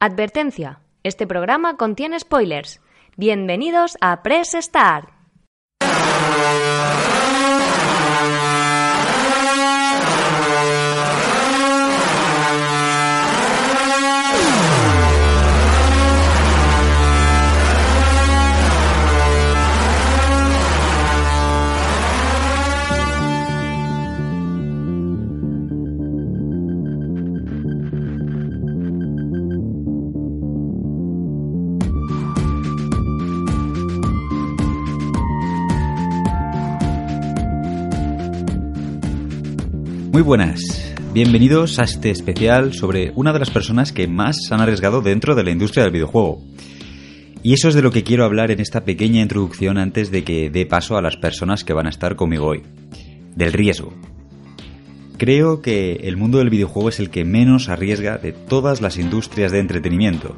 Advertencia. Este programa contiene spoilers. Bienvenidos a Press Start. Buenas, bienvenidos a este especial sobre una de las personas que más han arriesgado dentro de la industria del videojuego. Y eso es de lo que quiero hablar en esta pequeña introducción antes de que dé paso a las personas que van a estar conmigo hoy. Del riesgo. Creo que el mundo del videojuego es el que menos arriesga de todas las industrias de entretenimiento.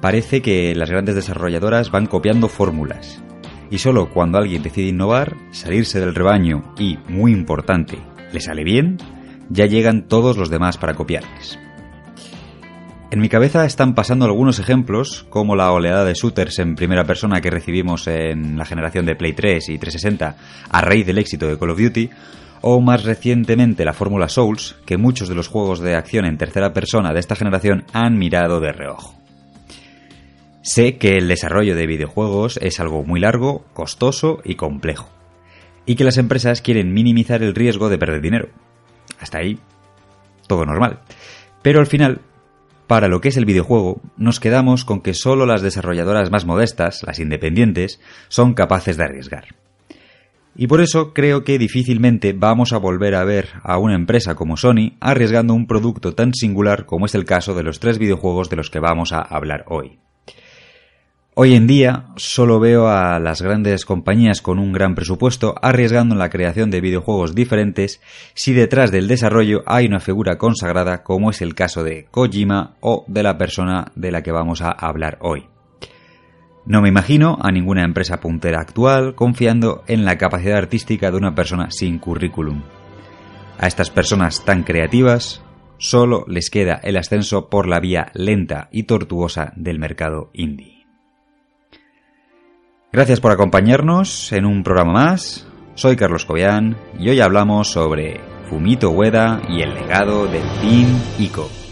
Parece que las grandes desarrolladoras van copiando fórmulas. Y solo cuando alguien decide innovar, salirse del rebaño y, muy importante, le sale bien, ya llegan todos los demás para copiarles. En mi cabeza están pasando algunos ejemplos, como la oleada de shooters en primera persona que recibimos en la generación de Play 3 y 360 a raíz del éxito de Call of Duty, o más recientemente la fórmula Souls, que muchos de los juegos de acción en tercera persona de esta generación han mirado de reojo. Sé que el desarrollo de videojuegos es algo muy largo, costoso y complejo y que las empresas quieren minimizar el riesgo de perder dinero. Hasta ahí, todo normal. Pero al final, para lo que es el videojuego, nos quedamos con que solo las desarrolladoras más modestas, las independientes, son capaces de arriesgar. Y por eso creo que difícilmente vamos a volver a ver a una empresa como Sony arriesgando un producto tan singular como es el caso de los tres videojuegos de los que vamos a hablar hoy. Hoy en día solo veo a las grandes compañías con un gran presupuesto arriesgando la creación de videojuegos diferentes si detrás del desarrollo hay una figura consagrada como es el caso de Kojima o de la persona de la que vamos a hablar hoy. No me imagino a ninguna empresa puntera actual confiando en la capacidad artística de una persona sin currículum. A estas personas tan creativas solo les queda el ascenso por la vía lenta y tortuosa del mercado indie. Gracias por acompañarnos en un programa más. Soy Carlos Cobian y hoy hablamos sobre Fumito Ueda y el legado del Team Ico.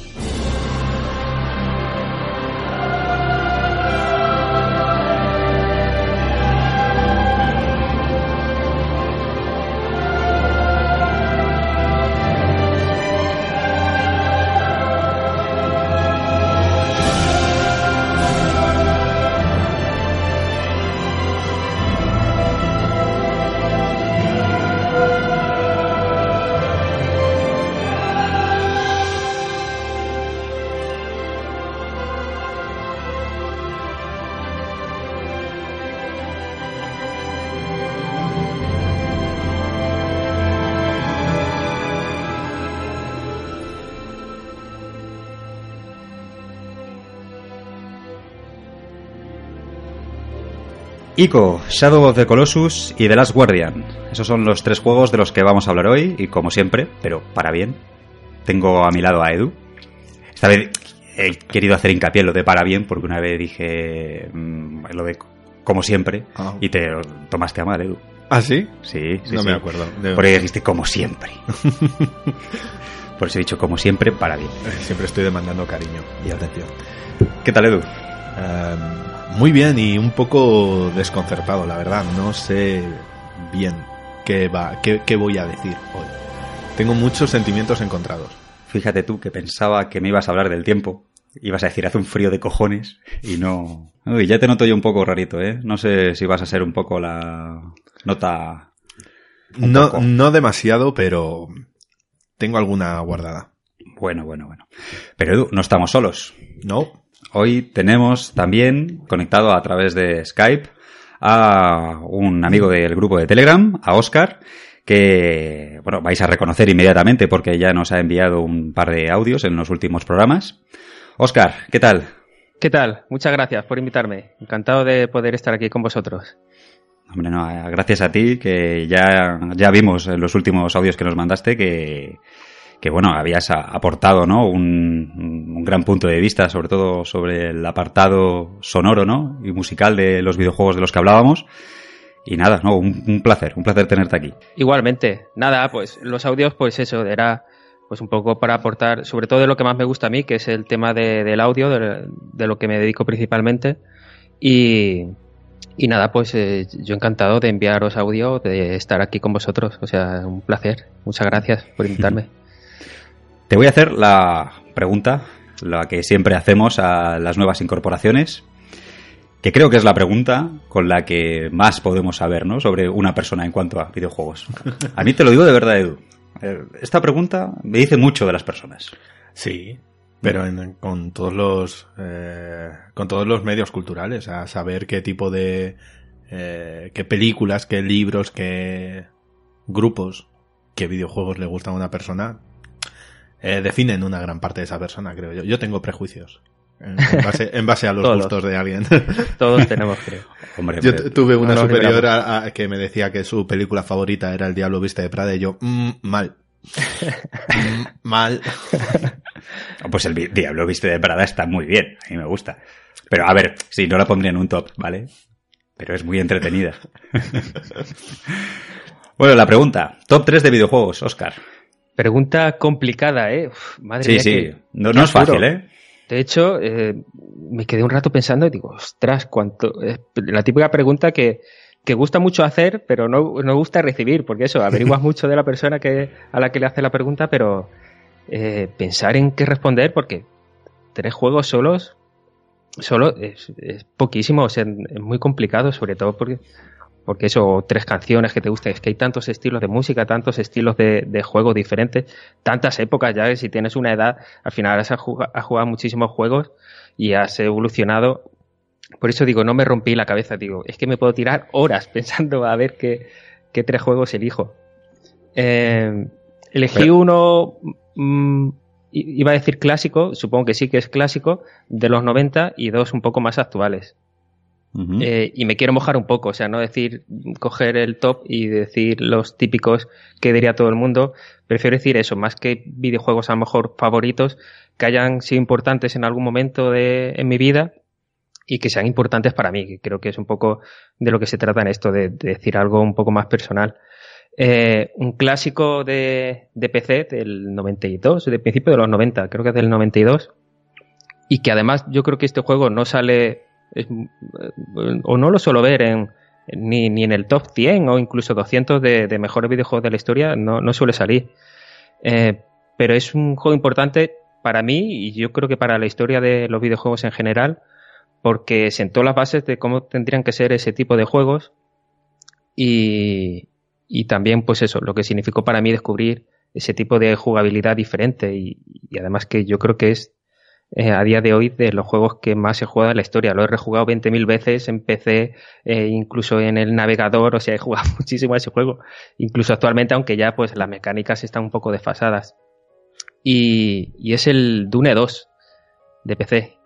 Ico, Shadow of the Colossus y The Last Guardian. Esos son los tres juegos de los que vamos a hablar hoy y como siempre, pero para bien, tengo a mi lado a Edu. Esta vez he querido hacer hincapié en lo de para bien porque una vez dije mm, lo de como siempre Ah. y te lo tomaste a mal, Edu. ¿Ah, sí? Sí, sí, no sí. me acuerdo. Porque dijiste como siempre. Por eso he dicho como siempre para bien. Siempre estoy demandando cariño y atención. ¿Qué tal, Edu? Em, muy bien y un poco desconcertado, la verdad. No sé bien qué, va, qué, qué voy a decir hoy. Tengo muchos sentimientos encontrados. Fíjate tú que pensaba que me ibas a hablar del tiempo. Ibas a decir, hace un frío de cojones y no... Uy, ya te noto yo un poco rarito, ¿eh? No sé si vas a ser un poco la nota... Un No, poco. no demasiado, pero tengo alguna guardada. Bueno, bueno, bueno. Pero Edu, no estamos solos. ¿No? Hoy tenemos también conectado a través de Skype a un amigo del grupo de Telegram, a Oscar, que bueno, vais a reconocer inmediatamente porque ya nos ha enviado un par de audios en los últimos programas. Oscar, ¿qué tal? ¿Qué tal? Muchas gracias por invitarme. Encantado de poder estar aquí con vosotros. Hombre, no, gracias a ti, que ya, ya vimos en los últimos audios que nos mandaste que, que bueno, habías aportado, ¿no? Un, un, gran punto de vista, sobre todo sobre el apartado sonoro, ¿no? Y musical de los videojuegos de los que hablábamos. Y nada, no, un, un, placer, un placer tenerte aquí. Igualmente, nada, pues los audios, pues eso, era pues un poco para aportar, sobre todo de lo que más me gusta a mí, que es el tema de, del audio, de, de, lo que me dedico principalmente. Y, y nada, pues eh, yo encantado de enviaros audio, de estar aquí con vosotros. O sea, un placer. Muchas gracias por invitarme. Te voy a hacer la pregunta, la que siempre hacemos a las nuevas incorporaciones, que creo que es la pregunta con la que más podemos saber ¿no? sobre una persona en cuanto a videojuegos. A mí te lo digo de verdad, Edu. Esta pregunta me dice mucho de las personas. Sí, pero en, con todos los eh, con todos los medios culturales, a saber qué tipo de eh, qué películas, qué libros, qué grupos, qué videojuegos le gustan a una persona, eh, definen una gran parte de esa persona, creo yo. Yo tengo prejuicios. En base, en base a los Todos. gustos de alguien. Todos tenemos, creo. Hombre, Yo hombre, tuve una No superior libramos. a- a- que me decía que su película favorita era El Diablo Viste de Prada y yo, mm, mal. Mm, mal. pues el Diablo Viste de Prada está muy bien, a mí me gusta. Pero a ver, sí, no la pondría en un top, ¿vale? Pero es muy entretenida. bueno, la pregunta. Top 3 de videojuegos, Oscar. Pregunta complicada, ¿eh? Uf, madre Sí, mía, sí. que- No, es fácil, ¿eh? De hecho, eh, me quedé un rato pensando y digo, ostras, cuánto. es la típica pregunta que, que gusta mucho hacer, pero no, no gusta recibir, porque eso, averiguas mucho de la persona que, a la que le hace la pregunta, pero eh, pensar en qué responder, porque tres juegos solos, solo es, es poquísimo, o sea, es muy complicado, sobre todo porque, porque eso, tres canciones que te gusten, es que hay tantos estilos de música, tantos estilos de, de juego diferentes, tantas épocas ya, que si tienes una edad, al final has jugado, has jugado muchísimos juegos y has evolucionado. Por eso digo, no me rompí la cabeza, digo, es que me puedo tirar horas pensando a ver qué, qué tres juegos elijo. Eh, elegí Pero- uno, mm, iba a decir clásico, supongo que sí que es clásico, de los 90 y dos un poco más actuales. Eh, y me quiero mojar un poco, o sea, no decir coger el top y decir los típicos que diría todo el mundo. Prefiero decir eso, más que videojuegos a lo mejor favoritos que hayan sido importantes en algún momento de, en mi vida y que sean importantes para mí, que creo que es un poco de lo que se trata en esto, de, de decir algo un poco más personal. Eh, un clásico de, de PC del 92, de principio de los 90, creo que es del 92, y que además yo creo que este juego no sale es- o no lo suelo ver en, ni, ni en el top 100 o incluso 200 de, mejores videojuegos de la historia, no, no suele salir. Eh, pero es un juego importante para mí y yo creo que para la historia de los videojuegos en general, porque sentó las bases de cómo tendrían que ser ese tipo de juegos y, y también, pues eso, lo que significó para mí descubrir ese tipo de jugabilidad diferente y además que yo creo que es eh, a día de hoy de los juegos que más he jugado en la historia. Lo he rejugado 20.000 veces en PC, eh, incluso en el navegador, o sea, he jugado muchísimo a ese juego, incluso actualmente, aunque ya pues las mecánicas están un poco desfasadas. Y, y es el Dune 2 de PC,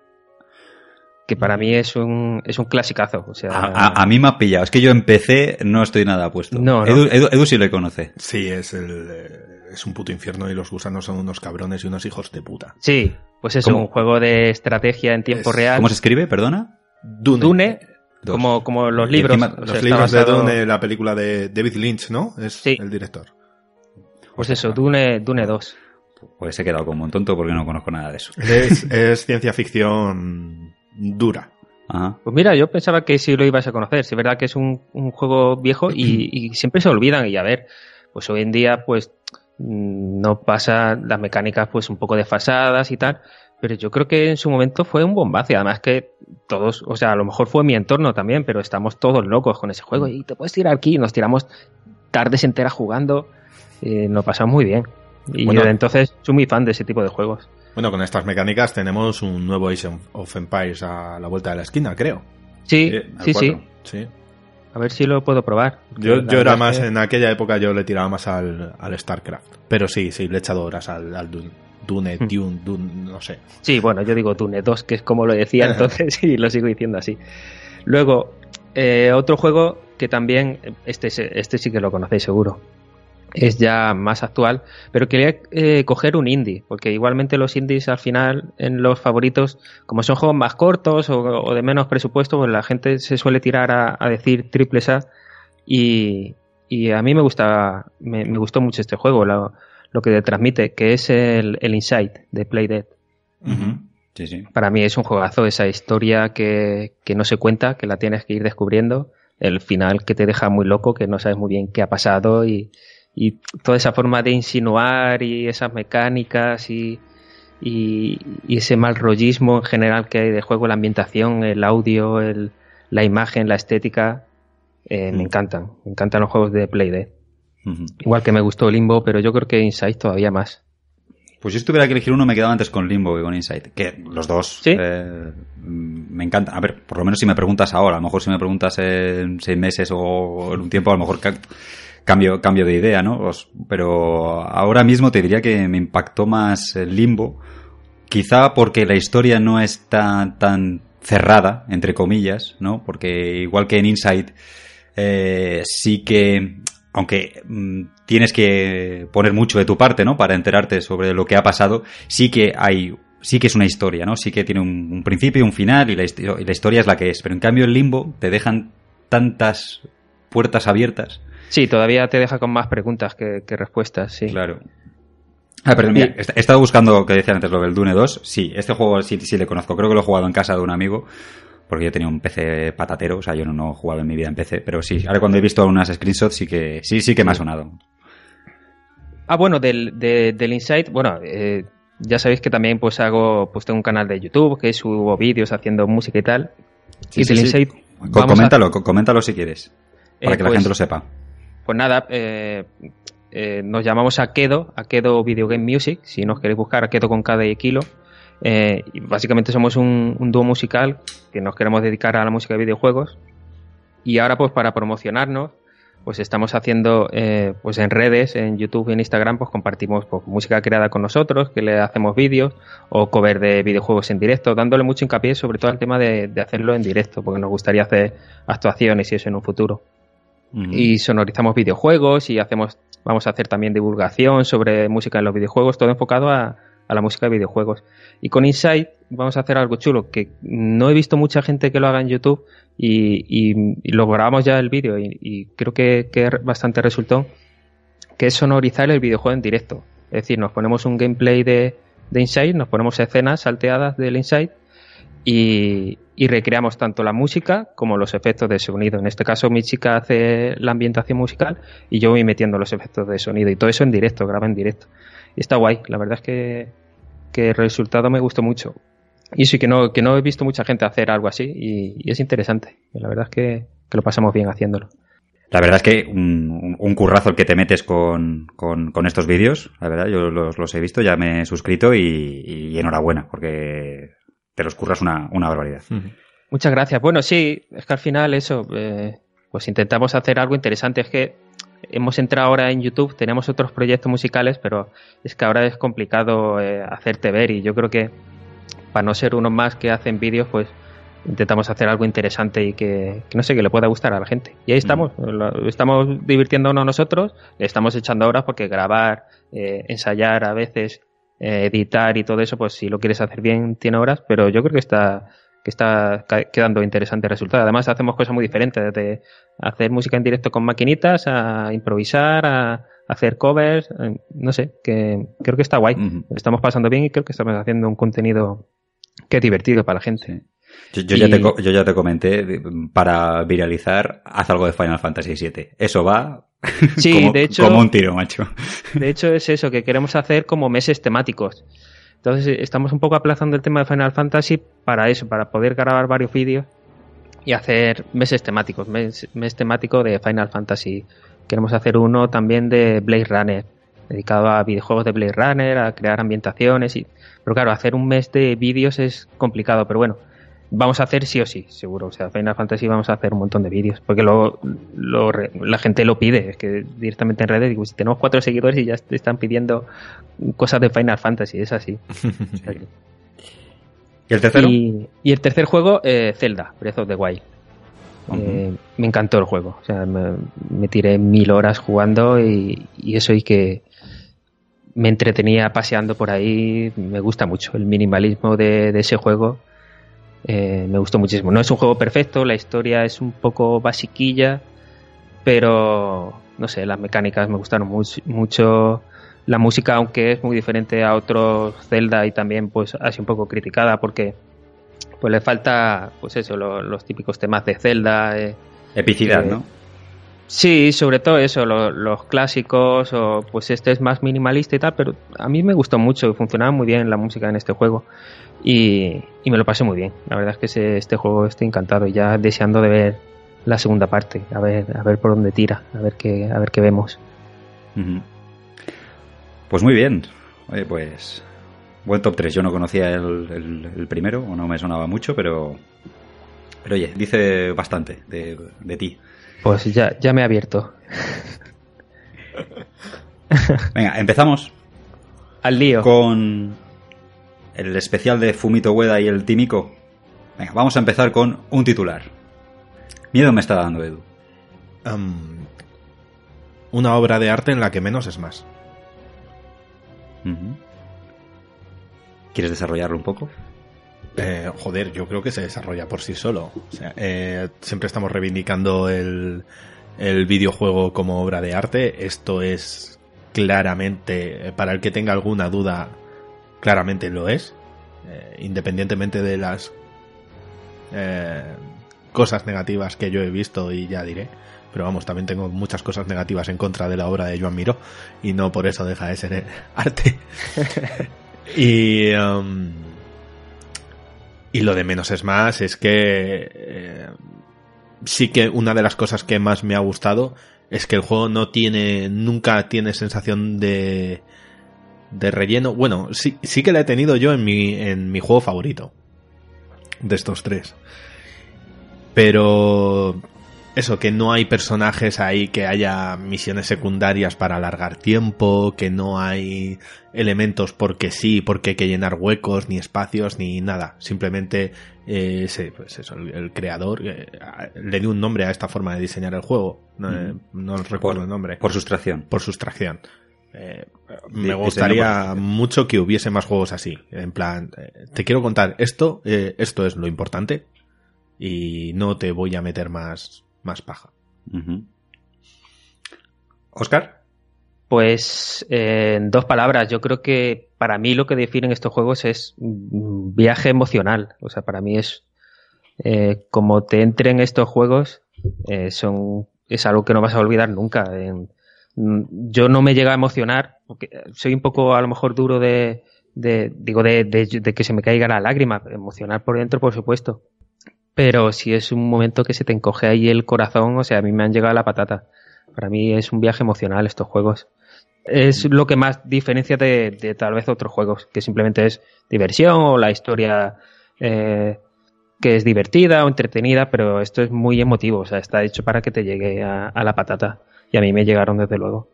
que para mí es un, es un clasicazo. O sea, A, a- a mí me ha pillado. Es que yo empecé, no estoy nada puesto. No, no. Edu, Edu- Edu sí le conoce. Sí, es el eh, es un puto infierno y los gusanos son unos cabrones y unos hijos de puta. Sí, pues ¿Cómo? un juego de estrategia en tiempo Es- real. ¿Cómo se escribe? Perdona. Dune. Dune, como, como los libros. encima- o Los sea, libros de basado- Dune, la película de David Lynch, ¿no? Es Sí. el director. Pues eso, Dune, Dune 2. Pues he quedado como un tonto porque no conozco nada de eso. Es, es ciencia ficción dura. Ajá. Pues mira, yo pensaba que sí lo ibas a conocer. Sí, es verdad que es un, un juego viejo y, y siempre se olvidan. Y a ver, pues hoy en día, pues mm, no pasa las mecánicas, pues un poco desfasadas y tal. Pero yo creo que en su momento fue un bombazo. Y además que todos, o sea, a lo mejor fue mi entorno también, pero estamos todos locos con ese juego. Y te puedes tirar aquí. Nos tiramos tardes enteras jugando. Eh, nos pasamos muy bien. Y Bueno. desde entonces soy muy fan de ese tipo de juegos. Bueno, con estas mecánicas tenemos un nuevo Age of Empires a la vuelta de la esquina, creo. Sí, Sí, al sí, sí. Sí. A ver si lo puedo probar. Yo, yo era más, que- en aquella época yo le tiraba más al, al StarCraft. Pero sí, sí, le he echado horas al, al Dune. Dune, Hmm. Dune, Dune, no sé. Sí, bueno, yo digo Dune 2, que es como lo decía entonces y lo sigo diciendo así. Luego, eh, otro juego que también, este, este sí que lo conocéis seguro, es ya más actual, pero quería eh, coger un indie, porque igualmente los indies al final en los favoritos, como son juegos más cortos o, de menos presupuesto, pues la gente se suele tirar a, decir triples A y, a mí me gusta, me, gustó mucho este juego, lo, que te transmite, que es el, el Insight de Playdead. Para mí es un juegazo, esa historia que, que no se cuenta, que la tienes que ir descubriendo, el final que te deja muy loco, que no sabes muy bien qué ha pasado y y toda esa forma de insinuar y esas mecánicas y, y, ese mal rollismo en general que hay de juego, la ambientación, el audio, el, la imagen, la estética, eh, me mm. encantan. Me encantan los juegos de Play Igual que me gustó Limbo, pero yo creo que Inside todavía más. Pues si estuviera que elegir uno, me quedaba antes con Limbo que con Inside. Que los dos eh, me encantan. A ver, por lo menos si me preguntas ahora, a lo mejor si me preguntas en seis meses o en un tiempo, a lo mejor cambio, cambio de idea, ¿no? pero ahora mismo te diría que me impactó más el Limbo, quizá porque la historia no está tan cerrada, entre comillas, ¿no? Porque igual que en Inside, eh, sí que, aunque mm, tienes que poner mucho de tu parte, ¿no? Para enterarte sobre lo que ha pasado, sí que hay sí que es una historia, ¿no? Sí que tiene un, principio y un final y la, y la, historia es la que es. Pero en cambio el limbo te dejan tantas puertas abiertas Sí, todavía te deja con más preguntas que, respuestas, sí. Claro. Ah, perdón, mira, he estado buscando, que decía antes lo del Dune 2. Sí, este juego sí, sí le conozco. Creo que lo he jugado en casa de un amigo, porque yo tenía un PC patatero, o sea, yo no, he jugado en mi vida en PC, pero sí, ahora cuando he visto unas screenshots sí que sí, sí que me ha sonado. Ah, bueno, del, del Insight, bueno, eh, ya sabéis que también pues hago, pues tengo un canal de YouTube que subo vídeos haciendo música y tal. Sí, y del Insight... Coméntalo, coméntalo si quieres, para eh, que la gente pues lo sepa. Pues nada, eh, eh, nos llamamos Akedo, Akedo Video Game Music, si nos queréis buscar Akedo con cada kilo. Eh, y básicamente somos un, dúo musical que nos queremos dedicar a la música de videojuegos. Y ahora pues para promocionarnos, pues estamos haciendo pues en redes, en YouTube y en Instagram, pues compartimos pues, música creada con nosotros, que le hacemos vídeos o cover de videojuegos en directo, dándole mucho hincapié sobre todo al tema de hacerlo en directo, porque nos gustaría hacer actuaciones y eso en un futuro y sonorizamos videojuegos y hacemos vamos a hacer también divulgación sobre música en los videojuegos, todo enfocado a, la música de videojuegos. Y con Insight vamos a hacer algo chulo, que no he visto mucha gente que lo haga en YouTube y, lo grabamos ya el vídeo y, creo que, que, bastante resultó, que es sonorizar el videojuego en directo. Es decir, nos ponemos un gameplay de, de Insight, nos ponemos escenas salteadas del Insight y, recreamos tanto la música como los efectos de sonido. En este caso, mi chica hace la ambientación musical y yo voy metiendo los efectos de sonido y todo eso en directo, graba en directo. Y está guay, la verdad es que, el resultado me gustó mucho. Y sí que no, que no he visto mucha gente hacer algo así y, es interesante. La verdad es que, lo pasamos bien haciéndolo. La verdad es que un, currazo el que te metes con, estos vídeos, la verdad, yo los, he visto, ya me he suscrito y enhorabuena, porque te los curras una, una barbaridad. Muchas gracias. Bueno, sí, es que al final eso, eh, pues intentamos hacer algo interesante. Es que hemos entrado ahora en YouTube, tenemos otros proyectos musicales, pero es que ahora es complicado eh, hacerte ver y yo creo que para no ser uno más que hacen vídeos, pues intentamos hacer algo interesante y que, no sé, que le pueda gustar a la gente. Y ahí estamos, estamos divirtiéndonos nosotros, le estamos echando horas porque grabar, eh, ensayar a veces eh, editar y todo eso, pues si lo quieres hacer bien, tiene horas, pero yo creo que está que está quedando interesante el resultado. Además, hacemos cosas muy diferentes, desde hacer música en directo con maquinitas, a improvisar, a hacer covers, eh, no sé, que creo que está guay. Estamos pasando bien y creo que estamos haciendo un contenido que es divertido para la gente. Yo, ya te, yo ya te comenté, para viralizar, haz algo de Final Fantasy VII. Eso va Sí, como, de hecho. Como un tiro, macho. De hecho, es eso, que queremos hacer como meses temáticos. Entonces, estamos un poco aplazando el tema de Final Fantasy para eso, para poder grabar varios vídeos y hacer meses temáticos. Mes, mes temático de Final Fantasy. Queremos hacer uno también de Blade Runner, dedicado a videojuegos de Blade Runner, a crear ambientaciones. Y... Pero claro, hacer un mes de vídeos es complicado, pero bueno vamos a hacer sí o sí, seguro. O sea, Final Fantasy vamos a hacer un montón de vídeos, porque lo, la gente lo pide, es que directamente en redes digo, si tenemos cuatro seguidores y ya te están pidiendo cosas de Final Fantasy, es así. ¿Y el tercero? Y, el tercer juego, eh, Zelda, Breath of the Wild. Eh, me encantó el juego. O sea, me, tiré mil horas jugando y, eso y que me entretenía paseando por ahí. Me gusta mucho el minimalismo de, ese juego. Eh, me gustó muchísimo. No es un juego perfecto, la historia es un poco basiquilla, pero no sé, las mecánicas me gustaron mucho. La música, aunque es muy diferente a otros Zelda y también pues ha sido un poco criticada porque pues le falta pues eso, los típicos temas de Zelda. Eh, Epicidad, ¿no? Sí, sobre todo eso, los clásicos, o pues este es más minimalista y tal, pero a mí me gustó mucho, funcionaba muy bien la música en este juego y, me lo pasé muy bien. La verdad es que este juego estoy encantado y ya deseando de ver la segunda parte, a ver, a ver por dónde tira, a ver qué, a ver qué vemos. Pues muy bien, Oye, pues buen top 3. Yo no conocía el, el primero, o no me sonaba mucho, pero pero oye, dice bastante de, ti. Pues ya, ya me he abierto. Venga, empezamos. Al lío. Con el especial de Fumito Ueda y el Tímico. Venga, vamos a empezar con un titular. Miedo me está dando, Edu. una obra de arte en la que menos es más. ¿Quieres desarrollarlo un poco? Eh, joder, yo creo que se desarrolla por sí solo. Eh, siempre estamos reivindicando el, videojuego como obra de arte. Esto es claramente, para el que tenga alguna duda, claramente lo es. Eh, independientemente de las cosas negativas que yo he visto y ya diré. Pero vamos, también tengo muchas cosas negativas en contra de la obra de Joan Miró y no por eso deja de ser arte. y... Um, y lo de menos es más es que eh, sí que una de las cosas que más me ha gustado es que el juego no tiene, nunca tiene sensación de, de relleno. Bueno, sí, sí que la he tenido yo en mi, en mi juego favorito de estos tres. Pero eso, que no hay personajes ahí, que haya misiones secundarias para alargar tiempo, que no hay elementos porque sí, porque hay que llenar huecos, ni espacios, ni nada. Simplemente eh, pues eso, el, creador eh, le dio un nombre a esta forma de diseñar el juego. No, eh, recuerdo el nombre. Por sustracción. Por sustracción. Me gustaría mucho que hubiese más juegos así. En plan, te quiero contar esto, esto es lo importante y no te voy a meter más más paja. Oscar. Pues en dos palabras, yo creo que para mí lo que definen estos juegos es viaje emocional. O sea, para mí es eh, como te entren estos juegos, eh, son es algo que no vas a olvidar nunca. Yo no me llega a emocionar, porque soy un poco a lo mejor duro de, digo, de, de, que se me caiga la lágrima. Emocionar por dentro, por supuesto pero si es un momento que se te encoge ahí el corazón, o sea, a mí me han llegado a la patata. Para mí es un viaje emocional estos juegos. Es lo que más diferencia de, tal vez otros juegos, que simplemente es diversión o la historia eh, que es divertida o entretenida, pero esto es muy emotivo, o sea, está hecho para que te llegue a, la patata. Y a mí me llegaron desde luego.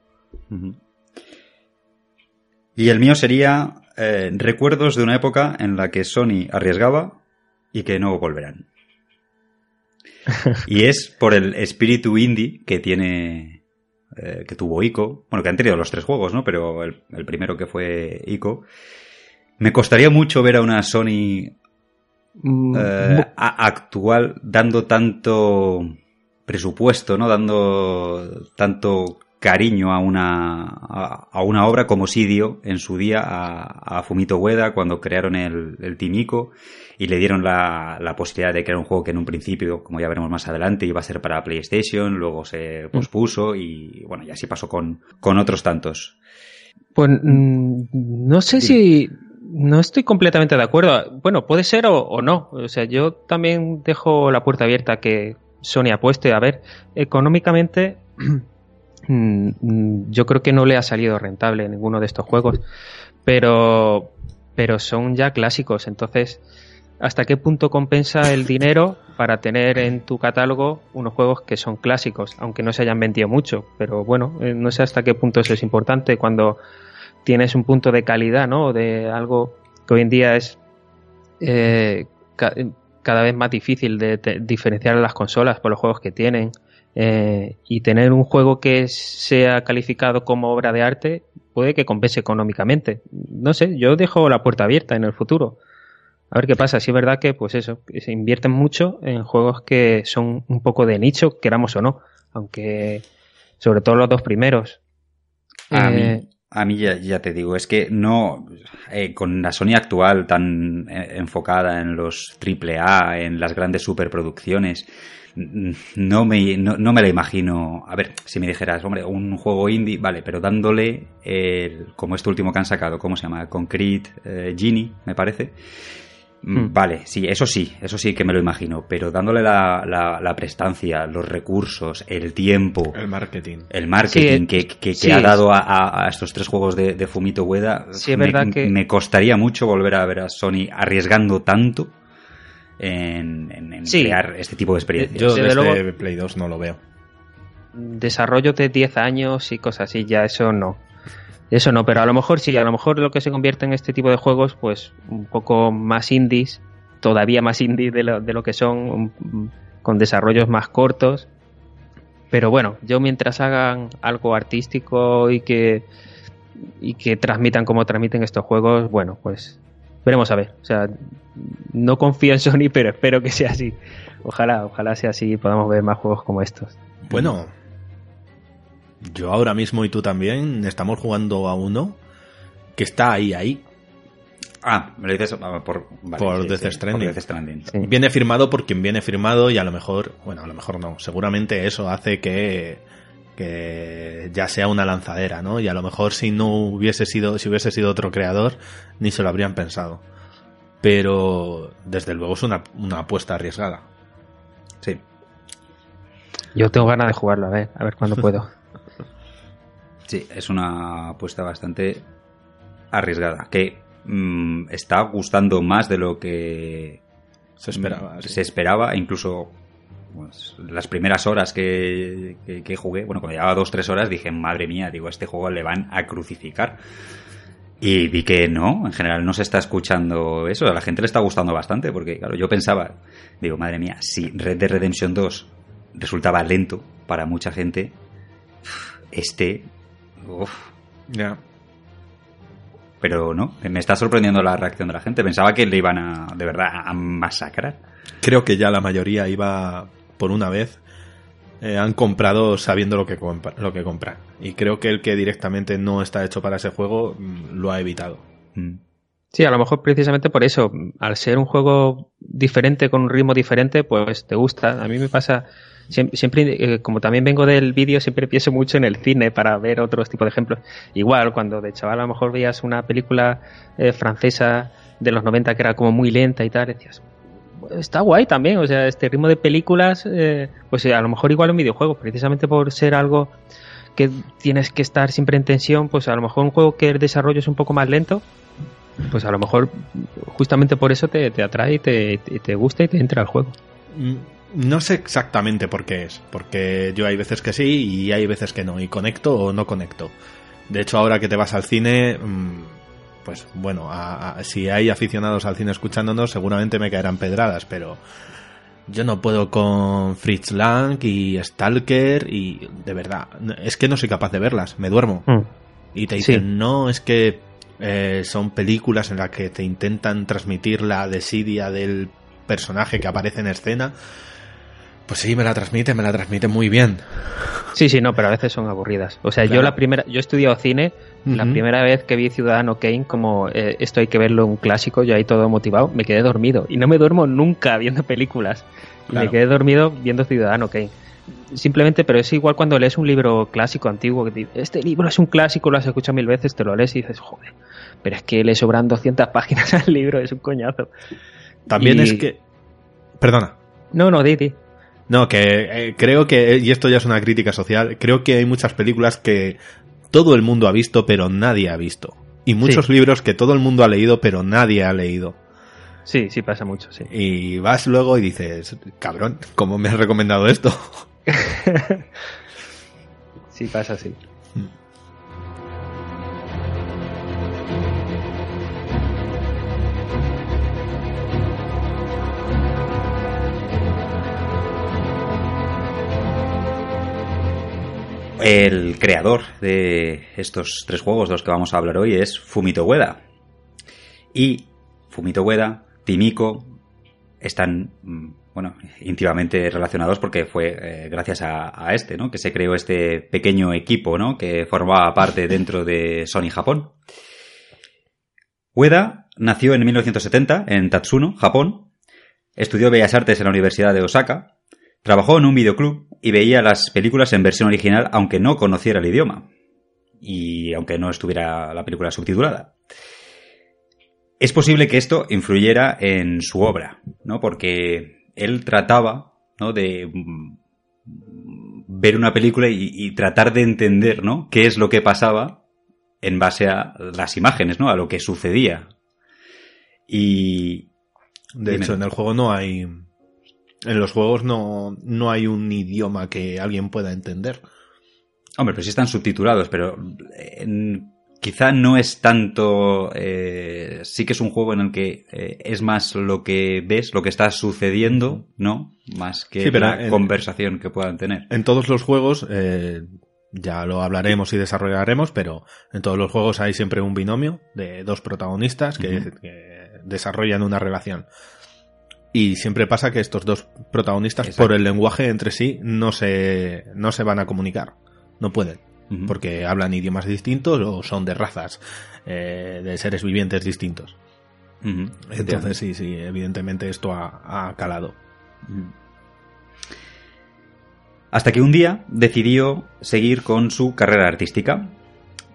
Y el mío sería eh, recuerdos de una época en la que Sony arriesgaba y que no volverán y es por el espíritu indie que tiene. Eh, que tuvo ICO. Bueno, que han tenido los tres juegos, ¿no? Pero el, primero que fue ICO. Me costaría mucho ver a una Sony mm, eh, actual dando tanto presupuesto, ¿no? Dando tanto cariño a una, a, una obra como Sidio en su día a, Fumito Ueda cuando crearon el, el Team Ico y le dieron la, la, posibilidad de crear un juego que en un principio, como ya veremos más adelante, iba a ser para PlayStation, luego se pospuso y bueno, y así pasó con, con otros tantos. Pues mm, no sé si no estoy completamente de acuerdo. Bueno, puede ser o, o, no. O sea, yo también dejo la puerta abierta que Sony apueste. A ver, económicamente Mm, mm, yo creo que no le ha salido rentable ninguno de estos juegos, pero, pero son ya clásicos, entonces, ¿hasta qué punto compensa el dinero para tener en tu catálogo unos juegos que son clásicos, aunque no se hayan vendido mucho? Pero bueno, eh, no sé hasta qué punto eso es importante cuando tienes un punto de calidad, ¿no? De algo que hoy en día es... Eh, cada vez más difícil de, de diferenciar las consolas por los juegos que tienen. Eh, y tener un juego que sea calificado como obra de arte puede que compense económicamente. No sé, yo dejo la puerta abierta en el futuro. A ver qué pasa. Si es verdad que, pues eso, que se invierten mucho en juegos que son un poco de nicho, queramos o no. Aunque, sobre todo los dos primeros. A Eh, mí, a mí ya, ya te digo, es que no, eh, con la Sony actual tan eh, enfocada en los AAA, en las grandes superproducciones, no me, no, no me la imagino. A ver, si me dijeras, hombre, un juego indie, vale, pero dándole, el, como este último que han sacado, ¿cómo se llama? Concrete eh, Genie, me parece. Mm, Hmm. Vale, sí, eso sí, eso sí que me lo imagino, pero dándole la, la, la prestancia, los recursos, el tiempo, El marketing. el marketing Sí, que, que- que sí. ha dado a, a- a estos tres juegos de, de Fumito Ueda, Sí, es me, verdad que- me costaría mucho volver a ver a Sony arriesgando tanto en, en- en Sí. crear este tipo de experiencias. Yo Desde desde luego- Play 2 no lo veo. desarrollo de 10 años y cosas así, ya eso no. Eso no, pero a lo mejor sí, a lo mejor lo que se convierte en este tipo de juegos, pues un poco más indies, todavía más indies de lo, de lo que son, con desarrollos más cortos. Pero bueno, yo mientras hagan algo artístico y que, y que transmitan como transmiten estos juegos, bueno, pues veremos a ver. O sea, no confío en Sony, pero espero que sea así. Ojalá, ojalá sea así y podamos ver más juegos como estos. Bueno, yo ahora mismo y tú también estamos jugando a uno que está ahí, ahí. Ah, me lo dices ah, por, vale, Por sí, Death sí, Stranding. por Death Stranding. Sí. Viene firmado por quien viene firmado y a lo mejor, bueno, a lo mejor no, seguramente eso hace que, que ya sea una lanzadera, ¿no? Y a lo mejor si no hubiese sido, si hubiese sido otro creador, ni se lo habrían pensado. Pero desde luego es una, una apuesta arriesgada. Sí. Yo tengo ganas de jugarlo, a ver, a ver cuándo puedo. Sí, es una apuesta bastante arriesgada. Que mm, está gustando más de lo que Se esperaba. sí. se esperaba, incluso pues, las primeras horas que, que- que jugué, bueno, cuando llevaba dos, tres horas, dije, madre mía, digo, a este juego le van a crucificar. Y vi que no, en general no se está escuchando eso, a la gente le está gustando bastante, porque claro, yo pensaba, digo, madre mía, si Red Dead Redemption 2 resultaba lento para mucha gente, este, uf, Ya. pero no, me está sorprendiendo la reacción de la gente, pensaba que le iban a, de verdad, a masacrar. Creo que ya la mayoría iba por una vez. eh, han comprado sabiendo lo que, compra- lo que compran. Y creo que el que directamente no está hecho para ese juego mm, lo ha evitado. Mm. Sí, a lo mejor precisamente por eso, al ser un juego diferente, con un ritmo diferente, pues te gusta. A mí me pasa, siempre, eh, como también vengo del vídeo, siempre pienso mucho en el cine para ver otros tipos de ejemplos. Igual, cuando de chaval a lo mejor veías una película eh, francesa de los 90 que era como muy lenta y tal, decías, está guay también, o sea, este ritmo de películas, eh, pues a lo mejor igual un videojuego, precisamente por ser algo que tienes que estar siempre en tensión, pues a lo mejor un juego que el desarrollo es un poco más lento, pues a lo mejor justamente por eso te, te atrae, y te, te, te gusta y te entra al juego. No sé exactamente por qué es, porque yo hay veces que sí y hay veces que no, y conecto o no conecto. De hecho, ahora que te vas al cine, mm, pues bueno, a- a- si hay aficionados al cine escuchándonos, seguramente me caerán pedradas, pero yo no puedo con Fritz Lang y Stalker y de verdad, es que no soy capaz de verlas, me duermo. Mm. Y te Sí. dicen, no, es que eh, son películas en las que te intentan transmitir la desidia del personaje que aparece en escena. Pues sí, me la transmite, me la transmite muy bien. Sí, sí, no, pero a veces son aburridas. O sea, yo la primera, yo he estudiado cine, la primera vez que vi Ciudadano Kane, como eh, esto hay que verlo un clásico, yo ahí todo motivado, me quedé dormido. Y no me duermo nunca viendo películas. Claro. me quedé dormido viendo Ciudadano Kane. Simplemente, pero es igual cuando lees un libro clásico antiguo, que dices, este libro es un clásico, lo has escuchado mil veces, te lo lees y dices, joder, pero es que le sobran 200 páginas al libro, es un coñazo. También Y- es que... Perdona. No, no, Didi. No, que eh, creo que, y esto ya es una crítica social, creo que hay muchas películas que todo el mundo ha visto, pero nadie ha visto. Y muchos Sí. libros que todo el mundo ha leído, pero nadie ha leído. Sí, sí pasa mucho, sí. Y vas luego y dices, cabrón, ¿cómo me has recomendado esto? Sí pasa así. El creador de estos tres juegos de los que vamos a hablar hoy es Fumito Ueda. Y Fumito Ueda, Timiko, están mm, bueno, íntimamente relacionados porque fue eh, gracias a, a, este, ¿no? Que se creó este pequeño equipo, ¿no? Que formaba parte dentro de Sony Japón. Ueda nació en 1970 en Tatsuno, Japón. Estudió Bellas Artes en la Universidad de Osaka. Trabajó en un videoclub y veía las películas en versión original aunque no conociera el idioma. Y aunque no estuviera la película subtitulada. Es posible que esto influyera en su obra, ¿no? Porque él trataba, ¿no? De ver una película y, y, tratar de entender, ¿no? Qué es lo que pasaba en base a las imágenes, ¿no? A lo que sucedía. Y. De hecho, en el juego no hay. En los juegos no, no hay un idioma que alguien pueda entender. Hombre, pero sí están subtitulados, pero en, quizá no es tanto. Eh, sí que es un juego en el que eh, es más lo que ves, lo que está sucediendo, ¿no? Más que Sí, la en- conversación que puedan tener. En todos los juegos, eh, ya lo hablaremos y desarrollaremos, pero en todos los juegos hay siempre un binomio de dos protagonistas que desarrollan una relación. Y siempre pasa que estos dos protagonistas, Exacto. por el lenguaje entre sí, no se, no se van a comunicar. No pueden. Porque hablan idiomas distintos o son de razas, eh, de seres vivientes distintos. Entonces, sí, sí, evidentemente esto ha, ha calado. Hasta que un día decidió seguir con su carrera artística,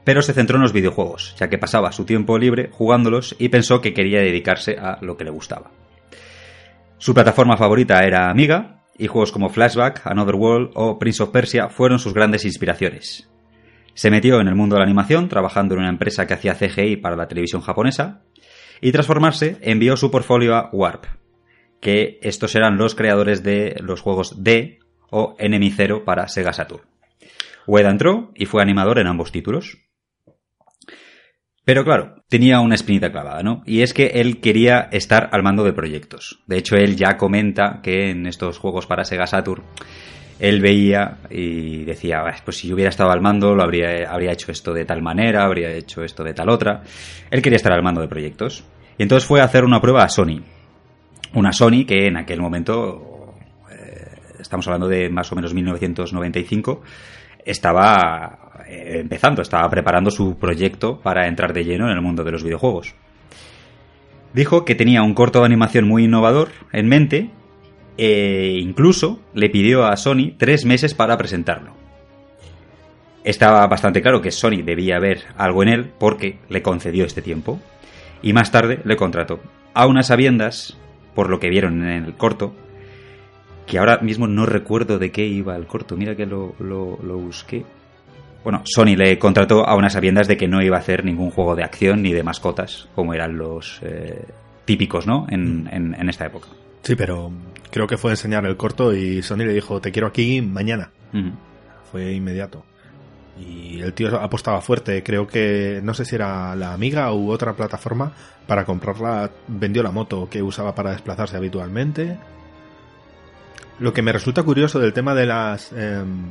pero se centró en los videojuegos, ya que pasaba su tiempo libre jugándolos y pensó que quería dedicarse a lo que le gustaba. Su plataforma favorita era Amiga, y juegos como Flashback, Another World o Prince of Persia fueron sus grandes inspiraciones. Se metió en el mundo de la animación, trabajando en una empresa que hacía CGI para la televisión japonesa, y tras formarse envió su portfolio a Warp, que estos eran los creadores de los juegos D o Enemy Zero para Sega Saturn. Ueda entró y fue animador en ambos títulos. Pero claro, tenía una espinita clavada, ¿no? Y es que él quería estar al mando de proyectos. De hecho, él ya comenta que en estos juegos para Sega Saturn él veía y decía, "Bah, pues si yo hubiera estado al mando, lo habría, habría hecho esto de tal manera, habría hecho esto de tal otra. Él quería estar al mando de proyectos. Y entonces fue a hacer una prueba a Sony. Una Sony que en aquel momento, eh, estamos hablando de más o menos 1995, estaba eh, empezando, estaba preparando su proyecto para entrar de lleno en el mundo de los videojuegos. Dijo que tenía un corto de animación muy innovador en mente e incluso le pidió a Sony tres meses para presentarlo. Estaba bastante claro que Sony debía ver algo en él porque le concedió este tiempo y más tarde le contrató. A unas sabiendas, por lo que vieron en el corto, que ahora mismo no recuerdo de qué iba el corto, mira que lo, busqué. Bueno, Sony le contrató a unas sabiendas de que no iba a hacer ningún juego de acción ni de mascotas, como eran los eh, típicos, ¿no? En, en, en esta época. Sí, pero creo que fue enseñar el corto y Sony le dijo, te quiero aquí mañana. Fue inmediato. Y el tío apostaba fuerte. Creo que, no sé si era la Amiga u otra plataforma, para comprarla vendió la moto que usaba para desplazarse habitualmente. Lo que me resulta curioso del tema de las em,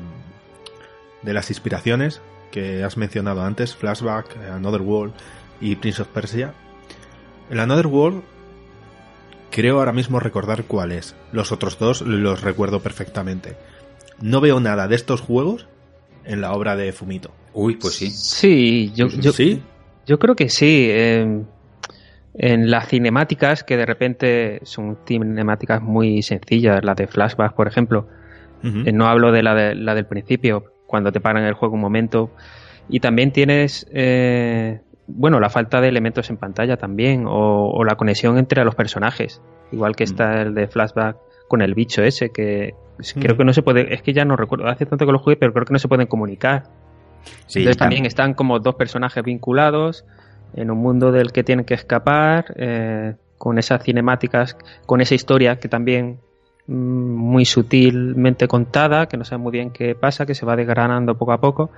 de las inspiraciones que has mencionado antes, Flashback, Another World y Prince of Persia. El Another World creo ahora mismo recordar cuál es. Los otros dos los recuerdo perfectamente. No veo nada de estos juegos en la obra de Fumito. Uy, pues sí. Sí, yo, yo, ¿Sí? yo creo que sí. eh, en las cinemáticas, que de repente son cinemáticas muy sencillas, las de flashback, por ejemplo. Eh, no hablo de la, de la del principio, cuando te paran el juego un momento. Y también tienes, eh, bueno, la falta de elementos en pantalla también, o, o la conexión entre los personajes. Igual que está el de flashback con el bicho ese, que creo Mm. que no se puede, es que ya no recuerdo, hace tanto que lo jugué, pero creo que no se pueden comunicar. Sí, Entonces tam- también están como dos personajes vinculados en un mundo del que tienen que escapar, eh, con esas cinemáticas, con esa historia que también mm, muy sutilmente contada, que no sabe muy bien qué pasa, que se va desgranando poco a poco.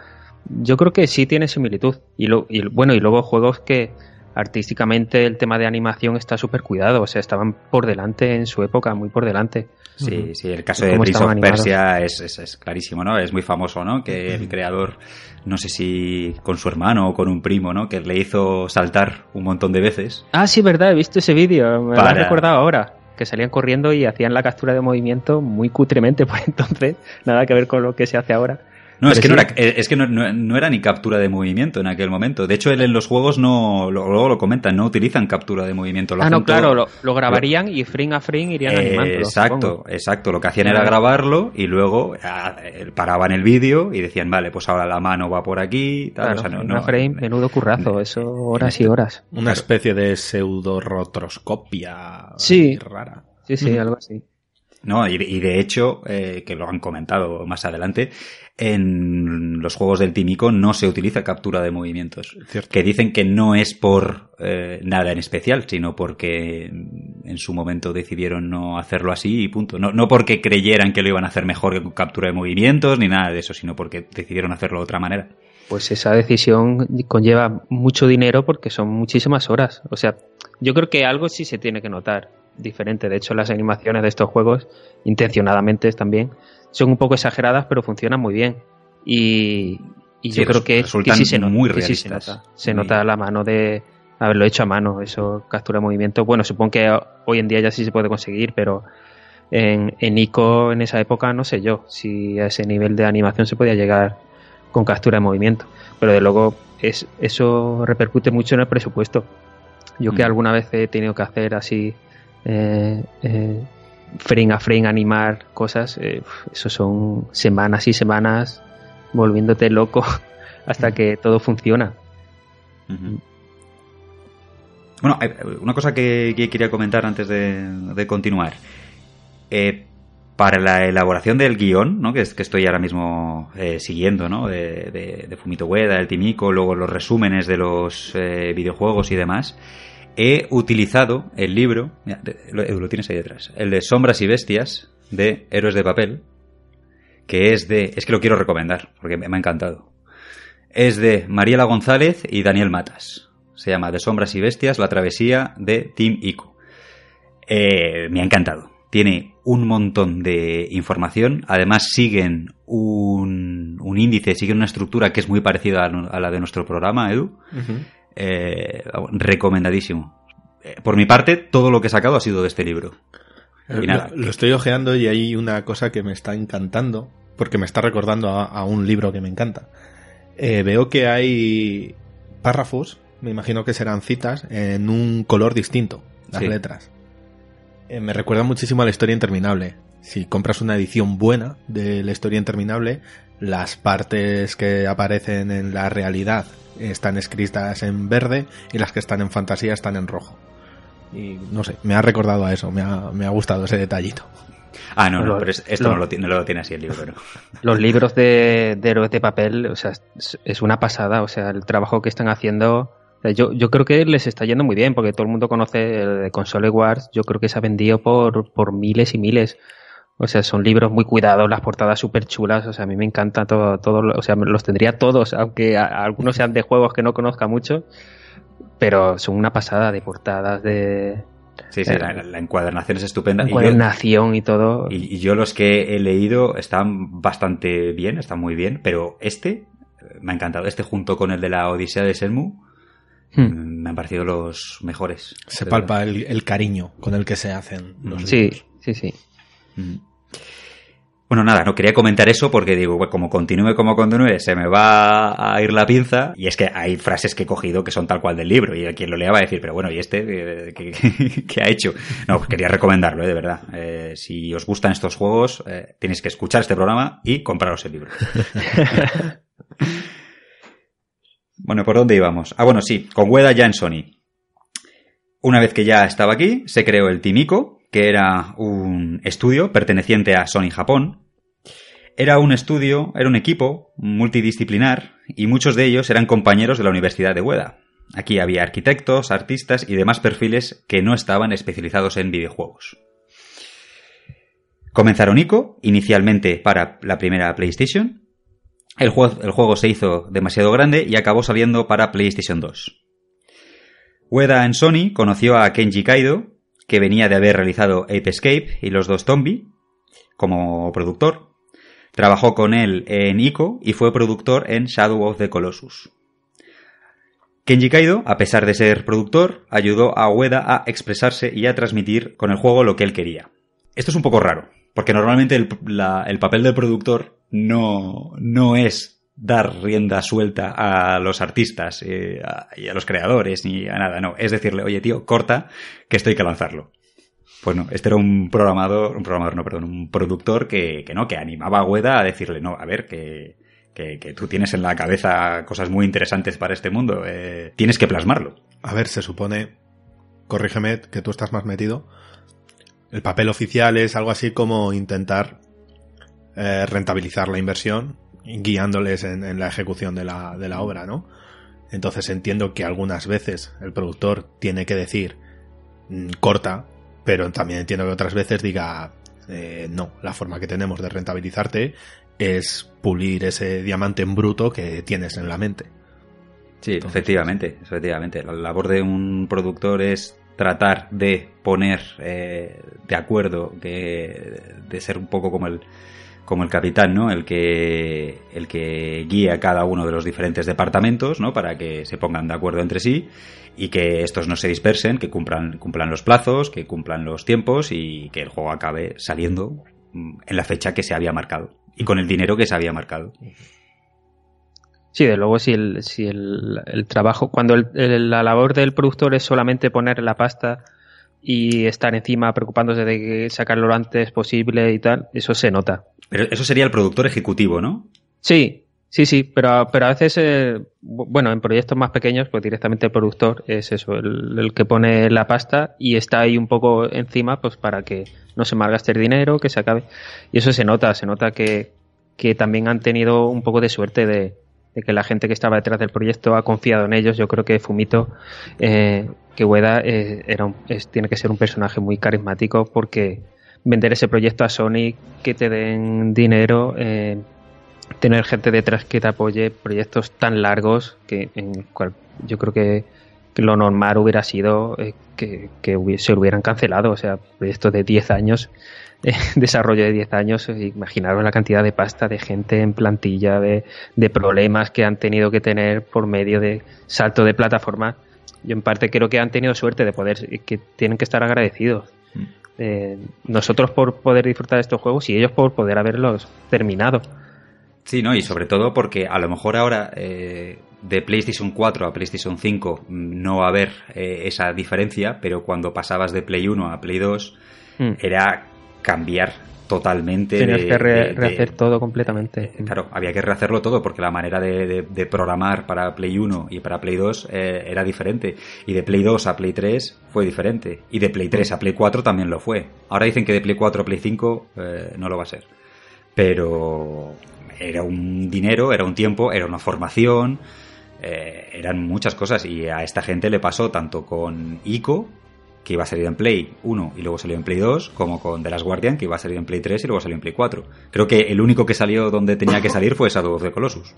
Yo creo que sí tiene similitud. Y, lo, y bueno, y luego juegos que artísticamente el tema de animación está súper cuidado, o sea, estaban por delante en su época, muy por delante. Sí, sí, el caso de Prince of Persia es, es, es, clarísimo, ¿no? Es muy famoso, ¿no? Que el creador, no sé si con su hermano o con un primo, ¿no? Que le hizo saltar un montón de veces. Ah, sí, verdad, he visto ese vídeo, me lo he recordado ahora que salían corriendo y hacían la captura de movimiento muy cutremente, pues entonces nada que ver con lo que se hace ahora. No, es que, no, era, eh, es que no, era ni captura de movimiento en aquel momento. De hecho, él en los juegos no, luego lo comentan, no utilizan captura de movimiento. ah, no, claro, lo, grabarían y frame a frame irían eh, animando. Exacto, exacto. Lo que hacían era grabarlo y luego ah, eh, paraban el vídeo y decían, vale, pues ahora la mano va por aquí. Tal. una frame, menudo currazo, eso horas y horas. Una especie de pseudo rotroscopia sí. rara. Sí, sí, algo así. No, y, de hecho, eh, que lo han comentado más adelante, en los juegos del Tímico no se utiliza captura de movimientos. Que dicen que no es por eh, nada en especial, sino porque en su momento decidieron no hacerlo así y punto. No, no porque creyeran que lo iban a hacer mejor que captura de movimientos ni nada de eso, sino porque decidieron hacerlo de otra manera. Pues esa decisión conlleva mucho dinero porque son muchísimas horas. O sea, yo creo que algo sí se tiene que notar diferente. De hecho, las animaciones de estos juegos, intencionadamente también, son un poco exageradas, pero funcionan muy bien. Y, yo creo que, sí se, muy se nota. Se nota la mano de haberlo hecho a mano, eso, captura de movimiento. Bueno, supongo que hoy en día ya sí se puede conseguir, pero en, en ICO en esa época no sé yo si a ese nivel de animación se podía llegar con captura de movimiento. Pero de luego es, eso repercute mucho en el presupuesto. Yo que mm. alguna vez he tenido que hacer así eh, eh, frame a frame animar cosas, eh, eso son semanas y semanas volviéndote loco hasta que todo funciona. Bueno, una cosa que, quería comentar antes de, continuar. para la elaboración del guion, ¿no? que, que estoy ahora mismo siguiendo, ¿no? de, de, Fumito Ueda, el Timico, luego los resúmenes de los videojuegos y demás, he utilizado el libro, lo, tienes ahí detrás, el de Sombras y Bestias de Héroes de Papel, que es de, es que lo quiero recomendar, porque me, ha encantado. Es de Mariela González y Daniel Matas. Se llama De Sombras y Bestias, la travesía de Team Ico. Eh, me ha encantado. Tiene un montón de información. Además, siguen un, índice, siguen una estructura que es muy parecida a, la de nuestro programa, Edu. Eh, recomendadísimo. Eh, por mi parte, todo lo que he sacado ha sido de este libro. Eh, lo, estoy ojeando y hay una cosa que me está encantando, porque me está recordando a, un libro que me encanta. veo que hay párrafos, me imagino que serán citas, en un color distinto, las letras. me recuerda muchísimo a la historia interminable. Si compras una edición buena de la historia interminable, las partes que aparecen en la realidad están escritas en verde y las que están en fantasía están en rojo. Y no sé, me ha recordado a eso, me ha, me ha gustado ese detallito. Ah, no, no, pero esto no, lo, no, lo, tiene así el libro. Los libros de, de héroes de papel, o sea, es una pasada, o sea, el trabajo que están haciendo. Yo, yo creo que les está yendo muy bien, porque todo el mundo conoce el de Console Wars, yo creo que se ha vendido por, por miles y miles. O sea, son libros muy cuidados, las portadas súper chulas. O sea, a mí me encanta todo, todo. O sea, los tendría todos, aunque algunos sean de juegos que no conozca mucho. Pero son una pasada de portadas, de. Sí, sí, la, encuadernación es estupenda. Encuadernación y, todo. Y, yo los que he leído están bastante bien, están muy bien, pero este eh, me ha encantado. Este junto con el de la Odisea de Selmu hmm. mm, me han parecido los mejores. Se palpa el, cariño con el que se hacen los Sí, sí, sí. Bueno, nada, no quería comentar eso porque digo, como continúe como continúe, se me va a ir la pinza. Y es que hay frases que he cogido que son tal cual del libro. Y quien lo lea va a decir, pero bueno, ¿y este qué, ha hecho? No, pues quería recomendarlo, ¿eh? de verdad. Eh, si os gustan estos juegos, eh, tenéis que escuchar este programa y compraros el libro. bueno, ¿por dónde íbamos? Ah, bueno, sí, con Weda ya en Sony. Una vez que ya estaba aquí, se creó el Timico, que era un estudio perteneciente a Sony Japón. Era un estudio, era un equipo multidisciplinar y muchos de ellos eran compañeros de la Universidad de Ueda. Aquí había arquitectos, artistas y demás perfiles que no estaban especializados en videojuegos. Comenzaron ICO, inicialmente para la primera PlayStation. El juego, se hizo demasiado grande y acabó saliendo para PlayStation 2. Ueda en Sony conoció a Kenji Kaido, que venía de haber realizado Ape Escape y los dos Zombie, como productor. Trabajó con él en Ico y fue productor en Shadow of the Colossus. Kenji Kaido, a pesar de ser productor, ayudó a Ueda a expresarse y a transmitir con el juego lo que él quería. Esto es un poco raro, porque normalmente el, el papel del productor no, no es dar rienda suelta a los artistas eh, y a los creadores ni a nada, no. Es decirle, oye tío, corta, que esto hay que lanzarlo. Pues no, este era un programador, un programador, no, perdón, un productor que, que no, que animaba a Ueda a decirle, no, a ver, que, que, que tú tienes en la cabeza cosas muy interesantes para este mundo, eh, tienes que plasmarlo. A ver, se supone, corrígeme que tú estás más metido, el papel oficial es algo así como intentar eh, rentabilizar la inversión guiándoles en, en la ejecución de la, de la obra, ¿no? Entonces entiendo que algunas veces el productor tiene que decir mm, corta, pero también entiendo que otras veces diga eh, no, la forma que tenemos de rentabilizarte es pulir ese diamante en bruto que tienes en la mente. Sí, Entonces, efectivamente, efectivamente. La labor de un productor es tratar de poner eh, de acuerdo, que, de ser un poco como el, como el capitán, ¿no? El que, el que guía cada uno de los diferentes departamentos, ¿no? Para que se pongan de acuerdo entre sí y que estos no se dispersen, que cumplan, cumplan los plazos, que cumplan los tiempos y que el juego acabe saliendo mm, en la fecha que se había marcado y con el dinero que se había marcado. Sí, de luego si el, si el, trabajo, cuando el- la labor del productor es solamente poner la pasta y estar encima preocupándose de sacarlo lo antes posible y tal, eso se nota. Pero eso sería el productor ejecutivo, ¿no? Sí, sí, sí, pero, pero a veces, eh, bu- bueno, en proyectos más pequeños, pues directamente el productor es eso, el, que pone la pasta y está ahí un poco encima, pues para que no se malgaste el dinero, que se acabe. Y eso se nota, se nota que, que también han tenido un poco de suerte de, que la gente que estaba detrás del proyecto ha confiado en ellos. Yo creo que Fumito, eh, que Ueda eh, era tiene que ser un personaje muy carismático porque vender ese proyecto a Sony, que te den dinero, eh, tener gente detrás que te apoye, proyectos tan largos que en cual yo creo que, lo normal hubiera sido eh, que, que hubi- se hubieran cancelado, o sea, proyectos de 10 años, eh, desarrollo de 10 años, imaginaros la cantidad de pasta de gente en plantilla, de, de problemas que han tenido que tener por medio de salto de plataforma. Yo en parte creo que han tenido suerte de poder, que tienen que estar agradecidos. Eh, nosotros por poder disfrutar de estos juegos y ellos por poder haberlos terminado. Sí, ¿no? Y sobre todo porque a lo mejor ahora eh, de PlayStation 4 a PlayStation 5 mm, no va a haber eh, esa diferencia, pero cuando pasabas de Play 1 a Play 2 Mm. era cambiar totalmente Tenías de- que re- de- de- rehacer todo completamente. Eh, Claro, había que rehacerlo todo porque la manera de, de- de programar para Play 1 y para Play 2 eh, era diferente. Y de Play 2 a Play 3 fue diferente. Y de Play 3 a Play 4 también lo fue. Ahora dicen que de Play 4 a Play 5 eh, no lo va a ser. Pero era un dinero, era un tiempo, era una formación, eh, eran muchas cosas. Y a esta gente le pasó tanto con ICO, que iba a salir en Play 1 y luego salió en Play 2, como con The Last Guardian, que iba a salir en Play 3 y luego salió en Play 4. Creo que el único que salió donde tenía que salir fue Shadow of the Colossus.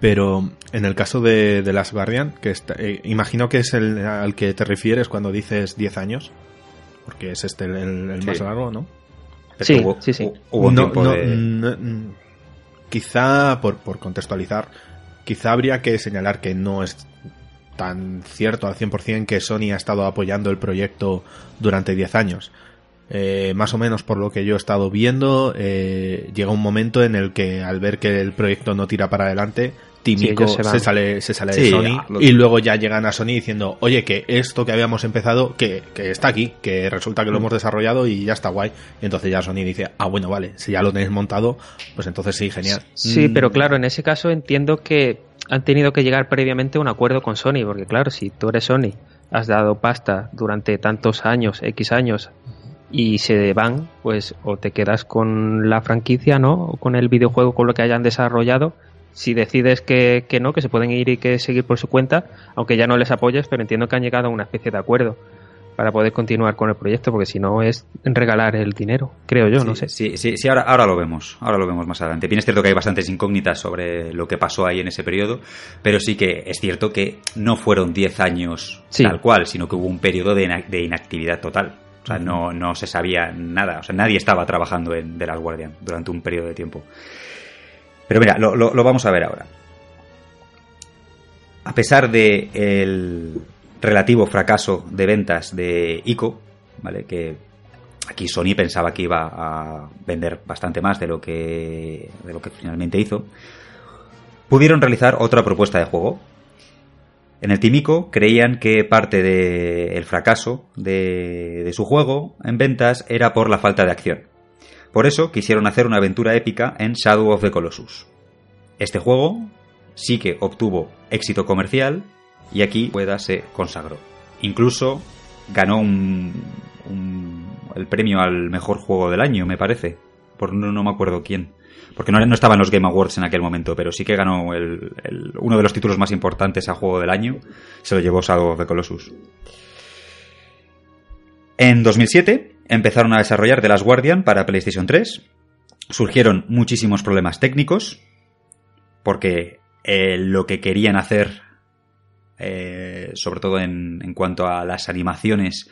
Pero en el caso de, de Last Guardian, que está- eh, imagino que es el al que te refieres cuando dices 10 años, porque es este el, el- el Sí. más largo, ¿no? Pero Sí, hubo, sí, sí. hu- hubo No, tiempo no, de... no, quizá, por, por contextualizar, quizá habría que señalar que no es tan cierto al 100% que Sony ha estado apoyando el proyecto durante 10 años. Eh, más o menos por lo que yo he estado viendo, eh, llega un momento en el que al ver que el proyecto no tira para adelante, Tímico se sale, se sale Sí, de Sony ah, y luego ya llegan a Sony diciendo, oye, que esto que habíamos empezado, que, que está aquí, que resulta que lo Mm. hemos desarrollado y ya está guay. Y entonces ya Sony dice, ah, bueno, vale, si ya lo tenéis montado, pues entonces sí, genial. Sí, Mm. pero claro, en ese caso entiendo que han tenido que llegar previamente a un acuerdo con Sony, porque claro, si tú eres Sony, has dado pasta durante tantos años, X años, y se van, pues o te quedas con la franquicia, ¿no? O con el videojuego, con lo que hayan desarrollado. Si decides que, que no, que se pueden ir y que seguir por su cuenta, aunque ya no les apoyes, pero entiendo que han llegado a una especie de acuerdo. para poder continuar con el proyecto, porque si no es regalar el dinero, creo yo, no sé. Sí, sí, sí, ahora, ahora lo vemos, ahora lo vemos más adelante. Bien es cierto que hay bastantes incógnitas sobre lo que pasó ahí en ese periodo, pero sí que es cierto que no fueron 10 años tal cual, sino que hubo un periodo de, inactividad total. O sea, no, no se sabía nada, o sea, nadie estaba trabajando en The Last Guardian durante un periodo de tiempo. Pero mira, lo, lo vamos a ver ahora. A pesar de el relativo fracaso de ventas de ICO, ¿vale? Que aquí Sony pensaba que iba a vender bastante más de lo que, de lo que finalmente hizo, pudieron realizar otra propuesta de juego. En el Timico creían que parte del fracaso de, de su juego en ventas era por la falta de acción. Por eso quisieron hacer una aventura épica en Shadow of the Colossus. Este juego sí que obtuvo éxito comercial y aquí Ueda se consagró. Incluso ganó un, el premio al mejor juego del año, me parece. Por no, me acuerdo quién. Porque no, no, estaba en los Game Awards en aquel momento, pero sí que ganó uno de los títulos más importantes a juego del año. Se lo llevó Shadow of the Colossus. En 2007 empezaron a desarrollar The Last Guardian para PlayStation 3. Surgieron muchísimos problemas técnicos, porque eh, lo que querían hacer eh, sobre todo en, cuanto a las animaciones,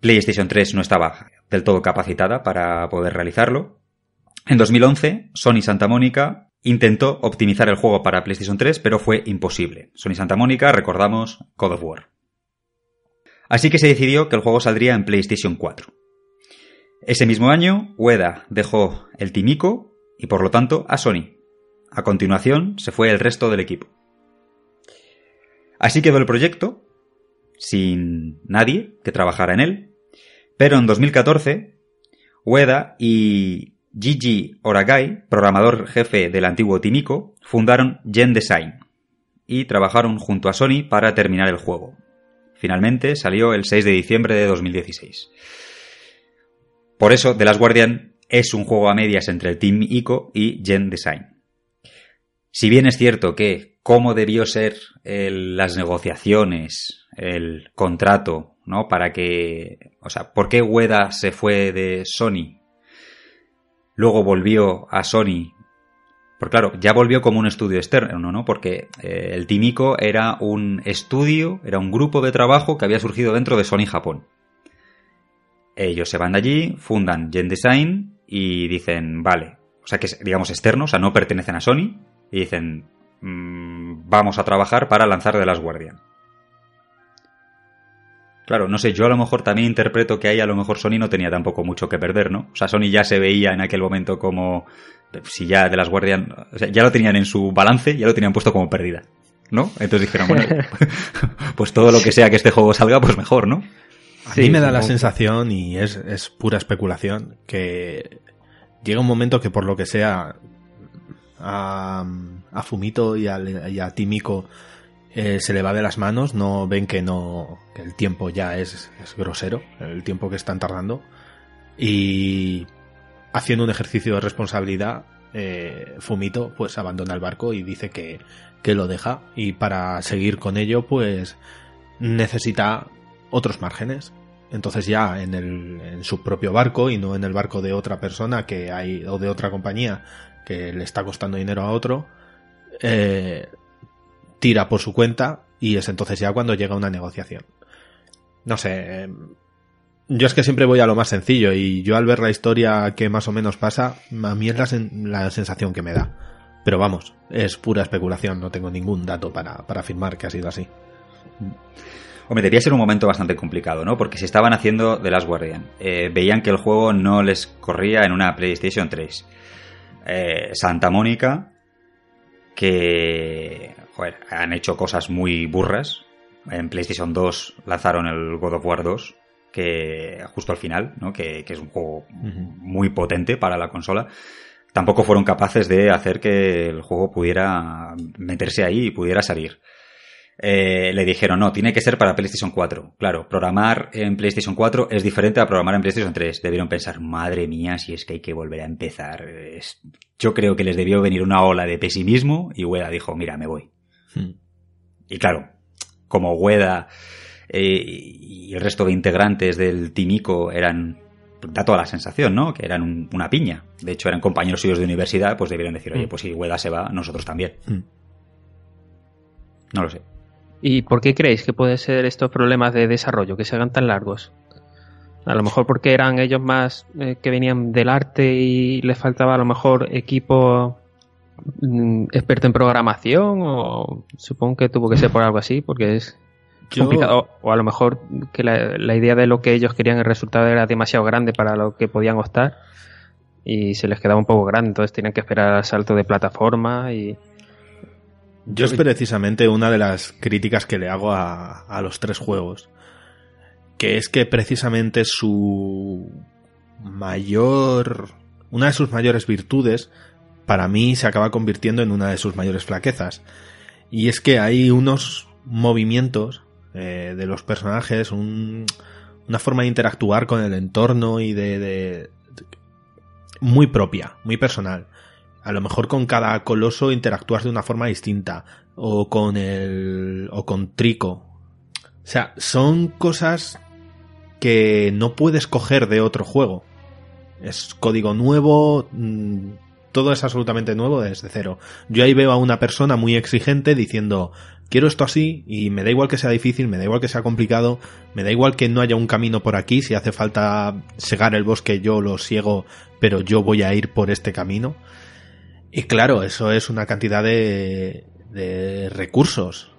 PlayStation 3 no estaba del todo capacitada para poder realizarlo. En 2011, Sony Santa Mónica intentó optimizar el juego para PlayStation 3, pero fue imposible. Sony Santa Mónica, recordamos, Code of War. Así que se decidió que el juego saldría en PlayStation 4. Ese mismo año, Ueda dejó el Timico y por lo tanto a Sony. A continuación, se fue el resto del equipo. Así quedó el proyecto, sin nadie que trabajara en él, pero en 2014, Ueda y Gigi Oragai, programador jefe del antiguo Timico, fundaron Gen Design y trabajaron junto a Sony para terminar el juego. Finalmente salió el 6 de diciembre de 2016. Por eso, The Last Guardian es un juego a medias entre el Team ICO y Gen Design. Si bien es cierto que cómo debió ser las negociaciones, el contrato, ¿no? Para que, o sea, ¿por qué Ueda se fue de Sony? Luego volvió a Sony. Porque claro, ya volvió como un estudio externo, ¿no? Porque eh, el Timico era un estudio, era un grupo de trabajo que había surgido dentro de Sony Japón. Ellos se van de allí, fundan Gen Design y dicen, vale, o sea que digamos externos, o sea, no pertenecen a Sony, y dicen, Mm, vamos a trabajar para lanzar de las Guardian. Claro, no sé, yo a lo mejor también interpreto que ahí a lo mejor Sony no tenía tampoco mucho que perder, ¿no? O sea, Sony ya se veía en aquel momento como si ya de las Guardian, o sea, ya lo tenían en su balance, ya lo tenían puesto como perdida, ¿no? Entonces dijeron, bueno, pues todo lo que sea que este juego salga, pues mejor, ¿no? A mí me da la sensación, y es, es pura especulación, que llega un momento que por lo que sea a, a Fumito y a, Tímico eh, se le va de las manos, no ven que no que el tiempo ya es, grosero, el tiempo que están tardando y haciendo un ejercicio de responsabilidad, eh, Fumito pues abandona el barco y dice que, que lo deja y para seguir con ello pues necesita otros márgenes. Entonces ya en, el, en su propio barco y no en el barco de otra persona que hay o de otra compañía que le está costando dinero a otro, eh, tira por su cuenta y es entonces ya cuando llega una negociación. No sé, yo es que siempre voy a lo más sencillo y yo al ver la historia que más o menos pasa, a mí es la, sensación que me da. Pero vamos, es pura especulación, no tengo ningún dato para, afirmar que ha sido así. Hombre, debía ser un momento bastante complicado, ¿no? Porque si estaban haciendo The Last Guardian, eh, veían que el juego no les corría en una PlayStation 3. Eh, Santa Mónica que han hecho cosas muy burras. En PlayStation 2 lanzaron el God of War 2, que justo al final, ¿no? que, es un juego muy potente para la consola. Tampoco fueron capaces de hacer que el juego pudiera meterse ahí y pudiera salir. Eh, le dijeron, no, tiene que ser para PlayStation 4. Claro, programar en PlayStation 4 es diferente a programar en PlayStation 3. Debieron pensar, madre mía, si es que hay que volver a empezar. Yo creo que les debió venir una ola de pesimismo y Ueda dijo, mira, me voy. Hmm. Y claro, como Ueda eh, y el resto de integrantes del Timico eran da toda la sensación, ¿no? Que eran un- una piña. De hecho, eran compañeros suyos de universidad, pues debieron decir, oye, Mm. pues si Ueda se va, nosotros también. Mm. No lo sé. ¿Y por qué creéis que pueden ser estos problemas de desarrollo que se hagan tan largos? A lo mejor porque eran ellos más eh, que venían del arte y les faltaba a lo mejor equipo mm, experto en programación o supongo que tuvo que ser por algo así porque es Yo- complicado o a lo mejor que la, la idea de lo que ellos querían el resultado era demasiado grande para lo que podían optar y se les quedaba un poco grande entonces tenían que esperar al salto de plataforma y Yo es precisamente una de las críticas que le hago a, a los tres juegos. Que es que precisamente su mayor. Una de sus mayores virtudes, para mí, se acaba convirtiendo en una de sus mayores flaquezas. Y es que hay unos movimientos eh, de los personajes, un- una forma de interactuar con el entorno y de, de- muy propia, muy personal. A lo mejor con cada coloso interactúas de una forma distinta. O con el. o con Trico. O sea, son cosas que no puedes coger de otro juego. Es código nuevo. mm, Todo es absolutamente nuevo desde cero. Yo ahí veo a una persona muy exigente diciendo. Quiero esto así y me da igual que sea difícil, me da igual que sea complicado, me da igual que no haya un camino por aquí, si hace falta segar el bosque yo lo siego, pero yo voy a ir por este camino. Y claro, eso es una cantidad de, de recursos.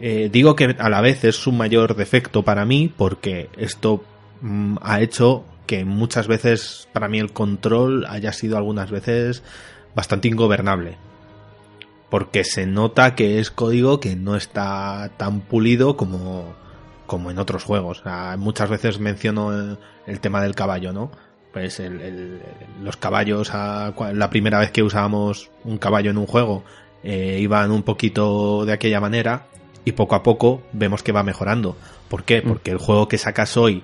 Eh, digo que a la vez es un mayor defecto para mí porque esto mm, ha hecho que muchas veces para mí el control haya sido algunas veces bastante ingobernable. Porque se nota que es código que no está tan pulido como, como en otros juegos. O sea, muchas veces menciono el, el tema del caballo, ¿no? Pues el- el- los caballos, a- la primera vez que usábamos un caballo en un juego, eh, iban un poquito de aquella manera y poco a poco vemos que va mejorando. ¿Por qué? Mm. Porque el juego que sacas hoy,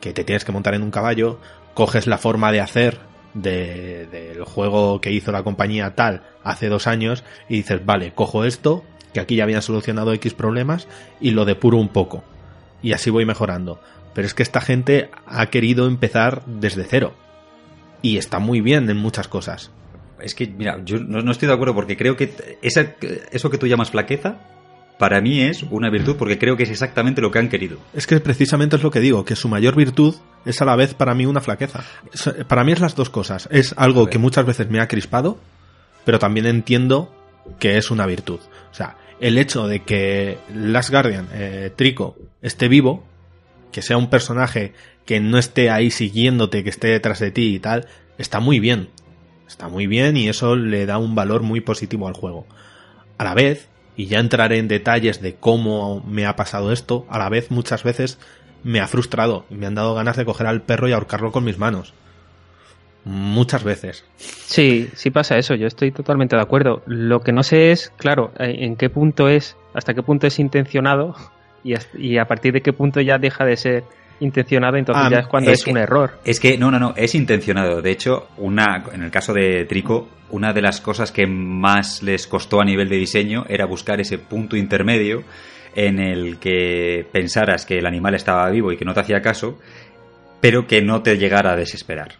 que te tienes que montar en un caballo, coges la forma de hacer de- del juego que hizo la compañía tal hace dos años y dices, vale, cojo esto, que aquí ya habían solucionado X problemas y lo depuro un poco. Y así voy mejorando. Pero es que esta gente ha querido empezar desde cero. Y está muy bien en muchas cosas. Es que, mira, yo no, no estoy de acuerdo porque creo que esa, eso que tú llamas flaqueza, para mí es una virtud porque creo que es exactamente lo que han querido. Es que precisamente es lo que digo, que su mayor virtud es a la vez para mí una flaqueza. Es- Para mí es las dos cosas. Es algo que muchas veces me ha crispado, pero también entiendo que es una virtud. O sea, el hecho de que Last Guardian, eh, Trico, esté vivo, que sea un personaje que no esté ahí siguiéndote, que esté detrás de ti y tal, está muy bien. Está muy bien y eso le da un valor muy positivo al juego. A la vez, y ya entraré en detalles de cómo me ha pasado esto, a la vez muchas veces me ha frustrado y me han dado ganas de coger al perro y ahorcarlo con mis manos. Muchas veces. Sí, sí pasa eso, yo estoy totalmente de acuerdo. Lo que no sé es, claro, eh, en qué punto es, hasta qué punto es intencionado y, hasta- y a partir de qué punto ya deja de ser intencionado, entonces Ah, ya es cuando es es, que- un error. Es que, no, no, no, es intencionado. De hecho, una, en el caso de Trico, una de las cosas que más les costó a nivel de diseño era buscar ese punto intermedio en el que pensaras que el animal estaba vivo y que no te hacía caso, pero que no te llegara a desesperar.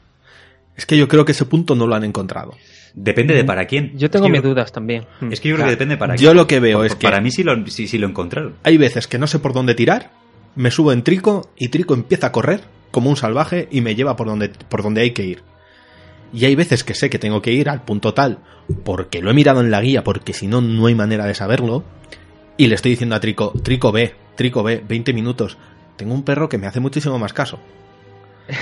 Es que yo creo que ese punto no lo han encontrado. Depende de para quién. Yo tengo Es que mis dudas también. Es que yo creo que depende para Yo quién. lo que veo Por- es que- Para mí sí lo, sí, sí lo encontraron. Hay veces que no sé por dónde tirar, me subo en Trico y Trico empieza a correr como un salvaje y me lleva por donde, por donde hay que ir. Y hay veces que sé que tengo que ir al punto tal, porque lo he mirado en la guía, porque si no, no hay manera de saberlo. Y le estoy diciendo a Trico, Trico ve, Trico ve, 20 minutos. Tengo un perro que me hace muchísimo más caso.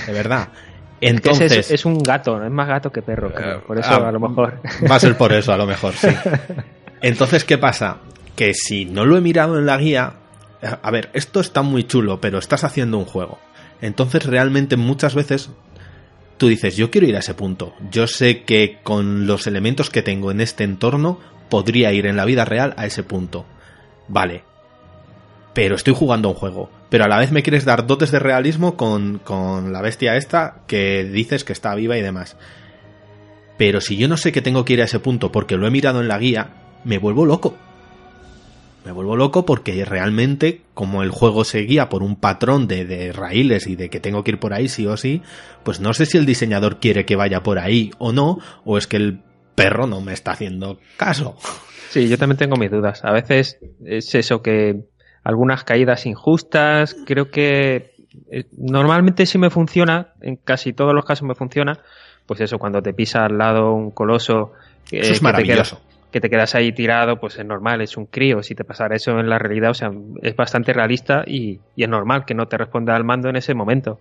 De verdad. Entonces, es, es un gato, no es más gato que perro, creo. por eso ah, a lo mejor. Va a ser por eso, a lo mejor, sí. Entonces, ¿qué pasa? Que si no lo he mirado en la guía, a ver, esto está muy chulo, pero estás haciendo un juego. Entonces, realmente muchas veces tú dices, yo quiero ir a ese punto. Yo sé que con los elementos que tengo en este entorno, podría ir en la vida real a ese punto. Vale. Pero estoy jugando un juego. Pero a la vez me quieres dar dotes de realismo con, con la bestia esta que dices que está viva y demás. Pero si yo no sé que tengo que ir a ese punto porque lo he mirado en la guía, me vuelvo loco. Me vuelvo loco porque realmente, como el juego seguía por un patrón de, de raíles y de que tengo que ir por ahí sí o sí, pues no sé si el diseñador quiere que vaya por ahí o no, o es que el perro no me está haciendo caso. Sí, yo también tengo mis dudas. A veces es eso que algunas caídas injustas, creo que eh, normalmente sí me funciona, en casi todos los casos me funciona, pues eso, cuando te pisa al lado un coloso eh, eso es maravilloso. Que te, quedas, ahí tirado, pues es normal, es un crío. Si te pasara eso en la realidad, o sea, es bastante realista y, es normal que no te responda al mando en ese momento.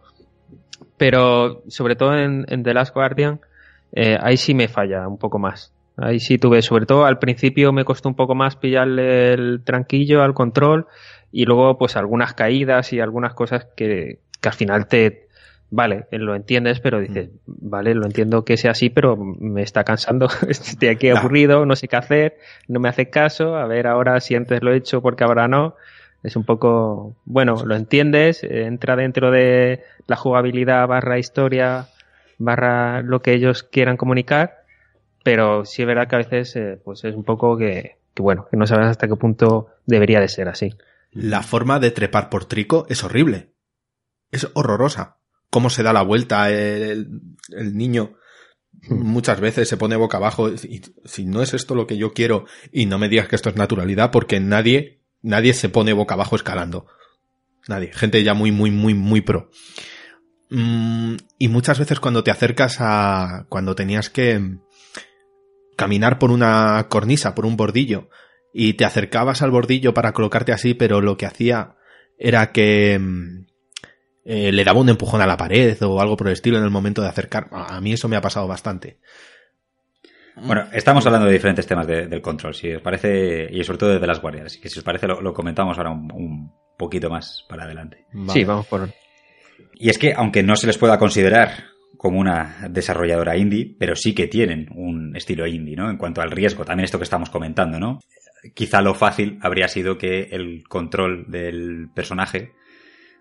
Pero sobre todo en, en The Last Guardian, eh, ahí sí me falla un poco más. Ahí sí tuve, sobre todo al principio me costó un poco más pillarle el tranquillo al control y luego pues algunas caídas y algunas cosas que, que al final te, vale, lo entiendes, pero dices, vale, lo entiendo que sea así, pero me está cansando, estoy aquí aburrido, no sé qué hacer, no me hace caso, a ver ahora si antes lo he hecho porque ahora no. Es un poco, bueno, lo entiendes, entra dentro de la jugabilidad barra historia barra lo que ellos quieran comunicar, pero sí es verdad que a veces eh, pues es un poco que, que, bueno, que no sabes hasta qué punto debería de ser así. La forma de trepar por trico es horrible. Es horrorosa. Cómo se da la vuelta el, el niño muchas veces se pone boca abajo y si no es esto lo que yo quiero y no me digas que esto es naturalidad porque nadie nadie se pone boca abajo escalando. Nadie, gente ya muy muy muy muy pro. Mm, y muchas veces cuando te acercas a cuando tenías que caminar por una cornisa, por un bordillo y te acercabas al bordillo para colocarte así, pero lo que hacía era que eh, le daba un empujón a la pared o algo por el estilo en el momento de acercar. A mí eso me ha pasado bastante. Bueno, estamos hablando de diferentes temas de, del control, si os parece, y sobre todo de las guardias, así que si os parece lo, lo comentamos ahora un, un, poquito más para adelante. Vale. Sí, vamos por... Y es que, aunque no se les pueda considerar como una desarrolladora indie, pero sí que tienen un estilo indie, ¿no? En cuanto al riesgo, también esto que estamos comentando, ¿no? Quizá lo fácil habría sido que el control del personaje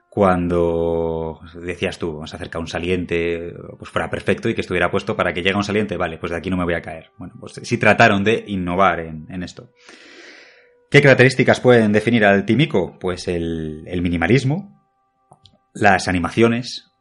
cuando decías tú, vamos a acercar un saliente, pues fuera perfecto y que estuviera puesto para que llegue un saliente, vale, pues de aquí no me voy a caer. Bueno, pues sí trataron de innovar en, en esto. ¿Qué características pueden definir al Timico? Pues el, el minimalismo, las animaciones,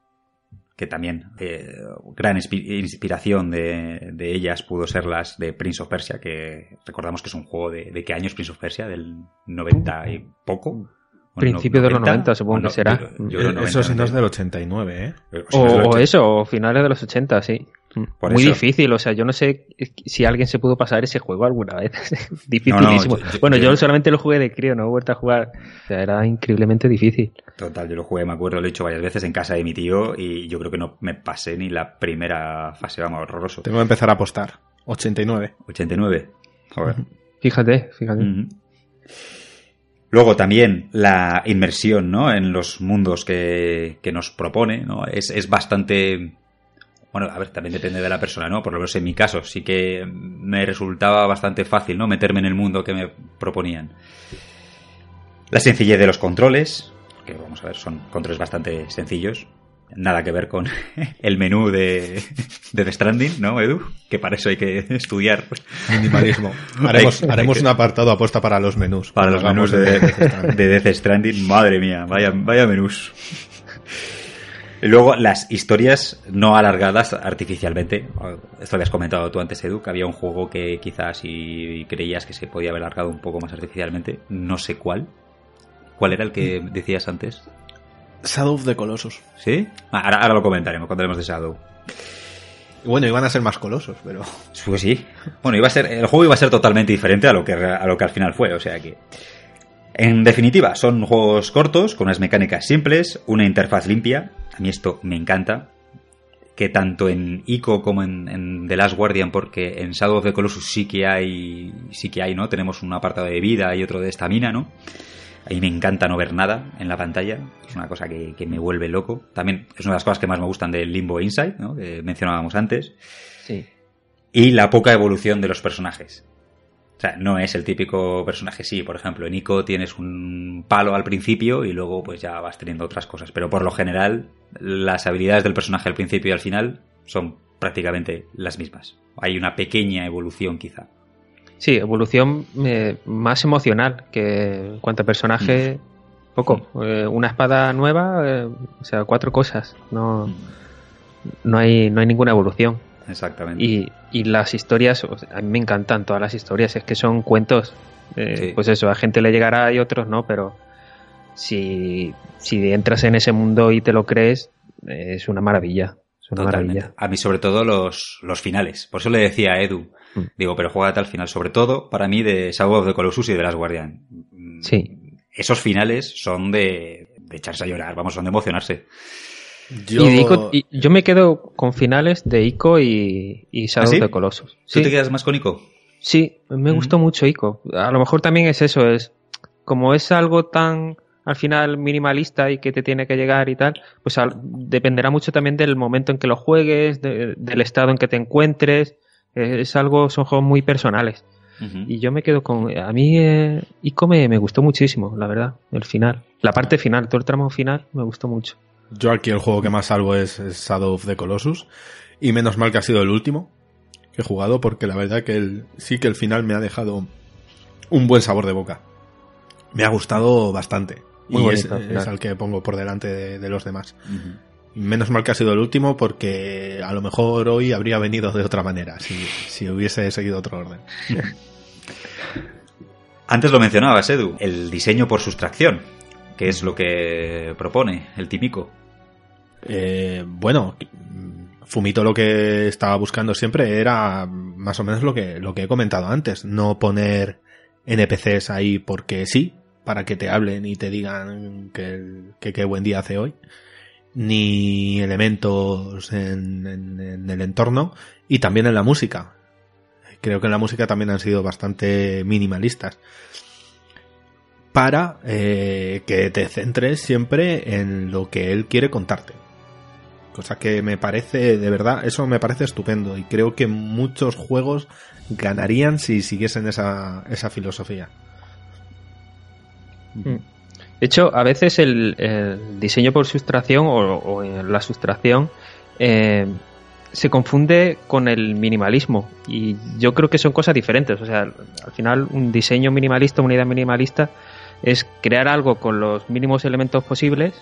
que también eh, gran inspiración de, de, ellas pudo ser las de Prince of Persia, que recordamos que es un juego de, de qué años Prince of Persia, del 90 y poco. Principio de los 90, supongo bueno, que será. Yo, yo 90, eso sí no es del 89, ¿eh? O, o, eso, o finales de los 80, sí. Por Muy eso. difícil, o sea, yo no sé si alguien se pudo pasar ese juego alguna vez. Dificilísimo. No, no, yo, bueno, yo, solamente lo jugué de crío, no he vuelto a jugar. O sea, era increíblemente difícil. Total, yo lo jugué, me acuerdo, lo he hecho varias veces en casa de mi tío y yo creo que no me pasé ni la primera fase, vamos, horroroso. Tengo que empezar a apostar. 89. 89. Joder. Fíjate, fíjate. Uh -huh. Luego también la inmersión ¿no? en los mundos que, que nos propone ¿no? es, es, bastante... Bueno, a ver, también depende de la persona, ¿no? Por lo menos en mi caso sí que me resultaba bastante fácil, ¿no? Meterme en el mundo que me proponían. La sencillez de los controles, que vamos a ver, son controles bastante sencillos nada que ver con el menú de, de The Stranding, ¿no, Edu? Que para eso hay que estudiar. Minimalismo. Haremos, hay, haremos hay que... un apartado apuesta para los menús. Para los menús de, de, de Death Stranding. Madre mía, vaya, vaya menús. Luego las historias no alargadas artificialmente. Esto habías comentado tú antes, Edu, que había un juego que quizás si creías que se podía haber alargado un poco más artificialmente. No sé cuál. ¿Cuál era el que decías antes? Shadow of the Colossus. ¿Sí? Ah, ahora, ahora, lo comentaremos cuando hablemos de Shadow. Bueno, iban a ser más colosos, pero. Pues sí. Bueno, iba a ser, el juego iba a ser totalmente diferente a lo que, a lo que al final fue, o sea que. En definitiva, son juegos cortos, con unas mecánicas simples, una interfaz limpia. A mí esto me encanta. Que tanto en ICO como en, en, The Last Guardian, porque en Shadow of the Colossus sí que hay. sí que hay, ¿no? Tenemos un apartado de vida y otro de estamina, ¿no? A mí me encanta no ver nada en la pantalla. Es una cosa que, que, me vuelve loco. También es una de las cosas que más me gustan del Limbo Inside, ¿no? que mencionábamos antes. Sí. Y la poca evolución de los personajes. O sea, no es el típico personaje, sí, por ejemplo, en Ico tienes un palo al principio y luego pues ya vas teniendo otras cosas. Pero por lo general, las habilidades del personaje al principio y al final son prácticamente las mismas. Hay una pequeña evolución quizá. Sí, evolución eh, más emocional que en cuanto a personaje, Mm. poco. Eh, una espada nueva, eh, o sea, cuatro cosas. No, no, hay, no hay ninguna evolución. Exactamente. Y, y las historias, o sea, a mí me encantan todas las historias, es que son cuentos. Sí. Pues eso, a gente le llegará y otros no, pero si, si entras en ese mundo y te lo crees, es una maravilla. Es una Totalmente. maravilla. A mí, sobre todo, los, los finales. Por eso le decía a Edu, Mm. digo, pero juega al final. Sobre todo, para mí, de Shadow of the Colossus y de Last Guardian. Mm, Sí. Esos finales son de, de echarse a llorar, vamos, son de emocionarse. Yo, Y, de Ico- y yo me quedo con finales de Ico y, y Shadow ¿Ah, sí? of the Colossus. ¿Tú Sí, te quedas más con Ico? sí, me gustó mucho Ico. A lo mejor también es eso, es como es algo tan al final minimalista y que te tiene que llegar y tal, pues al- dependerá mucho también del momento en que lo juegues, de- del estado en que te encuentres. Es algo, son juegos muy personales. Y yo me quedo con. A mí, eh, Ico me, me gustó muchísimo, la verdad, el final. La parte final, todo el tramo final, me gustó mucho. yo aquí el juego que más salvo es, es Shadow of the Colossus. Y menos mal que ha sido el último que he jugado, porque la verdad que el, sí que el final me ha dejado un buen sabor de boca. Me ha gustado bastante. Muy y es, bonito es al que pongo por delante de, de los demás. Menos mal que ha sido el último porque a lo mejor hoy habría venido de otra manera, si, si hubiese seguido otro orden. Antes lo mencionabas, Edu, el diseño por sustracción, que es lo que propone el típico. Eh, bueno, Fumito lo que estaba buscando siempre era más o menos lo que, lo que he comentado antes, no poner NPCs ahí porque sí, para que te hablen y te digan que, que qué buen día hace hoy, ni elementos en, el entorno y también en la música. Creo que en la música también han sido bastante minimalistas para eh, que te centres siempre en lo que él quiere contarte. Cosa que me parece, de verdad, eso me parece estupendo y creo que muchos juegos ganarían si siguiesen esa, esa filosofía. De hecho, a veces el, diseño por sustracción o, en la sustracción eh, se confunde con el minimalismo y yo creo que son cosas diferentes. O sea, al final un diseño minimalista, una idea minimalista es crear algo con los mínimos elementos posibles,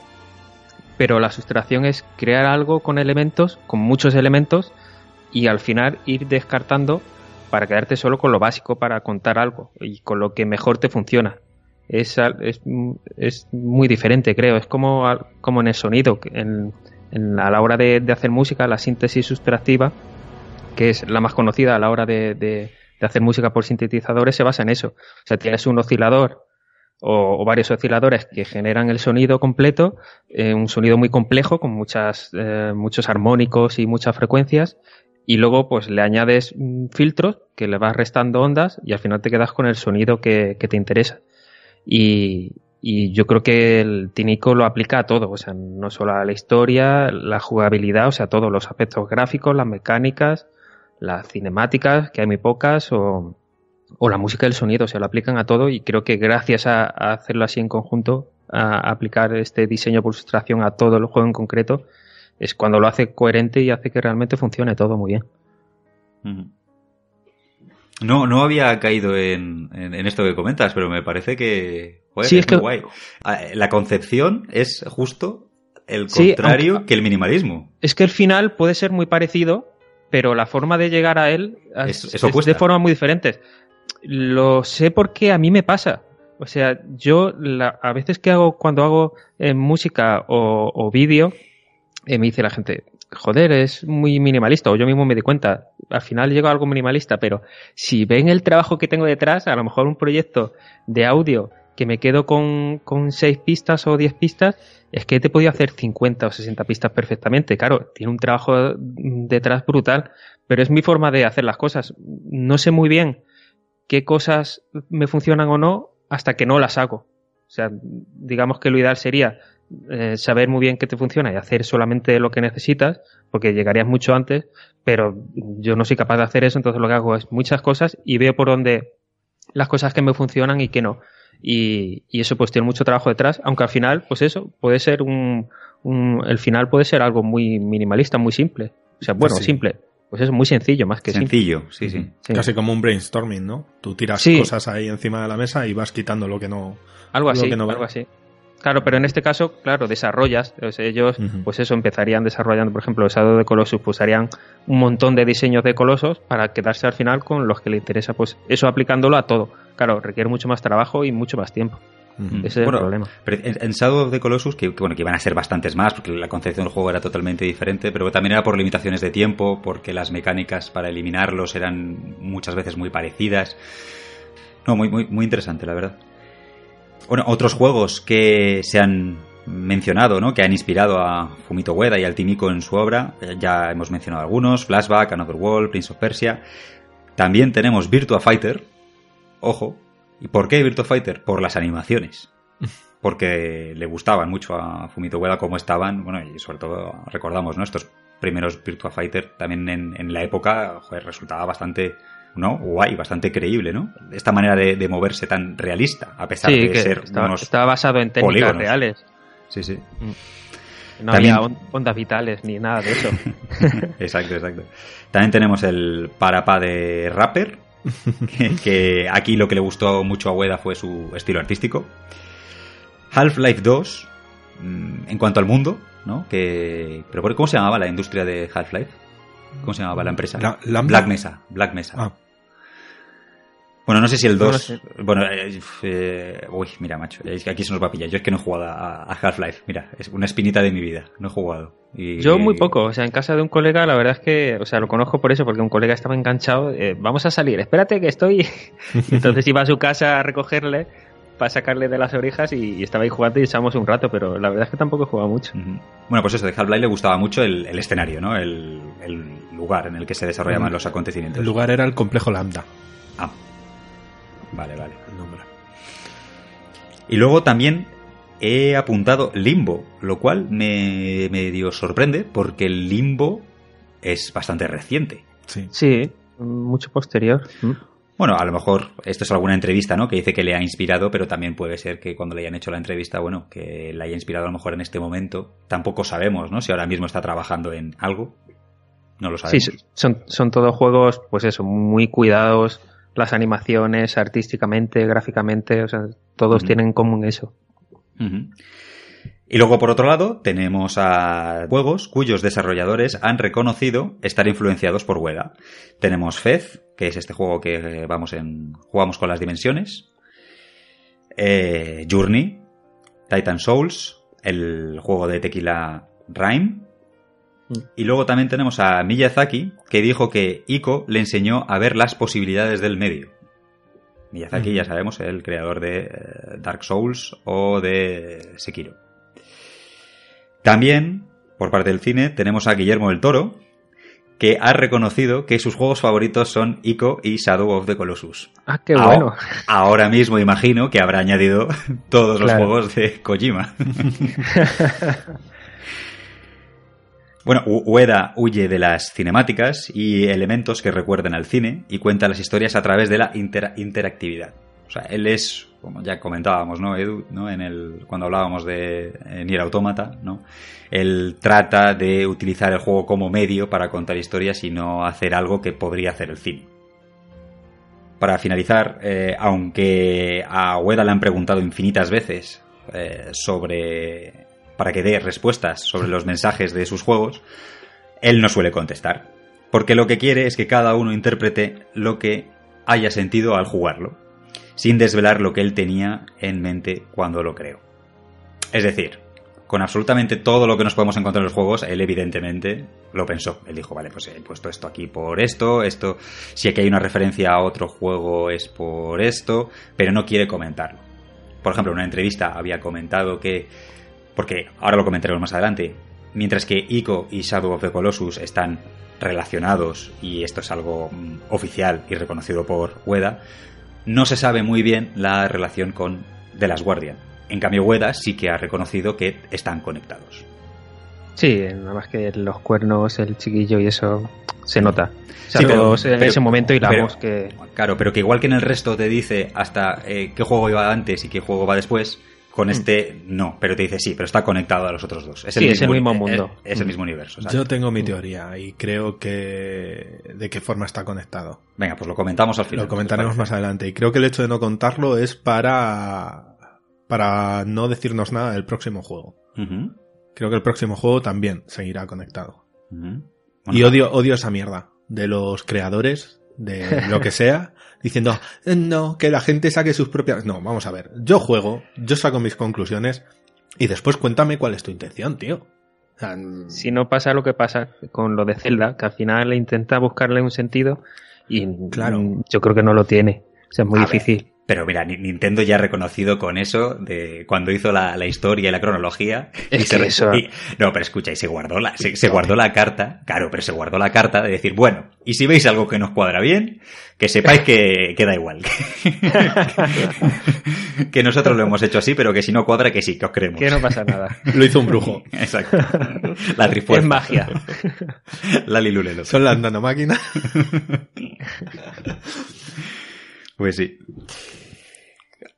pero la sustracción es crear algo con elementos, con muchos elementos y al final ir descartando para quedarte solo con lo básico para contar algo y con lo que mejor te funciona es, es, es muy diferente, creo. Es como, como en el sonido, en, a la hora de, de hacer música, la síntesis sustractiva, que es la más conocida a la hora de, de- hacer música por sintetizadores, se basa en eso. O sea, tienes un oscilador o, varios osciladores que generan el sonido completo, eh, un sonido muy complejo con muchas, eh, muchos armónicos y muchas frecuencias. Y luego, pues le añades mm, filtros que le vas restando ondas y al final te quedas con el sonido que te interesa. Y, y yo creo que el Tinico lo aplica a todo, o sea, no solo a la historia, la jugabilidad, o sea, todos los aspectos gráficos, las mecánicas, las cinemáticas, que hay muy pocas, o, o la música y el sonido, se lo aplican a todo y creo que gracias a, hacerlo así en conjunto, a, aplicar este diseño por sustracción a todo el juego en concreto, es cuando lo hace coherente y hace que realmente funcione todo muy bien. No, no había caído en, en- en esto que comentas, pero me parece que joder, Sí, es, es que- muy guay. Ah, La concepción es justo el Sí, contrario aunque- que el minimalismo. Es que el final puede ser muy parecido, pero la forma de llegar a él Es- es, es opuesta. de formas muy diferentes. Lo sé porque a mí me pasa. O sea, yo la- a veces que hago, cuando hago eh, música o, o vídeo, eh, me dice la gente, joder, es muy minimalista, o yo mismo me di cuenta, al final llego a algo minimalista, pero si ven el trabajo que tengo detrás, a lo mejor un proyecto de audio que me quedo con, con 6 pistas o 10 pistas, es que te podido hacer 50 o 60 pistas perfectamente. Claro, tiene un trabajo detrás brutal, pero es mi forma de hacer las cosas. No sé muy bien qué cosas me funcionan o no hasta que no las hago. O sea, digamos que lo ideal sería eh, saber muy bien qué te funciona y hacer solamente lo que necesitas, porque llegarías mucho antes, pero yo no soy capaz de hacer eso, entonces lo que hago es muchas cosas y veo por dónde las cosas que me funcionan y que no. Y, y eso pues tiene mucho trabajo detrás, aunque al final, pues eso, puede ser un, un- el final puede ser algo muy minimalista, muy simple. O sea, bueno, Sí. simple. pues es muy sencillo, más que sencillo, sí, sí, Casi como un brainstorming, ¿no? Tú tiras cosas ahí encima de la mesa y vas quitando lo que no. Algo así, algo así. Claro, pero en este caso, claro, desarrollas. ellos, pues eso, empezarían desarrollando, por ejemplo, el de Colossus, pues harían un montón de diseños de colosos para quedarse al final con los que le interesa, pues eso aplicándolo a todo. Claro, requiere mucho más trabajo y mucho más tiempo. Ese es el problema. Pero en, Shadow of the Colossus, que, bueno, que iban a ser bastantes más, porque la concepción del juego era totalmente diferente, pero también era por limitaciones de tiempo, porque las mecánicas para eliminarlos eran muchas veces muy parecidas. No, muy, muy, muy interesante, la verdad. Bueno, otros juegos que se han mencionado, ¿no? Que han inspirado a Fumito Ueda y al Timiko en su obra. Eh, ya hemos mencionado algunos: Flashback, Another World, Prince of Persia. También tenemos Virtua Fighter. Ojo, ¿Y por qué Virtua Fighter? Por las animaciones. Porque le gustaban mucho a Fumito Ueda cómo estaban, bueno, y sobre todo recordamos, ¿no? Estos primeros Virtua Fighter también en, la época, joder, resultaba bastante, ¿no? Guay, bastante creíble, ¿no? Esta manera de, moverse tan realista, a pesar de ser estaba, estaba basado en técnicas reales. Sí, sí. Mm. No había ondas vitales ni nada de eso. exacto, exacto. También tenemos el parapá de Rapper, que, aquí lo que le gustó mucho a Ueda fue su estilo artístico. Half-Life 2, mm, en cuanto al mundo, ¿no? Que, pero ¿cómo se llamaba la industria de Half-Life? ¿Cómo se llamaba la empresa? Black Mesa. Black Mesa. Ah. Bueno, no sé si el 2. Bueno, eh, eh, uy, mira, macho, es que aquí se nos va a pillar. Yo es que no he jugado a, Half-Life. Mira, es una espinita de mi vida. No he jugado. Yo muy poco. O sea, en casa de un colega, la verdad es que, o sea, lo conozco por eso, porque un colega estaba enganchado. Eh, vamos a salir, espérate que estoy. Entonces iba a su casa a recogerle para sacarle de las orejas y, estaba ahí jugando y echábamos un rato, pero la verdad es que tampoco he jugado mucho. Bueno, pues eso, de Half-Life le gustaba mucho el, escenario, ¿no? El, lugar en el que se desarrollaban los acontecimientos. El lugar era el complejo Lambda. Ah, Vale, vale. Y luego también he apuntado Limbo, lo cual me medio sorprende porque el Limbo es bastante reciente. Sí. Sí, mucho posterior. Mm. Bueno, a lo mejor esto es alguna entrevista, ¿no? Que dice que le ha inspirado, pero también puede ser que cuando le hayan hecho la entrevista, bueno, que le haya inspirado a lo mejor en este momento. Tampoco sabemos, ¿no? Si ahora mismo está trabajando en algo. No lo sabemos. Sí, son, son todos juegos, pues eso, muy cuidados las animaciones, artísticamente, gráficamente, o sea, todos tienen en común eso. Y luego, por otro lado, tenemos a juegos cuyos desarrolladores han reconocido estar influenciados por Weda. Tenemos Fez, que es este juego que vamos en, jugamos con las dimensiones. Eh, Journey, Titan Souls, el juego de Tequila Rhyme, y luego también tenemos a Miyazaki, que dijo que Ico le enseñó a ver las posibilidades del medio. Miyazaki, ya sabemos, el creador de eh, Dark Souls o de Sekiro. También, por parte del cine, tenemos a Guillermo del Toro, que ha reconocido que sus juegos favoritos son Ico y Shadow of the Colossus. Ah, qué bueno. Ahora mismo imagino que habrá añadido todos los juegos de Kojima. Bueno, Ueda huye de las cinemáticas y elementos que recuerden al cine y cuenta las historias a través de la interactividad. O sea, él es, como ya comentábamos, ¿no, Edu? ¿no? En el, cuando hablábamos de Nier Automata, ¿no? Él trata de utilizar el juego como medio para contar historias y no hacer algo que podría hacer el cine. Para finalizar, eh, aunque a Ueda le han preguntado infinitas veces eh, sobre para que dé respuestas sobre los mensajes de sus juegos, él no suele contestar. Porque lo que quiere es que cada uno interprete lo que haya sentido al jugarlo, sin desvelar lo que él tenía en mente cuando lo creó. Es decir, con absolutamente todo lo que nos podemos encontrar en los juegos, él evidentemente lo pensó. Él dijo, vale, pues he puesto esto aquí por esto, esto, si aquí hay una referencia a otro juego es por esto, pero no quiere comentarlo. Por ejemplo, en una entrevista había comentado que porque ahora lo comentaremos más adelante, mientras que Ico y Shadow of the Colossus están relacionados y esto es algo mm, oficial y reconocido por Ueda, no se sabe muy bien la relación con The Last Guardian. En cambio, Ueda sí que ha reconocido que están conectados. Sí, nada más que los cuernos, el chiquillo y eso se nota. sí, pero, en ese momento y la que... Claro, pero que igual que en el resto te dice hasta eh, qué juego iba antes y qué juego va después, con este no, pero te dice sí, pero está conectado a los otros dos. Es el, sí, mismo, es el mismo mundo. Es, es el mismo universo. ¿sabes? Yo tengo mi teoría y creo que de qué forma está conectado. Venga, pues lo comentamos al final. Lo comentaremos más adelante. Y creo que el hecho de no contarlo es para, para no decirnos nada del próximo juego. Creo que el próximo juego también seguirá conectado. y odio, odio esa mierda de los creadores de lo que sea, diciendo, no, que la gente saque sus propias... No, vamos a ver, yo juego, yo saco mis conclusiones y después cuéntame cuál es tu intención, tío. si no pasa lo que pasa con lo de Zelda, que al final intenta buscarle un sentido y claro. yo creo que no lo tiene. O sea, es muy difícil. Pero mira, Nintendo ya ha reconocido con eso de cuando hizo la, la historia y la cronología. y se, eso... no, pero escucha, y se guardó la, se, guardó la carta, claro, pero se guardó la carta de decir, bueno, y si veis algo que nos cuadra bien, que sepáis que, que da igual. que nosotros lo hemos hecho así, pero que si no cuadra, que sí, que os creemos. Que no pasa nada. lo hizo un brujo. Exacto. La trifuerza. Es magia. la Lilulelo. Son las nanomáquinas. Pues sí.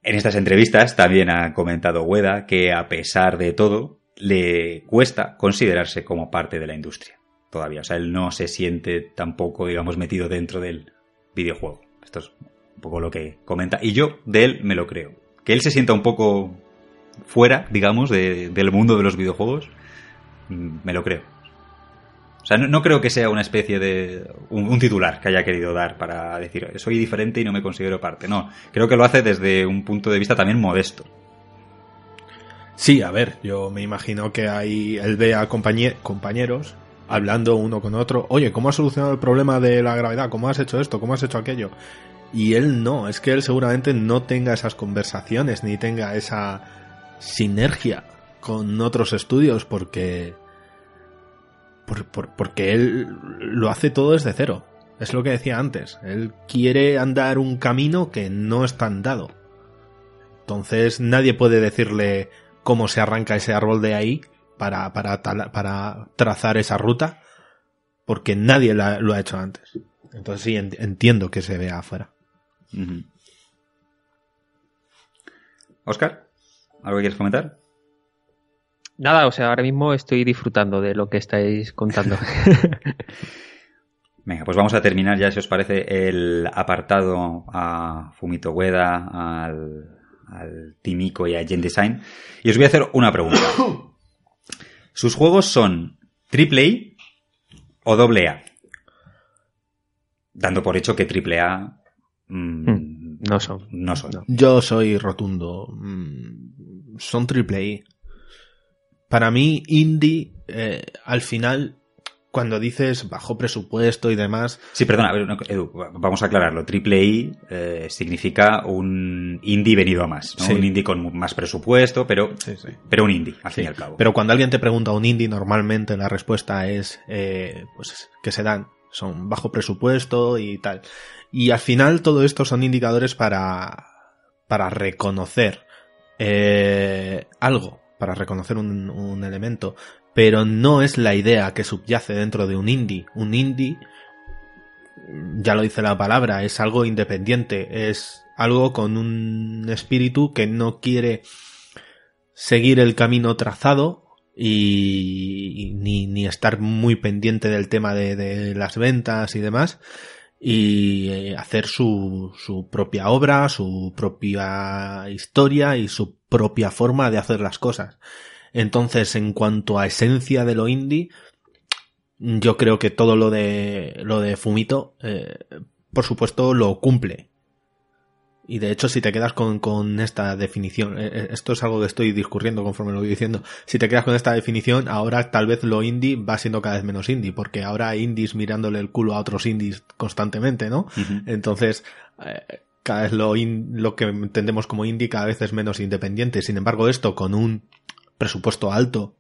En estas entrevistas también ha comentado Hueda que a pesar de todo le cuesta considerarse como parte de la industria todavía. O sea, él no se siente tampoco, digamos, metido dentro del videojuego. Esto es un poco lo que comenta. Y yo de él me lo creo. Que él se sienta un poco fuera, digamos, del mundo de los videojuegos, mm, me lo creo. O sea, no, creo que sea una especie de. Un, titular que haya querido dar para decir soy diferente y no me considero parte. No, creo que lo hace desde un punto de vista también modesto. Sí, a ver, yo me imagino que ahí él ve a compañeros hablando uno con otro. Oye, ¿cómo has solucionado el problema de la gravedad? ¿Cómo has hecho esto? ¿Cómo has hecho aquello? Y él no, es que él seguramente no tenga esas conversaciones ni tenga esa sinergia con otros estudios porque porque él lo hace todo desde cero. Es lo que decía antes. Él quiere andar un camino que no está andado. Entonces nadie puede decirle cómo se arranca ese árbol de ahí para, para, para trazar esa ruta, porque nadie lo ha hecho antes. Entonces sí, entiendo que se vea afuera. Oscar, ¿algo que quieres comentar? Nada, o sea, ahora mismo estoy disfrutando de lo que estáis contando. Venga, pues vamos a terminar ya, si os parece, el apartado a Fumito Ueda, al, al Timiko y a Gen Design. Y os voy a hacer una pregunta. ¿Sus juegos son AAA o AA? Dando por hecho que AAA mmm, hmm, no son. No son. Yo soy rotundo. Mm, son AAA para mí, indie, eh, al final, cuando dices bajo presupuesto y demás. Sí, perdona, Edu, vamos a aclararlo. Triple I eh, significa un indie venido a más, ¿no? Un indie con más presupuesto, pero, pero un indie, al fin y al cabo. Pero cuando alguien te pregunta un indie, normalmente la respuesta es eh, pues que se dan, son bajo presupuesto y tal. Y al final todo esto son indicadores para, para reconocer algo para reconocer un, elemento, pero no es la idea que subyace dentro de un indie. Un indie, ya lo dice la palabra, es algo independiente, es algo con un espíritu que no quiere seguir el camino trazado y, ni, ni, estar muy pendiente del tema de, de las ventas y demás y eh, hacer su, su propia obra, su propia historia y su propia forma de hacer las cosas. Entonces, en cuanto a esencia de lo indie, yo creo que todo lo de lo de Fumito, eh, por supuesto, lo cumple. Y de hecho, si te quedas con, con esta definición, eh, eh, esto es algo que estoy discurriendo conforme lo voy diciendo, si te quedas con esta definición, ahora tal vez lo indie va siendo cada vez menos indie, porque ahora hay indies mirándole el culo a otros indies constantemente, ¿no? Entonces, cada vez lo, lo que entendemos como indie cada vez es menos independiente. Sin embargo, esto con un presupuesto alto,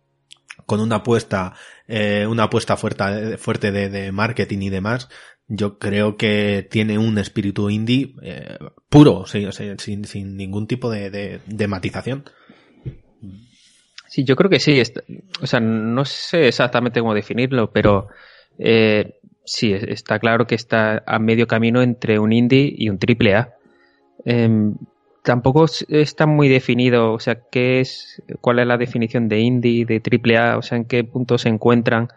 con una apuesta, eh, una apuesta fuerte, fuerte de, marketing y demás, yo creo que tiene un espíritu indie eh, puro, sin, sin, ningún tipo de, de, matización. Sí, yo creo que sí. o sea, no sé exactamente cómo definirlo, pero eh, sí, está claro que está a medio camino entre un indie y un triple A. Em, tampoco está muy definido, o sea, qué es, cuál es la definición de indie, de triple A, o sea, en qué punto se encuentran.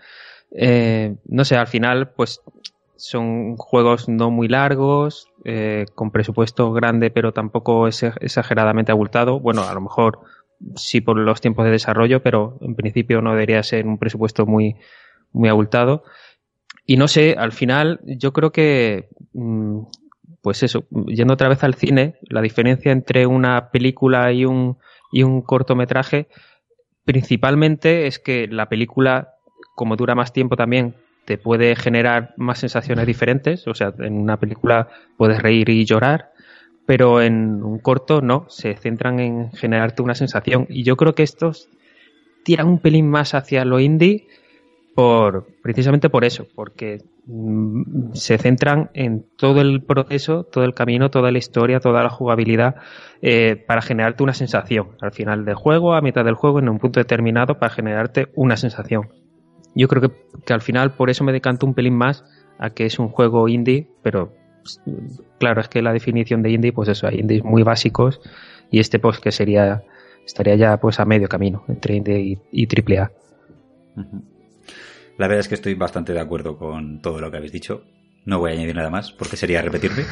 Eh, no sé, al final, pues son juegos no muy largos, eh, con presupuesto grande, pero tampoco exageradamente abultado. Bueno, a lo mejor sí por los tiempos de desarrollo, pero en principio no debería ser un presupuesto muy, muy abultado. Y no sé, al final yo creo que mm, pues eso, yendo otra vez al cine, la diferencia entre una película y un, y un cortometraje, principalmente es que la película, como dura más tiempo también, te puede generar más sensaciones diferentes. O sea, en una película puedes reír y llorar, pero en un corto no, se centran en generarte una sensación. Y yo creo que estos tiran un pelín más hacia lo indie por precisamente por eso, porque mm, se centran en todo el proceso, todo el camino, toda la historia, toda la jugabilidad eh, para generarte una sensación al final del juego, a mitad del juego, en un punto determinado para generarte una sensación. Yo creo que, que al final por eso me decanto un pelín más a que es un juego indie, pero pues, claro, es que la definición de indie, pues eso, hay indies muy básicos y este pues que sería, estaría ya pues a medio camino entre indie y, triple A. La verdad es que estoy bastante de acuerdo con todo lo que habéis dicho. No voy a añadir nada más porque sería repetirme.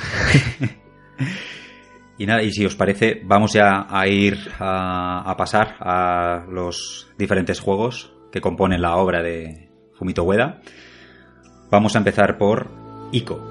y nada, y si os parece, vamos ya a ir a, pasar a los diferentes juegos que componen la obra de Fumito Ueda. Vamos a empezar por Ico.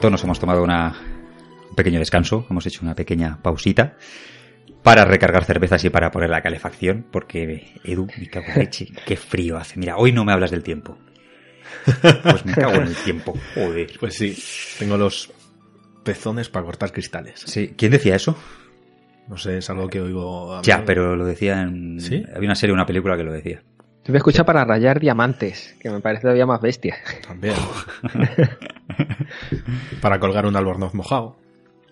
Vuelto, nos hemos tomado una, un pequeño descanso, hemos hecho una pequeña pausita para recargar cervezas y para poner la calefacción, porque Edu, me cago en leche, qué frío hace. Mira, hoy no me hablas del tiempo. Pues me cago en el tiempo, joder. Pues sí, tengo los pezones para cortar cristales. Sí, ¿quién decía eso? No sé, es algo que oigo. Ya, pero lo decía en. ¿Sí? Había una serie, una película que lo decía. Yo me escucha para rayar diamantes, que me parece todavía más bestia. También. para colgar un albornoz mojado.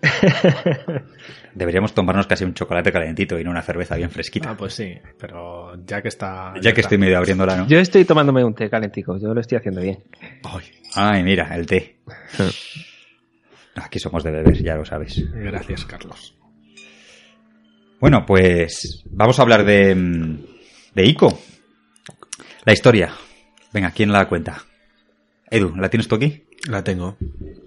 Deberíamos tomarnos casi un chocolate calentito y no una cerveza bien fresquita. Ah, pues sí, pero ya que está. Ya, que estoy medio abriéndola, ¿no? Yo estoy tomándome un té calentico, yo lo estoy haciendo bien. Ay, Ay mira, el té. Aquí somos de beber, ya lo sabes. Gracias, Carlos. Bueno, pues vamos a hablar de, de ICO, la historia. Venga, ¿quién la cuenta? Edu, ¿la tienes tú aquí? La tengo.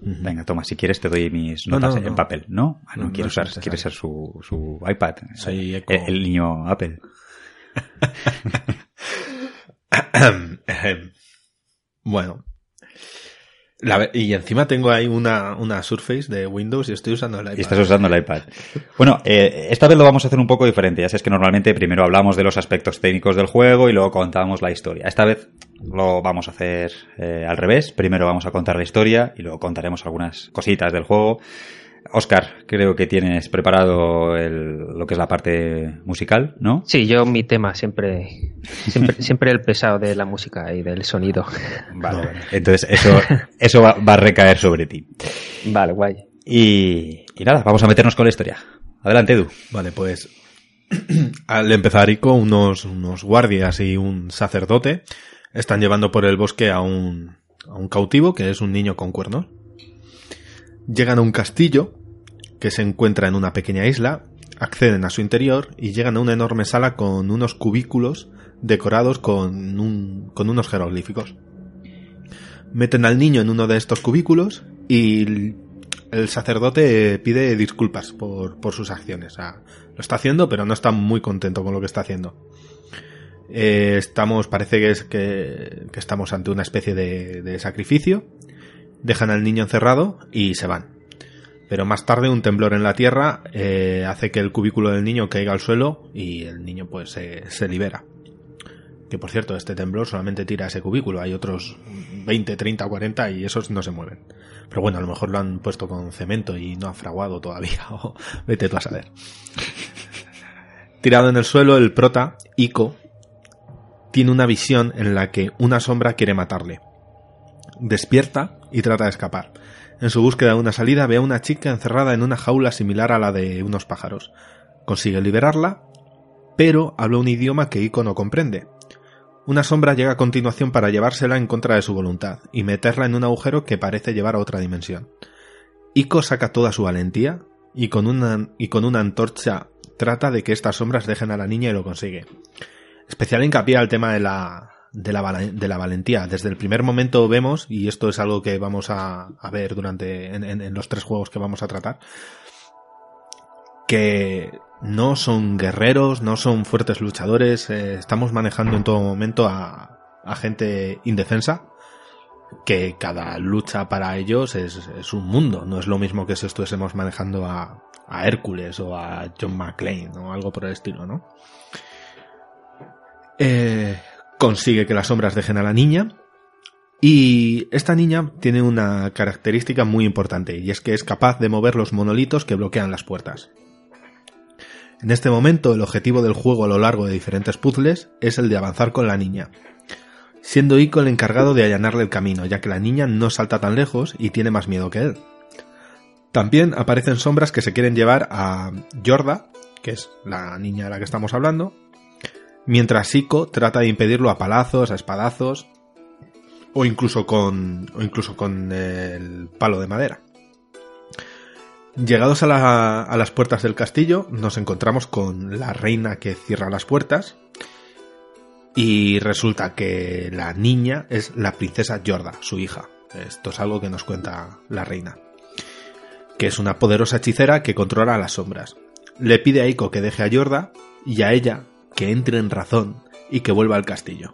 Venga, toma, si quieres te doy mis No, notas no, no. en papel, ¿no? Ah, no, quiero usar, quiere ser su, su iPad. Soy el, eco. el niño Apple. bueno. La y encima tengo ahí una, una Surface de Windows y estoy usando el iPad. Y estás usando el iPad. Bueno, eh, esta vez lo vamos a hacer un poco diferente. Ya sabes que normalmente primero hablamos de los aspectos técnicos del juego y luego contamos la historia. Esta vez lo vamos a hacer eh, al revés. Primero vamos a contar la historia y luego contaremos algunas cositas del juego. Oscar, creo que tienes preparado el- lo que es la parte musical, ¿no? Sí, yo mi tema siempre, siempre, siempre el pesado de la música y del sonido. Vale, vale. Entonces eso, eso va, va a recaer sobre ti. Vale, guay. Y, y nada, vamos a meternos con la historia. Adelante, Edu. Vale, pues al empezar Ico, unos, unos guardias y un sacerdote están llevando por el bosque a un, a un cautivo que es un niño con cuernos. Llegan a un castillo que se encuentra en una pequeña isla, acceden a su interior y llegan a una enorme sala con unos cubículos decorados con, un- con unos jeroglíficos. Meten al niño en uno de estos cubículos y el- sacerdote pide disculpas por, por sus acciones. Lo está haciendo, pero no está muy contento con lo que está haciendo. Eh, estamos, parece que es que, que estamos ante una especie de sacrificio. Dejan al niño encerrado y se van. Pero más tarde un temblor en la tierra eh, hace que el cubículo del niño caiga al suelo y el niño pues se, libera. Que por cierto, este temblor solamente tira ese cubículo. Hay otros 20, 30, 40 y esos no se mueven. Pero bueno, a lo mejor lo han puesto con cemento y no ha fraguado todavía. O vete tú a saber. Tirado en el suelo, el prota, Ico, tiene una visión en la que una sombra quiere matarle. Despierta y trata de escapar. En su búsqueda de una salida ve a una chica encerrada en una jaula similar a la de unos pájaros. Consigue liberarla, pero habla un idioma que Ico no comprende. Una sombra llega a continuación para llevársela en contra de su voluntad y meterla en un agujero que parece llevar a otra dimensión. Ico saca toda su valentía y con una, y con una antorcha trata de que estas sombras dejen a la niña y lo consigue. Especial hincapié al tema de la, de la, de la valentía. Desde el primer momento vemos, y esto es algo que vamos a, a ver durante en, en- en los tres juegos que vamos a tratar, que no son guerreros, no son fuertes luchadores, eh, estamos manejando en todo momento a, a gente indefensa, que cada lucha para ellos es, es un mundo, no es lo mismo que si estuviésemos manejando a, a Hércules o a John McClane o algo por el estilo, ¿no? Eh, consigue que las sombras dejen a la niña y esta niña tiene una característica muy importante y es que es capaz de mover los monolitos que bloquean las puertas. En este momento el objetivo del juego a lo largo de diferentes puzzles es el de avanzar con la niña, siendo Ico el encargado de allanarle el camino, ya que la niña no salta tan lejos y tiene más miedo que él. También aparecen sombras que se quieren llevar a Yorda, que es la niña de la que estamos hablando, mientras Ico trata de impedirlo a palazos, a espadazos o incluso con o incluso con el palo de madera. Llegados a, la- a las puertas del castillo, nos encontramos con la reina que cierra las puertas y resulta que la niña es la princesa Yorda, su hija. Esto es algo que nos cuenta la reina, que es una poderosa hechicera que controla las sombras. Le pide a Ico que deje a Yorda y a ella que entre en razón y que vuelva al castillo.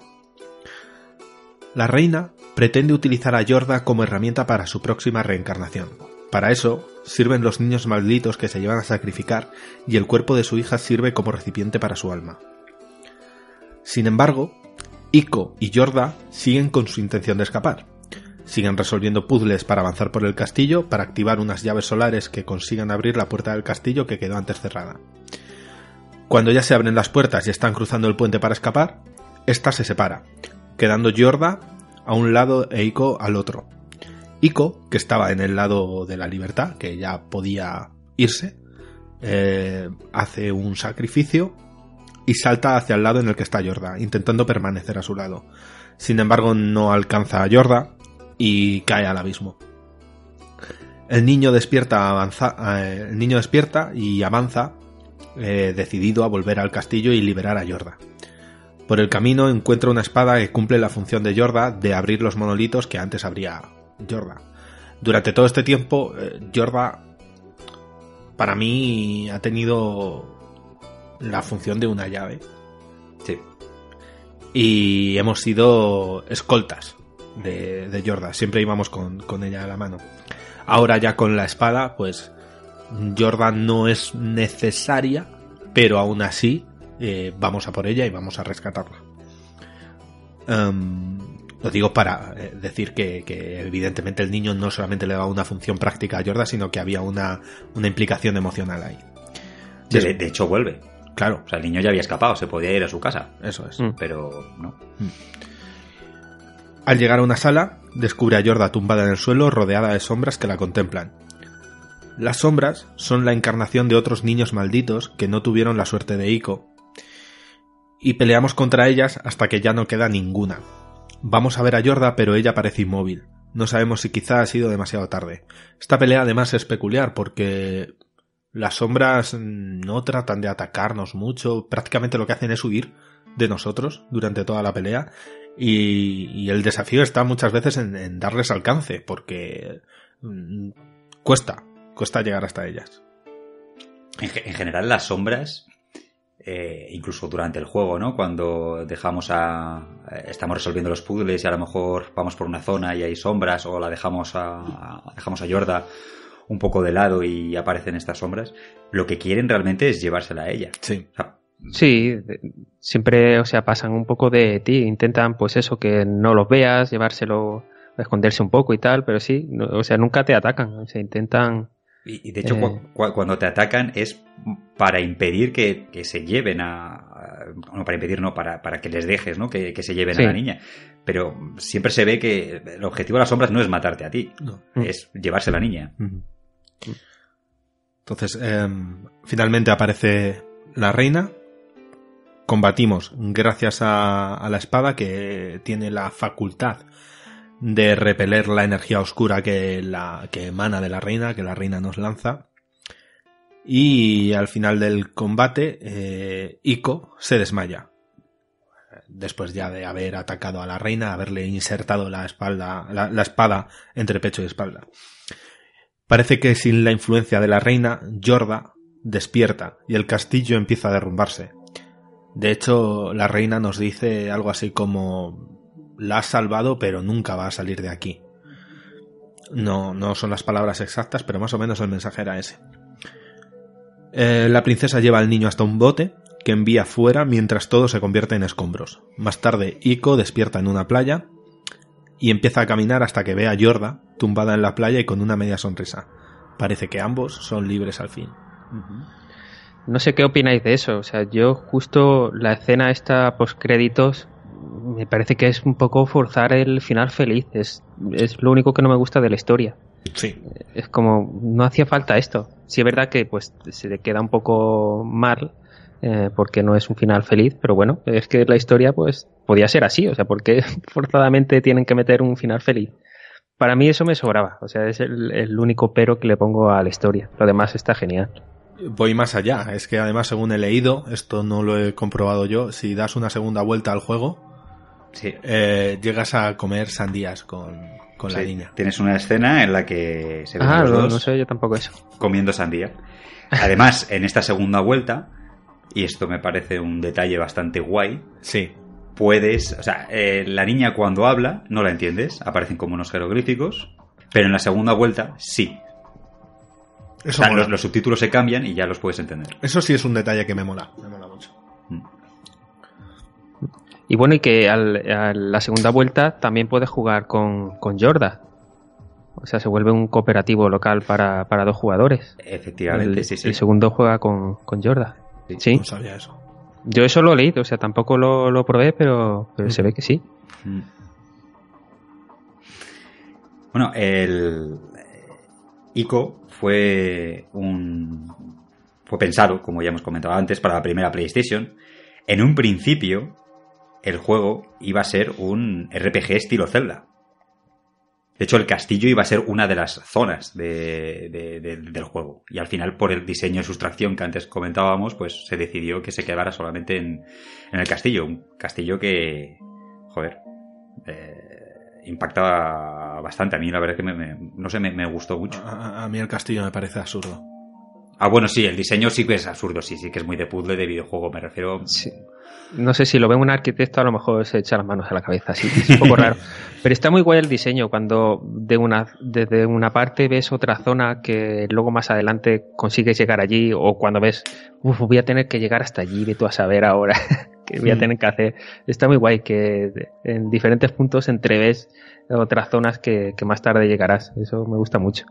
La reina pretende utilizar a Yorda como herramienta para su próxima reencarnación. Para eso, sirven los niños malditos que se llevan a sacrificar y el cuerpo de su hija sirve como recipiente para su alma. Sin embargo, Ico y Yorda siguen con su intención de escapar. Siguen resolviendo puzzles para avanzar por el castillo para activar unas llaves solares que consigan abrir la puerta del castillo que quedó antes cerrada. Cuando ya se abren las puertas y están cruzando el puente para escapar, esta se separa, quedando Yorda a un lado e Ico al otro. Ico, que estaba en el lado de la libertad, que ya podía irse, eh, hace un sacrificio y salta hacia el lado en el que está Yorda, intentando permanecer a su lado. Sin embargo, no alcanza a Yorda y cae al abismo. El niño despierta, eh, el niño despierta y avanza, eh, decidido a volver al castillo y liberar a Yorda. Por el camino encuentra una espada que cumple la función de Yorda de abrir los monolitos que antes abría Yorda. durante todo este tiempo, eh, Jorda para mí ha tenido la función de una llave. Sí. Y hemos sido escoltas de, de Jorda. Siempre íbamos con, con ella a la mano. Ahora ya con la espada, pues Jorda no es necesaria, pero aún así eh, vamos a por ella y vamos a rescatarla. Em, lo digo para eh, decir que, que evidentemente el niño no solamente le daba una función práctica a Jorda, sino que había una, una implicación emocional ahí. De, de hecho, vuelve. Claro, O sea, el niño ya había escapado, se podía ir a su casa. eso es. Mm. Pero no. Al llegar a una sala, descubre a Yorda tumbada en el suelo rodeada de sombras que la contemplan. Las sombras son la encarnación de otros niños malditos que no tuvieron la suerte de Ico. Y peleamos contra ellas hasta que ya no queda ninguna. Vamos a ver a Yorda, pero ella parece inmóvil. No sabemos si quizá ha sido demasiado tarde. Esta pelea además es peculiar porque las sombras no tratan de atacarnos mucho, prácticamente lo que hacen es huir de nosotros durante toda la pelea y, el desafío está muchas veces en, en darles alcance porque mm, cuesta, cuesta llegar hasta ellas. En, ge- en general, las sombras, eh, incluso durante el juego, ¿no? Cuando dejamos a. eh, estamos resolviendo los puzzles y a lo mejor vamos por una zona y hay sombras, o la dejamos a. a- dejamos a Yorda un poco de lado y aparecen estas sombras. Lo que quieren realmente es llevársela a ella. Sí. O sea, Sí, siempre, o sea, pasan un poco de ti, intentan pues eso, que no los veas, llevárselo, esconderse un poco y tal, pero sí, no- o sea, nunca te atacan, o sea, intentan... Y, y de hecho, Eh. cu- cu- cuando te atacan es para impedir que, que se lleven a. No, para impedir, no, para, para que les dejes, ¿no? Que, que se lleven Sí. a la niña. Pero siempre se ve que el objetivo de las sombras no es matarte a ti, No. Mm. es llevarse a la niña. Entonces, em, finalmente aparece la reina. Combatimos gracias a, a la espada que tiene la facultad de repeler la energía oscura que, la, que emana de la reina, que la reina nos lanza. Y al final del combate, eh, Ico se desmaya. Después ya de haber atacado a la reina, haberle insertado la espalda, la- la espada entre pecho y espalda. Parece que sin la influencia de la reina, Yorda despierta y el castillo empieza a derrumbarse. De hecho, la reina nos dice algo así como la has salvado pero nunca va a salir de aquí. No, no son las palabras exactas, pero más o menos el mensaje era ese. Eh, la princesa lleva al niño hasta un bote que envía fuera mientras todo se convierte en escombros. Más tarde, Ico despierta en una playa y empieza a caminar hasta que ve a Yorda tumbada en la playa y con una media sonrisa. Parece que ambos son libres al fin. No sé qué opináis de eso, o sea, yo justo la escena esta post créditos me parece que es un poco forzar el final feliz, es, es lo único que no me gusta de la historia. Sí. es como no hacía falta esto. Sí es verdad que pues se le queda un poco mal eh, porque no es un final feliz pero bueno es que la historia pues podía ser así. O sea porque forzadamente tienen que meter un final feliz para mí eso me sobraba. O sea es el, el único pero que le pongo a la historia. Lo demás está genial. Voy más allá. Es que además, según he leído, esto no lo he comprobado yo, si das una segunda vuelta al juego, Sí. eh, llegas a comer sandías con, con la niña. Tienes una escena en la que se ven ah los no, dos no sé yo tampoco eso comiendo sandía. Además, en esta segunda vuelta, y esto me parece un detalle bastante guay, Sí. puedes, o sea, eh, la niña cuando habla no la entiendes, aparecen como unos jeroglíficos, pero en la segunda vuelta sí. O Eso, sea, los, los subtítulos se cambian y ya los puedes entender. Eso sí es un detalle que me mola. Me mola mucho. Mm. y bueno y que al, a la segunda vuelta también puedes jugar con, con Jorda o sea se vuelve un cooperativo local para, para dos jugadores Efectivamente, el, sí, sí. el segundo juega con, con Jorda. Sí. No sabía eso. Yo eso lo leí, o sea, tampoco lo, lo probé, pero, pero se ve que sí. Mm. Bueno, el ICO fue un fue pensado, como ya hemos comentado antes, para la primera PlayStation. En un principio, el juego iba a ser un RPG estilo Zelda. De hecho, el castillo iba a ser una de las zonas de- de- de- del juego. Y al final, por el diseño de sustracción que antes comentábamos, pues se decidió que se quedara solamente en, en el castillo. Un castillo que, joder, eh, impacta bastante. A mí la verdad es que me, no sé, me, gustó mucho. A, mí el castillo me parece absurdo. Ah, bueno, sí, el diseño sí que es absurdo, sí, sí que es muy de puzzle de videojuego, me refiero. Sí. No sé si lo ve un arquitecto, a lo mejor se echa las manos a la cabeza, sí, es un poco raro. Pero está muy guay el diseño, cuando de una, desde una parte ves otra zona que luego más adelante consigues llegar allí, o cuando ves, uff, voy a tener que llegar hasta allí, ve tú a saber ahora que voy a tener que hacer. Está muy guay que en diferentes puntos entreves otras zonas que, más tarde llegarás. Eso me gusta mucho.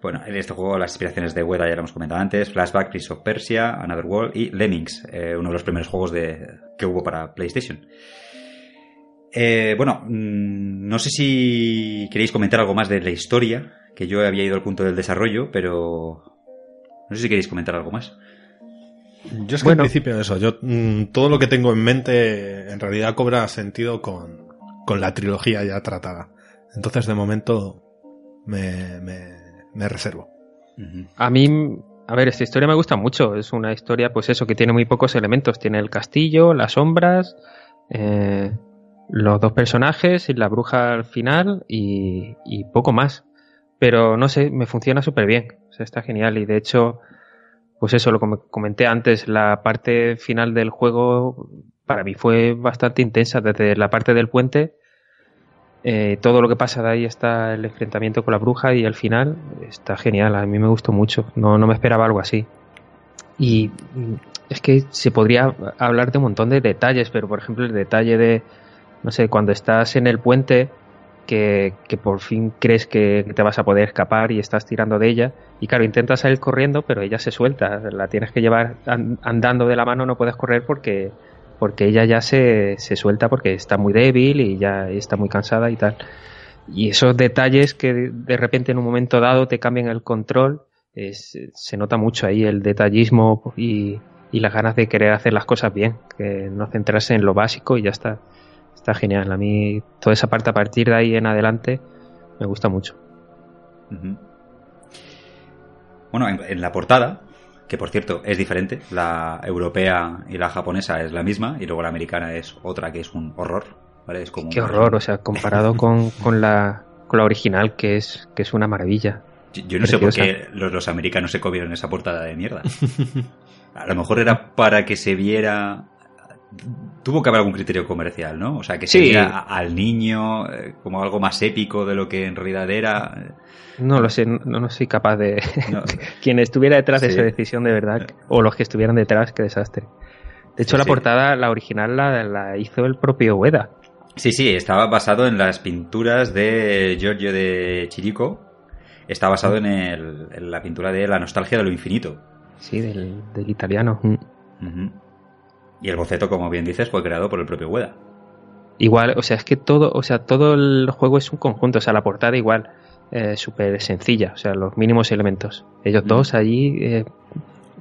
Bueno, en este juego las inspiraciones de Ueda ya lo hemos comentado antes, Flashback, Prince of Persia, Another World y Lemmings, eh, uno de los primeros juegos de, que hubo para PlayStation. Eh, bueno, mm, no sé si queréis comentar algo más de la historia, que yo había ido al punto del desarrollo, pero no sé si queréis comentar algo más. Yo es que bueno, al principio de eso, yo mm, todo lo que tengo en mente en realidad cobra sentido con, con la trilogía ya tratada. Entonces de momento me, me, reservo. A mí, a ver, esta historia me gusta mucho. Es una historia, pues eso, que tiene muy pocos elementos. Tiene el castillo, las sombras, eh, los dos personajes y la bruja al final y, poco más. Pero no sé, me funciona súper bien. Está genial y de hecho pues eso, lo comenté antes, la parte final del juego para mí fue bastante intensa, desde la parte del puente, eh, todo lo que pasa de ahí está el enfrentamiento con la bruja y al final está genial, a mí me gustó mucho, no, no me esperaba algo así. Y es que se podría hablar de un montón de detalles, pero por ejemplo el detalle de, no sé, cuando estás en el puente que, por fin crees que te vas a poder escapar y estás tirando de ella. Y claro, intentas salir corriendo, pero ella se suelta. La tienes que llevar andando de la mano, no puedes correr porque, porque ella ya se, se suelta porque está muy débil y ya está muy cansada y tal. Y esos detalles que de repente en un momento dado te cambian el control, se nota mucho ahí el detallismo y, y las ganas de querer hacer las cosas bien, que no centrarse en lo básico y ya está está genial. A mí toda esa parte a partir de ahí en adelante me gusta mucho. Bueno, en, la portada, que por cierto es diferente, la europea y la japonesa es la misma y luego la americana es otra que es un horror. ¿vale? Es como Qué horror, o sea, comparado con, con, la, con la original que es, que es una maravilla. Yo, no sé por qué los, los, americanos se comieron esa portada de mierda. A lo mejor era para que se viera tuvo que haber algún criterio comercial, ¿no? O sea, que se al niño eh, como algo más épico de lo que en realidad era. No lo sé, no, no soy capaz de... Quien estuviera detrás de esa decisión de verdad, o los que estuvieran detrás, qué desastre. De hecho, la portada, la original, la, hizo el propio Ueda. Sí, sí, estaba basado en las pinturas de Giorgio de Chirico. Está basado en, el, en la pintura de La nostalgia de lo infinito. Sí, del, italiano. Mm. Y el boceto, como bien dices, fue creado por el propio Ueda. Igual, o sea, es que todo, o sea, todo el juego es un conjunto, o sea, la portada igual, eh, súper sencilla, o sea, los mínimos elementos. Ellos dos allí eh,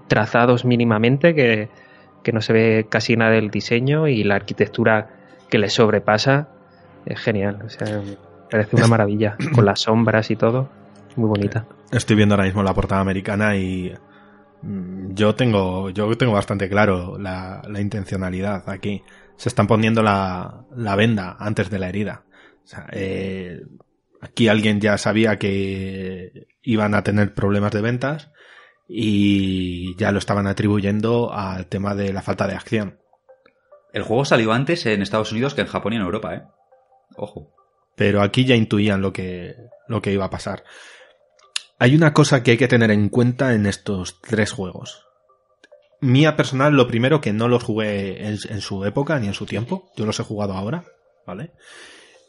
trazados mínimamente, que, que, no se ve casi nada del diseño y la arquitectura que les sobrepasa es genial, o sea, parece una maravilla, con las sombras y todo, muy bonita. Estoy viendo ahora mismo la portada americana y Mm, yo tengo, yo tengo bastante claro la, intencionalidad aquí. Se están poniendo la, venda antes de la herida. Eh, aquí alguien ya sabía que iban a tener problemas de ventas y ya lo estaban atribuyendo al tema de la falta de acción. El juego salió antes en Estados Unidos que en Japón y en Europa, ¿eh? Ojo. Pero aquí ya intuían lo que, lo que iba a pasar. Hay una cosa que hay que tener en cuenta en estos tres juegos. Mía personal, lo primero que no los jugué en, su época ni en su tiempo. Yo los he jugado ahora, ¿vale?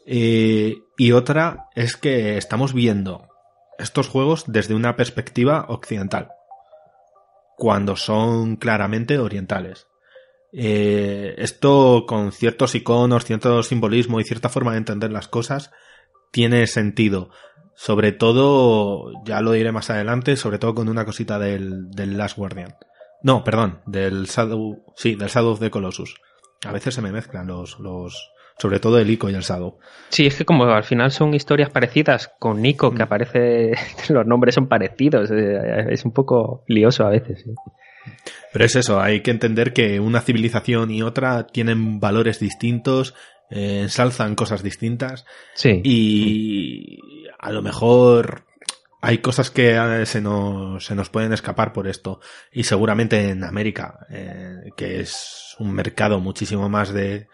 Eh, y otra es que estamos viendo estos juegos desde una perspectiva occidental. Cuando son claramente orientales. Eh, esto con ciertos iconos, cierto simbolismo y cierta forma de entender las cosas tiene sentido. Sobre todo, ya lo diré más adelante, sobre todo con una cosita del, del Last Guardian. No, perdón, del Shadow, sí, del Shadow of the Colossus. A veces se me mezclan los, los, sobre todo el Ico y el Shadow. Sí, es que como al final son historias parecidas con Nico, que mm. aparece, los nombres son parecidos, eh, es un poco lioso a veces. Pero es eso, hay que entender que una civilización y otra tienen valores distintos, eh, ensalzan cosas distintas. Sí. Y a lo mejor hay cosas que eh, se nos, se nos pueden escapar por esto. Y seguramente en América, eh, que es un mercado muchísimo más de,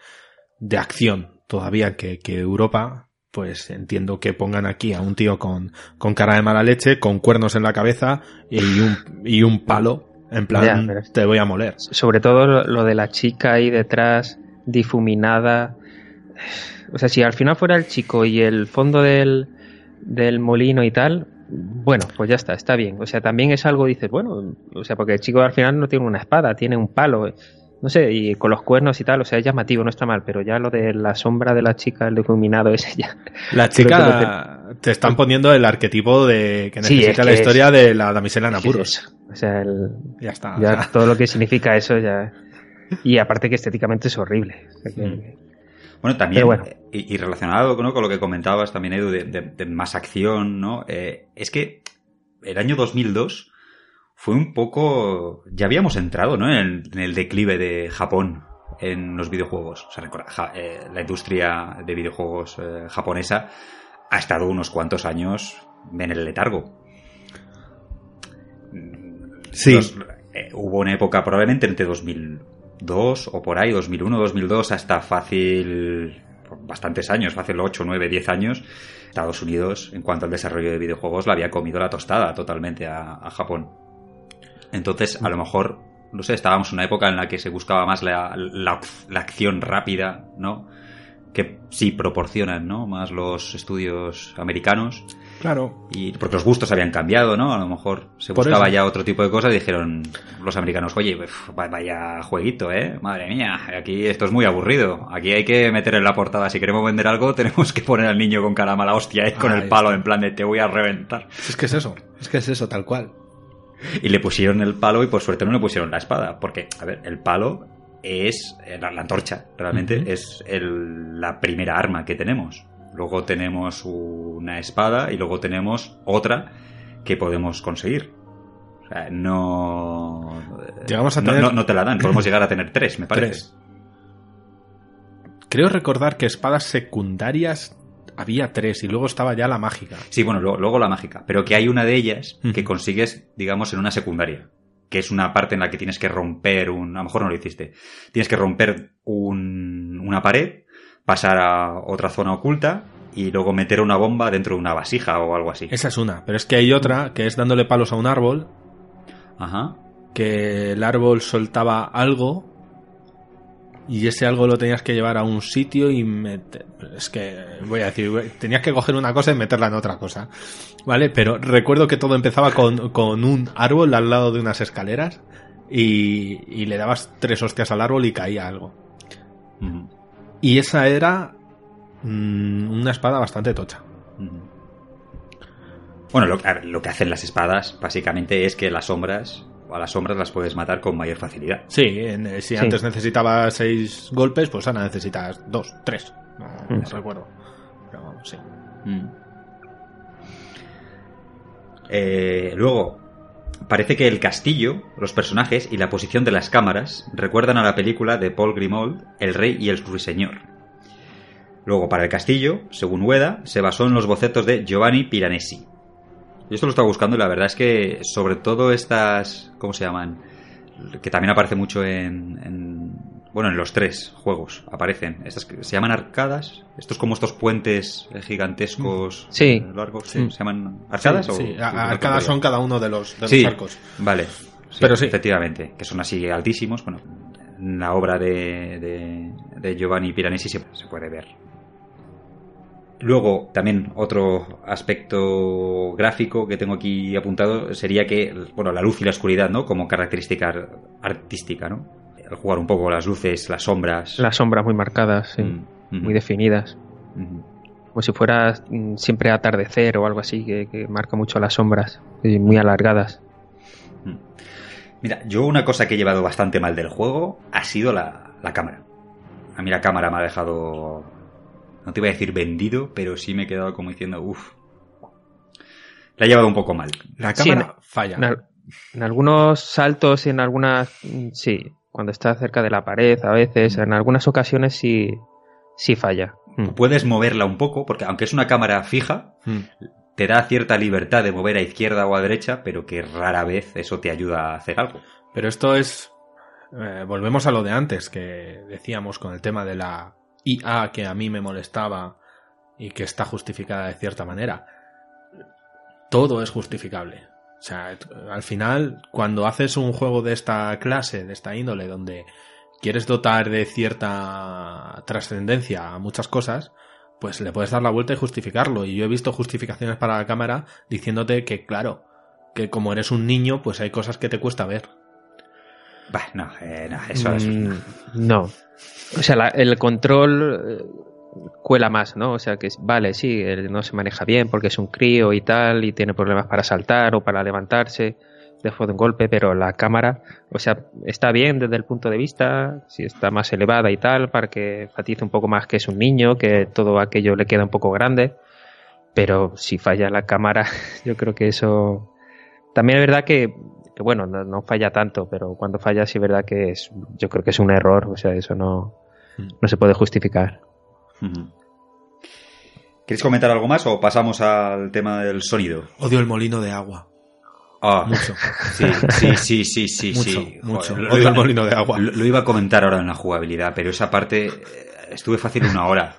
de acción todavía que, que Europa, pues entiendo que pongan aquí a un tío con, con cara de mala leche, con cuernos en la cabeza y un, y un palo. En plan, Ya, te voy a moler. Sobre todo lo, lo de la chica ahí detrás, difuminada. O sea, si al final fuera el chico y el fondo del, del molino y tal, bueno, pues ya está, está bien. O sea, también es algo, dices, bueno, o sea, porque el chico al final no tiene una espada, tiene un palo. No sé, y con los cuernos y tal, o sea, es llamativo, no está mal, pero ya lo de la sombra de la chica, el difuminado ese ya. La chica te están poniendo el arquetipo de que Sí, necesita es la historia de la damisela en apuros. O sea, el- Ya está. ya o sea, todo lo que significa eso ya. Y aparte que estéticamente es horrible. O sea que- Mm. Bueno, también, bueno. eh, y, y relacionado ¿no? con lo que comentabas también, Edu, de, de- de más acción, ¿no? Eh, es que el año 2002 fue un poco... Ya habíamos entrado, ¿no? En el, en el declive de Japón en los videojuegos. O sea, ja- eh, la industria de videojuegos eh, japonesa ha estado unos cuantos años en el letargo. Sí. Los- eh, hubo una época probablemente entre 2002 o por ahí, 2001, 2002, hasta fácil, bastantes años, fácil 8, 9, 10 años. Estados Unidos, en cuanto al desarrollo de videojuegos, le había comido la tostada totalmente a, a Japón. Entonces, a lo mejor, no sé, estábamos en una época en la que se buscaba más la, la, la acción rápida, ¿no? Que sí proporcionan, ¿no? Más los estudios americanos. Claro. Y porque los gustos habían cambiado, ¿no? A lo mejor se Por buscaba eso. ya otro tipo de cosas y dijeron los americanos, oye, va- vaya jueguito, ¿eh? Madre mía, aquí esto es muy aburrido. Aquí hay que meter en la portada, si queremos vender algo, tenemos que poner al niño con cara mala hostia, ¿eh? Con el palo en plan de te voy a reventar. Es que es eso. Es que es eso, tal cual. Y le pusieron el palo y por suerte no le pusieron la espada, porque, a ver, el palo es eh, la, la antorcha, realmente es el- la primera arma que tenemos. Luego tenemos una espada y luego tenemos otra que podemos conseguir. O sea, no. Llegamos a no- tener- no, no te la dan, podemos llegar a tener tres, me parece. Tres. Creo recordar que espadas secundarias había tres y luego estaba ya la mágica. Sí, bueno, luego, luego la mágica, pero que hay una de ellas que consigues, digamos, en una secundaria, que es una parte en la que tienes que romper un, a lo mejor no lo hiciste, tienes que romper un- una pared, pasar a otra zona oculta y luego meter una bomba dentro de una vasija o algo así. Esa es una. Pero es que hay otra que es dándole palos a un árbol, Ajá. que el árbol soltaba algo y ese algo lo tenías que llevar a un sitio y meter... Es que, voy a decir, tenías que coger una cosa y meterla en otra cosa. ¿Vale? Pero recuerdo que todo empezaba con, con un árbol al lado de unas escaleras y, y le dabas tres hostias al árbol y caía algo. Y esa era mm, una espada bastante tocha. Bueno, lo, ver, lo que hacen las espadas básicamente es que las sombras, a las sombras las puedes matar con mayor facilidad. Sí, en- eh, si Sí. antes necesitabas seis golpes, pues ahora necesitas dos, tres. No, no Mm. recuerdo. Pero vamos, sí. Mm. Eh, luego, parece que el castillo, los personajes y la posición de las cámaras recuerdan a la película de Paul Grimold, El Rey y el Ruiseñor. Luego, para el castillo, según Ueda, se basó en los bocetos de Giovanni Piranesi. Yo esto lo estaba buscando y la verdad es que, sobre todo estas. ¿Cómo se llaman? Que también aparece mucho en. en- bueno, en los tres juegos aparecen. Estas que se llaman arcadas. Estos como estos puentes gigantescos. Sí. eh, largos. sí, Mm. ¿Se llaman arcadas? Sí, o, sí, arcadas son cada uno de los, de los Sí, arcos. Vale. Pero sí. Efectivamente, que son así altísimos. Bueno, en la obra de, de, de Giovanni Piranesi se, se puede ver. Luego, también otro aspecto gráfico que tengo aquí apuntado sería que, bueno, la luz y la oscuridad, ¿no? Como característica ar- artística, ¿no? Jugar un poco las luces, las sombras. Las sombras muy marcadas, sí, Mm, mm, muy definidas. mm. Como si fuera mm, siempre atardecer o algo así, que, que marca mucho las sombras, muy alargadas. Mira, yo una cosa que he llevado bastante mal del juego ha sido la, la cámara. A mí la cámara me ha dejado, no te iba a decir vendido, pero sí me he quedado como diciendo, uff. La he llevado un poco mal. La Sí, cámara en- falla. En, al- en algunos saltos y en algunas, sí, cuando está cerca de la pared a veces, en algunas ocasiones sí, sí falla. Mm. Puedes moverla un poco, porque aunque es una cámara fija, Mm. te da cierta libertad de mover a izquierda o a derecha, pero que rara vez eso te ayuda a hacer algo. Pero esto es. eh, volvemos a lo de antes, que decíamos con el tema de la IA que a mí me molestaba y que está justificada de cierta manera. Todo es justificable. O sea, al final, cuando haces un juego de esta clase, de esta índole, donde quieres dotar de cierta trascendencia a muchas cosas, pues le puedes dar la vuelta y justificarlo. Y yo he visto justificaciones para la cámara diciéndote que, claro, que como eres un niño, pues hay cosas que te cuesta ver. Bah, no, eh, no, eso es. Mm, no. O sea, la- el control eh, cuela más, ¿no? O sea, que vale, sí, no se maneja bien porque es un crío y tal, y tiene problemas para saltar o para levantarse después de un golpe, pero la cámara, o sea, está bien desde el punto de vista, si está más elevada y tal, para que enfatice un poco más que es un niño, que todo aquello le queda un poco grande, pero si falla la cámara, yo creo que eso... También es verdad que, que, bueno, no, no falla tanto, pero cuando falla sí es verdad que es, yo creo que es un error, o sea, eso no, no se puede justificar. Ujú. ¿Queréis comentar algo más o pasamos al tema del sonido? Odio el molino de agua. Ah, Mucho. Sí, sí, sí, sí, sí, Mucho, sí. mucho. Joder, Odio el molino de agua. Lo, lo iba a comentar ahora en la jugabilidad, pero esa parte eh, estuve fácil una hora.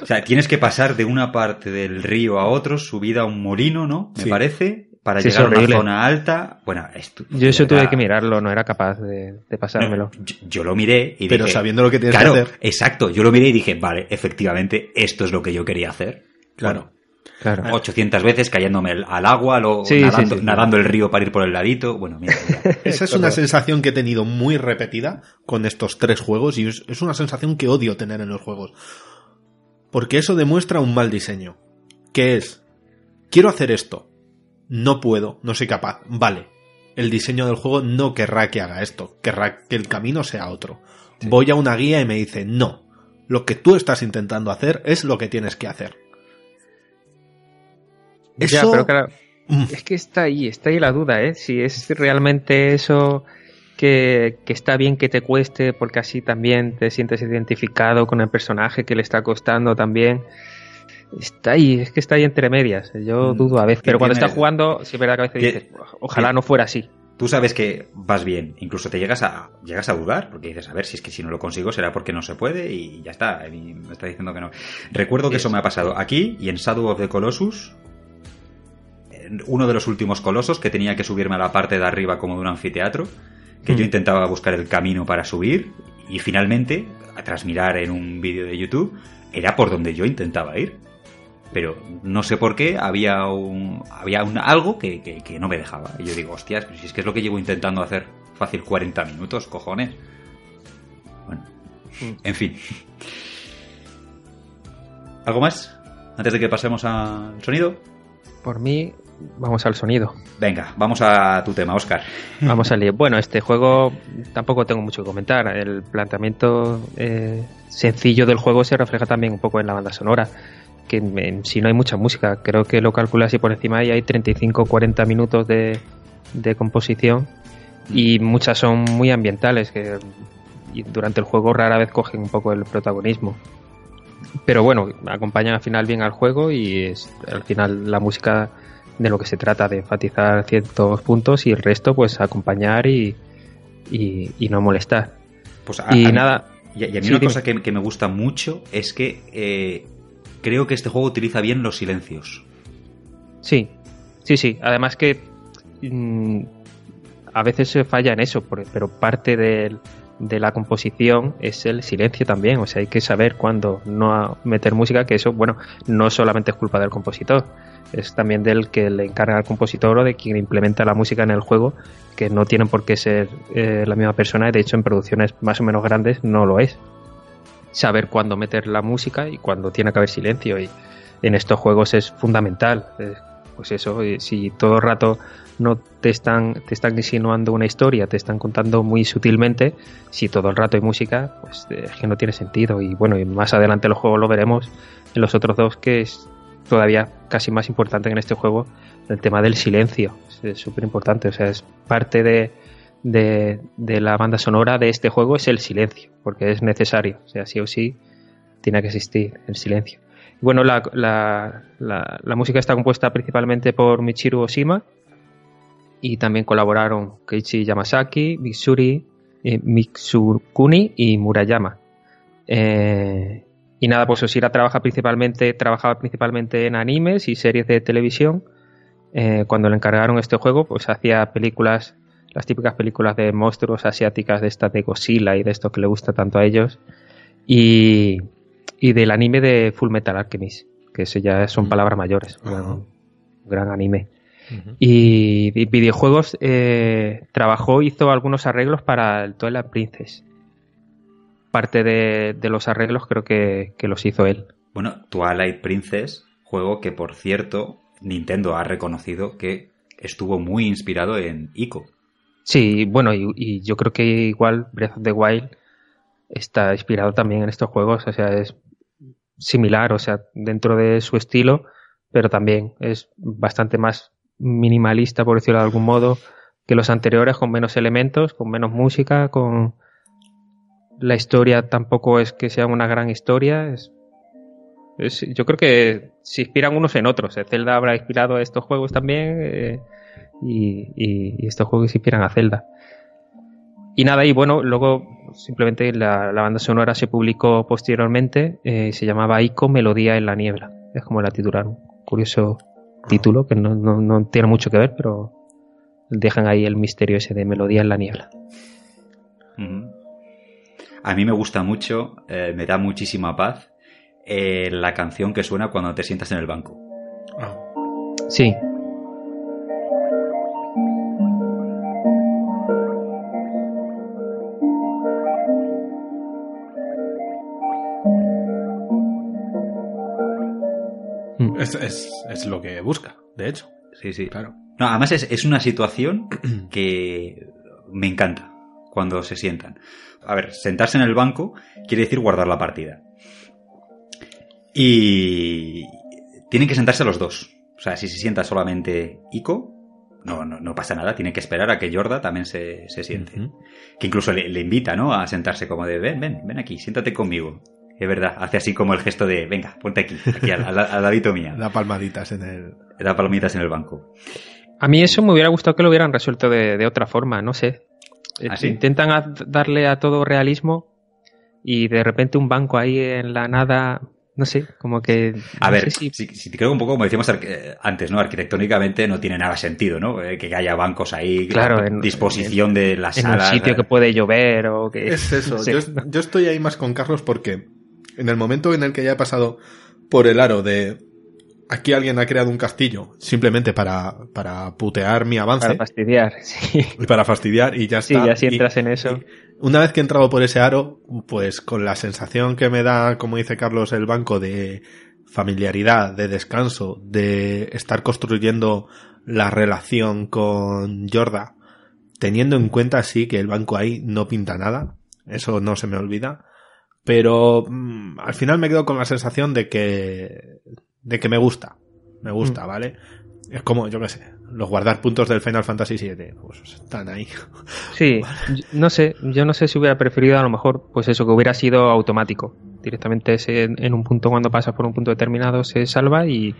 O sea, tienes que pasar de una parte del río a otro, subida a un molino, ¿no? Me Sí. parece, para Sí, llegar a una zona alta. Bueno, esto, Yo eso tuve que mirarlo, no era capaz de, de pasármelo. No, yo, yo lo miré y Pero dije, sabiendo lo que tienes claro, que hacer. exacto. Yo lo miré y dije, vale, efectivamente, esto es lo que yo quería hacer. Claro. Claro. 800 veces cayéndome al, agua, sí, nadando, sí, sí. nadando el río para ir por el ladito. Bueno, mira, mira. Esa es una sensación que he tenido muy repetida con estos tres juegos y es, es una sensación que odio tener en los juegos. Porque eso demuestra un mal diseño. Que es, quiero hacer esto, no puedo, no soy capaz, vale. El diseño del juego no querrá que haga esto, querrá que el camino sea otro. Voy a una guía y me dice, no, lo que tú estás intentando hacer es lo que tienes que hacer. Ya, Eso- pero claro, Mm. es que está ahí, está ahí la duda, ¿eh? Si es realmente eso que, que está bien que te cueste, porque así también te sientes identificado con el personaje que le está costando también. Está ahí, es que está ahí entre medias. Yo Mm, dudo a veces, pero cuando está jugando, sí es verdad que a veces tiene- dices, ojalá no fuera así. Tú sabes que vas bien, incluso te llegas a llegas a dudar, porque dices, a ver, si es que si no lo consigo será porque no se puede y ya está, y me está diciendo que no. Recuerdo que eso me ha pasado aquí y en Shadow of the Colossus, uno de los últimos colosos que tenía que subirme a la parte de arriba como de un anfiteatro, que yo Mm. intentaba buscar el camino para subir y finalmente, tras mirar en un vídeo de YouTube, era por donde yo intentaba ir. Pero no sé por qué había un, había un, algo que, que- que no me dejaba. Y yo digo, hostias, pero si es que es lo que llevo intentando hacer fácil 40 minutos, cojones. Bueno, en fin. ¿Algo más? Antes de que pasemos al sonido. Por mí, vamos al sonido. Venga, vamos a tu tema, Oscar. Vamos al lío. Bueno, este juego tampoco tengo mucho que comentar. El planteamiento eh, sencillo del juego se refleja también un poco en la banda sonora. Que en- si no hay mucha música, creo que lo calculas y por encima y hay 35-40 minutos de, de composición y muchas son muy ambientales que y durante el juego rara vez cogen un poco el protagonismo. Pero bueno, acompañan al final bien al juego y es al final la música de lo que se trata, de enfatizar ciertos puntos y el resto pues acompañar y, y, y no molestar. Pues a- Y a mí- nada, Y, y a mí Sí, una cosa que, que me gusta mucho es que eh, creo que este juego utiliza bien los silencios. Sí, sí, sí. Además que mm, a veces se falla en eso, pero parte de la composición es el silencio también. O sea, hay que saber cuándo no meter música, que eso, bueno, no solamente es culpa del compositor, es también del que le encarga al compositor o de quien implementa la música en el juego, que no tienen por qué ser eh, la misma persona. y De hecho, en producciones más o menos grandes no lo es. Saber cuándo meter la música y cuándo tiene que haber silencio. Y en estos juegos es fundamental. Eh, Pues eso, si todo el rato no te están, te están insinuando una historia, te están contando muy sutilmente, si todo el rato hay música, pues eh, es que no tiene sentido. Y bueno, y más adelante los juegos lo veremos en los otros dos, que es todavía casi más importante que en este juego, el tema del silencio. Es súper importante, o sea, es parte de, de, de la banda sonora de este juego es el silencio, porque es necesario. O sea, sí o sí, tenía que existir el silencio. Bueno, la, la, la, música está compuesta principalmente por Michiru Oshima y también colaboraron Keiichi Yamasaki, Mitsuri, eh, Mitsukuni y Murayama. Eh, y nada, pues Oshira trabaja principalmente, trabajaba principalmente en animes y series de televisión. Eh, cuando le encargaron este juego, pues hacía películas, las típicas películas de monstruos asiáticas de estas de Godzilla y de esto que le gusta tanto a ellos. Y, y del anime de Full Metal Alchemist, que eso ya son palabras mayores, un gran anime. Y, videojuegos eh, trabajó, hizo algunos arreglos para el Twilight Princess. Parte de, los arreglos creo que, los hizo él. Bueno, Twilight Princess, juego que por cierto Nintendo ha reconocido que estuvo muy inspirado en Ico. Sí, bueno, y, y, yo creo que igual Breath of the Wild está inspirado también en estos juegos, o sea, es similar, o sea, dentro de su estilo, pero también es bastante más minimalista, por decirlo de algún modo, que los anteriores, con menos elementos, con menos música, con la historia tampoco es que sea una gran historia, es, yo creo que se inspiran unos en otros. ¿eh? Zelda habrá inspirado a estos juegos también eh, y, y, estos juegos se inspiran a Zelda. Y nada, y bueno, luego simplemente la, banda sonora se publicó posteriormente, eh, se llamaba Ico Melodía en la Niebla, es como la titularon. Curioso título que no, no, tiene mucho que ver, pero dejan ahí el misterio ese de Melodía en la Niebla. A mí me gusta mucho, eh, me da muchísima paz eh, la canción que suena cuando te sientas en el banco. Ah. Sí, Es, lo que busca, de hecho. Sí, sí. Claro. No, además es, una situación que me encanta cuando se sientan. A ver, sentarse en el banco quiere decir guardar la partida. Y tienen que sentarse los dos. O sea, si se sienta solamente Ico, no, no, pasa nada, tiene que esperar a que Jorda también se, siente. Que incluso le, le, invita, ¿no? A sentarse como de, ven, ven, ven aquí, siéntate conmigo es verdad, hace así como el gesto de, venga, ponte aquí, aquí al, ladito mía. Da palmaditas en el... Da palmaditas en el banco. A mí eso me hubiera gustado que lo hubieran resuelto de, otra forma, no sé. ¿Ah, Intentan darle a todo realismo y de repente un banco ahí en la nada, no sé, como que... A ver, si... Si, te creo un poco, como decíamos antes, ¿no? Arquitectónicamente no tiene nada sentido, ¿no? Eh, que haya bancos ahí, claro, en disposición de las en un sitio que puede llover o que... Es eso, yo estoy ahí más con Carlos porque en el momento en el que ya he pasado por el aro de aquí alguien ha creado un castillo simplemente para, para putear mi avance. Para fastidiar, sí. Y para fastidiar y ya está. Sí, ya si entras en eso. Una vez que he entrado por ese aro, pues con la sensación que me da, como dice Carlos, el banco de familiaridad, de descanso, de estar construyendo la relación con Jorda, teniendo en cuenta sí que el banco ahí no pinta nada, eso no se me olvida, pero mm, al final me quedo con la sensación de que, de que me gusta. Me gusta, mm. ¿vale? Es como, yo qué sé, los guardar puntos del Final Fantasy VII, pues están ahí. Sí, no sé, yo no sé si hubiera preferido a lo mejor, pues eso, que hubiera sido automático. Directamente en un punto, cuando pasas por un punto determinado, se salva y,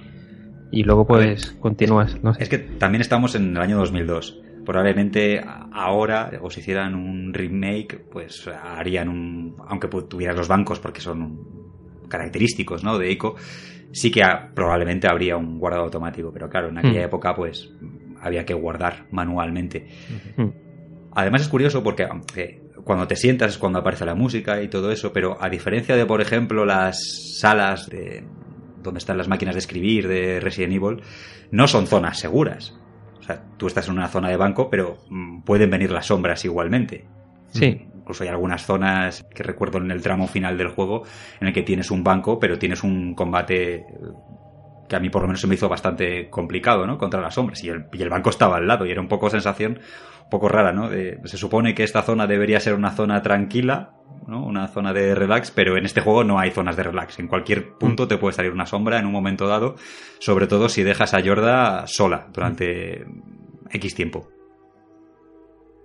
y luego pues continúas. No sé. Es que también estamos en el año 2002 probablemente ahora o si hicieran un remake pues harían un aunque tuvieras los bancos porque son característicos ¿no? de ICO sí que probablemente habría un guardado automático pero claro en aquella hmm. época pues había que guardar manualmente además es curioso porque cuando te sientas es cuando aparece la música y todo eso pero a diferencia de por ejemplo las salas de donde están las máquinas de escribir de Resident Evil no son zonas seguras o sea, tú estás en una zona de banco, pero mm, pueden venir las sombras igualmente. Sí. Incluso hay algunas zonas que recuerdo en el tramo final del juego en el que tienes un banco, pero tienes un combate que a mí por lo menos se me hizo bastante complicado, ¿no? Contra las sombras. Y el, y el banco estaba al lado y era un poco sensación poco rara, ¿no? se supone que esta zona debería ser una zona tranquila, ¿no? Una zona de relax, pero en este juego no hay zonas de relax. En cualquier punto te puede salir una sombra en un momento dado, sobre todo si dejas a Yorda sola durante X tiempo.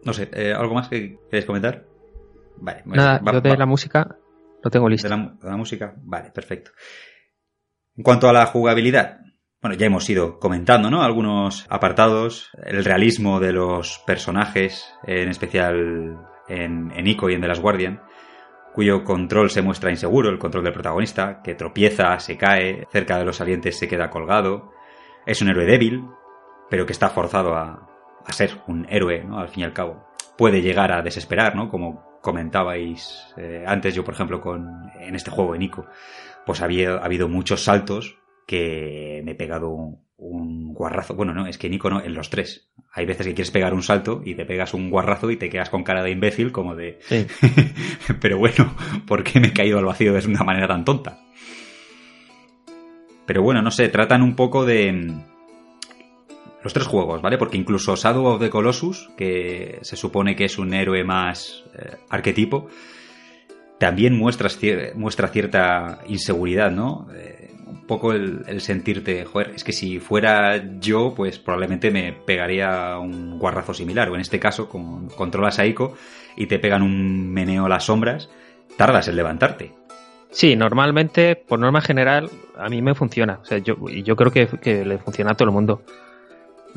No sé, eh, ¿algo más que queréis comentar? Vale, Nada, yo de la música Lo tengo listo. ¿De la, de la música? Vale, perfecto. En cuanto a la jugabilidad, bueno, ya hemos ido comentando, ¿no? Algunos apartados, el realismo de los personajes, en especial en, en Ico y en The Last Guardian, cuyo control se muestra inseguro, el control del protagonista, que tropieza, se cae, cerca de los salientes se queda colgado. Es un héroe débil, pero que está forzado a, a ser un héroe, ¿no? Al fin y al cabo. Puede llegar a desesperar, ¿no? Como comentabais eh, antes, yo por ejemplo, con, en este juego, en Ico, pues había, ha habido muchos saltos que me he pegado un, un guarrazo. Bueno, no, es que en Ico no, en los tres. Hay veces que quieres pegar un salto y te pegas un guarrazo y te quedas con cara de imbécil, como de. Sí. Pero bueno, ¿por qué me he caído al vacío de una manera tan tonta? Pero bueno, no sé, tratan un poco de. Los tres juegos, ¿vale? Porque incluso Shadow of the Colossus, que se supone que es un héroe más eh, arquetipo, también muestra, muestra cierta inseguridad, ¿no? Eh, un poco el, sentirte, joder, es que si fuera yo, pues probablemente me pegaría un guarrazo similar. O en este caso, como controlas a Ico y te pegan un meneo a las sombras, tardas en levantarte. Sí, normalmente, por norma general, a mí me funciona. O sea, yo, yo creo que, que le funciona a todo el mundo.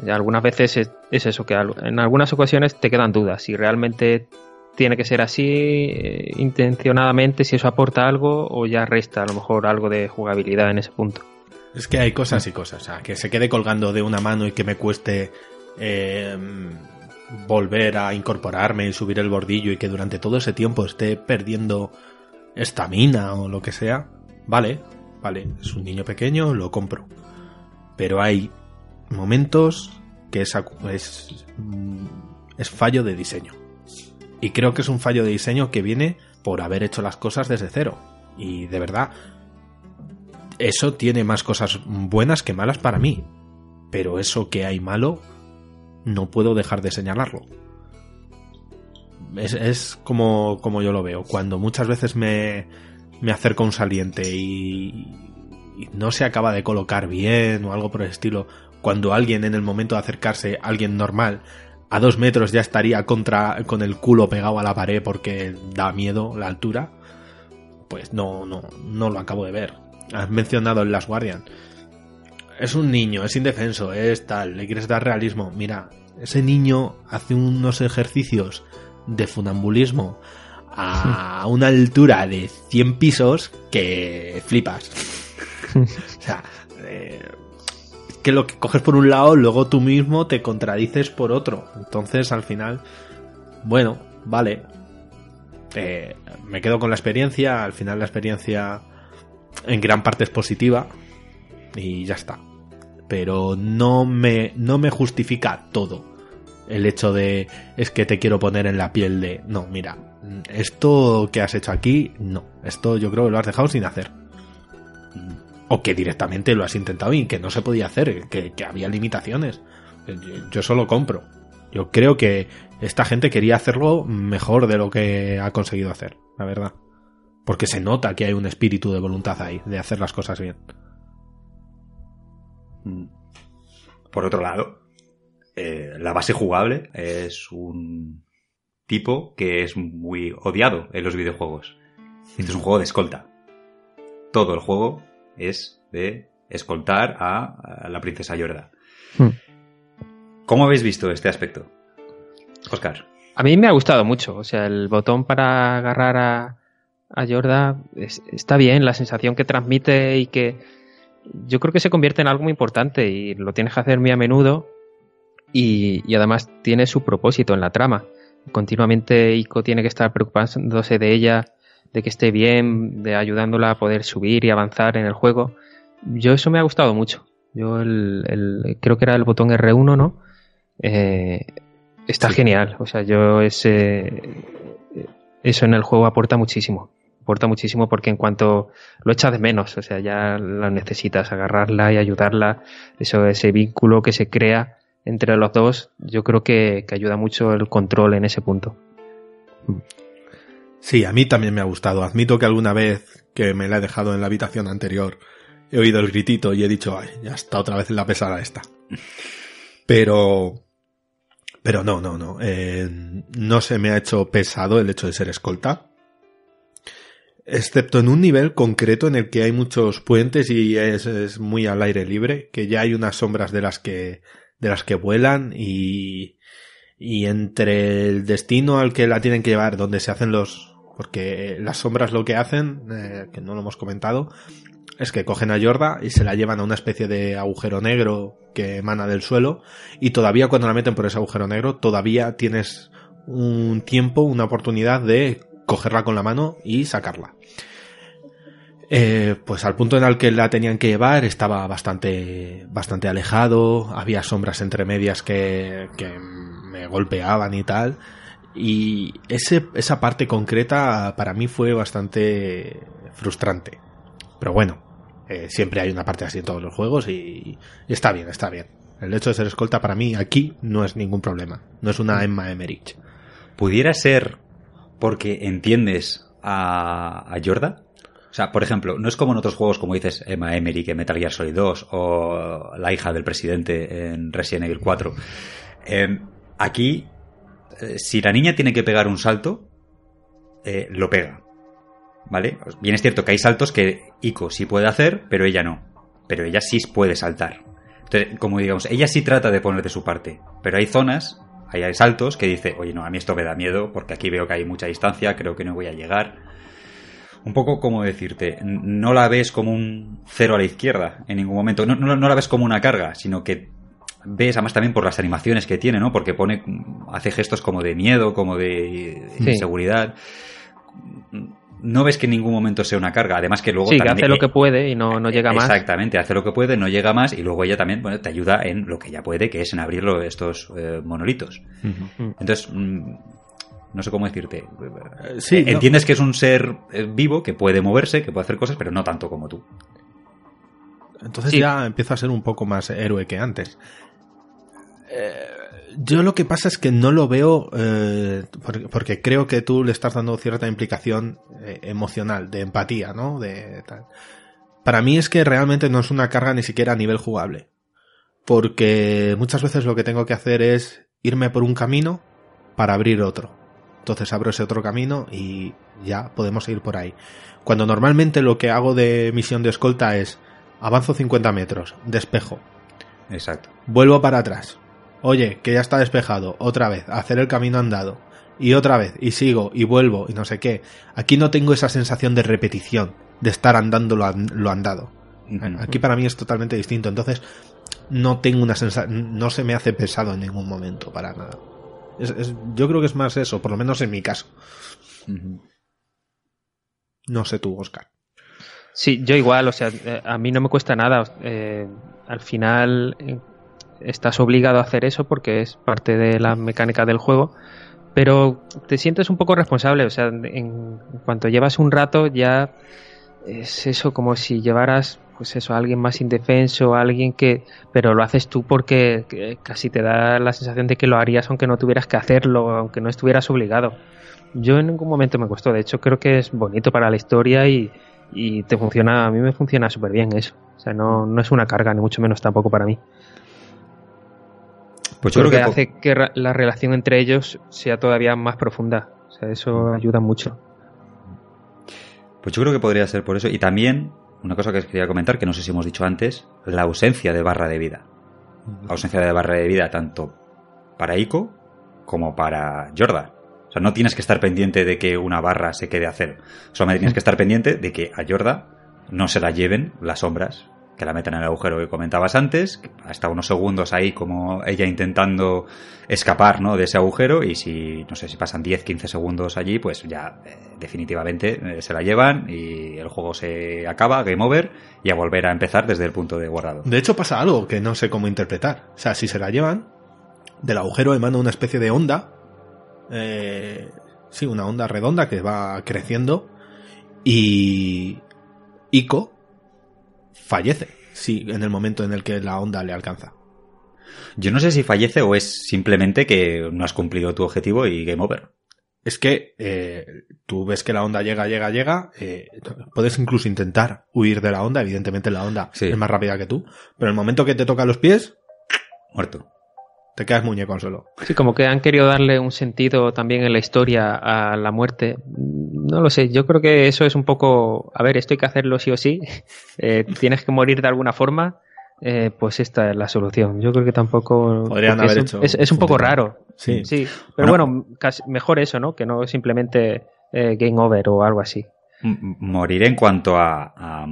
Algunas veces es, es, eso, que en algunas ocasiones te quedan dudas. Si realmente tiene que ser así eh, intencionadamente, si eso aporta algo o ya resta a lo mejor algo de jugabilidad en ese punto. Es que hay cosas y cosas. O sea, que se quede colgando de una mano y que me cueste eh, volver a incorporarme y subir el bordillo y que durante todo ese tiempo esté perdiendo estamina o lo que sea. Vale, vale, es un niño pequeño, lo compro. Pero hay momentos que es, es fallo de diseño. Y creo que es un fallo de diseño que viene por haber hecho las cosas desde cero. Y de verdad, eso tiene más cosas buenas que malas para mí. Pero eso que hay malo, no puedo dejar de señalarlo. Es, es como, como, yo lo veo. Cuando muchas veces me, me acerco a un saliente y, y, no se acaba de colocar bien o algo por el estilo, cuando alguien en el momento de acercarse, alguien normal, a dos metros ya estaría contra, con el culo pegado a la pared porque da miedo la altura, pues no, no, no lo acabo de ver. Has mencionado el Last Guardian. Es un niño, es indefenso, es tal, le quieres dar realismo. Mira, ese niño hace unos ejercicios de funambulismo a una altura de 100 pisos que flipas. o sea, eh, que lo que coges por un lado, luego tú mismo te contradices por otro. Entonces, al final, bueno, vale. Eh, me quedo con la experiencia. Al final, la experiencia en gran parte es positiva. Y ya está. Pero no me, no me justifica todo. El hecho de es que te quiero poner en la piel de. No, mira, esto que has hecho aquí, no. Esto yo creo que lo has dejado sin hacer o que directamente lo has intentado y que no se podía hacer, que, había limitaciones. Yo, yo, solo compro. Yo creo que esta gente quería hacerlo mejor de lo que ha conseguido hacer, la verdad. Porque se nota que hay un espíritu de voluntad ahí, de hacer las cosas bien. Mm. Por otro lado, eh, la base jugable es un tipo que es muy odiado en los videojuegos. Este es un juego de escolta. Todo el juego es de escoltar a, a la princesa Yorda. Hmm. ¿Cómo habéis visto este aspecto? Oscar. A mí me ha gustado mucho. O sea, el botón para agarrar a, a Yorda es, está bien, la sensación que transmite y que yo creo que se convierte en algo muy importante y lo tienes que hacer muy a menudo y, y además tiene su propósito en la trama. Continuamente Ico tiene que estar preocupándose de ella de que esté bien, de ayudándola a poder subir y avanzar en el juego. Yo eso me ha gustado mucho. Yo el, el creo que era el botón R1, ¿no? Eh, está sí. genial. O sea, yo ese eso en el juego aporta muchísimo. Aporta muchísimo porque en cuanto lo echas de menos, o sea, ya la necesitas agarrarla y ayudarla. Eso, ese vínculo que se crea entre los dos, yo creo que, que ayuda mucho el control en ese punto. Sí, a mí también me ha gustado. Admito que alguna vez que me la he dejado en la habitación anterior he oído el gritito y he dicho, ay, ya está otra vez en la pesada esta. Pero... Pero no, no, no. Eh, no se me ha hecho pesado el hecho de ser escolta. excepto en un nivel concreto en el que hay muchos puentes y es, es, muy al aire libre, que ya hay unas sombras de las que, de las que vuelan y, y entre el destino al que la tienen que llevar, donde se hacen los, porque las sombras lo que hacen, eh, que no lo hemos comentado, es que cogen a Yorda y se la llevan a una especie de agujero negro que emana del suelo y todavía cuando la meten por ese agujero negro todavía tienes un tiempo, una oportunidad de cogerla con la mano y sacarla. Eh, pues al punto en el que la tenían que llevar estaba bastante, bastante alejado, había sombras entre medias que, que me golpeaban y tal. Y ese, esa parte concreta para mí fue bastante frustrante. Pero bueno, eh, siempre hay una parte así en todos los juegos y, está bien, está bien. El hecho de ser escolta para mí aquí no es ningún problema. No es una Emma Emmerich. ¿Pudiera ser porque entiendes a, a Yorda? O sea, por ejemplo, no es como en otros juegos, como dices, Emma Emmerich en Metal Gear Solid 2 o la hija del presidente en Resident Evil 4. Eh, aquí, si la niña tiene que pegar un salto, eh, lo pega. ¿Vale? Bien es cierto que hay saltos que Ico sí puede hacer, pero ella no. Pero ella sí puede saltar. Entonces, como digamos, ella sí trata de poner de su parte. Pero hay zonas, hay saltos que dice, oye, no, a mí esto me da miedo porque aquí veo que hay mucha distancia, creo que no voy a llegar. Un poco como decirte, no la ves como un cero a la izquierda en ningún momento. No, no, no la ves como una carga, sino que ves además también por las animaciones que tiene, ¿no? Porque pone, hace gestos como de miedo, como de Sí. inseguridad. No ves que en ningún momento sea una carga. Además que luego Sí, que también- hace lo que puede y no, no llega más. Exactamente, hace lo que puede, no llega más y luego ella también bueno, te ayuda en lo que ya puede, que es en abrirlo estos eh, monolitos. Entonces, mm, no sé cómo decirte. sí, Eh, no. Entiendes que es un ser eh, vivo, que puede moverse, que puede hacer cosas, pero no tanto como tú. Entonces Sí. ya empieza a ser un poco más héroe que antes. Eh, yo lo que pasa es que no lo veo eh, porque, porque creo que tú le estás dando cierta implicación eh, emocional, de empatía, ¿no? De tal. Para mí es que realmente no es una carga ni siquiera a nivel jugable. Porque muchas veces lo que tengo que hacer es irme por un camino para abrir otro. Entonces abro ese otro camino y ya podemos ir por ahí. Cuando normalmente lo que hago de misión de escolta es avanzo 50 metros, despejo, Exacto. vuelvo para atrás. Oye, que ya está despejado, otra vez, hacer el camino andado. Y otra vez, y sigo, y vuelvo, y no sé qué. Aquí no tengo esa sensación de repetición, de estar andando lo, lo andado. Aquí para mí es totalmente distinto. Entonces, no tengo una sensación, no se me hace pesado en ningún momento, para nada. Es- es- yo creo que es más eso, por lo menos en mi caso. No sé tú, Oscar. Sí, yo igual, o sea, eh, a mí no me cuesta nada. eh, al final eh, estás obligado a hacer eso porque es parte de la mecánica del juego, pero te sientes un poco responsable, o sea, en, cuanto llevas un rato ya es eso como si llevaras pues eso, a alguien más indefenso, a alguien que... Pero lo haces tú porque que casi te da la sensación de que lo harías aunque no tuvieras que hacerlo, aunque no estuvieras obligado. Yo en ningún momento me costó, de hecho creo que es bonito para la historia y, y te funciona, a mí me funciona súper bien eso. O sea, no, no es una carga, ni mucho menos tampoco para mí. Pues yo Creo creo que hace que la relación entre ellos sea todavía más profunda. O sea, eso ayuda mucho. Pues yo creo que podría ser por eso. Y también, una cosa que os quería comentar, que no sé si hemos dicho antes, la ausencia de barra de vida. La ausencia de barra de vida tanto para Ico como para Jordan. O sea, no tienes que estar pendiente de que una barra se quede a cero. Solamente tienes que estar pendiente de que a Jordan no se la lleven las sombras, que la metan en el agujero que comentabas antes, hasta unos segundos ahí como ella intentando escapar ¿no? de ese agujero y si, no sé, si pasan 10, 15 segundos allí, pues ya eh, definitivamente eh, se la llevan y el juego se acaba, game over, y a volver a empezar desde el punto de guardado. De hecho pasa algo que no sé cómo interpretar. O sea, si se la llevan, del agujero emana una especie de onda. eh, sí, una onda redonda que va creciendo. Y Ico fallece. Sí, en el momento en el que la onda le alcanza. Yo no sé si fallece o es simplemente que no has cumplido tu objetivo y game over. Es que eh, tú ves que la onda llega, llega, llega. eh, puedes incluso intentar huir de la onda. Evidentemente la onda Sí. es más rápida que tú. Pero en el momento que te toca los pies, Muerto. te quedas muñeco solo. Sí, como que han querido darle un sentido también en la historia a la muerte. No lo sé, yo creo que eso es un poco, a ver, esto hay que hacerlo sí o sí, eh, tienes que morir de alguna forma, eh, pues esta es la solución. Yo creo que tampoco... Podrían haber es, hecho es, es un poco raro. Sí. Sí, pero bueno, casi- mejor eso, ¿no? Que no simplemente eh, game over o algo así. Morir en cuanto a, a,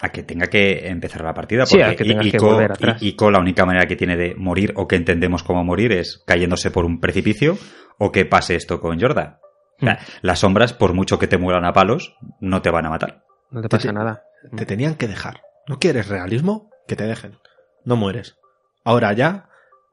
a que tenga que empezar la partida. Sí, Porque a que Ico, volver atrás. I- Ico la única manera que tiene de morir o que entendemos como morir es cayéndose por un precipicio o que pase esto con Jordan. O sea, Hmm. las sombras, por mucho que te mueran a palos, no te van a matar. No te pasa nada. Te tenían que dejar. ¿No quieres realismo? Que te dejen. No mueres. Ahora ya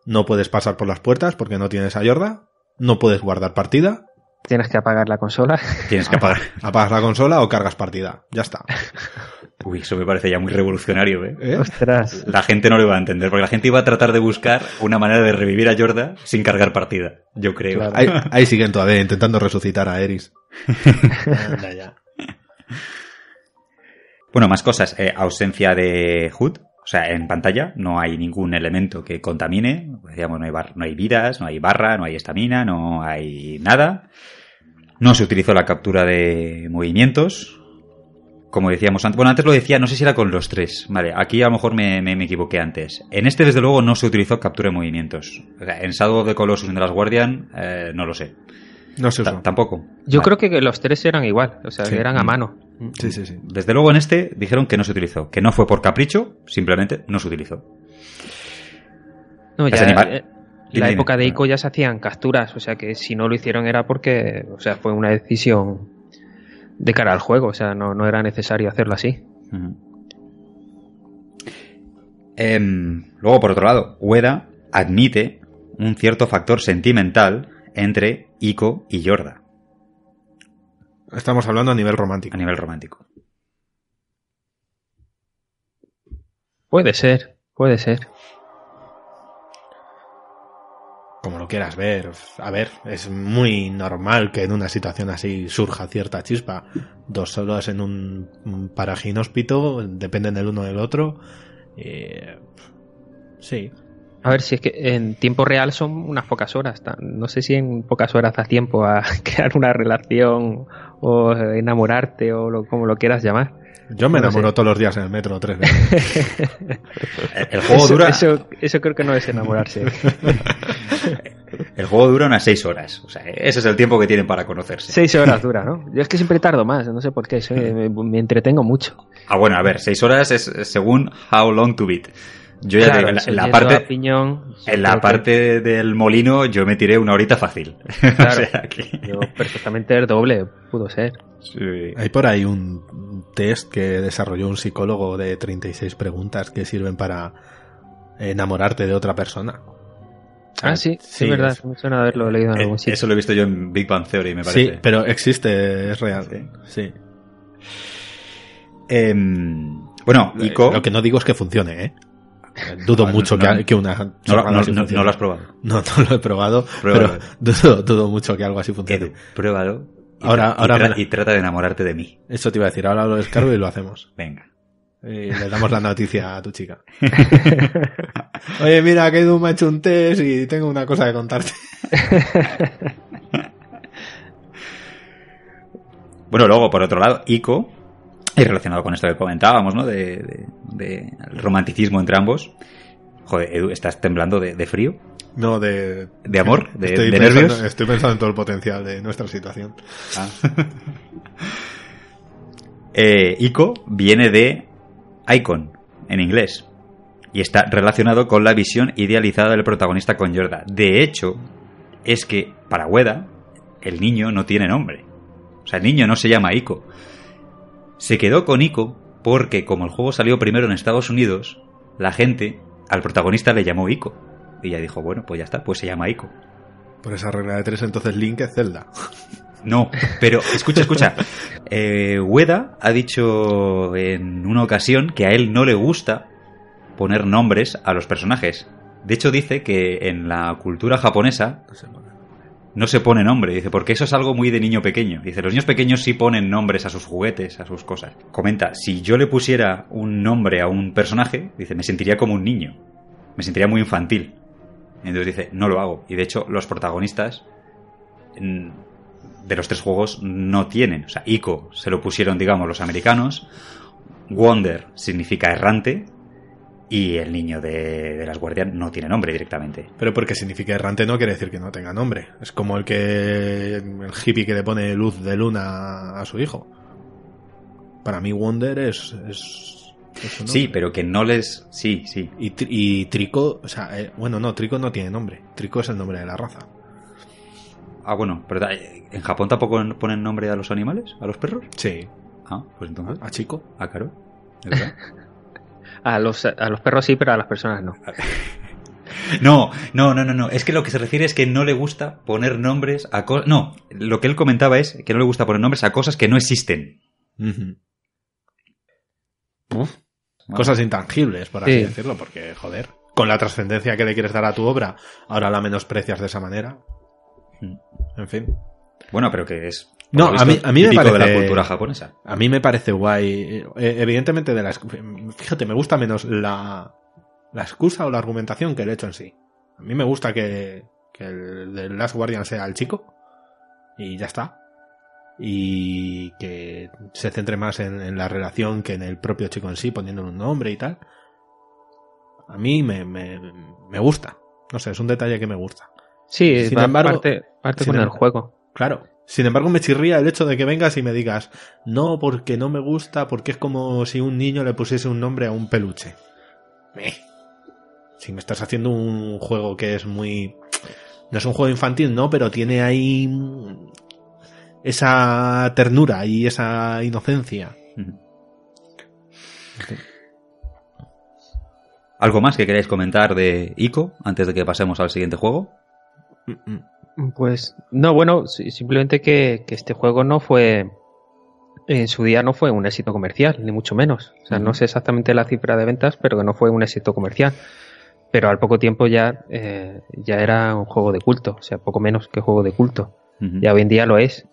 no puedes pasar por las puertas porque no tienes a Yorda. No puedes guardar partida. Tienes que apagar la consola. Tienes que apagar. Apagas la consola o cargas partida. Ya está. Uy, eso me parece ya muy revolucionario, ¿eh? ¿Eh? Ostras. La gente no lo iba a entender, porque la gente iba a tratar de buscar una manera de revivir a Jordan sin cargar partida, yo creo. Claro. Ahí, ahí siguen todavía intentando resucitar a Eris. Anda ya. Bueno, más cosas. Eh, ausencia de HUD. O sea, en pantalla no hay ningún elemento que contamine. Decíamos, no hay, bar- no hay vidas, no hay barra, no hay estamina, no hay nada. No se utilizó la captura de movimientos. Como decíamos antes. Bueno, antes lo decía, no sé si era con los tres. Vale, aquí a lo mejor me, me- me equivoqué antes. En este, desde luego, no se utilizó captura de movimientos. O sea, en Shadow of the Colossus y en The Last Guardian, eh, no lo sé. No se usó. tampoco. Yo Vale. creo que los tres eran igual, o sea, Sí. que eran a mano. Sí, sí, sí. Desde luego en este dijeron que no se utilizó, que no fue por capricho, simplemente no se utilizó. No, Las ya, eh, la época de ICO ya se hacían capturas, o sea que si no lo hicieron era porque, o sea, fue una decisión de cara al juego, o sea, no, no era necesario hacerlo así. Em, luego, por otro lado, Ueda admite un cierto factor sentimental entre Ico y Yorda Estamos hablando a nivel romántico. a nivel romántico. Puede ser, puede ser. Lo quieras ver. A ver, es muy normal que en una situación así surja cierta chispa. Dos solos en un, paraje inhóspito, dependen el uno del otro. Eh, sí. A ver si es que en tiempo real son unas pocas horas. No sé si en pocas horas da tiempo a crear una relación o enamorarte o lo, como lo quieras llamar. Yo me No enamoro sé. todos los días en el metro tres veces. El, el juego eso, dura, eso, eso creo que no es enamorarse. el juego dura unas seis horas. O sea, ese es el tiempo que tienen para conocerse. Seis horas dura, ¿no? Yo es que siempre tardo más, no sé por qué, soy- me, me entretengo mucho. Ah, bueno, a ver, seis horas es según how long to beat. Yo ya Claro, te digo, en la- parte, piñón, en la que parte del molino yo me tiré una horita fácil. Claro. o sea que- Yo perfectamente el doble, pudo ser. Sí. Hay por ahí un test que desarrolló un psicólogo de 36 preguntas que sirven para enamorarte de otra persona. Ah, sí, sí, sí, es verdad, es- me suena haberlo leído en Eh, algún sitio. Eso lo he visto yo en Big Bang Theory, me parece. Sí, pero existe, es real. Sí. Sí. Em, bueno, Ico. Lo que no digo es que funcione, ¿eh? Dudo mucho no, que, que una. no, no- lo has probado. No, no lo he probado, Pruébalo. pero dudo, dudo mucho que algo así funcione. Edu, pruébalo. Y, Ahora- tra- y ahora tra- me y trata de enamorarte de mí. Eso te iba a decir, ahora lo descargo y lo hacemos. Venga. Y le damos la noticia a tu chica. Oye, mira, que Edu me ha hecho un test y tengo una cosa que contarte. Bueno, luego, por otro lado, Ico, y relacionado con esto que comentábamos, ¿no? De, de- romanticismo entre ambos. Joder, Edu, estás temblando de, de frío, No, de. de amor, de, estoy, de pensando, nervios. estoy pensando en todo el potencial de nuestra situación. Ah. Eh, Ico viene de Icon, en inglés. Y está relacionado con la visión idealizada del protagonista con Yorda. De hecho, es que para Ueda, el niño no tiene nombre. O sea, el niño no se llama Ico. Se quedó con Ico porque, como el juego salió primero en Estados Unidos, la gente al protagonista le llamó Ico. Y ella dijo, bueno, pues ya está, pues se llama Ico. Por esa regla de tres, entonces Link es Zelda. No, pero escucha, escucha. Eh, Ueda ha dicho en una ocasión que a él no le gusta poner nombres a los personajes. De hecho, dice que en la cultura japonesa no se pone nombre. Dice, porque eso es algo muy de niño pequeño. Dice, los niños pequeños sí ponen nombres a sus juguetes, a sus cosas. Comenta, si yo le pusiera un nombre a un personaje, dice, me sentiría como un niño. Me sentiría muy infantil. Entonces dice, no lo hago. Y de hecho, los protagonistas mm, de los tres juegos no tienen. O sea, Ico se lo pusieron, digamos, los americanos. Wonder significa errante. Y el niño de, de las guardias no tiene nombre directamente. Pero porque significa errante no quiere decir que no tenga nombre. Es como el que el hippie que le pone luz de luna a su hijo. Para mí Wonder es... es, Sí, pero que no les... Sí, sí. Y, Tri- y Trico, o sea, eh, bueno, no, Trico no tiene nombre. Trico es el nombre de la raza. Ah, bueno, pero ¿en Japón tampoco ponen nombre a los animales? ¿A los perros? Sí. Ah, pues entonces... A Chico. Ah, claro. A los, a los perros sí, pero a las personas no. No, no, no, no, no. Es que lo que se refiere es que no le gusta poner nombres a cosas. No, lo que él comentaba es que no le gusta poner nombres a cosas que no existen. Bueno, Cosas intangibles, por así Sí. decirlo, porque, joder, con la trascendencia que le quieres dar a tu obra, ahora la menosprecias de esa manera. Mm. En fin. Bueno, pero que es. No, a mí- a mí me típico de parece- la cultura japonesa. A mí me parece guay. Eh, evidentemente, de la, fíjate, me gusta menos la, la excusa o la argumentación que el hecho en sí. A mí me gusta que, que el de Last Guardian sea el chico. Y ya está. Y que se centre más en, en la relación que en el propio chico en sí, poniéndole un nombre y tal. A mí me, me, me gusta. No sé, es un detalle que me gusta. Sí, Sin va embargo- parte, parte sin con el em- juego. Claro. Sin embargo, me chirría el hecho de que vengas y me digas, no, porque no me gusta, porque es como si un niño le pusiese un nombre a un peluche. Meh. Si me estás haciendo un juego que es muy... No es un juego infantil, no, pero tiene ahí esa ternura y esa inocencia. ¿Algo más que queráis comentar de Ico antes de que pasemos al siguiente juego? Pues no, bueno, simplemente que, que este juego no fue, en su día no fue un éxito comercial, ni mucho menos. O sea, no sé exactamente la cifra de ventas, pero que no fue un éxito comercial. Pero al poco tiempo ya, eh, ya era un juego de culto, o sea, poco menos que juego de culto. Ujú. Ya hoy en día lo es.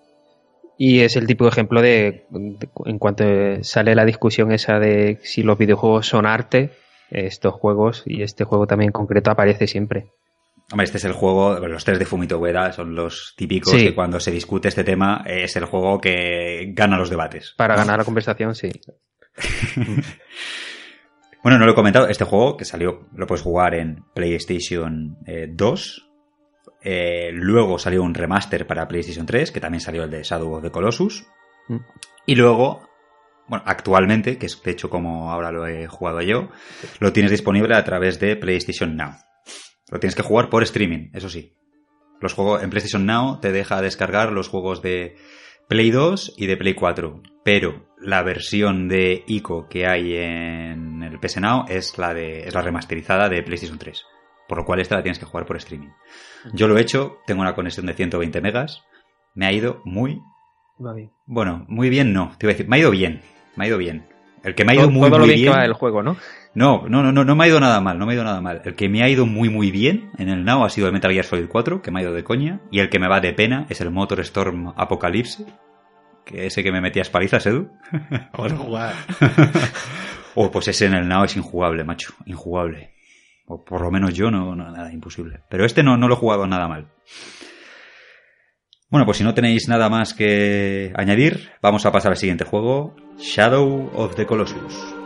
Y es el típico ejemplo de, de- en cuanto sale la discusión esa de si los videojuegos son arte, estos juegos y este juego también en concreto aparece siempre. Hombre, este es el juego, los tres de Fumito Ueda son los típicos Sí. que cuando se discute este tema es el juego que gana los debates. Para ganar la conversación, sí. Bueno, no lo he comentado, este juego que salió, lo puedes jugar en PlayStation eh, 2. Eh, luego salió un remaster para PlayStation 3, que también salió el de Shadow of the Colossus. Mm. Y luego, bueno, actualmente, que es de hecho como ahora lo he jugado yo, lo tienes disponible a través de PlayStation Now. Lo tienes que jugar por streaming, eso sí. Los juegos en PlayStation Now te deja descargar los juegos de Play 2 y de Play 4. Pero la versión de ICO que hay en el PS Now es la, de, es la remasterizada de PlayStation 3. Por lo cual esta la tienes que jugar por streaming. Yo lo he hecho, tengo una conexión de 120 megas. Me ha ido muy... Va bien. Bueno, muy bien no. Te iba a decir, me ha ido bien. Me ha ido bien. El que me ha ido todo, muy, todo muy lo bien, bien... que va el juego, ¿no? No, no, no, no, no me ha ido nada mal, no me ha ido nada mal. El que me ha ido muy, muy bien en el Now ha sido el Metal Gear Solid 4, que me ha ido de coña. Y el que me va de pena es el Motor Storm Apocalypse, que ese que me metías palizas, Edu. A jugar. O pues ese en el Now es injugable, macho, injugable. O por lo menos yo no, no nada, imposible. Pero este no, no lo he jugado nada mal. Bueno, pues si no tenéis nada más que añadir, vamos a pasar al siguiente juego, Shadow of the Colossus.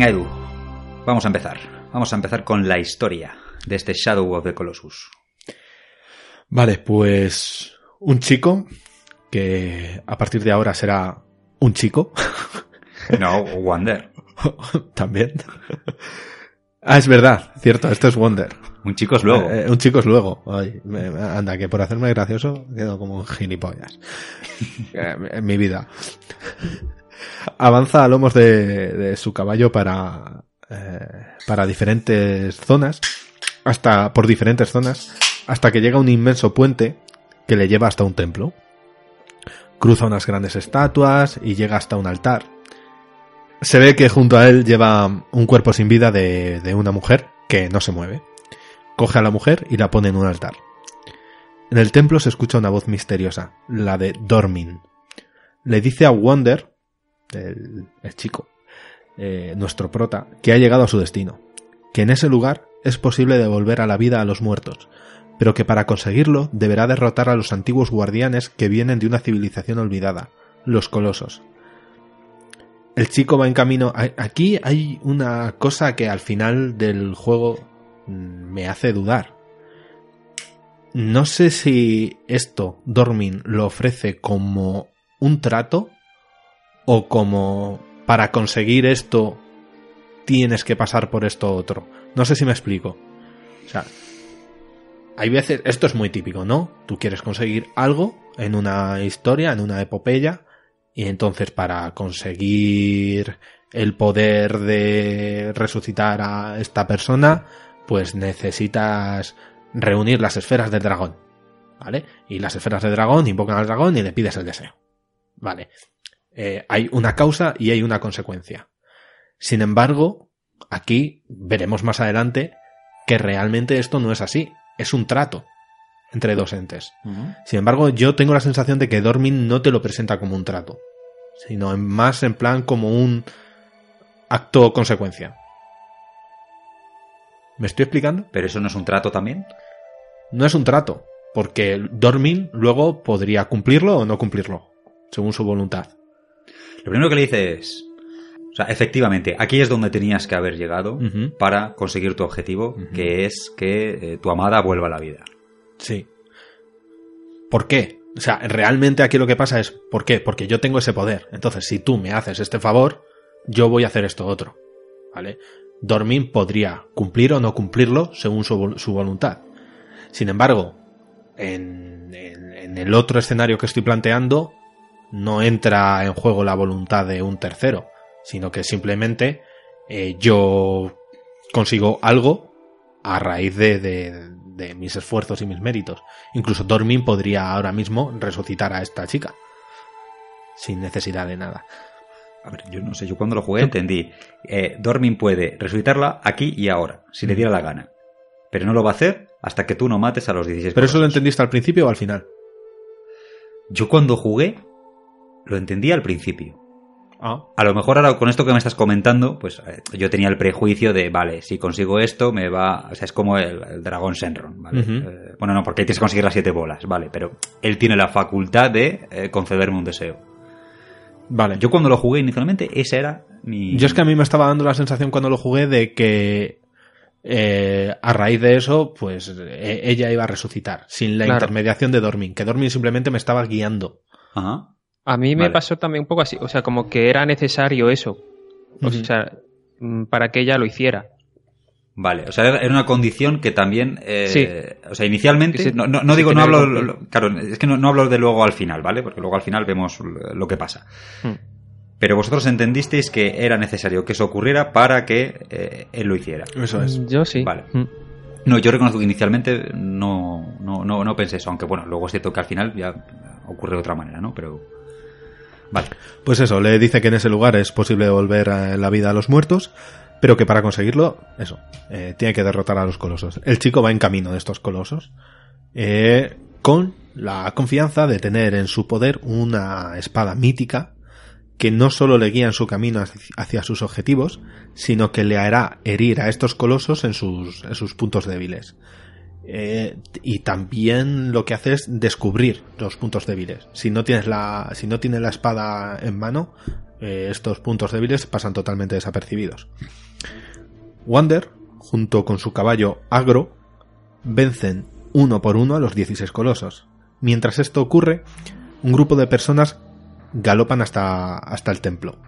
Venga, Edu, vamos a empezar. Vamos a empezar con la historia de este Shadow of the Colossus. Vale, pues un chico que a partir de ahora será un chico. No, Wonder. También. Ah, es verdad, cierto, esto es Wonder. Un chico es luego. Eh, un chico es luego. Ay, anda, que por hacerme gracioso quedo como un gilipollas. Eh, en mi vida. Avanza a lomos de, de su caballo para, eh, para diferentes zonas, hasta por diferentes zonas, hasta que llega un inmenso puente que le lleva hasta un templo. Cruza unas grandes estatuas y llega hasta un altar. Se ve que junto a él lleva un cuerpo sin vida de, de una mujer que no se mueve. Coge a la mujer y la pone en un altar. En el templo se escucha una voz misteriosa, la de Dormin. Le dice a Wonder, el, el chico, eh, nuestro prota, que ha llegado a su destino, que en ese lugar es posible devolver a la vida a los muertos, pero que para conseguirlo deberá derrotar a los antiguos guardianes que vienen de una civilización olvidada, los colosos. El chico va en camino. Aquí hay una cosa que al final del juego mm, me hace dudar. No sé si esto Dormin lo ofrece como un trato o como para conseguir esto tienes que pasar por esto otro. No sé si me explico. O sea, hay veces, esto es muy típico, ¿no? Tú quieres conseguir algo en una historia, en una epopeya, y entonces para conseguir el poder de resucitar a esta persona, pues necesitas reunir las esferas del dragón. ¿Vale? Y las esferas del dragón invocan al dragón y le pides el deseo. Vale. Eh, hay una causa y hay una consecuencia. Sin embargo, aquí veremos más adelante que realmente esto no es así. Es un trato entre dos entes. Sin embargo, yo tengo la sensación de que Dormin no te lo presenta como un trato, sino más en plan como un acto consecuencia. ¿Me estoy explicando? ¿Pero eso no es un trato también? No es un trato, porque Dormin luego podría cumplirlo o no cumplirlo, según su voluntad. Lo primero que le dice es... O sea, efectivamente, aquí es donde tenías que haber llegado para conseguir tu objetivo, que es que eh, tu amada vuelva a la vida. Sí. ¿Por qué? O sea, realmente aquí lo que pasa es, ¿por qué? Porque yo tengo ese poder. Entonces, si tú me haces este favor, yo voy a hacer esto otro. ¿Vale? Dormin podría cumplir o no cumplirlo según su, su voluntad. Sin embargo, en, en- en el otro escenario que estoy planteando, no entra en juego la voluntad de un tercero, sino que simplemente eh, yo consigo algo a raíz de, de- de mis esfuerzos y mis méritos. Incluso Dormin podría ahora mismo resucitar a esta chica. Sin necesidad de nada. A ver, yo no sé, yo cuando lo jugué entendí. Eh, Dormin puede resucitarla aquí y ahora, si le diera la gana. Pero no lo va a hacer hasta que tú no mates a los 16 ¿Pero eso lo entendiste al principio o al final? Yo cuando jugué, lo entendí al principio. Ah. A lo mejor ahora con esto que me estás comentando, pues eh, yo tenía el prejuicio de, vale, si consigo esto, me va... O sea, es como el, el dragón Senron, ¿vale? Eh, bueno, no, porque tienes que conseguir las siete bolas, ¿vale? Pero él tiene la facultad de eh, concederme un deseo. Vale. Yo cuando lo jugué inicialmente, esa era mi... Yo es que a mí me estaba dando la sensación cuando lo jugué de que eh, a raíz de eso, pues eh, ella iba a resucitar, sin la Claro. intermediación de Dormin, que Dormin simplemente me estaba guiando. Ajá. A mí me Vale. pasó también un poco así, o sea, como que era necesario eso, o sea, mm, para que ella lo hiciera. Vale, o sea, era una condición que también... eh, Sí. O sea, inicialmente... Se- no, no- no digo, no hablo... lo- Claro, es que no, no hablo de luego al final, ¿vale? Porque luego al final vemos lo que pasa. Hmm. Pero vosotros entendisteis que era necesario que eso ocurriera para que eh, él lo hiciera. Eso es. Yo sí. Vale. Mm. No, yo reconozco que inicialmente no, no, no, no pensé eso, aunque bueno, luego es cierto que al final ya ocurre de otra manera, ¿no? Pero... Vale. Pues eso, le dice que en ese lugar es posible devolver eh, la vida a los muertos, pero que para conseguirlo, eso, eh, tiene que derrotar a los colosos. El chico va en camino de estos colosos, eh, con la confianza de tener en su poder una espada mítica que no solo le guía en su camino hacia- hacia sus objetivos, sino que le hará herir a estos colosos en sus, en sus puntos débiles. Eh, y también lo que hace es descubrir los puntos débiles. Si no tienes la, si no tienes la espada en mano, eh, estos puntos débiles pasan totalmente desapercibidos. Wander, junto con su caballo Agro, vencen uno por uno a los 16 colosos. Mientras esto ocurre, un grupo de personas galopan hasta, hasta el templo.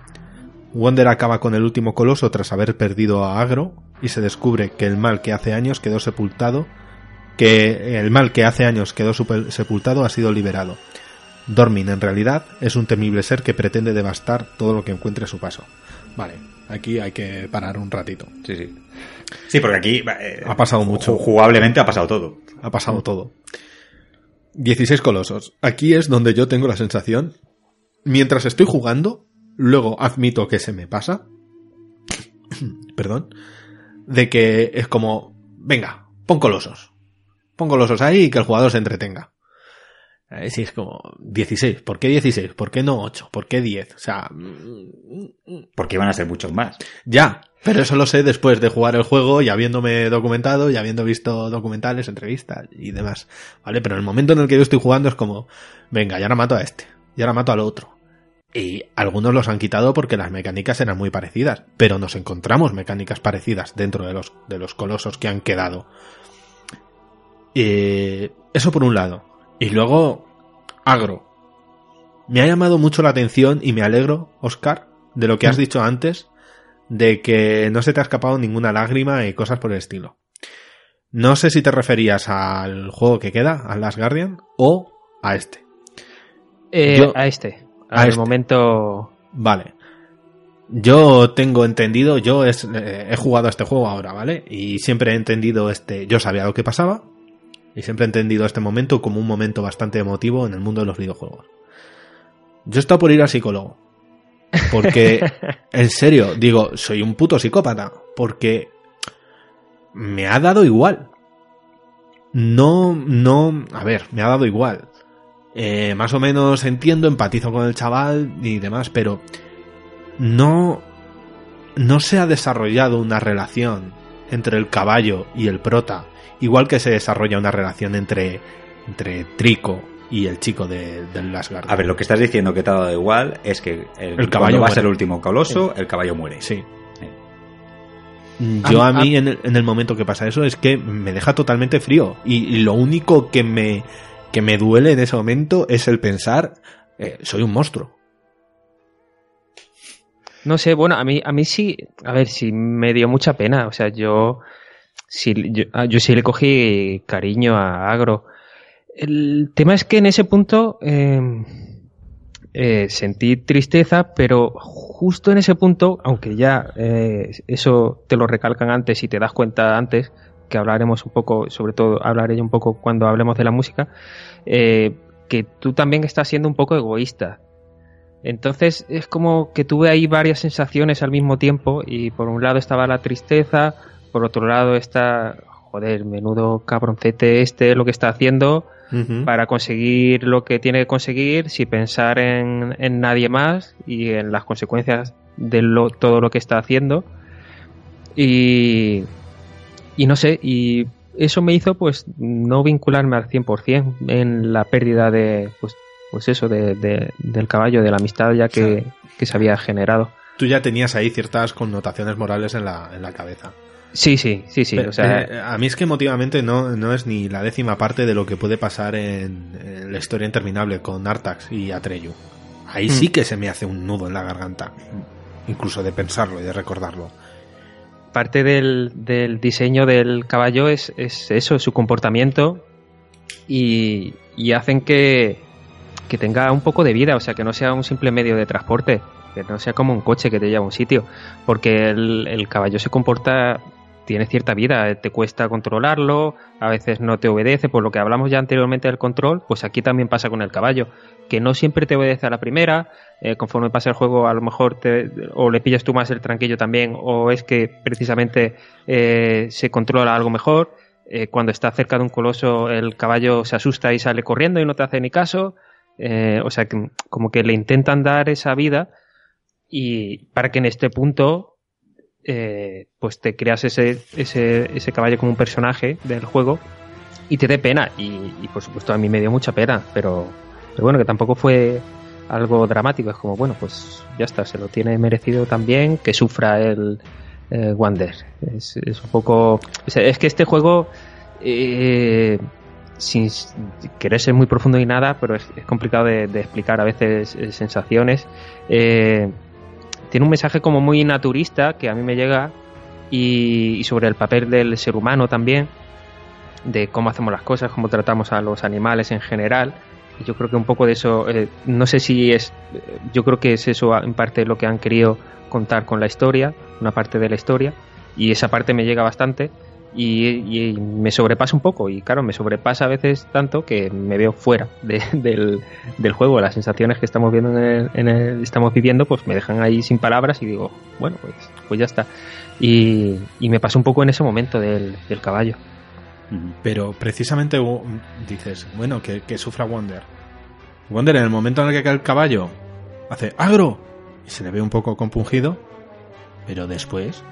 Wander acaba con el último coloso tras haber perdido a Agro y se descubre que el mal que hace años quedó sepultado, que el mal que hace años quedó sepultado ha sido liberado. Dormin en realidad es un temible ser que pretende devastar todo lo que encuentre a su paso. Vale, aquí hay que parar un ratito. Sí, sí. Sí, porque aquí eh, ha pasado mucho. Jugablemente ha pasado todo. Ha pasado todo. 16 colosos. Aquí es donde yo tengo la sensación, mientras estoy jugando, luego admito que se me pasa, perdón, de que es como, venga, pon colosos. Pon colosos ahí y que el jugador se entretenga. Si es como 16, ¿por qué 16? ¿Por qué no 8? ¿Por qué 10? O sea, porque iban a ser muchos más. Ya, pero eso lo sé después de jugar el juego y habiéndome documentado y habiendo visto documentales, entrevistas y demás. ¿Vale? Pero en el momento en el que yo estoy jugando es como, venga, ya ahora mato a este, ya ahora mato al otro. Y algunos los han quitado porque las mecánicas eran muy parecidas, pero nos encontramos mecánicas parecidas dentro de los, de los colosos que han quedado. Eso por un lado. Y luego, agro. Me ha llamado mucho la atención y me alegro, Oscar, de lo que has dicho antes, de que no se te ha escapado ninguna lágrima y cosas por el estilo. No sé si te referías al juego que queda, al Last Guardian, o a este. Eh, a este. A este. momento. Vale. Yo tengo entendido, yo es, eh, he jugado a este juego ahora, ¿vale? Y siempre he entendido este. Yo sabía lo que pasaba. Y siempre he entendido este momento como un momento bastante emotivo en el mundo de los videojuegos. Yo he estado por ir al psicólogo. Porque, en serio, digo, soy un puto psicópata. Porque me ha dado igual. No, no, a ver, me ha dado igual. Eh, más o menos entiendo, empatizo con el chaval y demás, pero no, no se ha desarrollado una relación entre el caballo y el prota, igual que se desarrolla una relación entre, entre Trico y el chico de, del Asgard. A ver, lo que estás diciendo que te ha dado igual es que el, caballo va a ser el último coloso, el caballo muere. Sí. Yo a mí, en, el, momento que pasa eso, es que me deja totalmente frío. Y, lo único que me, que me duele en ese momento es el pensar, eh, soy un monstruo. No sé, bueno, a mí, a mí sí, a ver, sí me dio mucha pena. O sea, yo, sí, yo, ah, yo sí le cogí cariño a Agro. El tema es que en ese punto em, eh, sentí tristeza, pero justo en ese punto, aunque ya eh, eso te lo recalcan antes y te das cuenta antes, que hablaremos un poco, sobre todo hablaré un poco cuando hablemos de la música, eh, que tú también estás siendo un poco egoísta. Entonces es como que tuve ahí varias sensaciones al mismo tiempo y por un lado estaba la tristeza, por otro lado está, joder, menudo cabroncete este lo que está haciendo, para conseguir lo que tiene que conseguir sin pensar en, nadie más y en las consecuencias de todo lo que está haciendo. Y, y no sé, y eso me hizo pues no vincularme al 100% en la pérdida de, pues, pues eso, de, del caballo, de la amistad ya que, que se había generado. Tú ya tenías ahí ciertas connotaciones morales en la, en la cabeza. Sí, sí, sí, sí. o sea, eh, a mí es que emotivamente no, no es ni la décima parte de lo que puede pasar en, la historia interminable con Artax y Atreyu. Ahí sí mm. que se me hace un nudo en la garganta, incluso de pensarlo y de recordarlo. Parte del, del diseño del caballo es, es eso, su comportamiento y, y hacen que, que tenga un poco de vida, o sea, que no sea un simple medio de transporte que no sea como un coche que te lleva a un sitio, porque el, el, caballo se comporta tiene cierta vida, eh, te cuesta controlarlo, a veces no te obedece, por lo que hablamos ya anteriormente del control, pues aquí también pasa con el caballo, que no siempre te obedece a la primera, eh, conforme pasa el juego a lo mejor te, o le pillas tú más el tranquillo también, o es que precisamente eh, se controla algo mejor, cuando está cerca de un coloso el caballo se asusta y sale corriendo y no te hace ni caso, o sea, que, como que le intentan dar esa vida y para que en este punto eh, pues te creas ese, ese, ese caballo como un personaje del juego y te dé pena. Y, por supuesto a mí me dio mucha pena, pero, pero bueno, que tampoco fue algo dramático. Es como, bueno, pues ya está, se lo tiene merecido también que sufra el eh, Wander. Es, un poco. Es que este juego. Eh, sin querer ser muy profundo y nada, pero es, complicado de, de, explicar a veces sensaciones. Eh, tiene un mensaje como muy naturista que a mí me llega y, y, sobre el papel del ser humano también, de cómo hacemos las cosas, cómo tratamos a los animales en general. Y yo creo que un poco de eso, eh, no sé si es, yo creo que es eso en parte lo que han querido contar con la historia, una parte de la historia, y esa parte me llega bastante y, y, me sobrepasa un poco y claro, me sobrepasa a veces tanto que me veo fuera de, del, del, juego, las sensaciones que estamos viendo en el, en el, estamos viviendo pues me dejan ahí sin palabras y digo, bueno, pues, pues ya está. Y, y me pasó un poco en ese momento del, del caballo. Pero precisamente dices, bueno, que, que, sufra Wonder. Wonder en el momento en el que cae el caballo hace agro y se le ve un poco compungido, pero después...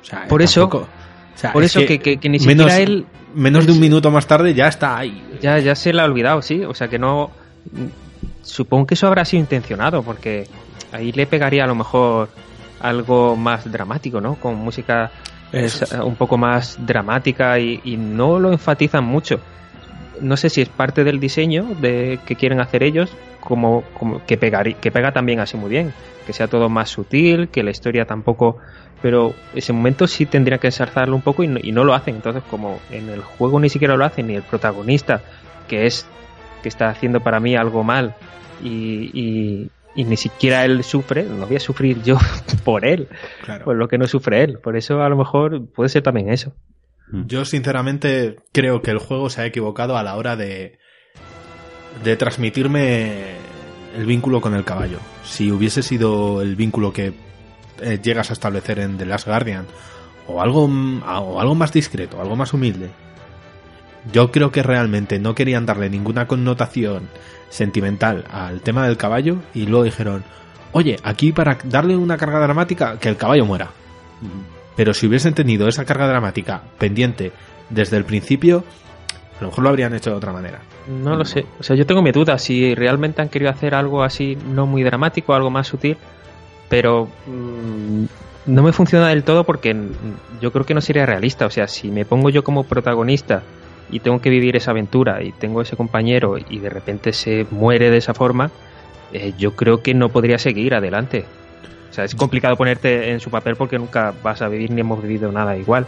O sea, Por tampoco, eso... O sea, por eso que, que, que, ni menos, siquiera él. Menos de un minuto más tarde ya está ahí. Ya, ya se le ha olvidado, sí. O sea que no. Supongo que eso habrá sido intencionado, porque ahí le pegaría a lo mejor algo más dramático, ¿no? Con música es un poco más dramática y, y, no lo enfatizan mucho. No sé si es parte del diseño de que quieren hacer ellos, como, como que, pegar, que pega también así muy bien, que sea todo más sutil, que la historia tampoco pero ese momento sí tendría que ensalzarlo un poco y no, y no, lo hacen. Entonces, como en el juego ni siquiera lo hacen, ni el protagonista, que es que está haciendo para mí algo mal, y, y, y ni siquiera él sufre, no voy a sufrir yo por él, claro. por lo que no sufre él. Por eso a lo mejor puede ser también eso. Yo sinceramente creo que el juego se ha equivocado a la hora de, de transmitirme el vínculo con el caballo. Si hubiese sido el vínculo que eh, llegas a establecer en The Last Guardian o algo, o algo más discreto, algo más humilde. Yo creo que realmente no querían darle ninguna connotación sentimental al tema del caballo y luego dijeron, oye, aquí para darle una carga dramática, que el caballo muera. Pero si hubiesen tenido esa carga dramática pendiente desde el principio, a lo mejor lo habrían hecho de otra manera. No lo sé. O sea, yo tengo mi duda. Si realmente han querido hacer algo así, no muy dramático, algo más sutil, pero mmm, no me funciona del todo porque yo creo que no sería realista. O sea, si me pongo yo como protagonista y tengo que vivir esa aventura y tengo ese compañero y de repente se muere de esa forma, eh, yo creo que no podría seguir adelante. O sea, es complicado ponerte en su papel porque nunca vas a vivir ni hemos vivido nada igual.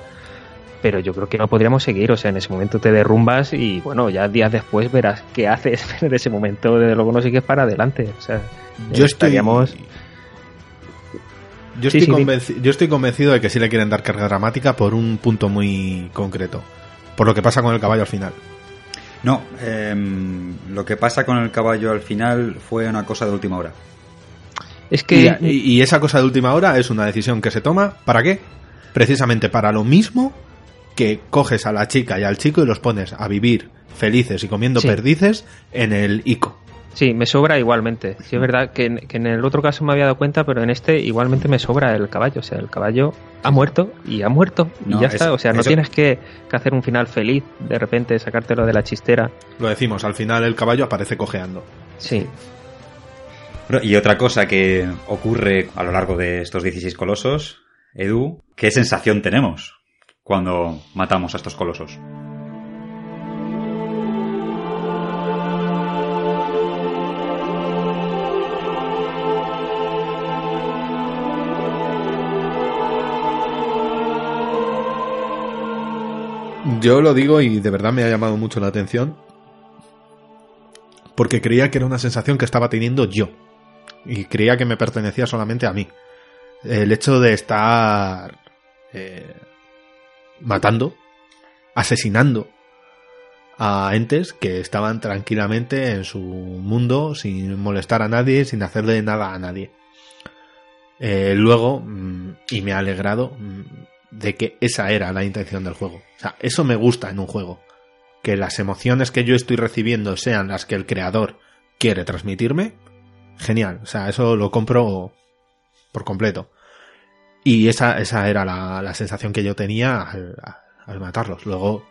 Pero yo creo que no podríamos seguir. O sea, en ese momento te derrumbas y bueno, ya días después verás qué haces. Pero en ese momento, desde luego, no sigues para adelante. O sea, yo estaríamos. Estoy yo estoy, sí, sí, yo estoy convencido de que sí le quieren dar carga dramática por un punto muy concreto. Por lo que pasa con el caballo al final. No, eh, lo que pasa con el caballo al final fue una cosa de última hora. Es que. Y, y, y esa cosa de última hora es una decisión que se toma. ¿Para qué? Precisamente para lo mismo que coges a la chica y al chico y los pones a vivir felices y comiendo sí. perdices en el ICO. Sí, me sobra igualmente. Sí, es verdad que, que, en el otro caso me había dado cuenta, pero en este igualmente me sobra el caballo. O sea, el caballo ha muerto y ha muerto y no, ya está. O sea, no eso... tienes que, que, hacer un final feliz de repente, sacártelo de la chistera. Lo decimos, al final el caballo aparece cojeando. Sí. Y otra cosa que ocurre a lo largo de estos 16 colosos, Edu, ¿qué sensación tenemos cuando matamos a estos colosos? Yo lo digo y de verdad me ha llamado mucho la atención porque creía que era una sensación que estaba teniendo yo y creía que me pertenecía solamente a mí. El hecho de estar eh, matando, asesinando a entes que estaban tranquilamente en su mundo sin molestar a nadie, sin hacerle nada a nadie. Eh, luego, mm, y me ha alegrado, mm, de que esa era la intención del juego. O sea, eso me gusta en un juego. Que las emociones que yo estoy recibiendo sean las que el creador quiere transmitirme. Genial. O sea, eso lo compro por completo. Y esa, esa era la, la sensación que yo tenía al, al matarlos. Luego,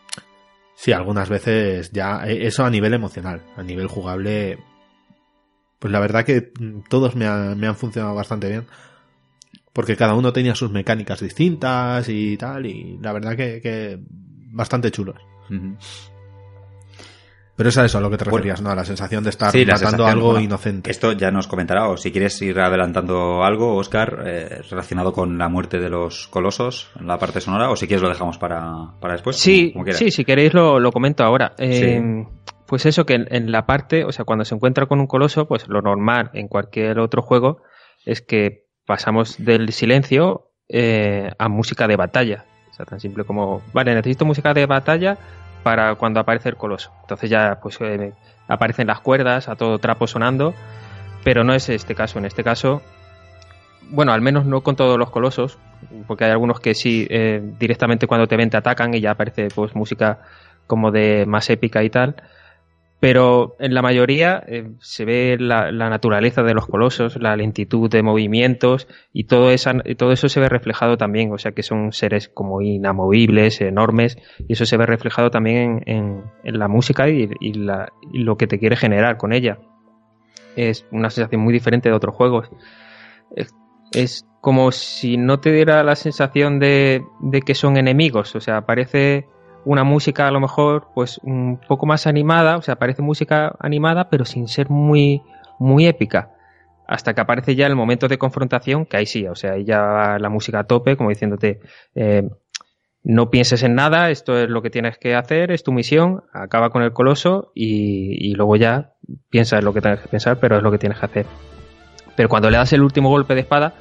Sí, algunas veces ya, eh, eso a nivel emocional, a nivel jugable, pues la verdad que todos me, han- me han funcionado bastante bien. Porque cada uno tenía sus mecánicas distintas y tal, y la verdad que, que bastante chulos. Ujú. Pero es a eso a lo que te Bueno. referías, ¿no? A la sensación de estar Sí, matando algo bueno, inocente. Esto ya nos comentará, o si quieres ir adelantando algo, Oscar, eh, relacionado con la muerte de los colosos en la parte sonora, o si quieres lo dejamos para, para después. Sí, como- como quieras. sí, si queréis lo, lo comento ahora. Eh, Pues eso, que en, en la parte, o sea, cuando se encuentra con un coloso, pues lo normal en cualquier otro juego es que pasamos del silencio eh, a música de batalla. O sea, tan simple como, vale, necesito música de batalla para cuando aparece el coloso. Entonces ya, pues eh, aparecen las cuerdas, a todo trapo sonando, pero no es este caso. En este caso, bueno, al menos no con todos los colosos, porque hay algunos que sí, eh, directamente cuando te ven te atacan y ya aparece pues música como de más épica y tal. Pero en la mayoría eh, se ve la, naturaleza de los colosos, la lentitud de movimientos y todo, esa, eso se ve reflejado también. O sea que son seres como inamovibles, enormes, y eso se ve reflejado también en, la música y lo que te quiere generar con ella. Es una sensación muy diferente de otros juegos. Es, es como si no te diera la sensación de, de que son enemigos. O sea, parece una música a lo mejor pues un poco más animada, o sea, parece música animada, pero sin ser muy, muy épica. Hasta que aparece ya el momento de confrontación, que ahí sí, o sea, ahí ya la música a tope, como diciéndote, eh, no pienses en nada, esto es lo que tienes que hacer, es tu misión, acaba con el coloso y, y luego ya piensa en lo que tienes que pensar, pero es lo que tienes que hacer. Pero cuando le das el último golpe de espada,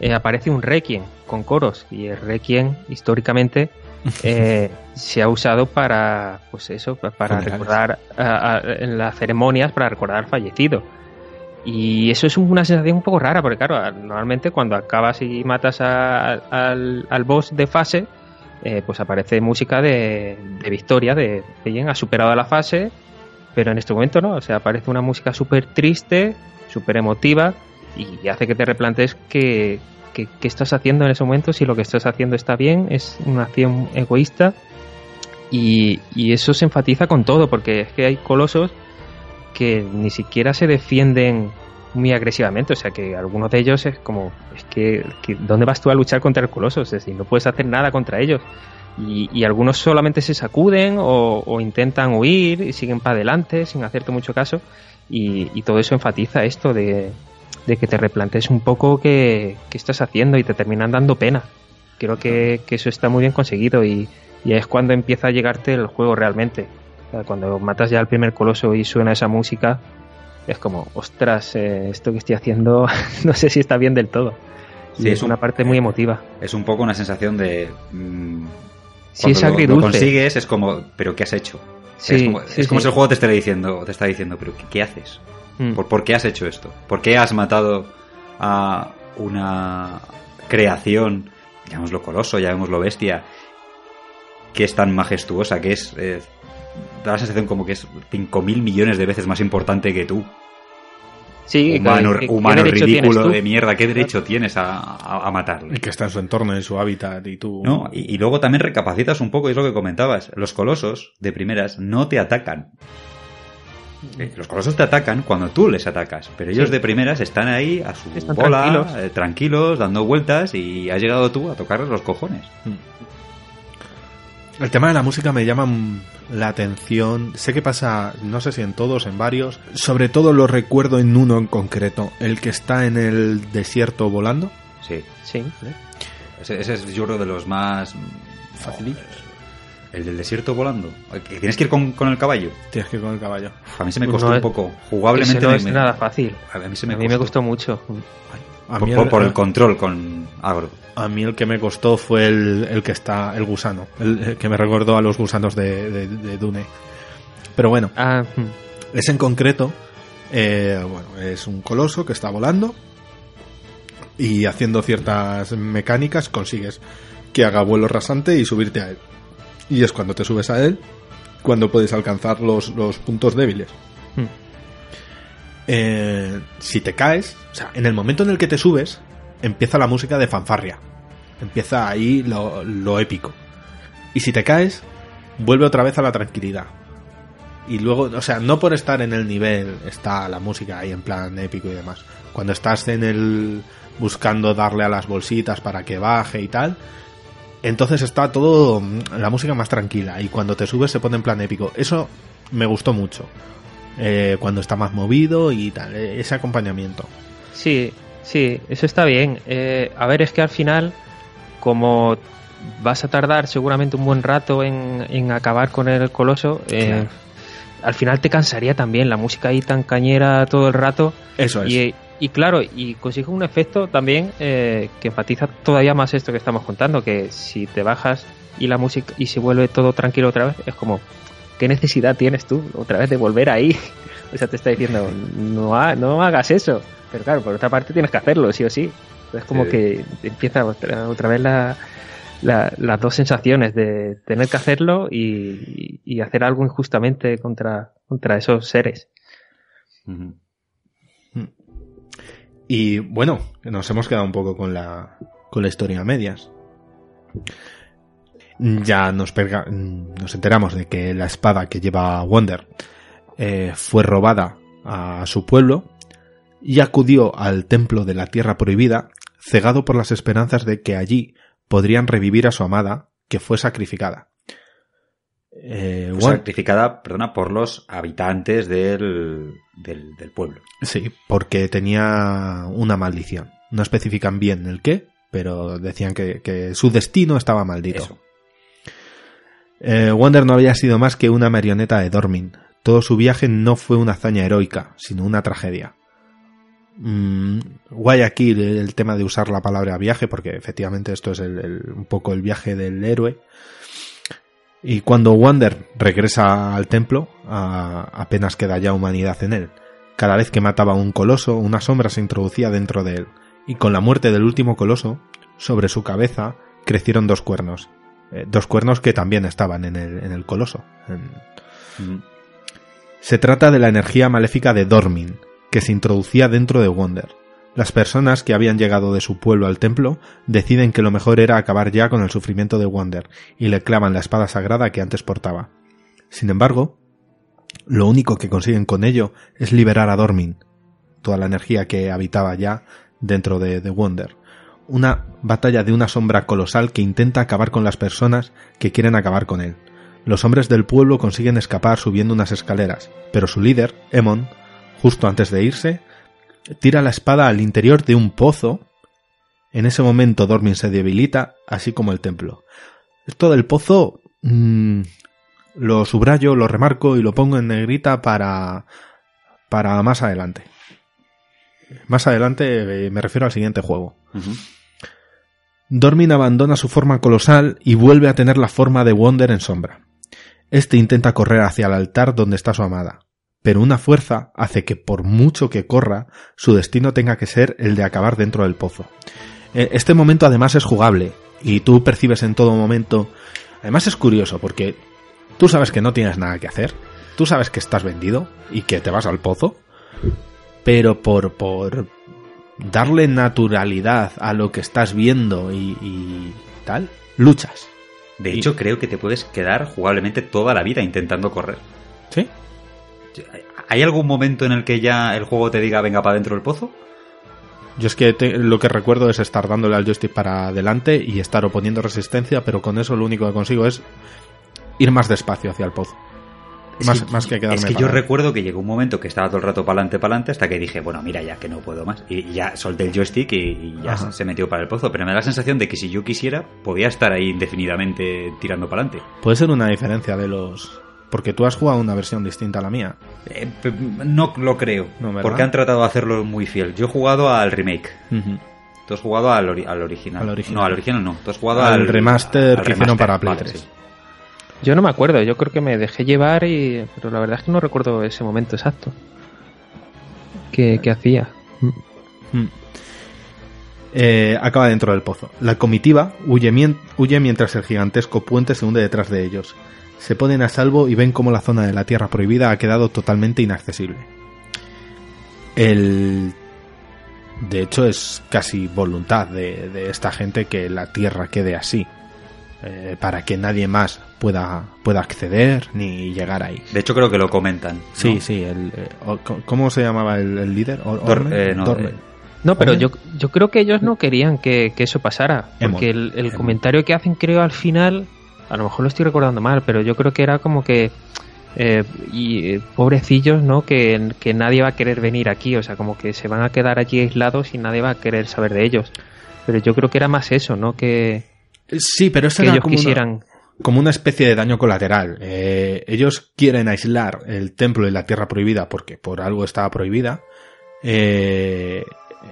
eh, aparece un requiem con coros y el requiem históricamente eh, se ha usado para pues eso pa- para Funerales. recordar a- a- en las ceremonias para recordar al fallecido y eso es una sensación un poco rara porque claro normalmente cuando acabas y matas a- al, al boss de fase eh, pues aparece música de, de victoria de, de bien ha superado la fase pero en este momento no o sea aparece una música súper triste súper emotiva y hace que te replantes que, que- estás haciendo en ese momento, si lo que estás haciendo está bien, es una acción egoísta. Y, y eso se enfatiza con todo, porque es que hay colosos que ni siquiera se defienden muy agresivamente, o sea que algunos de ellos es como, es que, que ¿dónde vas tú a luchar contra el coloso? Es decir, no puedes hacer nada contra ellos. Y, y algunos solamente se sacuden o, o intentan huir y siguen para adelante sin hacerte mucho caso. Y, y todo eso enfatiza esto de, de que te replantees un poco qué, qué estás haciendo y te terminan dando pena. Creo que, que eso está muy bien conseguido y, y es cuando empieza a llegarte el juego realmente. O sea, cuando matas ya al primer coloso y suena esa música, es como, ostras, eh, esto que estoy haciendo no sé si está bien del todo. Sí, y es es un- una parte muy emotiva. Es un poco una sensación de... mm, Sí, es lo- lo, consigues es como, ¿pero qué has hecho? Sí, es como, sí, es como sí. si el juego te esté diciendo, te está diciendo, ¿pero qué, qué haces? Mm. ¿Por, por qué has hecho esto? ¿Por qué has matado a una creación, llamémoslo coloso, llamémoslo bestia, que es tan majestuosa, que es... eh, da la sensación como que es 5.000 millones de veces más importante que tú. Sí, humano ¿qué- qué humano ridículo de mierda, ¿qué derecho tienes a, a, a matarle? Y que está en su entorno, en su hábitat, y tú... No, y, y luego también recapacitas un poco, y es lo que comentabas. Los colosos, de primeras, no te atacan. Eh, Los colosos te atacan cuando tú les atacas, pero ellos Sí. de primeras están ahí a su Están bola, tranquilos. eh, tranquilos, dando vueltas, y has llegado tú a tocarles los cojones. El tema de la música me llama la atención. Sé que pasa, no sé si en todos, en varios. Sobre todo lo recuerdo en uno en concreto. El que está en el desierto volando. Sí, Sí. ese, ese es yo creo de los más Facilillos. El del desierto volando. Que Tienes que ir con, con el caballo. Tienes que ir con el caballo. A mí se me costó un poco. Jugablemente Ese no es me- nada fácil. A mí se me A mí me costó. gustó mucho. A Por, mí, por- el, por el control con agro. a mí el que me costó fue el, el que está, el gusano. El, el que me recordó a los gusanos de, de- de Dune. Pero bueno, Ah, mm. ese en concreto, eh, bueno, es un coloso que está volando y haciendo ciertas mecánicas consigues que haga vuelo rasante y subirte a él. Y es cuando te subes a él cuando puedes alcanzar los, los puntos débiles. Hmm. Eh, si te caes, o sea, en el momento en el que te subes, empieza la música de fanfarria. Empieza ahí lo, lo épico. Y si te caes, vuelve otra vez a la tranquilidad. Y luego, o sea, no por estar en el nivel, está la música ahí en plan épico y demás. Cuando estás en el buscando darle a las bolsitas para que baje y tal, entonces está todo la música más tranquila y cuando te subes se pone en plan épico. Eso me gustó mucho. Eh, cuando está más movido y tal, eh, ese acompañamiento. Sí, sí, eso está bien. Eh, a ver, es que al final, como vas a tardar seguramente un buen rato en, acabar con el coloso, al final te cansaría también la música ahí tan cañera todo el rato. Eso es. Y, claro, y consigue un efecto también que enfatiza todavía más esto que estamos contando, que si te bajas y la música y se vuelve todo tranquilo otra vez, es como ¿qué necesidad tienes tú otra vez de volver ahí? O sea, te está diciendo, no, no hagas eso. Pero claro, por otra parte tienes que hacerlo, sí o sí. Es como que empieza otra, vez la, las dos sensaciones de tener que hacerlo y, hacer algo injustamente contra, contra esos seres. Y bueno, nos hemos quedado un poco con la, con la historia a medias ya nos, nos enteramos de que la espada que lleva Wonder eh, fue robada a su pueblo y acudió al templo de la tierra prohibida, cegado por las esperanzas de que allí podrían revivir a su amada, que fue sacrificada. Eh, sacrificada, perdona, por los habitantes del, del, pueblo. Sí, porque tenía una maldición. No especifican bien el qué, pero decían que, su destino estaba maldito. Eh, Wonder no había sido más que una marioneta de Dormin. Todo su viaje no fue una hazaña heroica, sino una tragedia. Mm, guay aquí el, tema de usar la palabra viaje, porque efectivamente esto es un poco el viaje del héroe. Y cuando Wander regresa al templo, apenas queda ya humanidad en él. Cada vez que mataba a un coloso, una sombra se introducía dentro de él, y con la muerte del último coloso, sobre su cabeza crecieron dos cuernos, eh, dos cuernos que también estaban en el, en el coloso. Mm. Se trata de la energía maléfica de Dormin, que se introducía dentro de Wonder. Las personas que habían llegado de su pueblo al templo deciden que lo mejor era acabar ya con el sufrimiento de Wonder y le clavan la espada sagrada que antes portaba. Sin embargo, lo único que consiguen con ello es liberar a Dormin, toda la energía que habitaba ya dentro de, de Wonder una batalla de una sombra colosal que intenta acabar con las personas que quieren acabar con él. Los hombres del pueblo consiguen escapar subiendo unas escaleras, pero su líder, Emon, justo antes de irse, tira la espada al interior de un pozo. En ese momento Dormin se debilita, así como el templo. Esto del pozo mmm, lo subrayo, lo remarco y lo pongo en negrita para para más adelante. Más adelante eh, me refiero al siguiente juego. Dormin abandona su forma colosal y vuelve a tener la forma de Wonder en sombra. Este intenta correr hacia el altar donde está su amada, pero una fuerza hace que por mucho que corra, su destino tenga que ser el de acabar dentro del pozo. E, este momento además es jugable, y tú percibes en todo momento... Además es curioso, porque tú sabes que no tienes nada que hacer, tú sabes que estás vendido y que te vas al pozo, pero por, por darle naturalidad a lo que estás viendo y, tal, luchas. De hecho, creo que te puedes quedar jugablemente toda la vida intentando correr. ¿Sí? ¿Hay algún momento en el que ya el juego te diga venga para dentro del pozo? Yo es que lo que recuerdo es estar dándole al joystick para adelante y estar oponiendo resistencia, pero con eso lo único que consigo es ir más despacio hacia el pozo. Más, que, quedarme Es que yo recuerdo que llegó un momento que estaba todo el rato para adelante, para adelante, hasta que dije, bueno, mira, ya que no puedo más. Y ya solté el joystick y, ya se metió para el pozo. Pero me da la sensación de que si yo quisiera, podía estar ahí indefinidamente tirando para adelante. Puede ser una diferencia de los. Porque tú has jugado una versión distinta a la mía. Eh, no lo creo. porque han tratado de hacerlo muy fiel. Yo he jugado al remake. Tú has jugado al, al, original. No, al original no. Tú has jugado al, remaster que hicieron para Play 3. Yo no me acuerdo, yo creo que me dejé llevar y. Pero la verdad es que no recuerdo ese momento exacto. ¿Qué, hacía? Mm. Mm. Eh, acaba dentro del pozo. La comitiva huye, huye mientras el gigantesco puente se hunde detrás de ellos. Se ponen a salvo y ven cómo la zona de la tierra prohibida ha quedado totalmente inaccesible. El. De hecho, es casi voluntad de esta gente que la tierra quede así eh, para que nadie más pueda, pueda acceder ni llegar ahí. De hecho, creo que lo comentan. ¿no? Sí, sí. El, eh, ¿Cómo se llamaba el, el líder? Or- Dor- eh, no, eh, pero yo, yo creo que ellos no querían que, que eso pasara. Porque el, comentario que hacen, creo, al final, a lo mejor lo estoy recordando mal, pero yo creo que era como que. eh, y eh, pobrecillos, ¿no? Que, que nadie va a querer venir aquí, o sea, como que se van a quedar allí aislados y nadie va a querer saber de ellos. Pero yo creo que era más eso, ¿no? Que, Sí, pero eso que era ellos como una- quisieran. como una especie de daño colateral. Eh, ellos quieren aislar el templo y la tierra prohibida porque por algo estaba prohibida. Eh,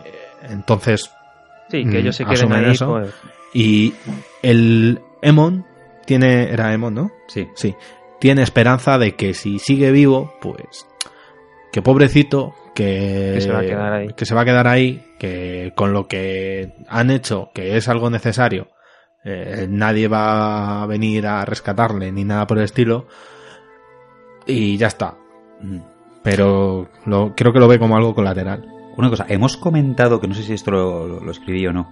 eh, entonces, Sí, que Mm, ellos se queden ahí. eso. pues, y el Emon tiene, era Emon, ¿no? Sí. Sí, tiene esperanza de que si sigue vivo, pues que pobrecito, que, Que se va a quedar ahí. que se va a quedar ahí, que con lo que han hecho, que es algo necesario, eh, nadie va a venir a rescatarle ni nada por el estilo, y ya está. Mm. Pero lo, creo que lo ve como algo colateral. Una cosa, hemos comentado, que no sé si esto lo, lo- lo escribí o no,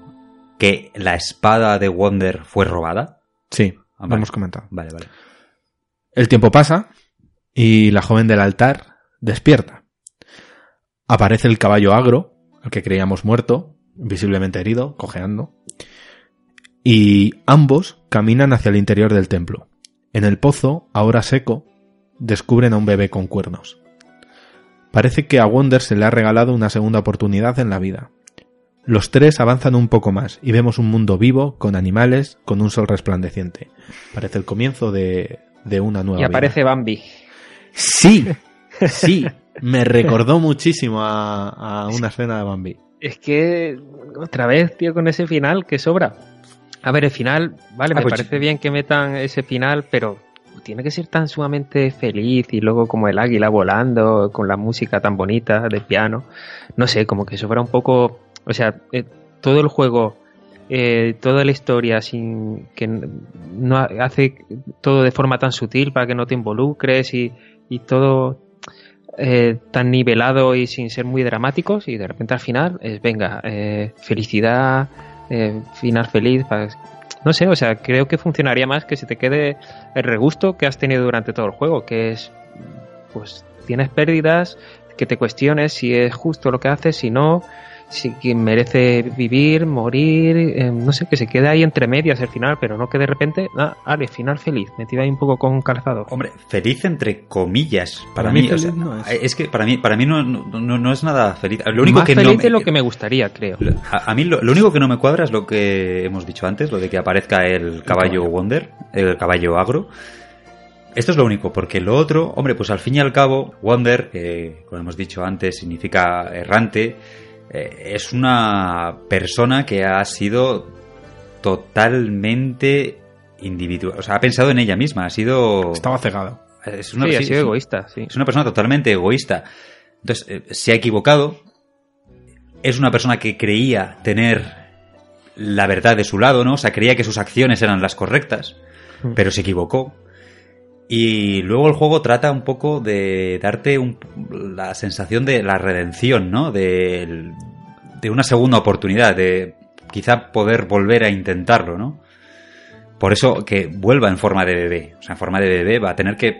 que la espada de Wonder fue robada. Sí, Ah, lo hemos comentado. Vale, vale. El tiempo pasa y la joven del altar despierta. Aparece el caballo agro, al que creíamos muerto, visiblemente herido, cojeando. Y ambos caminan hacia el interior del templo. En el pozo, ahora seco, descubren a un bebé con cuernos. Parece que a Wonder se le ha regalado una segunda oportunidad en la vida. Los tres avanzan un poco más y vemos un mundo vivo, con animales, con un sol resplandeciente. Parece el comienzo de, de una nueva y vida. aparece Bambi. Sí, sí. Me recordó muchísimo a, a una escena de Bambi. Es que otra vez, tío, con ese final que sobra. A ver, el final, vale, Ah, me pues parece bien que metan ese final, pero tiene que ser tan sumamente feliz y luego como el águila volando con la música tan bonita de piano. No sé, como que sobra un poco, o sea, eh, todo el juego, eh, toda la historia sin que no ha- hace todo de forma tan sutil para que no te involucres y, y todo eh, tan nivelado y sin ser muy dramáticos y de repente al final es venga eh, felicidad eh, final feliz no sé o sea creo que funcionaría más que se te quede el regusto que has tenido durante todo el juego que es pues tienes pérdidas que te cuestiones si es justo lo que haces si no si que merece vivir morir eh, no sé que se quede ahí entre medias el final pero no que de repente ah, ale final feliz metido ahí un poco con calzado Hombre, feliz entre comillas. Para, Para mí, mí o sea, no es. es que para mí, para mí no, no, no- no es nada feliz. Lo único más que feliz no de lo que me gustaría creo A, a mí lo, lo único que no me cuadra es lo que hemos dicho antes, lo de que aparezca el caballo caballo. Wonder, el caballo agro. Esto es lo único, porque lo otro, hombre, pues al fin y al cabo, Wonder, que como hemos dicho antes, significa errante, eh, es una persona que ha sido totalmente individual, o sea, ha pensado en ella misma, ha sido... Estaba cegado. Es una, sí, ha sido sí. egoísta sí Es una persona totalmente egoísta. Entonces, eh, se ha equivocado. Es una persona que creía tener la verdad de su lado, ¿no? O sea, creía que sus acciones eran las correctas, Mm. pero se equivocó. Y luego el juego trata un poco de darte un- la sensación de la redención, ¿no? De, de una segunda oportunidad, de quizá poder volver a intentarlo, ¿no? Por eso que vuelva en forma de bebé. O sea, en forma de bebé va a tener que,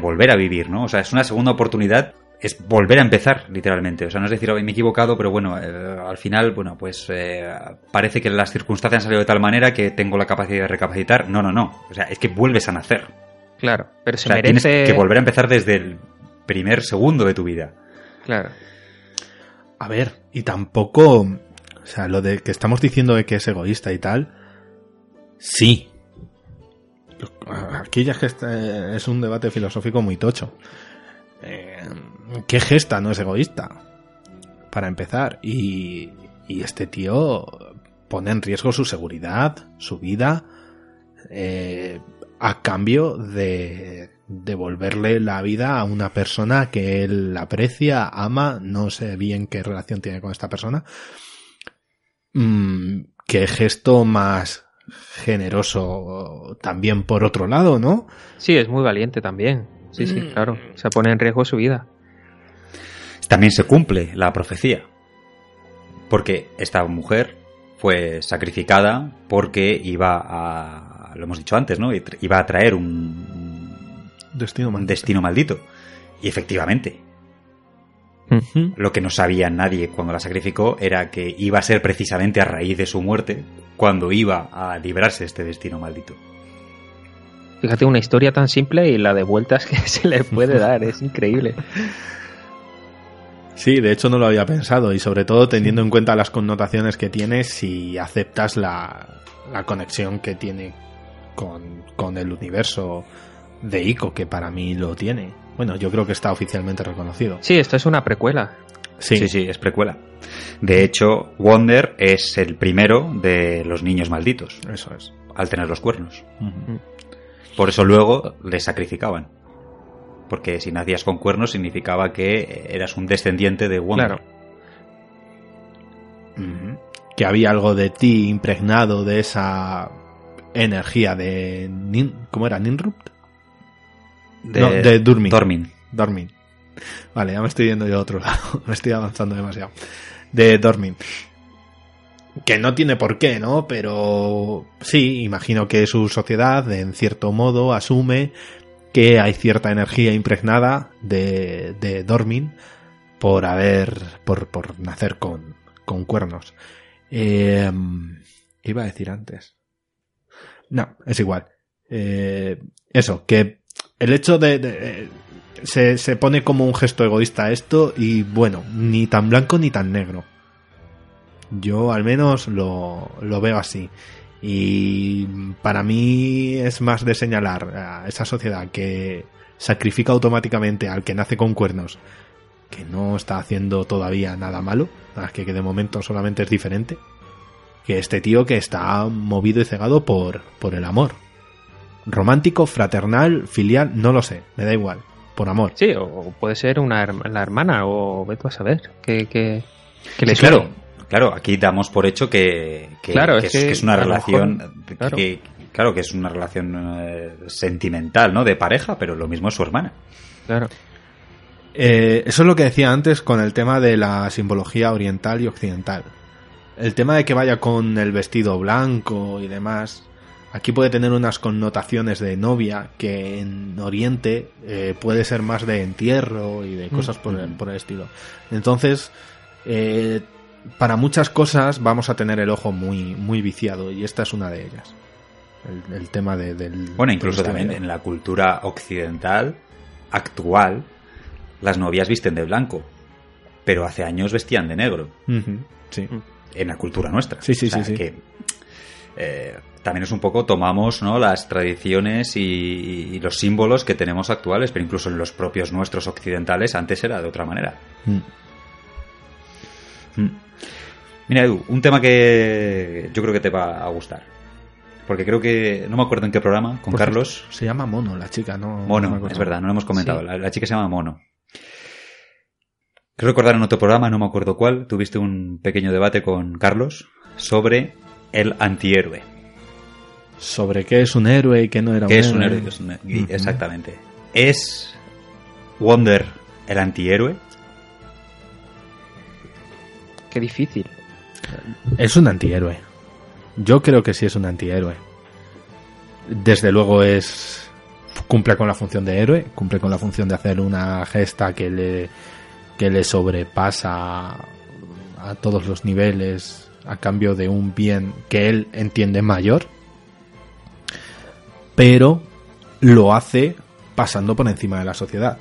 volver a vivir, ¿no? O sea, es una segunda oportunidad, es volver a empezar, literalmente. O sea, no es decir, "Ay, me he equivocado, pero bueno, eh, al final, bueno, pues eh, parece que las circunstancias han salido de tal manera que tengo la capacidad de recapacitar. No, no, no. O sea, es que vuelves a nacer. Claro pero O se sea, merece tienes que volver a empezar desde el primer segundo de tu vida. claro A ver, y tampoco. O sea, lo de que estamos diciendo de que es egoísta y tal. Sí. Aquí ya es que este es un debate filosófico muy tocho. Eh, ¿Qué gesta no es egoísta? Para empezar. Y, y este tío pone en riesgo su seguridad, su vida, eh, a cambio de devolverle la vida a una persona que él aprecia, ama, no sé bien qué relación tiene con esta persona. Mm, qué gesto más generoso también por otro lado, ¿no? Sí, es muy valiente también. Sí, sí, Mm. claro. O sea, pone en riesgo su vida. También se cumple la profecía. Porque esta mujer fue sacrificada porque iba a, lo hemos dicho antes, ¿no? Iba a traer un, Destino maldito. destino maldito. Y efectivamente, lo que no sabía nadie cuando la sacrificó era que iba a ser precisamente a raíz de su muerte cuando iba a librarse de este destino maldito. Fíjate, una historia tan simple y la de vueltas que se le puede dar, es increíble. Sí, de hecho no lo había pensado y sobre todo teniendo en cuenta las connotaciones que tiene si aceptas la, la conexión que tiene con, con el universo de Ico, que para mí lo tiene. Bueno, yo creo que está oficialmente reconocido. Sí, esto es una precuela. Sí, sí, sí, es precuela. De hecho, Wonder es el primero de los niños malditos eso es. al tener los cuernos. Por eso luego le sacrificaban. Porque si nacías con cuernos significaba que eras un descendiente de Wonder. Claro. Que había algo de ti impregnado de esa energía de... Nin- ¿Cómo era? ¿Ninrupt? De, No, de Durmin. Dormin. Dormin. Vale, ya me estoy yendo yo a otro lado. Me estoy avanzando demasiado. De Dormin. Que no tiene por qué, ¿no? Pero sí, imagino que su sociedad, en cierto modo, asume que hay cierta energía impregnada de, de Dormin por haber. por, por nacer con, con cuernos. Eh, iba a decir antes. No, es igual. Eh, eso, que el hecho de, eh, se, se pone como un gesto egoísta esto y bueno, ni tan blanco ni tan negro. Yo al menos lo, lo veo así. Y para mí es más de señalar a esa sociedad que sacrifica automáticamente al que nace con cuernos, que no está haciendo todavía nada malo, que de momento solamente es diferente, que este tío que está movido y cegado por, por el amor. Romántico, fraternal, filial, no lo sé, me da igual, por amor. Sí, o puede ser una herma- la hermana, o vete a saber. Que, que, que le Sí, claro, claro, aquí damos por hecho que, que- Claro, que es que que es una relación mejor, claro. que claro que es una relación eh, sentimental, ¿no? De pareja, pero lo mismo es su hermana. Claro. Eh, eso es lo que decía antes con el tema de la simbología oriental y occidental. El tema de que vaya con el vestido blanco y demás, aquí puede tener unas connotaciones de novia que en Oriente eh, puede ser más de entierro y de cosas por el, por el estilo. Entonces, eh, para muchas cosas vamos a tener el ojo muy, muy viciado y esta es una de ellas. El, el tema de, del... Bueno, incluso también en la cultura occidental actual las novias visten de blanco, pero hace años vestían de negro sí. En la cultura nuestra. Sí, sí, O sea, sí, sí. que eh, también es un poco tomamos ¿no? las tradiciones y, y los símbolos que tenemos actuales, pero incluso en los propios nuestros occidentales antes era de otra manera. Mm. Mm. Mira, Edu, un tema que yo creo que te va a gustar. Porque creo que, no me acuerdo en qué programa, con Por Carlos. Se llama Mono la chica, ¿no? Mono, es verdad, no lo hemos comentado. Sí. La, la chica se llama Mono. Creo recordar en otro programa, no me acuerdo cuál, tuviste un pequeño debate con Carlos sobre el antihéroe. Sobre qué es un héroe y qué no era ¿Qué un es héroe. un héroe? ¿Qué es un-. Exactamente. ¿Es Wonder el antihéroe? Qué difícil. Es un antihéroe. Yo creo que sí es un antihéroe. Desde luego es cumple con la función de héroe, cumple con la función de hacer una gesta que le que le sobrepasa a todos los niveles a cambio de un bien que él entiende mayor. Pero lo hace pasando por encima de la sociedad.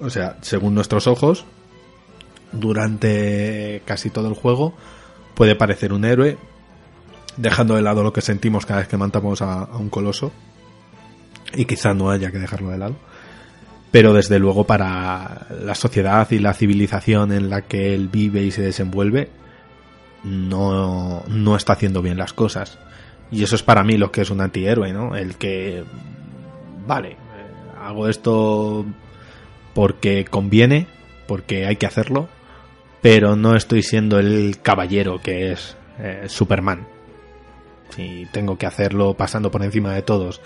O sea, según nuestros ojos, durante casi todo el juego puede parecer un héroe, dejando de lado lo que sentimos cada vez que matamos a, a un coloso. Y quizá no haya que dejarlo de lado. Pero desde luego para la sociedad y la civilización en la que él vive y se desenvuelve, no, no está haciendo bien las cosas. Y eso es para mí lo que es un antihéroe, ¿no? El que, vale, eh, hago esto porque conviene, porque hay que hacerlo, pero no estoy siendo el caballero que es eh, Superman. Si tengo que hacerlo pasando por encima de todos,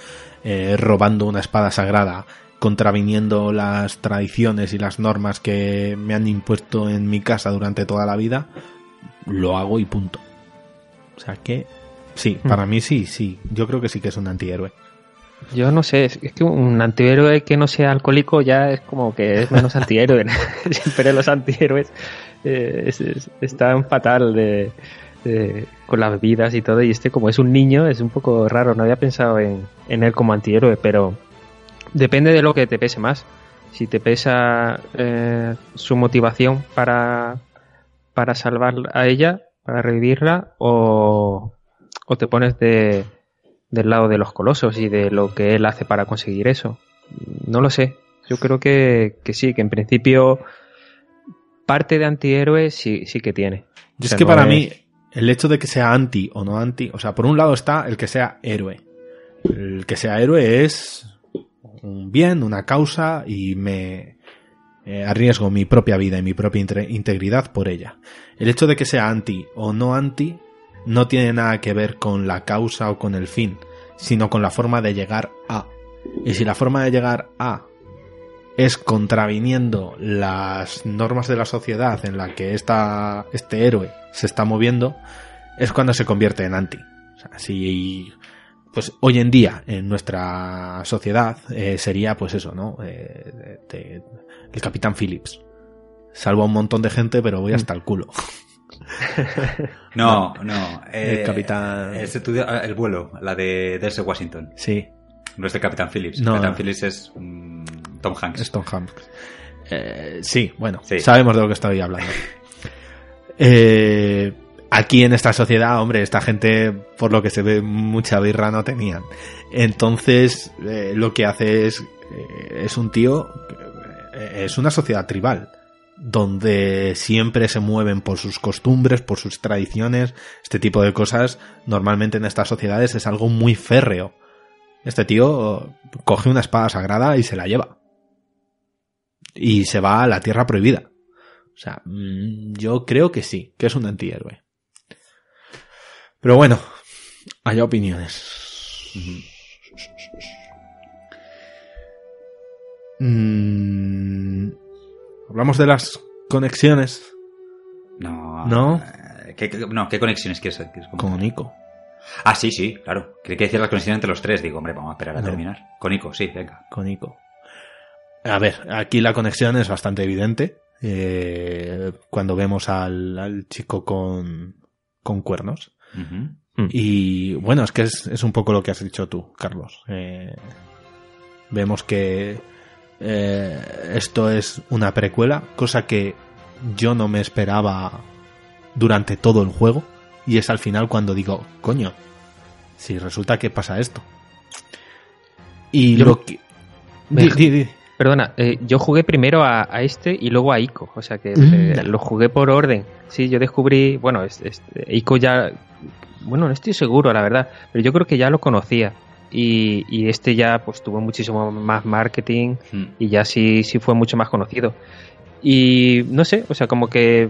eh, robando una espada sagrada, contraviniendo las tradiciones y las normas que me han impuesto en mi casa durante toda la vida, lo hago y punto. O sea que Sí, para mí sí, sí. Yo creo que sí que es un antihéroe. Yo no sé, es que un antihéroe que no sea alcohólico ya es como que es menos antihéroe. Siempre los antihéroes eh, es- están fatal de, de- con las bebidas y todo. Y este, como es un niño, es un poco raro. No había pensado en, en él como antihéroe, pero depende de lo que te pese más. Si te pesa eh, su motivación para, para salvar a ella, para revivirla, o, o te pones de, del lado de los colosos y de lo que él hace para conseguir eso. No lo sé. Yo creo que, que sí, que en principio parte de antihéroe sí, sí que tiene. Yo O es que no para es- mí, el hecho de que sea anti o no anti, o sea, por un lado está el que sea héroe. El que sea héroe es un bien, una causa y me eh, arriesgo mi propia vida y mi propia integridad por ella. El hecho de que sea anti o no anti no tiene nada que ver con la causa o con el fin, sino con la forma de llegar a. Y si la forma de llegar a es contraviniendo las normas de la sociedad en la que esta, este héroe se está moviendo, es cuando se convierte en anti. O sea, si pues hoy en día en nuestra sociedad eh, sería pues eso, ¿no? Eh, el Capitán Phillips. Salvo a un montón de gente, pero voy hasta el culo. No, no. eh, El capitán- es estudio- ah, el vuelo, la de Denzel Washington. Sí, No es de Capitán Phillips. No, Capitán. Phillips es mm, Tom Hanks. Stone Hanks. Eh, sí, bueno, Sí. sabemos de lo que estoy hablando. Eh, aquí en esta sociedad, hombre, esta gente, por lo que se ve, mucha birra no tenían. Entonces, eh, lo que hace es, eh, es un tío, eh, es una sociedad tribal, donde siempre se mueven por sus costumbres, por sus tradiciones, este tipo de cosas, normalmente en estas sociedades es algo muy férreo. Este tío coge una espada sagrada y se la lleva. Y se va a la tierra prohibida. O sea, mm, yo creo que sí, que es un antihéroe. Pero bueno, hay opiniones. Mm, Hablamos de las conexiones No. ¿No? eh, ¿Qué, qué- no, ¿qué conexiones quieres? quieres con Nico. Ah, sí, sí, claro. Creí que decías las conexiones entre los tres. Digo, hombre, vamos a esperar a No. terminar. Con Ico, sí, venga. con Ico. A ver, aquí la conexión es bastante evidente. eh, cuando vemos al, al chico con, con cuernos. Y bueno, es que es, es un poco lo que has dicho tú, Carlos. Eh, vemos que eh, esto es una precuela, cosa que yo no me esperaba durante todo el juego. Y es al final cuando digo, coño, si resulta que pasa esto. Y Yo- lo que... Me- Di- di- di. Perdona, eh, yo jugué primero a, a este y luego a Ico, o sea que Mm. eh, lo jugué por orden. Sí, yo descubrí, bueno, es, es- Ico ya, bueno, no estoy seguro, la verdad, pero yo creo que ya lo conocía. Y, y este ya pues tuvo muchísimo más marketing Mm. y ya sí, sí fue mucho más conocido. Y no sé, o sea, como que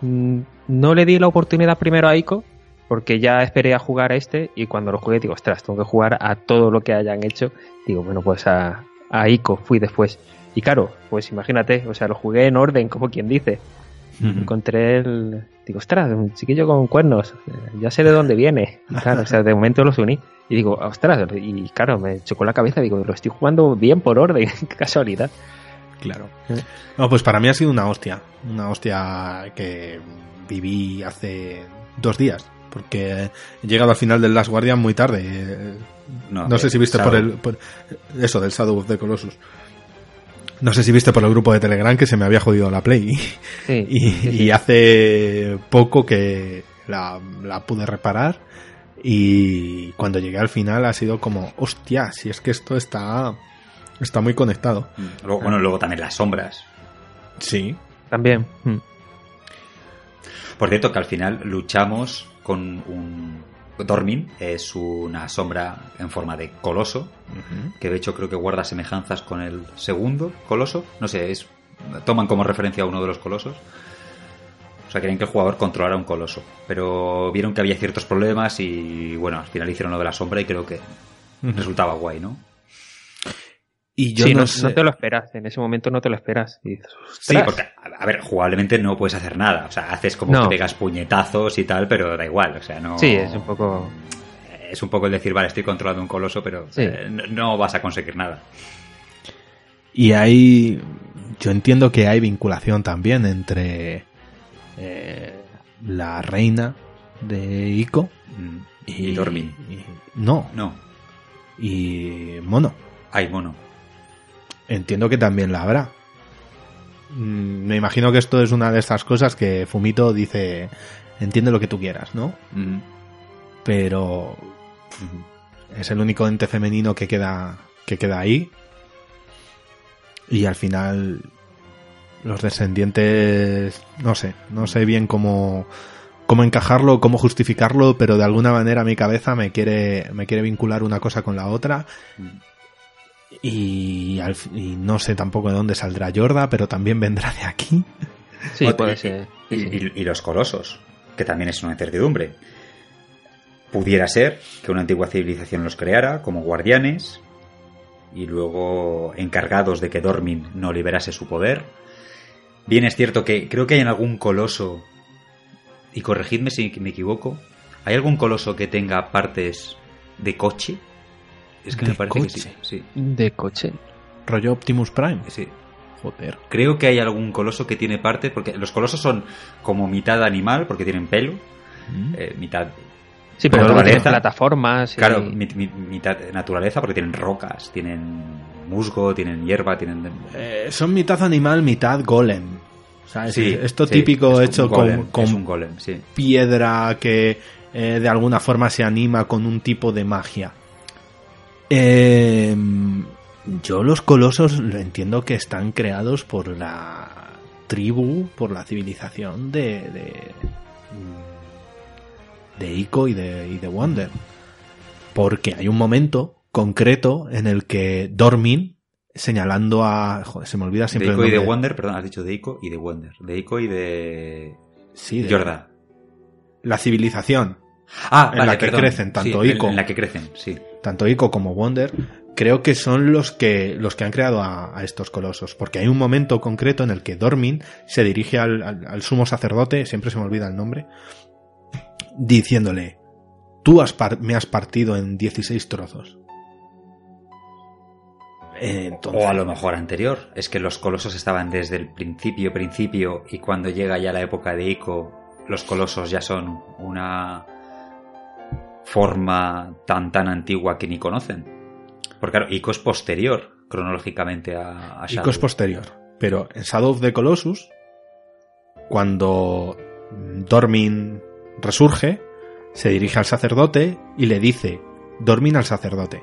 mm, no le di la oportunidad primero a Ico, porque ya esperé a jugar a este y cuando lo jugué digo, ostras, tengo que jugar a todo lo que hayan hecho. Digo, bueno, pues a, a Ico fui después. Y claro, pues imagínate, o sea, lo jugué en orden, como quien dice. Encontré el... Digo, ostras, un chiquillo con cuernos, eh, ya sé de dónde viene. Y claro, o sea, de momento los uní. Y digo, ostras, y claro, me chocó la cabeza, digo, lo estoy jugando bien por orden, qué casualidad. Claro. Sí. No, pues para mí ha sido una hostia. Una hostia que viví hace dos días. Porque he llegado al final del Last Guardian muy tarde. No, No sé si viste Shadow. por el. por- eso, del Shadow of the Colossus. No sé si viste por el grupo de Telegram que se me había jodido la Play. Sí, Y, sí, sí. y hace poco que la, la pude reparar. Y cuando llegué al final ha sido como, hostia, si es que esto está. Está muy conectado. Mm. Luego, bueno, luego también las sombras. Sí. También. mm. Por cierto, que al final luchamos con un... Dormin es una sombra en forma de coloso, que de hecho creo que guarda semejanzas con el segundo coloso. No sé, es toman como referencia a uno de los colosos. O sea, querían que el jugador controlara un coloso. Pero vieron que había ciertos problemas y bueno, al final hicieron lo de la sombra y creo que resultaba guay, ¿no? Y yo sí, no, no, sé. no te lo esperas, en ese momento no te lo esperas. Y dices, Sí, porque, a ver, jugablemente no puedes hacer nada. O sea, haces como No. que pegas puñetazos y tal, pero da igual. O sea, no. Sí, es un poco... Es un poco el decir, vale, estoy controlando un coloso, pero Sí. eh, no, no vas a conseguir nada. Y hay. Yo entiendo que hay vinculación también entre eh, la reina de Ico Mm. Y, Dormin. y- no, No, y Mono. hay mono. Entiendo que también la habrá. Mm, Me imagino que esto es una de estas cosas que Fumito dice. Entiende lo que tú quieras, ¿no? Mm. Pero es el único ente femenino que queda que queda ahí y al final los descendientes no sé no sé bien cómo cómo encajarlo cómo justificarlo pero de alguna manera mi cabeza me quiere me quiere vincular una cosa con la otra y, al y no sé tampoco de dónde saldrá Yorda pero también vendrá de aquí Sí, puede y- ser. Y los colosos, que también es una incertidumbre. Pudiera ser que una antigua civilización los creara como guardianes y luego encargados de que Dormin no liberase su poder. Bien es cierto que creo que hay en algún coloso, y corregidme si me equivoco, ¿hay algún coloso que tenga partes de coche? Es que ¿De me parece que sí. De coche. rollo Optimus Prime sí. joder Creo que hay algún coloso que tiene parte, porque los colosos son como mitad animal, porque tienen pelo, Mm. eh, mitad Sí, pero Naturaleza. plataformas. y- Claro, mi- mi- mitad naturaleza porque tienen rocas, tienen musgo, tienen hierba, tienen... Eh, son mitad animal mitad golem ¿sabes? Sí, esto sí, típico es hecho un golem, con, Es con un golem, sí. piedra que eh, de alguna forma se anima con un tipo de magia. Eh, yo los colosos lo entiendo que están creados por la tribu, por la civilización de de, de Ico y de, y de Wonder. Porque hay un momento concreto en el que Dormin, señalando a... Joder, se me olvida De siempre el Ico y de. Wonder, perdón, has dicho de Ico y de Wonder. De Ico y de... Sí, de- Yorda. La civilización. Ah, en vale, la que perdón. crecen tanto Sí, Ico. En la que crecen, sí. Tanto Ico como Wonder, creo que son los que, los que han creado a, estos colosos. Porque hay un momento concreto en el que Dormin se dirige al, sumo sacerdote, siempre se me olvida el nombre, diciéndole, tú me has partido en 16 trozos. O a lo mejor anterior. Es que los colosos estaban desde el principio, principio, y cuando llega ya la época de Ico, los colosos ya son una forma tan tan antigua que ni conocen. Porque claro, Ico es posterior cronológicamente a, a Shadow. Ico es posterior. Pero en Shadow of the Colossus, cuando Dormin resurge, se dirige al sacerdote y le dice, Dormin al sacerdote,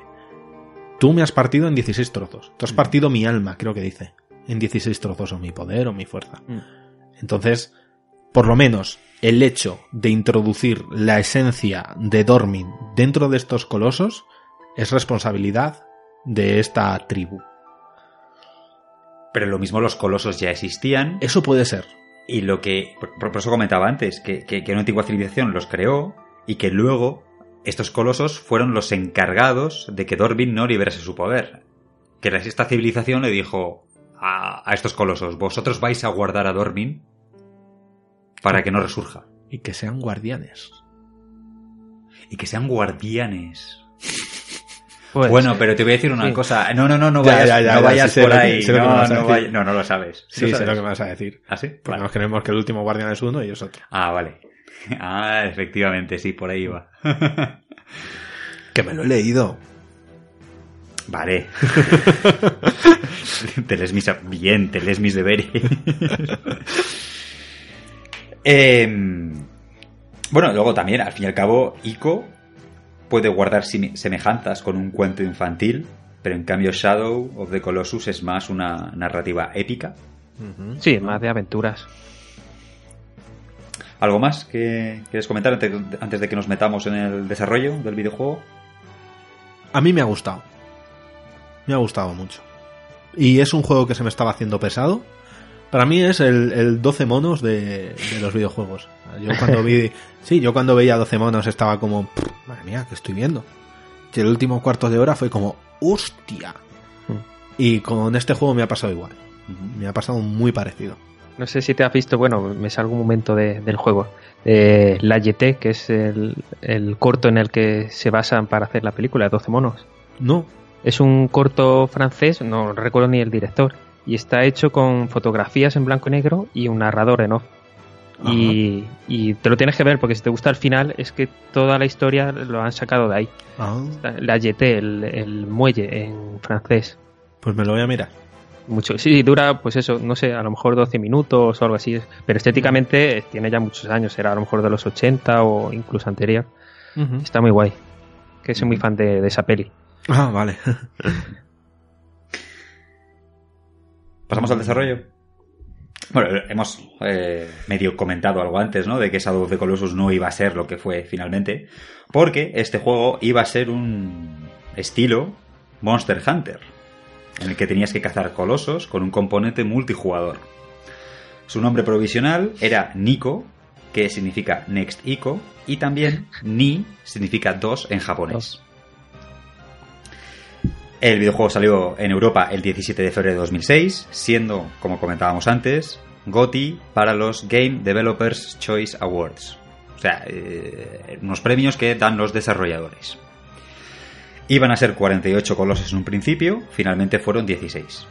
tú me has partido en 16 trozos. Tú has Mm. partido mi alma, creo que dice, en 16 trozos, o mi poder o mi fuerza. Mm. Entonces, por lo menos, el hecho de introducir la esencia de Dormin dentro de estos colosos es responsabilidad de esta tribu. Pero lo mismo los colosos ya existían. Eso puede ser. Y lo que, por, eso comentaba antes, que, que- que una antigua civilización los creó y que luego estos colosos fueron los encargados de que Dormin no liberase su poder. Que esta civilización le dijo a, a estos colosos, vosotros vais a guardar a Dormin para que no resurja. Y que sean guardianes. Y que sean guardianes. Pues, bueno, pero te voy a decir una Sí. cosa. No, no, no, no Ya, vayas, ya, ya, no ya, vayas sí por ahí. que no, no, lo sabes. Sí, ¿Lo sé lo que me vas a decir. ¿Ah, sí? Vale. nos creemos que el último guardián es uno y es otro. Ah, vale. Ah, efectivamente, sí, por ahí va. Que me lo he leído. Vale. te lees mis... Bien, te lees mis deberes. Em, bueno, luego también, al fin y al cabo, Ico puede guardar semejanzas con un cuento infantil, pero en cambio Shadow of the Colossus es más una narrativa épica. Sí, más de aventuras. ¿Algo más que quieres comentar antes, antes de que nos metamos en el desarrollo del videojuego? A mí me ha gustado. Me ha gustado mucho. Y es un juego que se me estaba haciendo pesado. Para mí es el, el 12 monos de, de los videojuegos. Yo cuando vi. Sí, yo cuando veía 12 monos estaba como. "Pff, Madre mía, ¿qué estoy viendo? Y el último cuarto de hora fue como. ¡Hostia! Y con este juego me ha pasado igual. Me ha pasado muy parecido. No sé si te has visto, bueno, me salgo un momento de- del juego. Eh, la YT, que es el, el corto en el que se basan para hacer la película, 12 monos. No. Es un corto francés, no recuerdo ni el director, y está hecho con fotografías en blanco y negro y un narrador en off. Y, y te lo tienes que ver porque si te gusta el final es que toda la historia lo han sacado de ahí. Ah, La YT, el, el muelle en francés. pues me lo voy a mirar. Mucho. Sí, dura, pues eso, no sé, a lo mejor 12 minutos o algo así. Pero estéticamente tiene ya muchos años, era a lo mejor de los 80 o incluso anterior. Está muy guay. Que soy muy fan de, de esa peli. Ah, vale. ¿Pasamos al desarrollo? Bueno, hemos eh, medio comentado algo antes, ¿no? De que Shadow of the Colossus no iba a ser lo que fue finalmente. Porque este juego iba a ser un estilo Monster Hunter. En el que tenías que cazar colosos con un componente multijugador. Su nombre provisional era Nico, que significa Next Ico, y también Ni significa dos en japonés. El videojuego salió en Europa el 17 de febrero de 2006, siendo, como comentábamos antes, GOTY para los Game Developers Choice Awards. O sea, eh, unos premios que dan los desarrolladores. Iban a ser 48 colosos en un principio, finalmente fueron 16.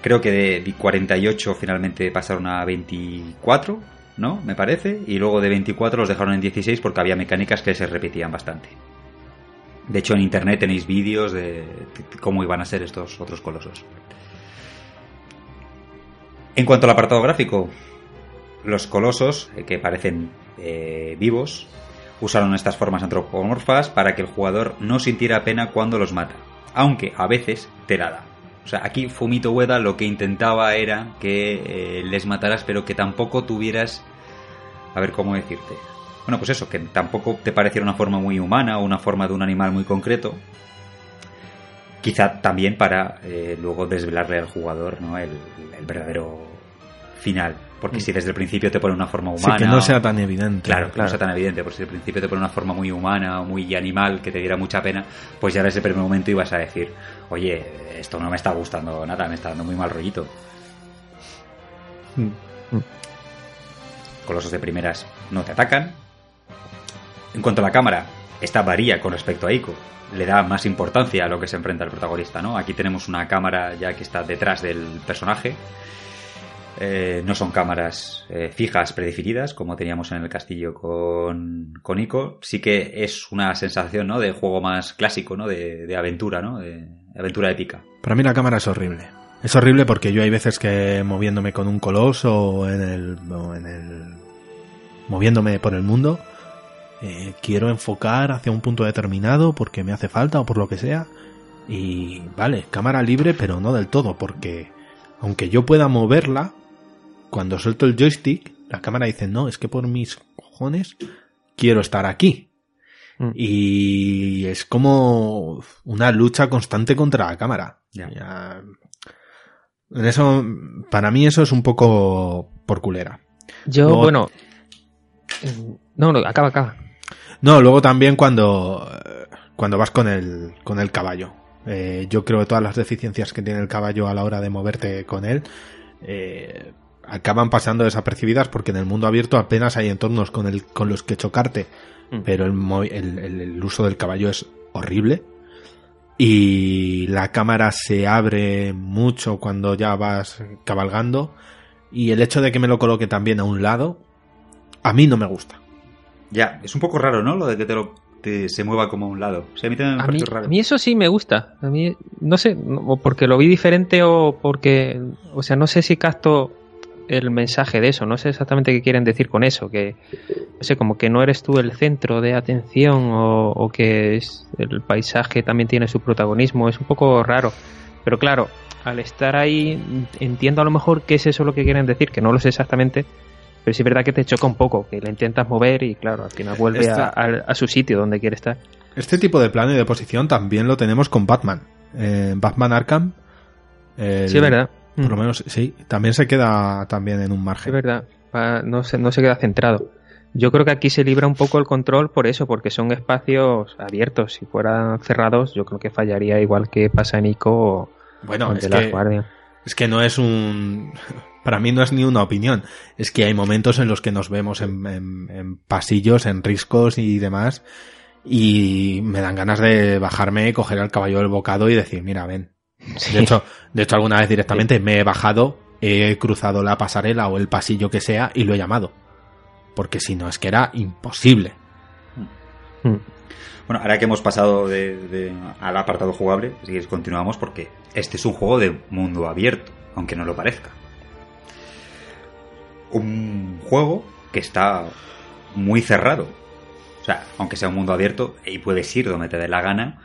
Creo que de 48 finalmente pasaron a 24, ¿no? Me parece. Y luego de 24 los dejaron en 16 porque había mecánicas que se repetían bastante. De hecho, en internet tenéis vídeos de cómo iban a ser estos otros colosos. En cuanto al apartado gráfico, los colosos, eh, que parecen eh, vivos, usaron estas formas antropomorfas para que el jugador no sintiera pena cuando los mata, aunque a veces te la da. O sea, aquí Fumito Ueda lo que intentaba era que eh, les mataras, pero que tampoco tuvieras. A ver cómo decirte. Bueno, pues eso, que tampoco te pareciera una forma muy humana o una forma de un animal muy concreto. Quizá también para eh, luego desvelarle al jugador ¿no? el, el verdadero final. Porque si desde el principio te pone una forma humana. Sí, que no sea tan evidente. Claro, que no sea tan evidente, porque si al principio te pone una forma muy humana o muy animal que te diera mucha pena, pues ya desde el primer momento ibas a decir, oye, esto no me está gustando nada, me está dando muy mal rollito. Colosos de primeras no te atacan. En cuanto a la cámara, esta varía con respecto a Ico. Le da más importancia a lo que se enfrenta el protagonista, ¿no? Aquí tenemos una cámara ya que está detrás del personaje. Eh, no son cámaras eh, fijas predefinidas como teníamos en el castillo con, con Ico. Sí que es una sensación ¿no? de juego más clásico, ¿no? de, de aventura, ¿no? de aventura épica. Para mí la cámara es horrible. Es horrible porque yo hay veces que moviéndome con un coloso en el, o en el moviéndome por el mundo, eh, quiero enfocar hacia un punto determinado porque me hace falta o por lo que sea. Y vale, cámara libre, pero no del todo, porque aunque yo pueda moverla, cuando suelto el joystick, la cámara dice, no, es que por mis cojones quiero estar aquí. Mm. Y es como una lucha constante contra la cámara. Ya- En eso, para mí eso es un poco por culera. Yo, Luego- bueno. mm, No, no, acaba, acaba. No, luego también cuando, cuando vas con el, con el caballo. Eh, yo creo que todas las deficiencias que tiene el caballo a la hora de moverte con él eh, acaban pasando desapercibidas porque en el mundo abierto apenas hay entornos con, el, con los que chocarte. Mm. Pero el- el uso del caballo es horrible. Y la cámara se abre mucho cuando ya vas cabalgando. Y el hecho de que me lo coloque también a un lado, a mí no me gusta. Ya, es un poco raro, ¿no? Lo de que te lo te- se mueva como a un lado. O sea, a mí también me A mí, parece raro. a mí eso sí me gusta. A mí, no sé, o porque lo vi diferente o porque, o sea, no sé si capto el mensaje de eso. No sé exactamente qué quieren decir con eso. Que, no sé, como que no eres tú el centro de atención o, o que es, el paisaje también tiene su protagonismo. Es un poco raro. Pero claro, al estar ahí, entiendo a lo mejor qué es eso lo que quieren decir, que no lo sé exactamente. Pero sí es verdad que te choca un poco, que le intentas mover y claro, al final vuelve a, a- a su sitio donde quiere estar. Este tipo de plano y de posición también lo tenemos con Batman. Eh, Batman Arkham. el- Sí, es verdad. Por lo Mm. menos, sí. También se queda también en un Es margen. verdad, va- no se, no se queda centrado. Yo creo que aquí se libra un poco el control por eso, porque son espacios abiertos. Si fueran cerrados, yo creo que fallaría igual que pasa en ICO o, Bueno, es que, es que no es un... Para mí no es ni una opinión. Es que hay momentos en los que nos vemos en, en- en pasillos, en riscos y demás. Y me dan ganas de bajarme, coger al caballo del bocado y decir, mira, ven. Sí. De hecho, de hecho alguna vez directamente me he bajado, he cruzado la pasarela o el pasillo que sea y lo he llamado. Porque si no, es que era imposible. Mm. Bueno, ahora que hemos pasado de, de- al apartado jugable, si continuamos porque este es un juego de mundo abierto, aunque no lo parezca. Un juego que está muy cerrado. O sea, aunque sea un mundo abierto y puedes ir donde te dé la gana,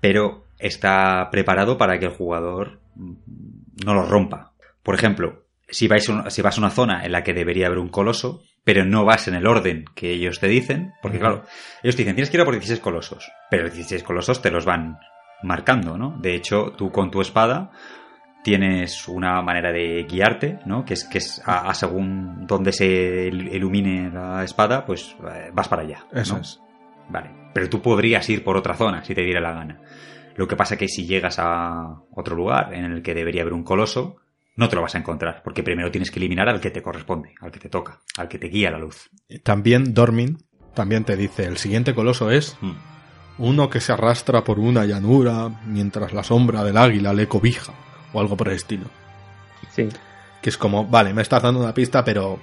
pero está preparado para que el jugador no lo rompa. Por ejemplo, si, vais un- si vas a una zona en la que debería haber un coloso, pero no vas en el orden que ellos te dicen, porque claro, ellos te dicen, tienes que ir a por 16 colosos, pero los 16 colosos te los van marcando, ¿no? De hecho, tú con tu espada tienes una manera de guiarte, ¿no? Que es que es a, a según donde se il- ilumine la espada, pues eh, vas para allá. Eso ¿no? es. Vale. Pero tú podrías ir por otra zona si te diera la gana. Lo que pasa que si llegas a otro lugar en el que debería haber un coloso, no te lo vas a encontrar, porque primero tienes que eliminar al que te corresponde, al que te toca, al que te guía la luz. También Dormin también te dice, el siguiente coloso es Mm. uno que se arrastra por una llanura mientras la sombra del águila le cobija, o algo por el estilo. Sí. Que es como, vale, me estás dando una pista, pero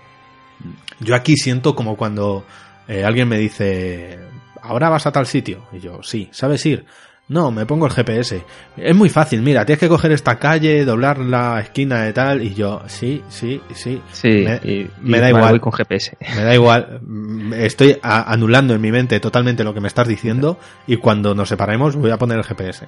yo aquí siento como cuando eh, alguien me dice, ahora vas a tal sitio. Y yo, sí, ¿sabes ir? No, me pongo el GPS. Es muy fácil, mira, tienes que coger esta calle, doblar la esquina de tal. Y yo, sí, sí, sí. Sí, Me- y, me y da igual. voy con GPS. Me da igual, mm, estoy a- anulando en mi mente totalmente lo que me estás diciendo y cuando nos separemos voy a poner el GPS.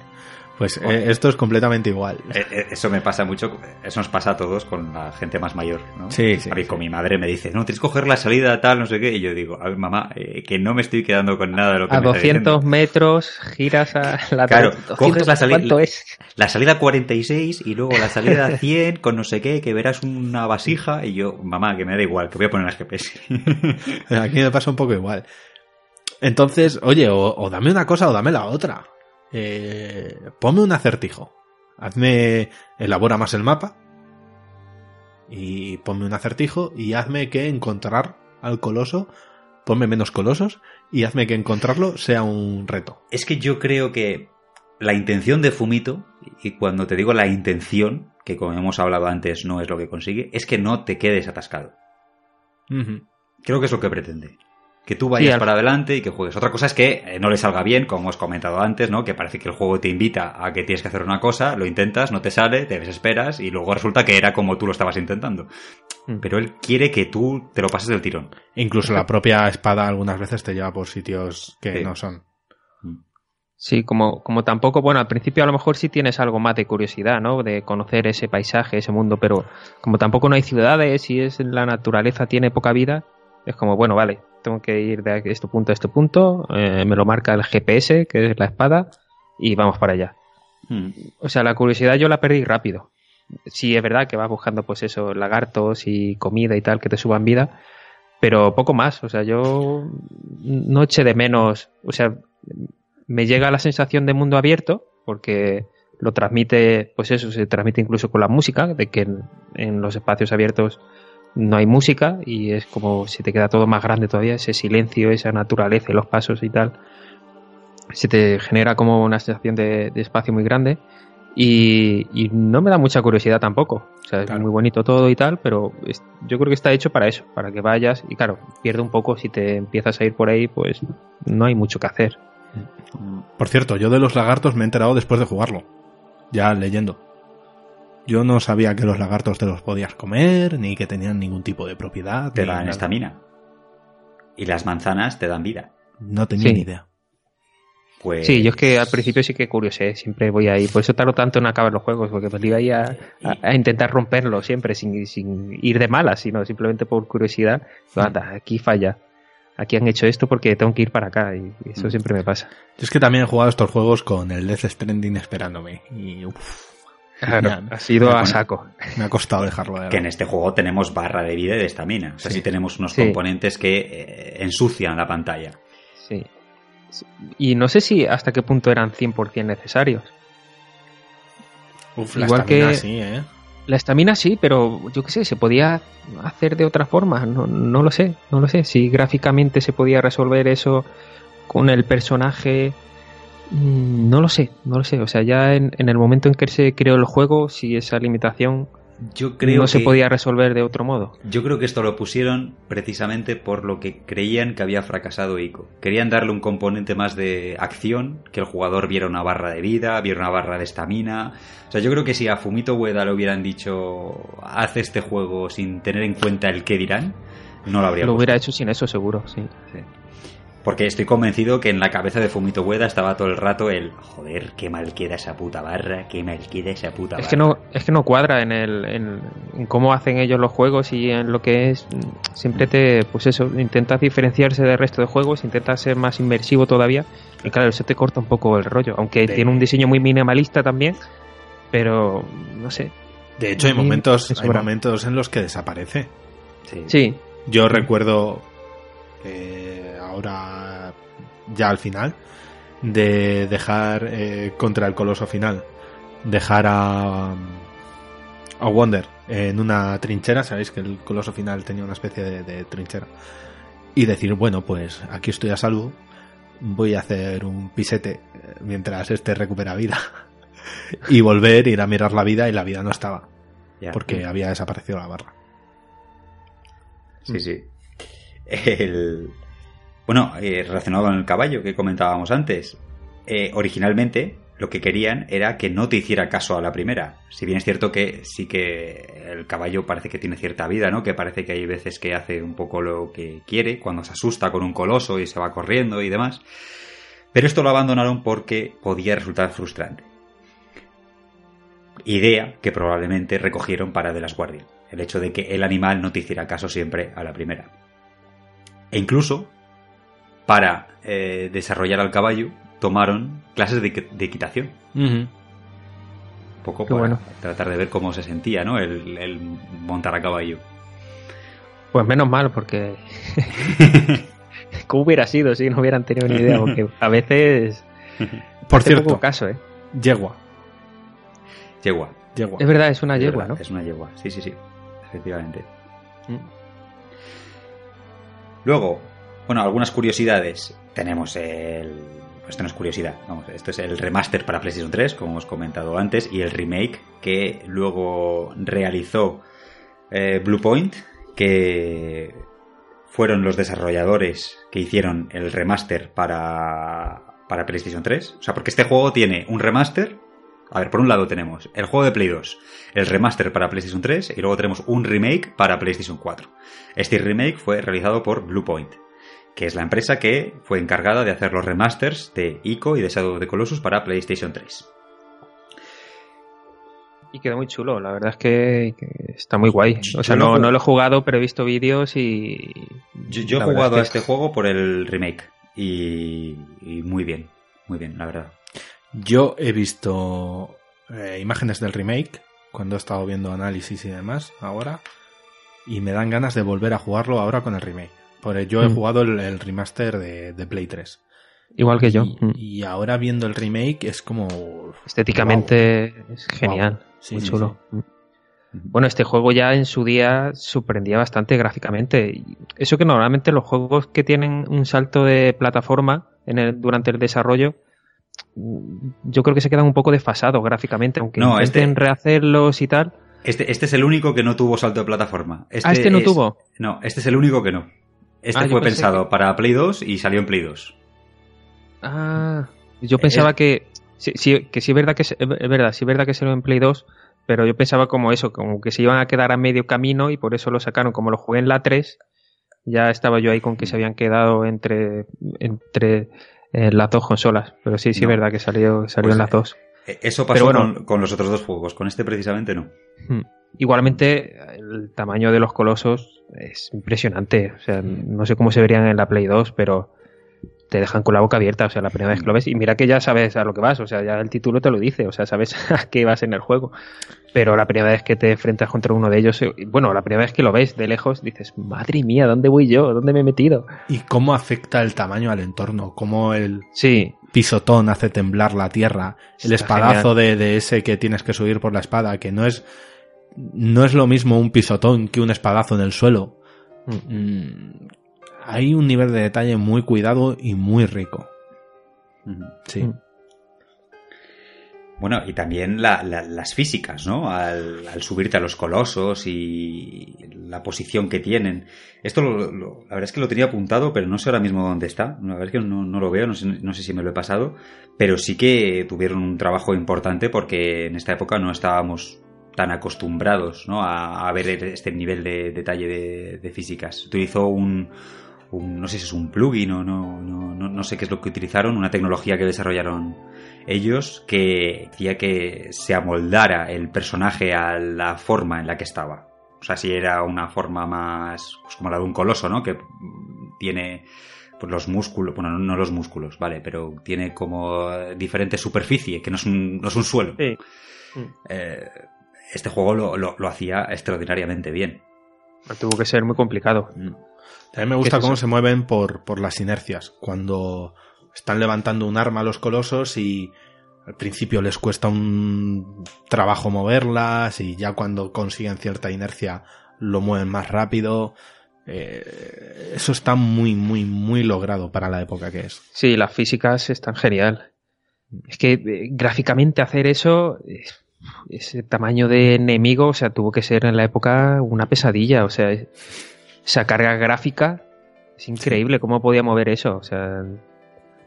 Pues eh, esto es completamente igual. Eh, eh, Eso me pasa mucho, eso nos pasa a todos con la gente más mayor, ¿no? Sí, sí, A mí sí. con mi madre me dice, no, tienes que coger la salida tal, no sé qué, y yo digo, a ver, mamá, eh, que no me estoy quedando con nada de lo que A me está 200 diciendo". metros, giras a la Claro, 200, coges la salida- ¿Cuánto es? La salida 46 y luego la salida 100 con no sé qué, que verás una vasija y yo, mamá, que me da igual, que voy a poner las GPS. Aquí me pasa un poco igual. Entonces, oye, o, o dame una cosa o dame la otra. Eh, ponme un acertijo. Hazme, elabora más el mapa. Y ponme un acertijo y hazme que encontrar al coloso, ponme menos colosos y hazme que encontrarlo sea un reto. Es que yo creo que la intención de Fumito, y cuando te digo la intención, que como hemos hablado antes no es lo que consigue, es que no te quedes atascado. Creo que es lo que pretende. Que tú vayas Sí, para adelante y que juegues. Otra cosa es que eh, no le salga bien, como hemos comentado antes, ¿no? Que parece que el juego te invita a que tienes que hacer una cosa, lo intentas, no te sale, te desesperas y luego resulta que era como tú lo estabas intentando. Mm. Pero él quiere que tú te lo pases del tirón. Incluso la propia espada algunas veces te lleva por sitios que Sí. no son. Sí, como, como tampoco, bueno, al principio a lo mejor sí tienes algo más de curiosidad, ¿no? De conocer ese paisaje, ese mundo, pero como tampoco no hay ciudades y es la naturaleza tiene poca vida, es como, bueno, vale, tengo que ir de este punto a este punto, eh, me lo marca el GPS, que es la espada, y vamos para allá. Mm. O sea, la curiosidad yo la perdí rápido. Sí, es verdad que vas buscando, pues eso, lagartos y comida y tal que te suban vida, pero poco más. O sea, yo no eché de menos. O sea, me llega la sensación de mundo abierto, porque lo transmite, pues eso, se transmite incluso con la música, de que en, en los espacios abiertos no hay música y es como se te queda todo más grande todavía, ese silencio, esa naturaleza y los pasos y tal. Se te genera como una sensación de, de espacio muy grande y, y no me da mucha curiosidad tampoco. O sea, Claro. es muy bonito todo y tal, pero es- yo creo que está hecho para eso, para que vayas y claro, pierde un poco si te empiezas a ir por ahí, pues no hay mucho que hacer. Por cierto, yo de los lagartos me he enterado después de jugarlo. Ya leyendo. Yo no sabía que los lagartos te los podías comer, ni que tenían ningún tipo de propiedad. Te dan nada. estamina. Y las manzanas te dan vida. No tenía Sí. ni idea. Pues... Sí, yo es que al principio sí que curiosé, siempre voy ahí, por eso tardo tanto en acabar los juegos, porque me iba ahí a, a- a intentar romperlo siempre, sin, sin ir de malas, sino simplemente por curiosidad. Digo, anda, aquí falla, aquí han hecho esto porque tengo que ir para acá, y eso Mm. siempre me pasa. Yo es que también he jugado estos juegos con el Death Stranding esperándome. Y uf, Claro, ha sido a Bueno. saco. me ha costado dejarlo de Que en este juego tenemos barra de vida y de estamina. O sea, Sí. sí tenemos unos Sí. componentes que eh, ensucian la pantalla. Sí. Y no sé si hasta qué punto eran 100% necesarios. Uf, la Igual estamina que- sí, ¿eh? La estamina sí, pero yo qué sé, se podía hacer de otra forma. No, no lo sé, no lo sé. Si gráficamente se podía resolver eso con el personaje, no lo sé, no lo sé. O sea, ya en, en el momento en que se creó el juego, si esa limitación Yo creo no se podía resolver de otro modo. Yo creo que esto lo pusieron precisamente por lo que creían que había fracasado Ico. Querían darle un componente más de acción, que el jugador viera una barra de vida, viera una barra de estamina. O sea, yo creo que si a Fumito Ueda le hubieran dicho haz este juego sin tener en cuenta el qué dirán, no lo habría Lo hubiera hecho sin eso, seguro, sí. Sí. Porque estoy convencido que en la cabeza de Fumito Ueda estaba todo el rato el joder, qué mal queda esa puta barra, qué mal queda esa puta Es barra. que no, es que no cuadra en el, en, en cómo hacen ellos los juegos y en lo que es siempre te, pues eso, intentas diferenciarse del resto de juegos, intentas ser más inmersivo todavía y claro, eso te corta un poco el rollo, aunque De- tiene un diseño muy minimalista también, pero no sé, De hecho, hay momentos, me hay momentos en los que desaparece. Sí. sí, Yo recuerdo eh, ahora ya al final de dejar eh, contra el coloso final. Dejar a a Wonder en una trinchera sabéis que el coloso final tenía una especie de, de trinchera. Y decir bueno pues aquí estoy a salvo voy a hacer un pisete eh, mientras este recupera vida y volver ir a mirar la vida y la vida no estaba porque había desaparecido la barra. Sí, sí. El... Bueno, eh, relacionado con el caballo que comentábamos antes, eh, originalmente lo que querían era que no te hiciera caso a la primera. Si bien es cierto que sí que el caballo parece que tiene cierta vida, ¿no? Que parece que hay veces que hace un poco lo que quiere, cuando se asusta con un coloso y se va corriendo y demás. Pero esto lo abandonaron porque podía resultar frustrante. Idea que probablemente recogieron para The Last Guardian. El hecho de que el animal no te hiciera caso siempre a la primera. E incluso, para eh, desarrollar al caballo, tomaron clases de, de equitación. Un poco Qué para bueno. tratar de ver cómo se sentía, ¿no? El, el montar a caballo. pues menos mal porque ¿cómo hubiera sido si no hubieran tenido ni idea? Porque a veces por cierto poco caso, ¿eh? yegua Yegua. yegua Es verdad, es una Es yegua, verdad, ¿no? Es una yegua, sí, sí, sí. Efectivamente. Mm. Luego, bueno, algunas curiosidades. Tenemos el. Esto no es curiosidad, vamos, esto es el remaster para PlayStation 3, como hemos comentado antes, y el remake que luego realizó eh, Bluepoint, que fueron los desarrolladores que hicieron el remaster para, para PlayStation 3. O sea, porque este juego tiene un remaster. A ver, por un lado tenemos el juego de Play 2, el remaster para PlayStation 3 y luego tenemos un remake para PlayStation 4. Este remake fue realizado por Bluepoint, que es la empresa que fue encargada de hacer los remasters de Ico y de Shadow of the Colossus para PlayStation 3. Y queda muy chulo, la verdad es que, está muy guay. O sea, Yo no no, lo he jugado, pero he visto vídeos y... Yo, yo he jugado a es que- este juego por el remake y, y muy bien, muy bien, la verdad. Yo he visto eh, imágenes del remake cuando he estado viendo análisis y demás ahora y me dan ganas de volver a jugarlo ahora con el remake. Porque yo he Mm. jugado el, el remaster de, de Play 3. Igual que yo. Y, Mm. y ahora viendo el remake es como... Estéticamente es genial, Wow. Sí, muy sí, chulo. Mm. Bueno, este juego ya en su día sorprendía bastante gráficamente. Eso que normalmente los juegos que tienen un salto de plataforma en el, durante el desarrollo, yo creo que se quedan un poco desfasados gráficamente, aunque No, intenten este- rehacerlos y tal. Este, este es el único que no tuvo salto de plataforma. ah, este no es- tuvo. No, este es el único que no. Este Ah, fue pensado que- para Play 2 y salió en Play 2. Ah, yo pensaba Eh, que sí, sí, que sí es verdad que es verdad, sí es verdad que lo en Play 2, pero yo pensaba como eso, como que se iban a quedar a medio camino y por eso lo sacaron. Como lo jugué en la 3, ya estaba yo ahí con que se habían quedado entre entre eh, las dos consolas. Pero sí, sí No. es verdad que salió salió Pues, en las dos. Eh, Eso pasó bueno. con, con los otros dos juegos. Con este precisamente no. Hmm. Igualmente, el tamaño de los colosos es impresionante. O sea, no sé cómo se verían en la Play 2, pero te dejan con la boca abierta, o sea, la primera vez que lo ves, y mira que ya sabes a lo que vas, o sea, ya el título te lo dice, o sea, sabes a qué vas en el juego. Pero la primera vez que te enfrentas contra uno de ellos, eh, bueno, la primera vez que lo ves de lejos, dices, madre mía, ¿dónde voy yo? ¿Dónde me he metido? ¿Y cómo afecta el tamaño al entorno? ¿Cómo el Sí, pisotón hace temblar la tierra? El Está espadazo de, de ese que tienes que subir por la espada, que no es, no es lo mismo un pisotón que un espadazo en el suelo. Mm, hay un nivel de detalle muy cuidado y muy rico. Sí. Mm. Bueno, y también la- la- las físicas, ¿no? Al, al subirte a los colosos y la posición que tienen. Esto, lo- lo- la verdad es que lo tenía apuntado, pero no sé ahora mismo dónde está. La verdad es que no, no lo veo, no sé, no sé si me lo he pasado. Pero sí que tuvieron un trabajo importante porque en esta época no estábamos tan acostumbrados ¿no? a, a ver este nivel de detalle de, de físicas. Utilizó un, un- no sé si es un plugin o no, no, no, no sé qué es lo que utilizaron, una tecnología que desarrollaron ellos que hacía que se amoldara el personaje a la forma en la que estaba. O sea, si era una forma más pues como la de un coloso, ¿no? Que tiene pues los músculos, bueno, no, no los músculos, vale, pero tiene como diferente superficie, que no es un, no es un suelo. sí. Eh, este juego lo, lo- lo hacía extraordinariamente bien. Tuvo que ser muy complicado. También me gusta ¿Qué es cómo se mueven por, por las inercias. Cuando están levantando un arma a los colosos y al principio les cuesta un trabajo moverlas y ya cuando consiguen cierta inercia lo mueven más rápido. Eh, eso está muy, muy, muy logrado para la época que es. Sí, las físicas están genial. Es que eh, gráficamente hacer eso, eh, ese tamaño de enemigo, o sea, tuvo que ser en la época una pesadilla. O sea, esa carga gráfica es increíble cómo podía mover eso. O sea,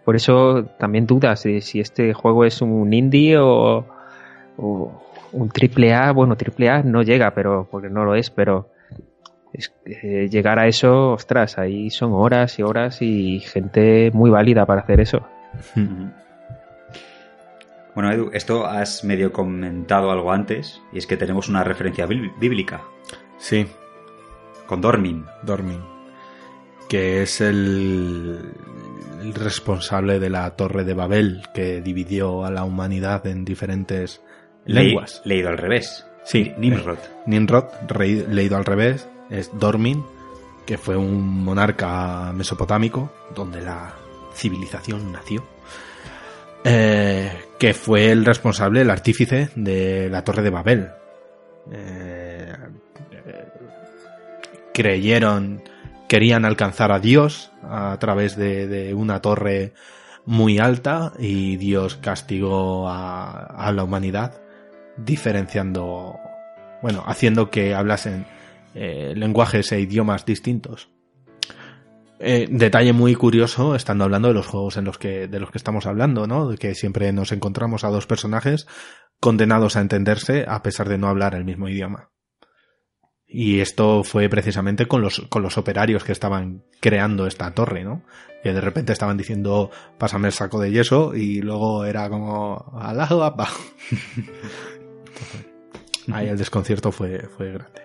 por eso también dudas de si este juego es un indie o, o un triple A. Bueno, triple A no llega, pero porque no lo es, pero es, eh, llegar a eso, ostras, ahí son horas y horas y gente muy válida para hacer eso. Bueno, Edu, esto has medio comentado algo antes, y es que tenemos una referencia bí- bíblica Sí, con Dormin. Dormin. Que es el, el responsable de la Torre de Babel que dividió a la humanidad en diferentes Le- lenguas. leído al revés. Sí, Nimrod. Nimrod, rey- leído al revés, es Dormin, que fue un monarca mesopotámico, donde la civilización nació, eh, que fue el responsable, el artífice de la Torre de Babel. Eh, creyeron, querían alcanzar a Dios a través de, una torre muy alta y Dios castigó a, a la humanidad diferenciando, bueno, haciendo que hablasen eh, lenguajes e idiomas distintos. Eh, detalle muy curioso, estando hablando de los juegos en los que, de los que estamos hablando, ¿no? De que siempre nos encontramos a dos personajes condenados a entenderse a pesar de no hablar el mismo idioma. Y esto fue precisamente con los, con los operarios que estaban creando esta torre, ¿no? Que de repente estaban diciendo, pásame el saco de yeso, y luego era como, Allahu Akbar. Ahí el desconcierto fue, fue grande.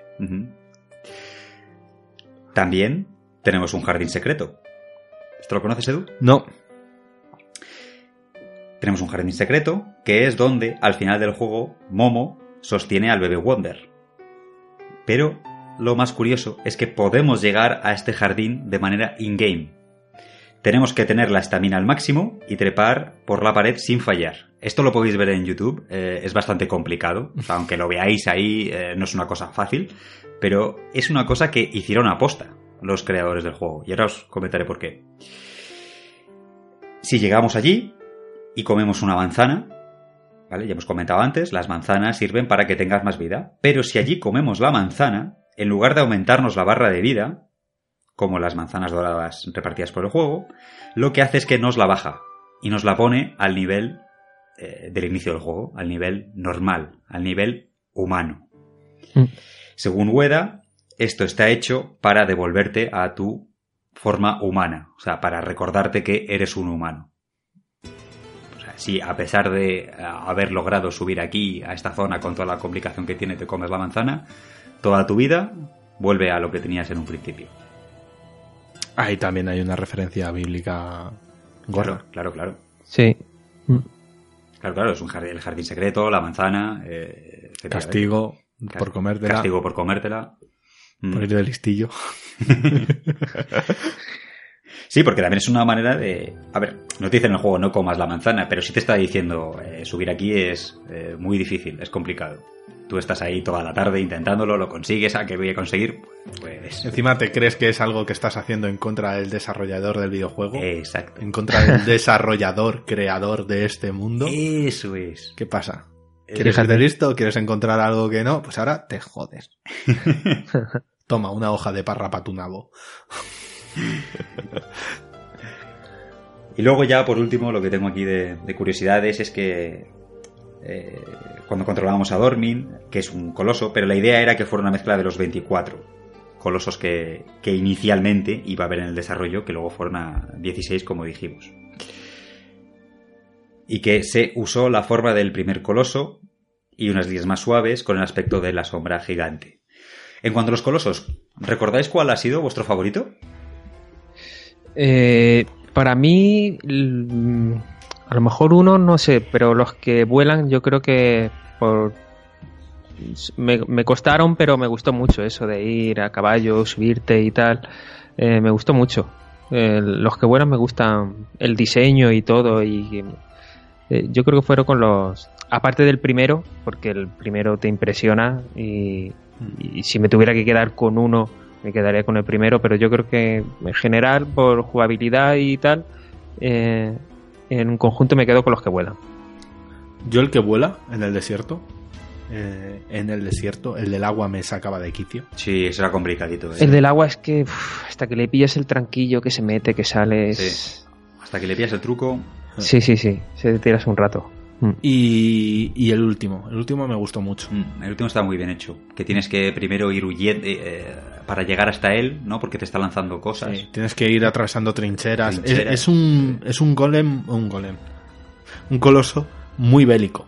También tenemos un jardín secreto. ¿Esto lo conoces, Edu? No, Tenemos un jardín secreto que es donde, al final del juego, Momo sostiene al bebé Wonder. Pero lo más curioso es que podemos llegar a este jardín de manera in-game. Tenemos que tener la estamina al máximo y trepar por la pared sin fallar. Esto lo podéis ver en YouTube, eh, es bastante complicado, o sea, aunque lo veáis ahí, eh, no es una cosa fácil, pero es una cosa que hicieron a posta los creadores del juego, y ahora os comentaré por qué. Si llegamos allí y comemos una manzana, ¿vale? Ya hemos comentado antes, las manzanas sirven para que tengas más vida, pero si allí comemos la manzana, en lugar de aumentarnos la barra de vida, como las manzanas doradas repartidas por el juego, lo que hace es que nos la baja y nos la pone al nivel eh, del inicio del juego, al nivel normal, al nivel humano. Mm. Según Ueda, esto está hecho para devolverte a tu forma humana, o sea, para recordarte que eres un humano. O sea, si a pesar de eh, haber logrado subir aquí a esta zona con toda la complicación que tiene, te comes la manzana, toda tu vida vuelve a lo que tenías en un principio. ahí también hay una referencia bíblica Gorra. Claro, claro. Sí. Claro, claro, es un jardín, el jardín secreto, la manzana, eh, etcétera. Castigo Ca- por comértela. Castigo por comértela. Mm. De listillo. Sí, porque también es una manera de... A ver, no te dice en el juego no comas la manzana, pero sí te está diciendo eh, subir aquí es eh, muy difícil, es complicado. Tú estás ahí toda la tarde intentándolo, lo consigues, ¿a qué voy a conseguir? Pues... Encima te crees que es algo que estás haciendo en contra del desarrollador del videojuego. Exacto. En contra del desarrollador, creador de este mundo. Eso es. ¿Qué pasa? Eh, ¿Quieres ser de listo? ¿Quieres encontrar algo que no? Pues ahora te jodes. Toma una hoja de parra para tu nabo. Y luego ya, por último, lo que tengo aquí de, de curiosidades es que eh, cuando controlábamos a Dormin, que es un coloso, pero la idea era que fuera una mezcla de los 24 colosos que, que inicialmente iba a haber en el desarrollo, que luego fueron a 16, como dijimos. Y que se usó la forma del primer coloso y unas líneas más suaves con el aspecto de la sombra gigante. En cuanto a los colosos, ¿recordáis cuál ha sido vuestro favorito? Eh, para mí, l- a lo mejor uno, no sé, pero los que vuelan yo creo que por... Me, me costaron, pero me gustó mucho eso de ir a caballo, subirte y tal. Eh, me gustó mucho. Eh, los que vuelan me gustan el diseño y todo. Y eh, yo creo que fueron con los. Aparte del primero, porque el primero te impresiona. Y, y si me tuviera que quedar con uno, me quedaría con el primero. Pero yo creo que en general, por jugabilidad y tal, eh, en un conjunto me quedo con los que vuelan. Yo el que vuela en el desierto. eh, en el desierto, el del agua me sacaba de quicio. Sí, eso era complicadito. ¿eh? El del agua es que uf, hasta que le pillas el tranquillo que se mete, que sale. Sí. Hasta que le pillas el truco. Sí, sí, sí. Se te tiras un rato. Mm. Y, y el último, el último me gustó mucho. mm, El último está muy bien hecho. Que tienes que primero ir huyendo eh, para llegar hasta él, ¿no? Porque te está lanzando cosas. Sí, tienes que ir atravesando trincheras. Es- Trincheras. Es, un, es un golem, un golem, un coloso muy bélico.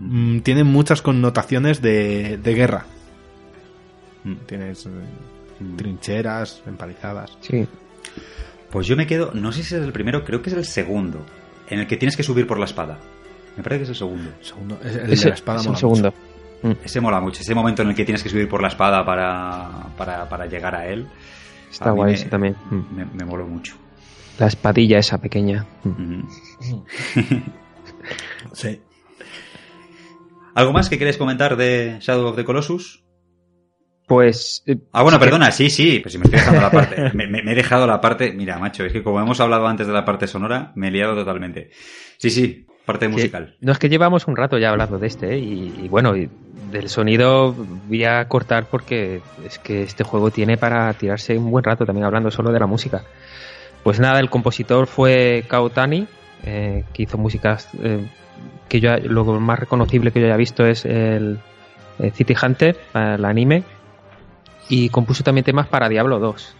Mm, tiene muchas connotaciones de, de guerra. Mm. Tienes eh, Mm. trincheras, empalizadas. Sí. Pues yo me quedo, no sé si es el primero, creo que es el segundo, en el que tienes que subir por la espada. Me parece que es el segundo. Segundo, es- el Ese- de la espada es mola un segundo. Ese mola mucho, ese momento en el que tienes que subir por la espada para, para, para llegar a él. Está a guay me- ese también. Mm. Me, me moló mucho. La espadilla esa pequeña. Mm. Sí. ¿Algo más que queréis comentar de Shadow of the Colossus? Pues. eh, Ah, bueno, perdona, sí, sí, pues si me estoy dejando la parte. Me, me- me he dejado la parte. Mira, macho, es que como hemos hablado antes de la parte sonora, me he liado totalmente. Sí, sí, parte que- musical. No es que llevamos un rato ya hablando de este, ¿eh? y, y bueno, y del sonido voy a cortar porque es que este juego tiene para tirarse un buen rato también hablando solo de la música. Pues nada, el compositor fue Kao Tani, eh, que hizo músicas eh, que yo lo más reconocible que yo haya visto es el, City Hunter, el anime, y compuso también temas para Diablo 2.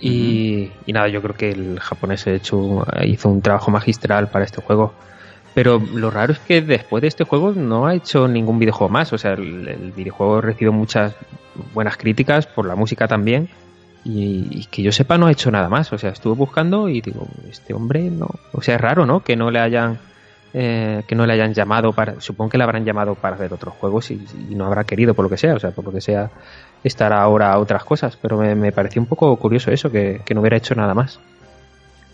Y, y nada, yo creo que el japonés ha hecho, hizo un trabajo magistral para este juego. Pero lo raro es que después de este juego no ha hecho ningún videojuego más. O sea, el, el videojuego recibió muchas buenas críticas por la música también. Y, y que yo sepa no ha hecho nada más. O sea, estuve buscando y digo, este hombre no. O sea, es raro, ¿no? Que no le hayan eh, que no le hayan llamado para. Supongo que le habrán llamado para hacer otros juegos y, y no habrá querido por lo que sea. O sea, por lo que sea estará ahora a otras cosas. Pero me, me pareció un poco curioso eso, que, que no hubiera hecho nada más.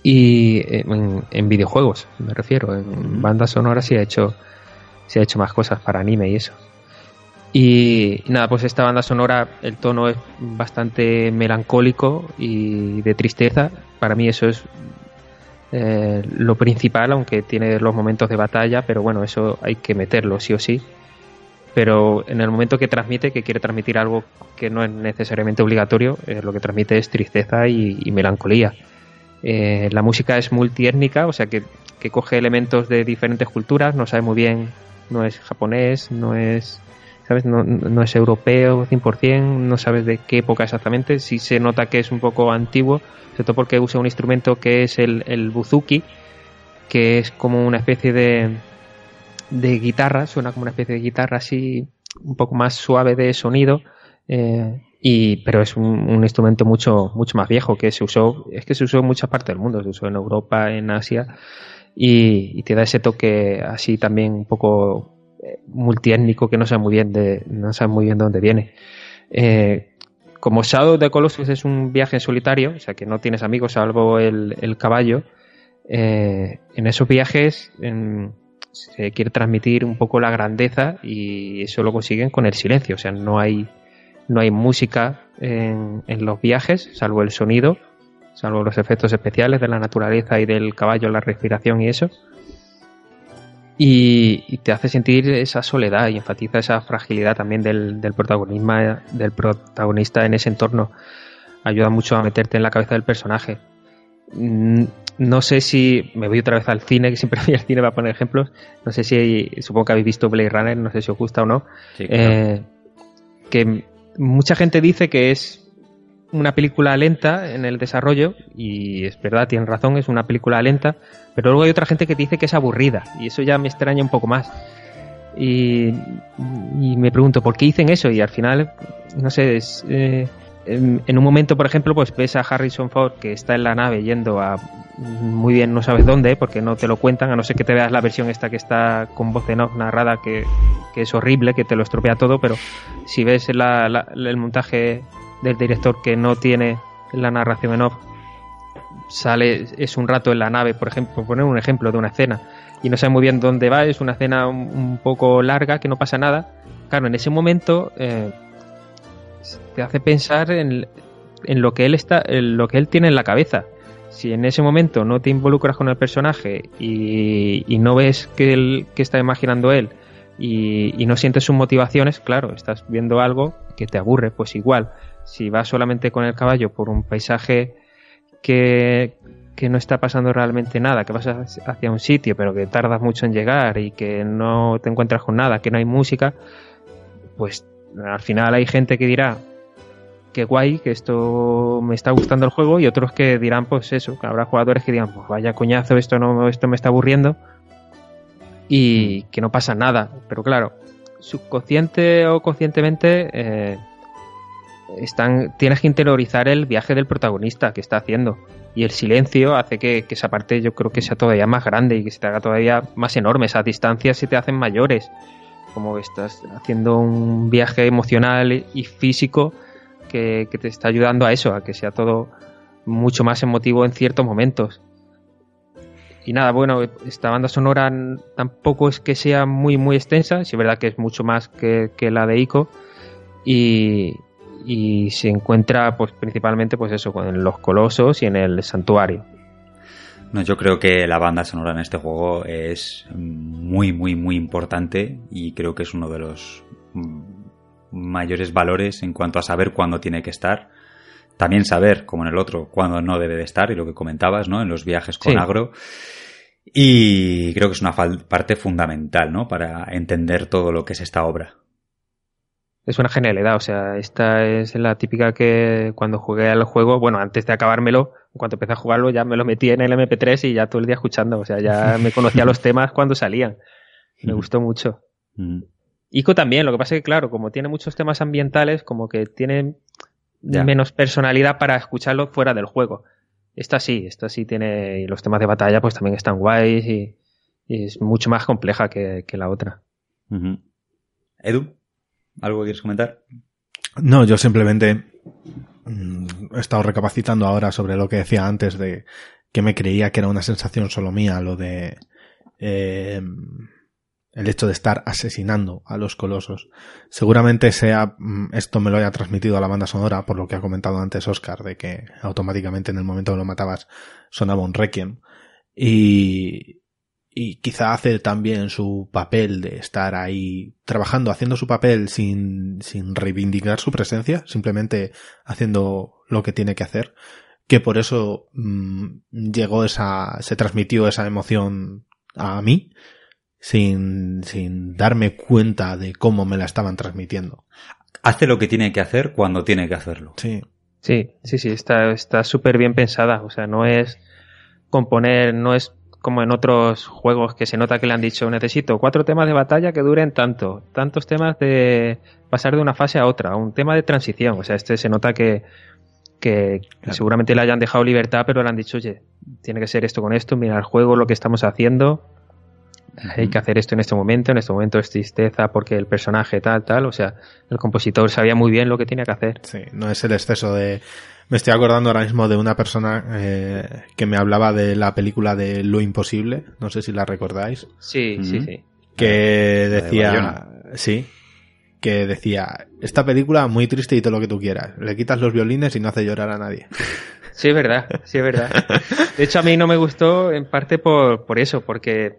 Y eh, en, en videojuegos, me refiero. En bandas sonoras sí ha hecho, sí ha hecho más cosas para anime y eso. Y, y nada, pues esta banda sonora, el tono es bastante melancólico y de tristeza. Para mí eso es eh, lo principal, aunque tiene los momentos de batalla, pero bueno, eso hay que meterlo sí o sí. Pero en el momento que transmite, que quiere transmitir algo que no es necesariamente obligatorio, eh, lo que transmite es tristeza y, melancolía. Eh, la música es multiétnica, o sea que, que coge elementos de diferentes culturas, no sabe muy bien, no es japonés, no es, ¿sabes? No, no es europeo 100%, no sabes de qué época exactamente, sí se nota que es un poco antiguo, sobre todo porque usa un instrumento que es el, el buzuki, que es como una especie de, de guitarra, suena como una especie de guitarra así un poco más suave de sonido. eh, Y, pero es un, instrumento mucho, mucho más viejo que se usó, es que se usó en muchas partes del mundo, se usó en Europa, en Asia, y, y te da ese toque así también un poco multiétnico que no sabe muy bien de, no sabe muy bien de dónde viene. Eh, como Shadow the Colossus es un viaje en solitario, o sea que no tienes amigos salvo el, el caballo, eh, en esos viajes se quiere transmitir un poco la grandeza y eso lo consiguen con el silencio, o sea, no hay, no hay música en, en los viajes, salvo el sonido, salvo los efectos especiales de la naturaleza y del caballo, la respiración y eso. Y, y, te hace sentir esa soledad y enfatiza esa fragilidad también del, del, protagonismo, del protagonista en ese entorno. Ayuda mucho a meterte en la cabeza del personaje. No sé si. Me voy otra vez al cine, que siempre voy al cine para poner ejemplos. No sé si. Supongo que habéis visto Blade Runner, no sé si os gusta o no. Sí, claro. eh, que mucha gente dice que es una película lenta en el desarrollo, y es verdad, tienen razón, es una película lenta, pero luego hay otra gente que dice que es aburrida, y eso ya me extraña un poco más. Y, y me pregunto, ¿por qué dicen eso? Y al final, no sé, es, eh, en, un momento, por ejemplo, pues ves a Harrison Ford que está en la nave yendo a muy bien, no sabes dónde, porque no te lo cuentan, a no ser que te veas la versión esta que está con voz en off narrada, que, que es horrible, que te lo estropea todo, pero si ves la, el montaje del director que no tiene la narración en off, sale, es un rato en la nave, por ejemplo, poner un ejemplo de una escena, y no sabe muy bien dónde va, es una escena un, poco larga, que no pasa nada. Claro, en ese momento eh, te hace pensar en, en, lo que él está, en lo que él tiene en la cabeza. Si en ese momento no te involucras con el personaje y, no ves que, él, que está imaginando él y no sientes sus motivaciones, claro, estás viendo algo que te aburre, pues igual si vas solamente con el caballo por un paisaje que, que, no está pasando realmente nada, que vas hacia un sitio pero que tardas mucho en llegar y que no te encuentras con nada, que no hay música, pues al final hay gente que dirá que guay, que esto me está gustando el juego y otros que dirán pues eso, que habrá jugadores que digan pues vaya coñazo, esto no esto me está aburriendo y que no pasa nada, pero claro, subconsciente o conscientemente eh, están, tienes que interiorizar el viaje del protagonista que está haciendo. Y el silencio hace que, esa parte yo creo que sea todavía más grande y que se te haga todavía más enorme. Esas distancias se te hacen mayores. Como estás haciendo un viaje emocional y físico que, te está ayudando a eso, a que sea todo mucho más emotivo en ciertos momentos. Y nada, bueno, esta banda sonora tampoco es que sea muy, muy extensa. Si es verdad que es mucho más que la de Ico. Y, y se encuentra pues principalmente pues eso en los colosos y en el santuario. No yo creo que la banda sonora en este juego es muy muy muy importante y creo que es uno de los mayores valores en cuanto a saber cuándo tiene que estar. También saber como en el otro cuándo no debe de estar y lo que comentabas no en los viajes con sí. agro. Y creo que es una parte fundamental no para entender todo lo que es esta obra es una genialidad. O sea, esta es la típica que cuando jugué al juego, bueno, antes de acabármelo, cuando empecé a jugarlo, ya me lo metí en el MP3 y ya todo el día escuchando. O sea, ya me conocía los temas cuando salían. Me gustó mucho. Ico también, lo que pasa es que, claro, como tiene muchos temas ambientales, como que tiene ya. menos personalidad para escucharlo fuera del juego. Esta sí, esta sí tiene. Y los temas de batalla, pues también están guays y, y es mucho más compleja que, que la otra. Uh -huh. Edu. ¿Algo quieres comentar? No, yo simplemente mmm, he estado recapacitando ahora sobre lo que decía antes de que me creía que era una sensación solo mía, lo de eh, el hecho de estar asesinando a los colosos. Seguramente sea mm, esto me lo haya transmitido a la banda sonora, por lo que ha comentado antes Oscar, de que automáticamente en el momento que lo matabas sonaba un requiem. Y, y quizá hace también su papel de estar ahí trabajando, haciendo su papel sin, sin reivindicar su presencia, simplemente haciendo lo que tiene que hacer, que por eso mmm, llegó esa, se transmitió esa emoción a mí, sin, sin darme cuenta de cómo me la estaban transmitiendo. Hace lo que tiene que hacer cuando tiene que hacerlo. Sí. Sí, sí, sí, está súper bien pensada, o sea, no es componer, no es como en otros juegos que se nota que le han dicho necesito cuatro temas de batalla que duren tanto, tantos temas de pasar de una fase a otra, un tema de transición. O sea, este se nota que, que seguramente le hayan dejado libertad, pero le han dicho, oye, tiene que ser esto con esto, mira el juego, lo que estamos haciendo, hay que hacer esto en este momento, en este momento es tristeza porque el personaje tal, tal, o sea, el compositor sabía muy bien lo que tenía que hacer. Sí, no es el exceso de... Me estoy acordando ahora mismo de una persona eh, que me hablaba de la película de Lo Imposible, no sé si la recordáis. Sí, sí, sí. Que decía... Sí, que decía, esta película muy triste y todo lo que tú quieras. Le quitas los violines y no hace llorar a nadie. Sí, es verdad, sí, es verdad. De hecho, a mí no me gustó en parte por, por eso, porque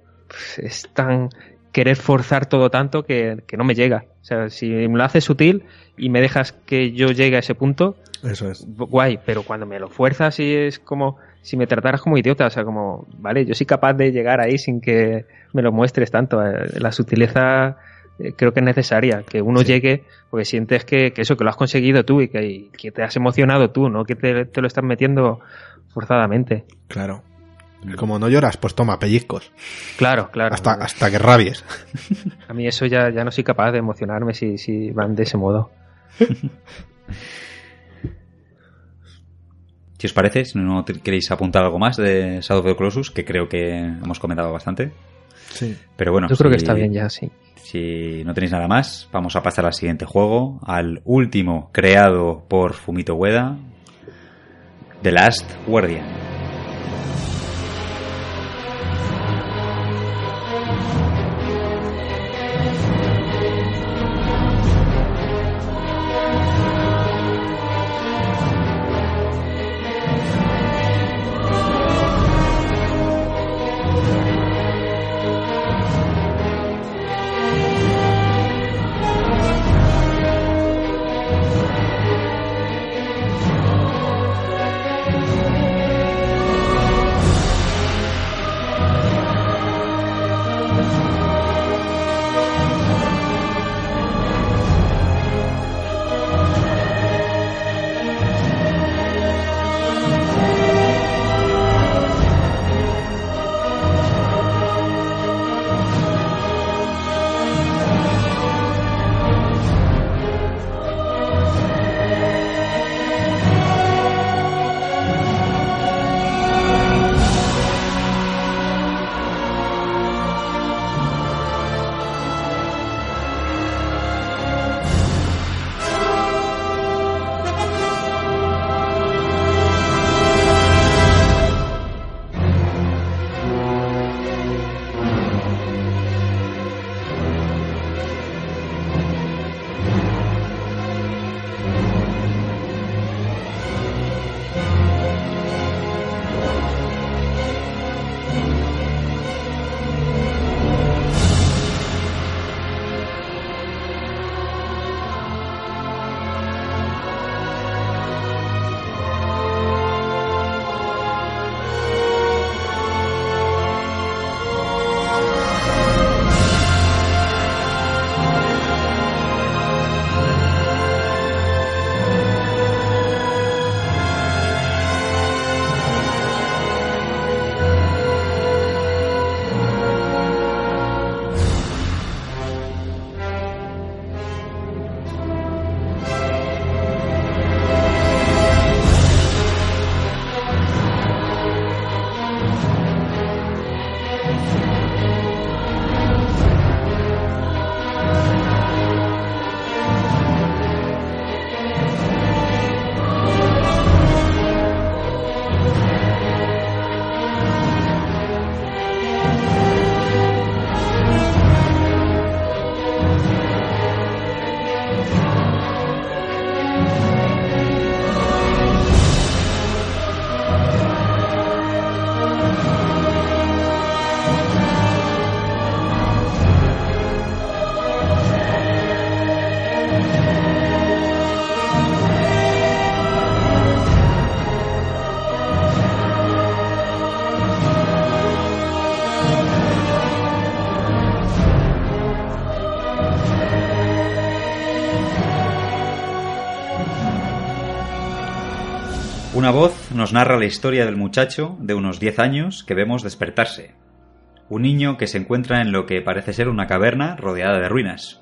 es tan querer forzar todo tanto que, no me llega. O sea, si me lo haces sutil y me dejas que yo llegue a ese punto, eso es. Guay, pero cuando me lo fuerzas y es como si me trataras como idiota, o sea, como, vale, yo soy capaz de llegar ahí sin que me lo muestres tanto. Eh, la sutileza eh, creo que es necesaria, que uno llegue porque sientes que, eso, que lo has conseguido tú y que, que te has emocionado tú, no que te, te lo estás metiendo forzadamente. Claro. Como no lloras, pues toma pellizcos. Claro, claro. Hasta, hasta que rabies. A mí eso ya, ya no soy capaz de emocionarme si, si van de ese modo. Si os parece, si no queréis apuntar algo más de Shadow of the Colossus, que creo que hemos comentado bastante. Sí. Pero bueno. Yo creo que está bien ya, sí. Si no tenéis nada más, vamos a pasar al siguiente juego, al último creado por Fumito Ueda, The Last Guardian. Nos narra la historia del muchacho de unos 10 años que vemos despertarse. Un niño que se encuentra en lo que parece ser una caverna rodeada de ruinas.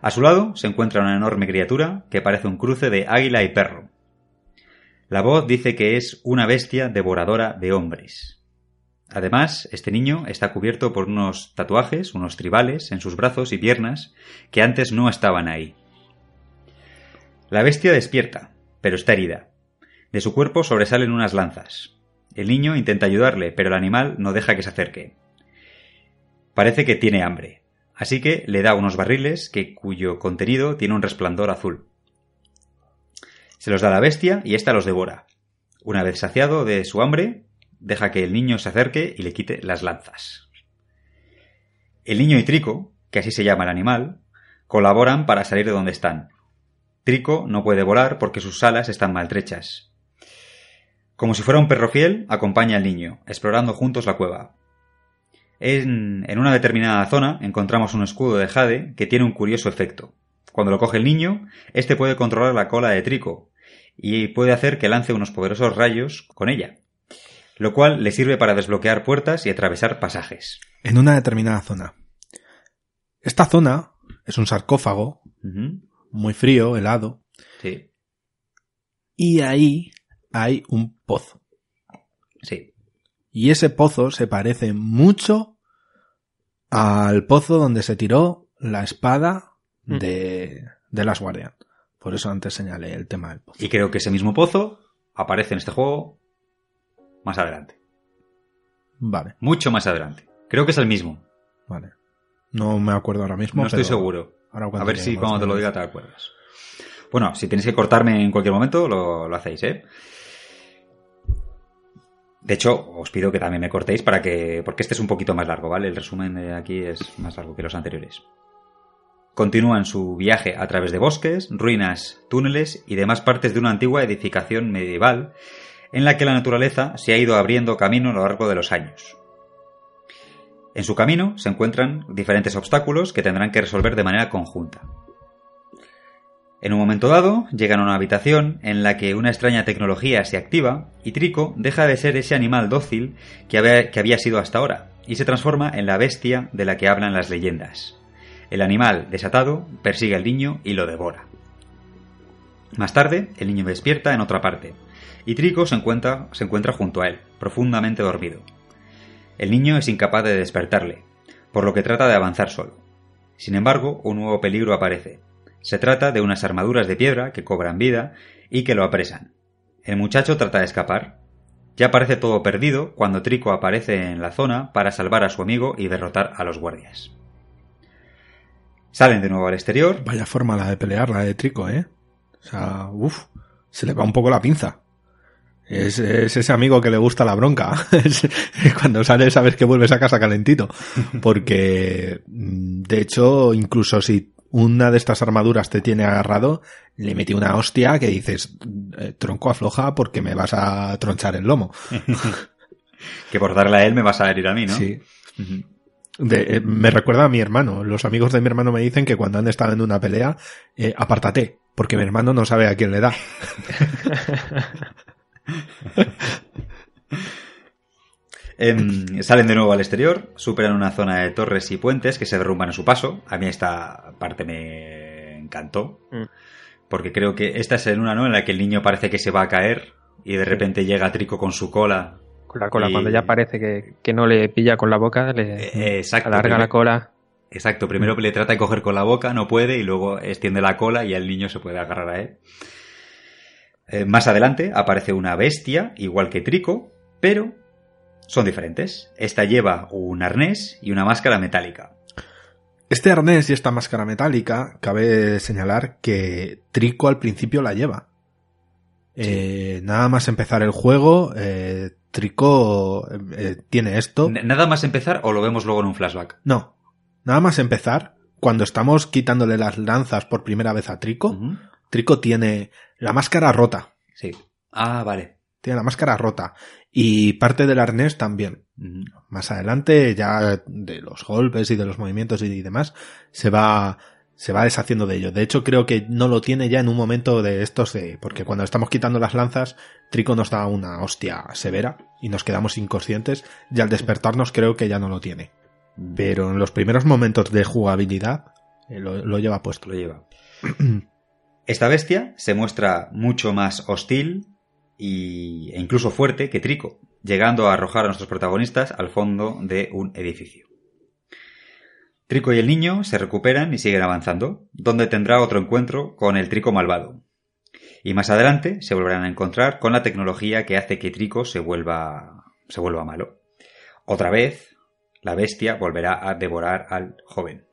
A su lado se encuentra una enorme criatura que parece un cruce de águila y perro. La voz dice que es una bestia devoradora de hombres. Además, este niño está cubierto por unos tatuajes, unos tribales, en sus brazos y piernas que antes no estaban ahí. La bestia despierta, pero está herida. De su cuerpo sobresalen unas lanzas. El niño intenta ayudarle, pero el animal no deja que se acerque. Parece que tiene hambre, así que le da unos barriles que cuyo contenido tiene un resplandor azul. Se los da a la bestia y ésta los devora. Una vez saciado de su hambre, deja que el niño se acerque y le quite las lanzas. El niño y Trico, que así se llama el animal, colaboran para salir de donde están. Trico no puede volar porque sus alas están maltrechas. Como si fuera un perro fiel, acompaña al niño, explorando juntos la cueva. En, en, una determinada zona encontramos un escudo de jade que tiene un curioso efecto. Cuando lo coge el niño, este puede controlar la cola de Trico y puede hacer que lance unos poderosos rayos con ella, lo cual le sirve para desbloquear puertas y atravesar pasajes. En una determinada zona. Esta zona es un sarcófago, muy frío, helado, Sí, y ahí hay un pozo. sí. Y ese pozo se parece mucho al pozo donde se tiró la espada de, de Last Guardian. Por eso antes señalé el tema del pozo. Y creo que ese mismo pozo aparece en este juego más adelante. Vale, Mucho más adelante. Creo que es el mismo. vale. No me acuerdo ahora mismo. No estoy seguro. ahora A ver si cuando te lo diga te acuerdas. Bueno, si tenéis que cortarme en cualquier momento, lo, lo hacéis, ¿eh? De hecho, os pido que también me cortéis para que. porque este es un poquito más largo, ¿vale? El resumen de aquí es más largo que los anteriores. Continúan su viaje a través de bosques, ruinas, túneles y demás partes de una antigua edificación medieval en la que la naturaleza se ha ido abriendo camino a lo largo de los años. En su camino se encuentran diferentes obstáculos que tendrán que resolver de manera conjunta. En un momento dado, llegan a una habitación en la que una extraña tecnología se activa y Trico deja de ser ese animal dócil que había, sido hasta ahora y se transforma en la bestia de la que hablan las leyendas. El animal, desatado, persigue al niño y lo devora. Más tarde, el niño despierta en otra parte y Trico se encuentra junto a él, profundamente dormido. El niño es incapaz de despertarle, por lo que trata de avanzar solo. Sin embargo, un nuevo peligro aparece. Se trata de unas armaduras de piedra que cobran vida y que lo apresan. El muchacho trata de escapar. Ya parece todo perdido cuando Trico aparece en la zona para salvar a su amigo y derrotar a los guardias. Salen de nuevo al exterior. Vaya forma la de pelear, la de Trico, ¿eh? O sea, uff, se le va un poco la pinza. Es, es ese amigo que le gusta la bronca. Es- Cuando sales sabes que vuelves a casa calentito. Porque, mm, de hecho, incluso si una de estas armaduras te tiene agarrado, le metí una hostia que dices, eh, tronco afloja porque me vas a tronchar el lomo. Que por darle a él me vas a herir a mí, ¿no? Sí. De- eh, me recuerda a mi hermano. Los amigos de mi hermano me dicen que cuando han estado en una pelea, eh, apártate, porque mi hermano no sabe a quién le da. Salen de nuevo al exterior, superan una zona de torres y puentes que se derrumban a su paso. A mí esta parte me encantó. Mm. Porque creo que esta es en una, ¿no? En la que el niño parece que se va a caer y de repente llega Trico con su cola. Con la cola, Y- cuando ya parece que, que no le pilla con la boca, le Eh, exacto. alarga Primero- la cola. Exacto, primero le trata de coger con la boca, no puede, y luego extiende la cola y el niño se puede agarrar a él. Eh, más adelante aparece una bestia, igual que Trico, pero son diferentes. Esta lleva un arnés y una máscara metálica. Este arnés y esta máscara metálica, cabe señalar que Trico al principio la lleva. Eh, nada más empezar el juego, eh, Trico eh, tiene esto. Nada más empezar o lo vemos luego en un flashback. No, nada más empezar, cuando estamos quitándole las lanzas por primera vez a Trico. Trico tiene la máscara rota. Sí. Ah, vale. Tiene la máscara rota. Y parte del arnés también. Más adelante, ya de los golpes y de los movimientos y demás, se va se va deshaciendo de ello. De hecho, creo que no lo tiene ya en un momento de estos de. Porque cuando estamos quitando las lanzas, Trico nos da una hostia severa y nos quedamos inconscientes. Y al despertarnos, creo que ya no lo tiene. Pero en los primeros momentos de jugabilidad, eh, lo, lo lleva puesto. Lo lleva. Esta bestia se muestra mucho más hostil y, e incluso fuerte que Trico, llegando a arrojar a nuestros protagonistas al fondo de un edificio. Trico y el niño se recuperan y siguen avanzando, donde tendrá otro encuentro con el Trico malvado. Y más adelante se volverán a encontrar con la tecnología que hace que Trico se vuelva, se vuelva malo. Otra vez, la bestia volverá a devorar al joven.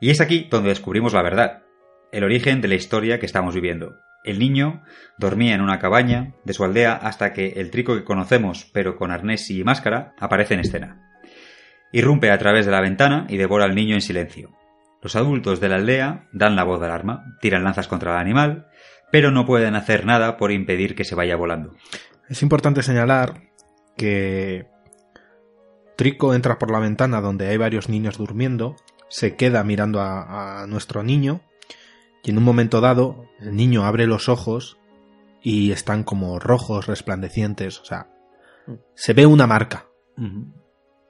Y es aquí donde descubrimos la verdad, el origen de la historia que estamos viviendo. El niño dormía en una cabaña de su aldea hasta que el trico que conocemos, pero con arnés y máscara, aparece en escena. Irrumpe a través de la ventana y devora al niño en silencio. Los adultos de la aldea dan la voz de alarma, tiran lanzas contra el animal, pero no pueden hacer nada por impedir que se vaya volando. Es importante señalar que Trico entra por la ventana donde hay varios niños durmiendo, se queda mirando a, a nuestro niño y en un momento dado el niño abre los ojos y están como rojos, resplandecientes, o sea, se ve una marca.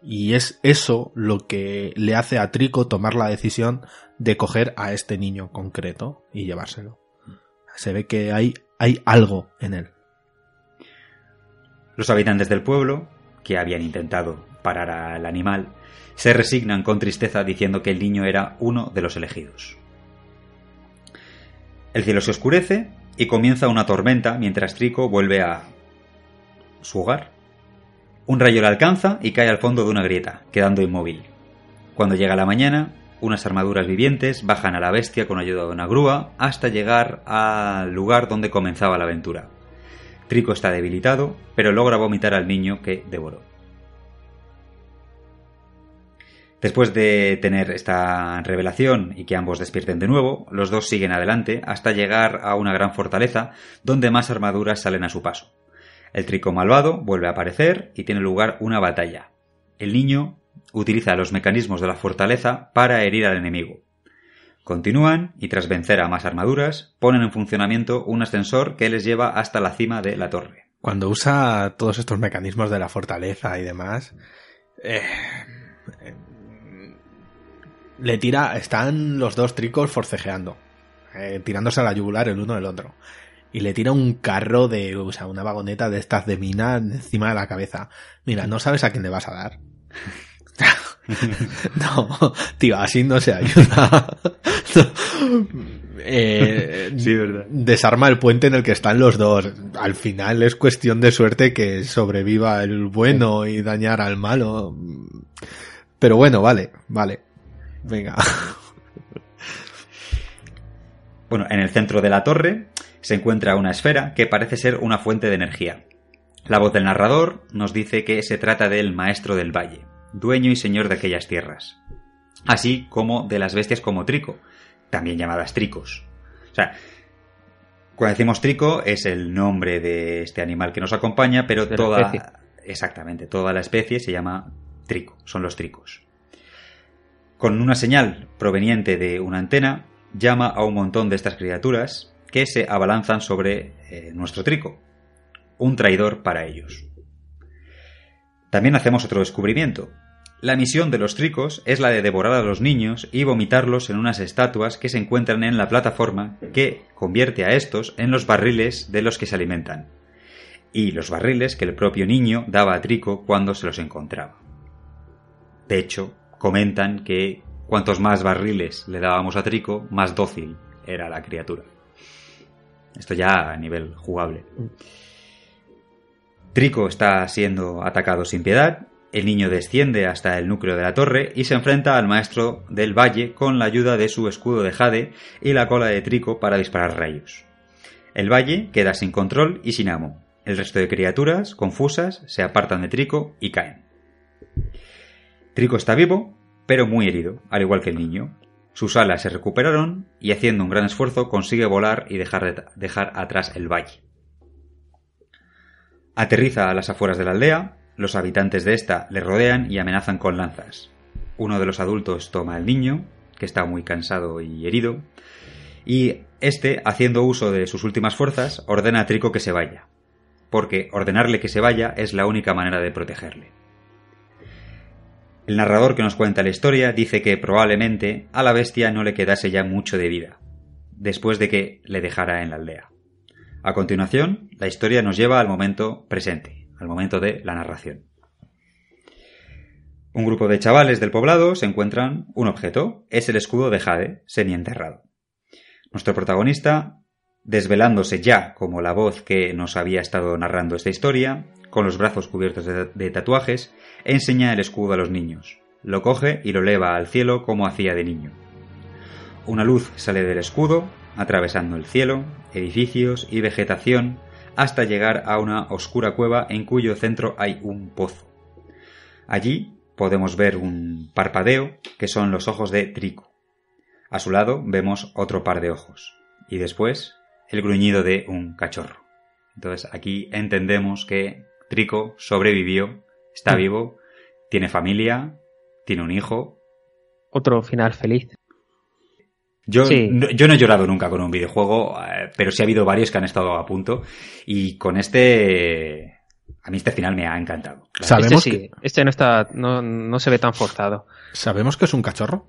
Y es eso lo que le hace a Trico tomar la decisión de coger a este niño concreto y llevárselo. Se ve que hay, hay algo en él. Los habitantes del pueblo, que habían intentado parar al animal, se resignan con tristeza diciendo que el niño era uno de los elegidos. El cielo se oscurece y comienza una tormenta mientras Trico vuelve a su hogar. Un rayo le alcanza y cae al fondo de una grieta, quedando inmóvil. Cuando llega la mañana, unas armaduras vivientes bajan a la bestia con ayuda de una grúa hasta llegar al lugar donde comenzaba la aventura. Trico está debilitado, pero logra vomitar al niño que devoró. Después de tener esta revelación y que ambos despierten de nuevo, los dos siguen adelante hasta llegar a una gran fortaleza donde más armaduras salen a su paso. El trico malvado vuelve a aparecer y tiene lugar una batalla. El niño utiliza los mecanismos de la fortaleza para herir al enemigo. Continúan y tras vencer a más armaduras, ponen en funcionamiento un ascensor que les lleva hasta la cima de la torre. Cuando usa todos estos mecanismos de la fortaleza y demás, eh, le tira, están los dos tricos forcejeando, eh, tirándose a la yugular el uno del otro. Y le tira un carro de, o sea, una vagoneta de estas de mina encima de la cabeza. Mira, no sabes a quién le vas a dar. no, tío, así no se ayuda. eh, Sí, verdad. Desarma el puente en el que están los dos. Al final es cuestión de suerte que sobreviva el bueno y dañar al malo. Pero bueno, vale, vale. Venga. Bueno, en el centro de la torre se encuentra una esfera que parece ser una fuente de energía. La voz del narrador nos dice que se trata del maestro del valle, dueño y señor de aquellas tierras, así como de las bestias como Trico, también llamadas Tricos. O sea, cuando decimos Trico es el nombre de este animal que nos acompaña, pero De toda exactamente toda la especie se llama Trico, son los Tricos. Con una señal proveniente de una antena, llama a un montón de estas criaturas que se abalanzan sobre eh, nuestro trico. Un traidor para ellos. También hacemos otro descubrimiento. La misión de los tricos es la de devorar a los niños y vomitarlos en unas estatuas que se encuentran en la plataforma que convierte a estos en los barriles de los que se alimentan. Y los barriles que el propio niño daba a Trico cuando se los encontraba. De hecho, comentan que cuantos más barriles le dábamos a Trico, más dócil era la criatura. Esto ya a nivel jugable. Trico está siendo atacado sin piedad, el niño desciende hasta el núcleo de la torre y se enfrenta al maestro del valle con la ayuda de su escudo de jade y la cola de Trico para disparar rayos. El valle queda sin control y sin amo. El resto de criaturas, confusas, se apartan de Trico y caen. Trico está vivo, pero muy herido, al igual que el niño. Sus alas se recuperaron y haciendo un gran esfuerzo consigue volar y dejar, dejar atrás el valle. Aterriza a las afueras de la aldea, los habitantes de esta le rodean y amenazan con lanzas. Uno de los adultos toma al niño, que está muy cansado y herido, y este, haciendo uso de sus últimas fuerzas, ordena a Trico que se vaya, porque ordenarle que se vaya es la única manera de protegerle. El narrador que nos cuenta la historia dice que probablemente a la bestia no le quedase ya mucho de vida, después de que le dejara en la aldea. A continuación, la historia nos lleva al momento presente, al momento de la narración. Un grupo de chavales del poblado se encuentran un objeto, es el escudo de Jade, semi-enterrado. Nuestro protagonista, desvelándose ya como la voz que nos había estado narrando esta historia, con los brazos cubiertos de, tatuajes, enseña el escudo a los niños. Lo coge y lo eleva al cielo como hacía de niño. Una luz sale del escudo, atravesando el cielo, edificios y vegetación, hasta llegar a una oscura cueva en cuyo centro hay un pozo. Allí podemos ver un parpadeo que son los ojos de Trico. A su lado vemos otro par de ojos y después el gruñido de un cachorro. Entonces aquí entendemos que Trico sobrevivió, está vivo, tiene familia, tiene un hijo. Otro final feliz. Yo, Sí. no, yo no he llorado nunca con un videojuego, eh, pero sí ha habido varios que han estado a punto. Y con este. A mí este final me ha encantado. La Sabemos este sí, este no está, no, no se ve tan forzado. ¿Sabemos que es un cachorro?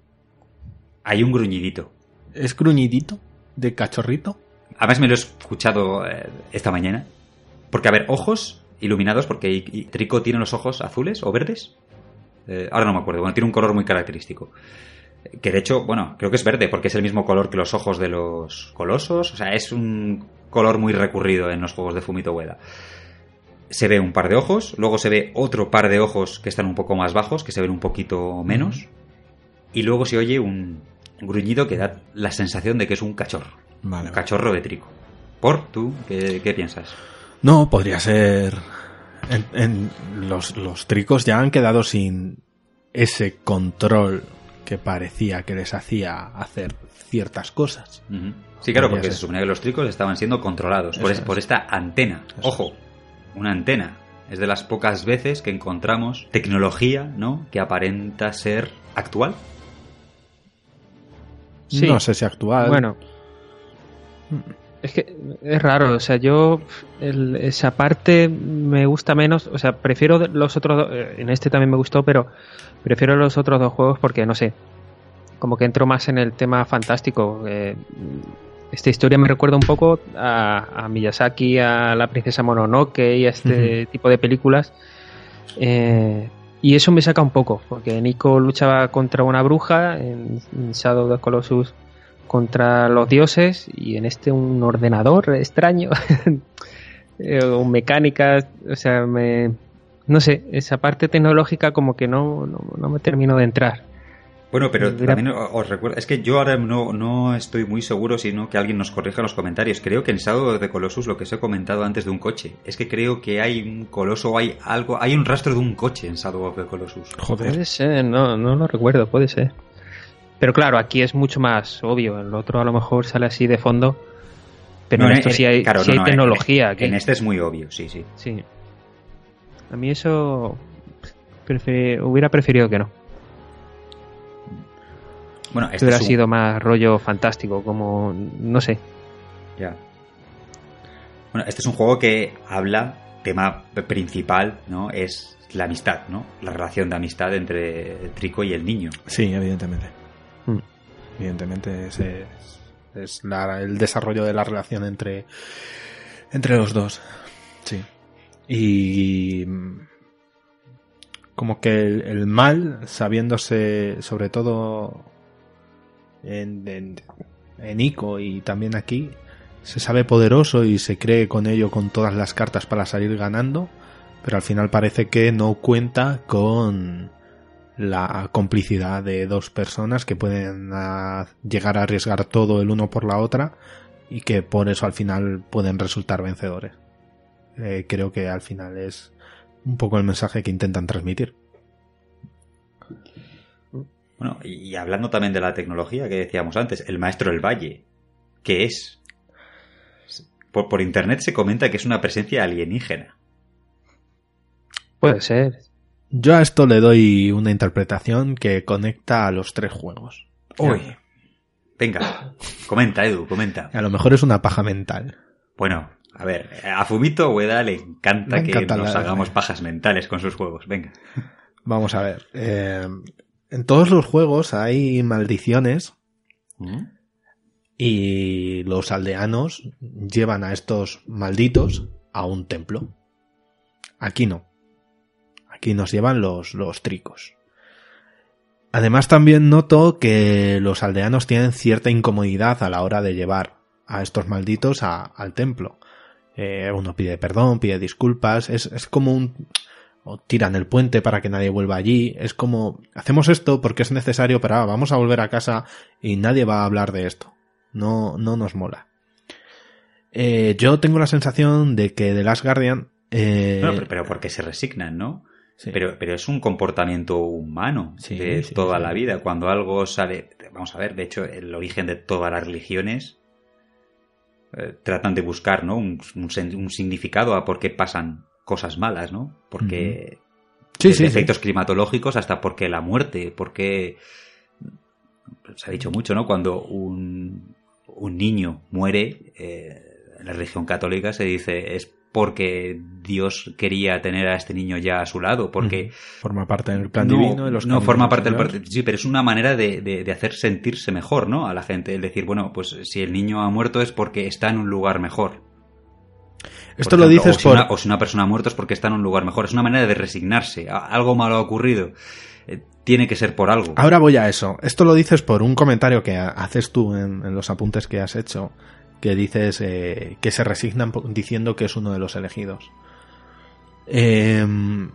Hay un gruñidito. ¿Es gruñidito? ¿De cachorrito? Además me lo he escuchado eh, esta mañana. Porque, a ver, ojos iluminados, porque Trico tiene los ojos azules o verdes. Eh, ahora no me acuerdo. Bueno, tiene un color muy característico. Que de hecho, bueno, creo que es verde, porque es el mismo color que los ojos de los colosos. O sea, es un color muy recurrido en los juegos de Fumito Ueda. Se ve un par de ojos, luego se ve otro par de ojos que están un poco más bajos, que se ven un poquito menos. Y luego se oye un gruñido que da la sensación de que es un cachorro. Vale, Un cachorro de trico. ¿Por tú? ¿Qué, qué piensas? No, podría ser. En, en- los, los tricos ya han quedado sin ese control que parecía que les hacía hacer ciertas cosas. Sí, claro, porque ser. se suponía que los tricos estaban siendo controlados por, es- por es. esta antena. Eso Ojo, una antena. Es de las pocas veces que encontramos tecnología, ¿no? Que aparenta ser actual. Sí. No sé si actual. Bueno. Es que es raro, o sea, yo el- esa parte me gusta menos, o sea, prefiero los otros dos, eh, en este también me gustó, pero prefiero los otros dos juegos porque, no sé, como que entro más en el tema fantástico. eh, esta historia me recuerda un poco a, a Miyazaki, a la princesa Mononoke y a este tipo de películas. Eh, y eso me saca un poco, porque Nico luchaba contra una bruja en, en Shadow of the Colossus contra los dioses y en este un ordenador extraño Eh, o mecánica, o sea, me no sé, esa parte tecnológica como que no, no, no me termino de entrar. Bueno, pero también os recuerdo, es que yo ahora no, no estoy muy seguro, sino que alguien nos corrija en los comentarios. Creo que en Shadow of the Colossus lo que os he comentado antes de un coche, es que creo que hay un coloso, o hay algo, hay un rastro de un coche en Shadow of the Colossus. Joder. Puede ser, no, no lo recuerdo, puede ser. Pero claro, aquí es mucho más obvio. El otro a lo mejor sale así de fondo. Pero No, en en- esto sí en- hay, claro, sí no, hay no, en- tecnología. aquí. En este es muy obvio, sí, sí. Sí. A mí eso prefe- hubiera preferido que no. Bueno, este hubiera es un- sido más rollo fantástico, como no sé. Ya. Bueno, este es un juego que habla, tema principal, ¿no? Es la amistad, ¿no? La relación de amistad entre Trico y el niño. Sí, evidentemente. Evidentemente es, es- es la- el desarrollo de la relación entre, entre los dos. Sí. Y como que el, mal, sabiéndose sobre todo en, en Ico y también aquí, se sabe poderoso y se cree con ello con todas las cartas para salir ganando, pero al final parece que no cuenta con la complicidad de dos personas que pueden ah, llegar a arriesgar todo el uno por la otra y que por eso al final pueden resultar vencedores. Eh, creo que al final es un poco el mensaje que intentan transmitir. Bueno, y, y hablando también de la tecnología que decíamos antes, el maestro del valle, ¿qué es? Por, por internet se comenta que es una presencia alienígena. Puede ser. Yo a esto le doy una interpretación que conecta a los tres juegos. Uy, Venga, comenta, Edu, comenta. a lo mejor es una paja mental. Bueno, a ver, a Fumito Ueda le encanta que nos hagamos pajas mentales con sus juegos. Venga. Vamos a ver. eh, en todos los juegos hay maldiciones y los aldeanos llevan a estos malditos a un templo. Aquí no. Aquí nos llevan los, los tricos. Además también noto que los aldeanos tienen cierta incomodidad a la hora de llevar a estos malditos al templo. Eh, uno pide perdón, pide disculpas, es, es como un... tiran el puente para que nadie vuelva allí, es como... hacemos esto porque es necesario, pero vamos a volver a casa y nadie va a hablar de esto. No, no nos mola. Eh, yo tengo la sensación de que The Last Guardian... eh, pero porque se resignan, ¿no? Sí. Pero, pero es un comportamiento humano Sí, de sí, toda la vida. Cuando algo sale, vamos a ver, de hecho, el origen de todas las religiones eh, tratan de buscar, ¿no? Un, un significado a por qué pasan cosas malas, ¿no? Porque efectos climatológicos hasta porque la muerte, porque se ha dicho mucho, ¿no? Cuando un, un niño muere eh, en la religión católica se dice es porque Dios quería tener a este niño ya a su lado, porque Forma parte del plan no, divino. de los no forma parte del parte- sí, pero es una manera de, de- de hacer sentirse mejor, ¿no? A la gente, el decir, bueno, pues si el niño ha muerto es porque está en un lugar mejor. Esto Por lo ejemplo, dices o si por... una, o si una persona ha muerto es porque está en un lugar mejor. Es una manera de resignarse. Algo malo ha ocurrido. Eh, tiene que ser por algo. Ahora voy a eso. Esto lo dices por un comentario que ha- haces tú en, en los apuntes que has hecho, que dices eh, que se resignan diciendo que es uno de los elegidos. Em,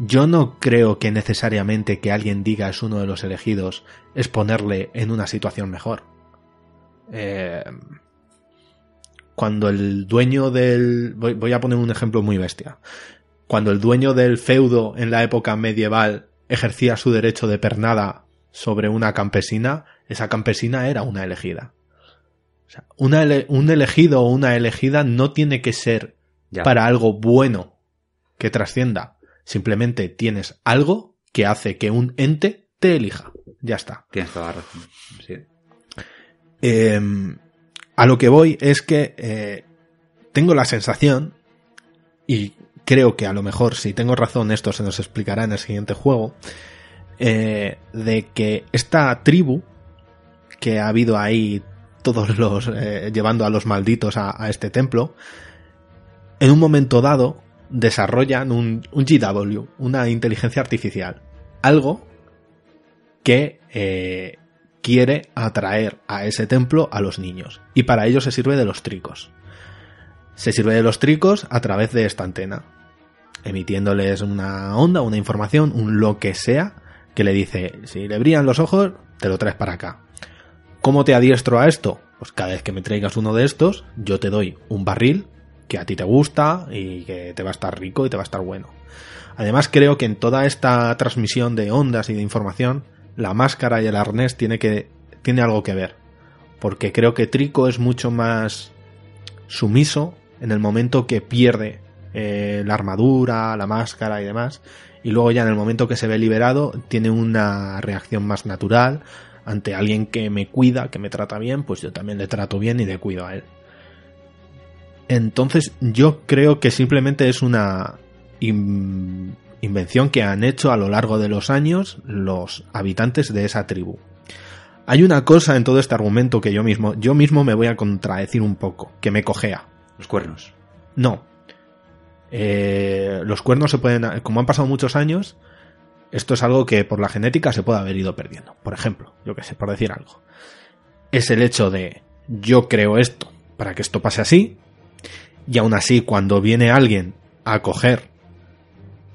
yo no creo que necesariamente que alguien diga es uno de los elegidos es ponerle en una situación mejor. Em, cuando el dueño del... Voy a poner un ejemplo muy bestia. Cuando el dueño del feudo en la época medieval ejercía su derecho de pernada sobre una campesina, esa campesina era una elegida. O sea, una ele- un elegido o una elegida no tiene que ser Ya. para algo bueno que trascienda. Simplemente tienes algo que hace que un ente te elija. Ya está. Tienes toda la razón. Sí. Eh, a lo que voy es que eh, tengo la sensación, y creo que a lo mejor si tengo razón esto se nos explicará en el siguiente juego, eh, de que esta tribu que ha habido ahí todos los eh, llevando a los malditos a, este templo, en un momento dado desarrollan un, un GW, una inteligencia artificial, algo que eh, quiere atraer a ese templo a los niños. Y para ello se sirve de los tricos. Se sirve de los tricos a través de esta antena, emitiéndoles una onda, una información, un lo que sea, que le dice, si le brillan los ojos, te lo traes para acá. ¿Cómo te adiestro a esto? Pues cada vez que me traigas uno de estos, yo te doy un barril que a ti te gusta y que te va a estar rico y te va a estar bueno. Además creo que en toda esta transmisión de ondas y de información, la máscara y el arnés tiene que tiene algo que ver, porque creo que Trico es mucho más sumiso en el momento que pierde eh, la armadura, la máscara y demás, y luego ya en el momento que se ve liberado tiene una reacción más natural ante alguien que me cuida, que me trata bien, pues yo también le trato bien y le cuido a él. Entonces yo creo que simplemente es una in- invención que han hecho a lo largo de los años los habitantes de esa tribu. Hay una cosa en todo este argumento que yo mismo, yo mismo me voy a contradecir un poco, que me cojea. Los cuernos. No. Eh, los cuernos se pueden, como han pasado muchos años, esto es algo que por la genética se puede haber ido perdiendo. Por ejemplo, yo que sé, por decir algo. Es el hecho de yo creo esto para que esto pase así, y aún así cuando viene alguien a coger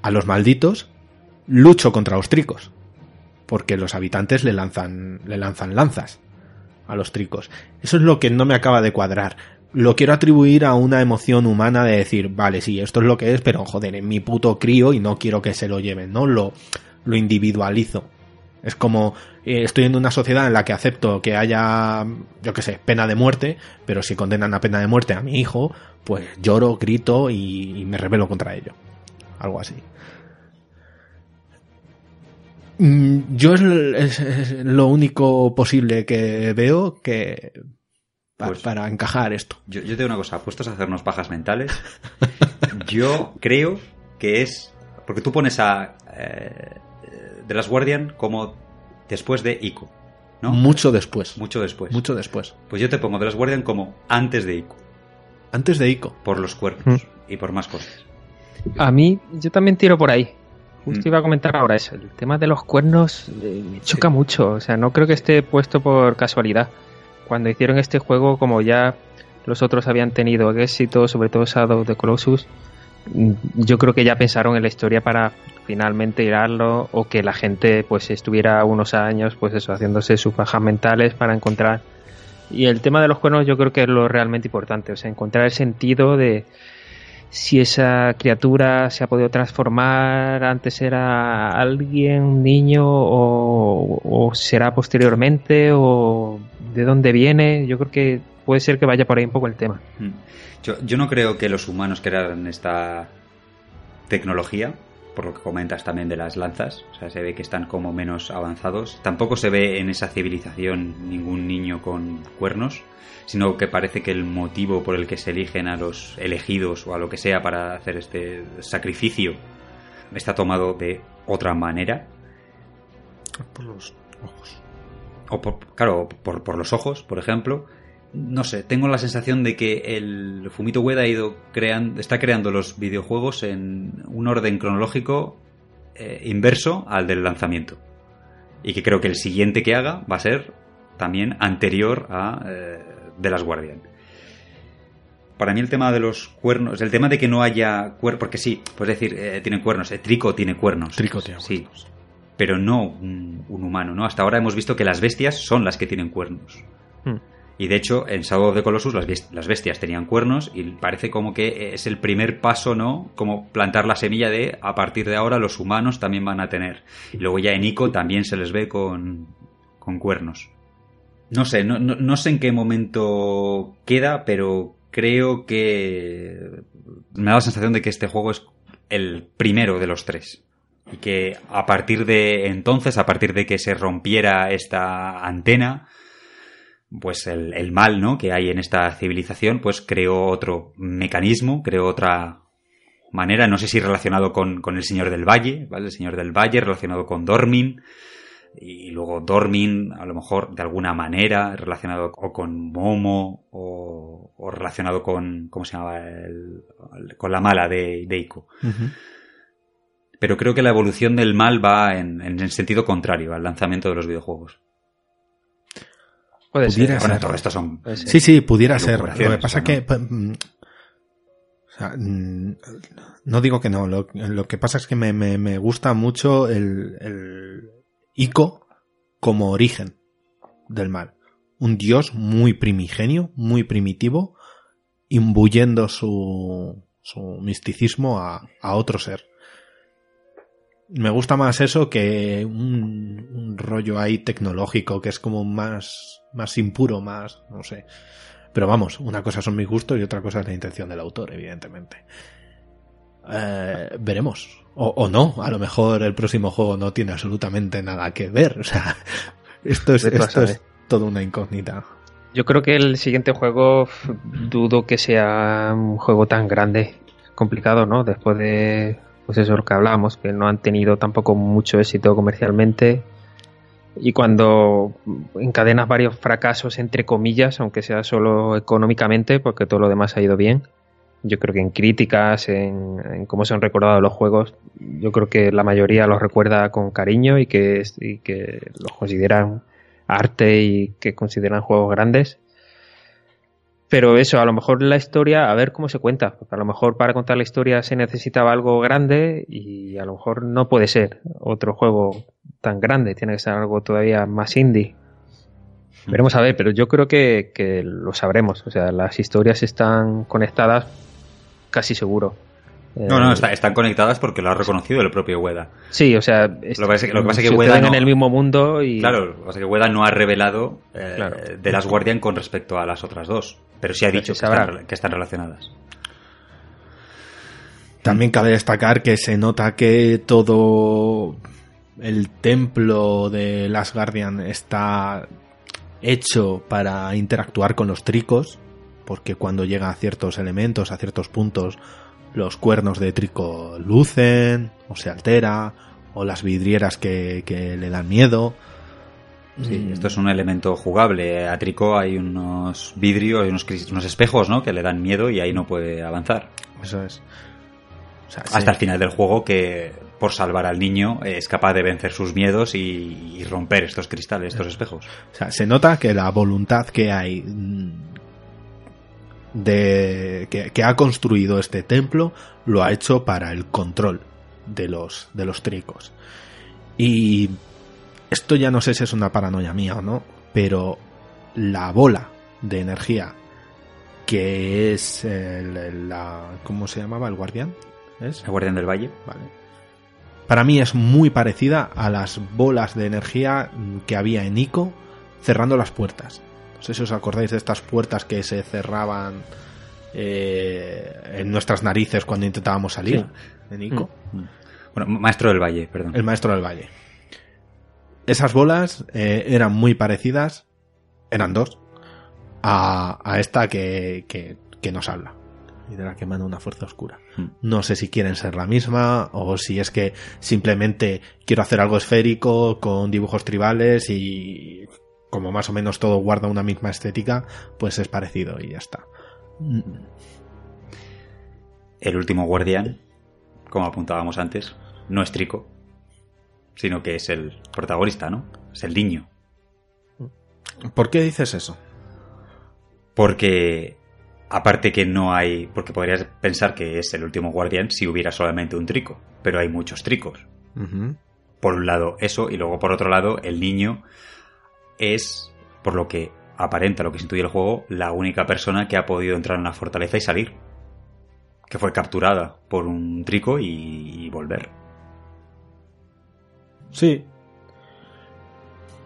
a los malditos, lucho contra los tricos. Porque los habitantes le lanzan, le lanzan lanzas a los tricos. Eso es lo que no me acaba de cuadrar. Lo quiero atribuir a una emoción humana de decir, vale, sí, esto es lo que es, pero joder, en mi puto crío y no quiero que se lo lleven, ¿no? Lo, lo individualizo. Es como, eh, estoy en una sociedad en la que acepto que haya, yo qué sé, pena de muerte, pero si condenan a pena de muerte a mi hijo, pues lloro, grito y, me rebelo contra ello. Algo así. Mm, Yo es, es- es lo único posible que veo que Pues- para encajar esto. Yo, yo te digo una cosa, puestos a hacernos pajas mentales, yo creo que es... Porque tú pones a eh, The Last Guardian como después de Ico, ¿no? Mucho después. Mucho después. Mucho después. Pues yo te pongo The Last Guardian como antes de Ico, Antes de Ico. por los cuernos y por más cosas. A mí, yo también tiro por ahí. Justo Mm. iba a comentar ahora eso. El tema de los cuernos eh, me choca mucho. O sea, no creo que esté puesto por casualidad. Cuando hicieron este juego, como ya los otros habían tenido éxito, sobre todo Shadow of the Colossus, mm, yo creo que ya pensaron en la historia para finalmente tirarlo o que la gente pues estuviera unos años pues eso haciéndose sus bajas mentales para encontrar. Y el tema de los cuernos yo creo que es lo realmente importante o sea encontrar el sentido de si esa criatura se ha podido transformar, antes era alguien, un niño, o, será posteriormente, o de dónde viene. Yo creo que puede ser que vaya por ahí un poco el tema. Mm. Yo, yo no creo que los humanos crearan esta tecnología, por lo que comentas también de las lanzas. O sea, se ve que están como menos avanzados. Tampoco se ve en esa civilización ningún niño con cuernos, sino que parece que el motivo por el que se eligen a los elegidos o a lo que sea para hacer este sacrificio está tomado de otra manera. Por los ojos. O por, claro, por, por los ojos, por ejemplo. No sé, tengo la sensación de que el Fumito Ueda ha ido creando, está creando los videojuegos en un orden cronológico eh, inverso al del lanzamiento. Y que creo que el siguiente que haga va a ser también anterior a eh, The Last Guardian. Para mí el tema de los cuernos, el tema de que no haya cuernos, porque sí, puedes decir, eh, tienen cuernos, eh, Trico tiene cuernos. Trico tiene Sí, cuernos. pero no un, un humano, ¿no? Hasta ahora hemos visto que las bestias son las que tienen cuernos. Hmm. Y de hecho, en Shadow of the Colossus las, bes- las bestias tenían cuernos y parece como que es el primer paso, ¿no? Como plantar la semilla de a partir de ahora los humanos también van a tener. Y luego ya en Ico también se les ve con, con cuernos. No sé, no, no, no sé en qué momento queda, pero creo que me da la sensación de que este juego es el primero de los tres. Y que a partir de entonces, a partir de que se rompiera esta antena, pues el, el mal ¿no? que hay en esta civilización, pues creó otro mecanismo, creó otra manera, no sé si relacionado con, con el Señor del Valle, ¿vale? El Señor del Valle, relacionado con Dormin, y luego Dormin, a lo mejor de alguna manera, relacionado o con Momo, o, o relacionado con, ¿cómo se llama? El- el- con la mala de, de Ico. Pero creo que la evolución del mal va en, en el sentido contrario al lanzamiento de los videojuegos. Puede Pudiera ser. ser. Bueno, todo esto son. Sí, sí, pudiera ser. Lo que pasa o sea, que... mm, o sea, mm, no digo que no, lo, lo que pasa es que me, me- me gusta mucho el, el Ico como origen del mal. Un dios muy primigenio, muy primitivo, imbuyendo su, su misticismo a, a otro ser. Me gusta más eso que un, un rollo ahí tecnológico que es como más, más impuro, más, no sé. Pero vamos, una cosa son mis gustos y otra cosa es la intención del autor, evidentemente. Eh, veremos. O, o no, a lo mejor el próximo juego no tiene absolutamente nada que ver. O sea, esto es, esto es toda una incógnita. Yo creo que el siguiente juego dudo que sea un juego tan grande, complicado, ¿no? Después de pues eso lo que hablábamos, que no han tenido tampoco mucho éxito comercialmente. Y cuando encadenas varios fracasos, entre comillas, aunque sea solo económicamente, porque todo lo demás ha ido bien, yo creo que en críticas, en, cómo se han recordado los juegos, yo creo que la mayoría los recuerda con cariño y que los consideran arte y que consideran juegos grandes. Pero eso, a lo mejor la historia, a ver cómo se cuenta. Porque a lo mejor para contar la historia se necesitaba algo grande y a lo mejor no puede ser otro juego tan grande. Tiene que ser algo todavía más indie. Veremos a ver, pero yo creo que, que lo sabremos. O sea, las historias están conectadas casi seguro. No, no, Eh, está- están conectadas porque lo ha reconocido el propio Ueda. Sí, o sea, Lo que pasa es que- lo que pasa es que se Ueda quedan en no- el mismo mundo y Claro, lo que pasa es que Ueda no ha revelado eh, Claro. de las Guardian con respecto a las otras dos, pero sí ha dicho que están, que están relacionadas. También cabe destacar que se nota que todo el templo de Last Guardian está hecho para interactuar con los tricos, porque cuando llega a ciertos elementos, a ciertos puntos, los cuernos de trico lucen, o se altera, o las vidrieras que, que le dan miedo. Sí, Mm, esto es un elemento jugable. A Trico hay unos vidrios, hay unos, unos espejos, ¿no? Que le dan miedo y ahí no puede avanzar. Eso es. O sea, Hasta el final del juego que, por salvar al niño, es capaz de vencer sus miedos y, y romper estos cristales, estos espejos. O sea, se nota que la voluntad que hay mm, de que, que ha construido este templo lo ha hecho para el control de los de los tricos. Y esto ya no sé si es una paranoia mía o no, pero la bola de energía que es el- la ¿cómo se llamaba el guardián? ¿Es? El Guardián del Valle. Vale. Para mí es muy parecida a las bolas de energía que había en Ico cerrando las puertas. No sé si os acordáis de estas puertas que se cerraban eh, en nuestras narices cuando intentábamos salir en Ico. Bueno, Maestro del Valle, perdón. El maestro del valle. Esas bolas eh, eran muy parecidas, eran dos, a, a esta que, que, que nos habla. Y de la que emana una fuerza oscura. Mm. No sé si quieren ser la misma o si es que simplemente quiero hacer algo esférico con dibujos tribales y como más o menos todo guarda una misma estética, pues es parecido y ya está. El último guardián, como apuntábamos antes, no es Trico, sino que es el protagonista, ¿no? Es el niño. ¿Por qué dices eso? Porque, aparte que no hay. Porque podrías pensar que es el último guardián si hubiera solamente un Trico, pero hay muchos Tricos. Por un lado, eso, y luego por otro lado, el niño es, por lo que aparenta, lo que se intuye el juego, la única persona que ha podido entrar en la fortaleza y salir. Que fue capturada por un Trico y, y volver. Sí.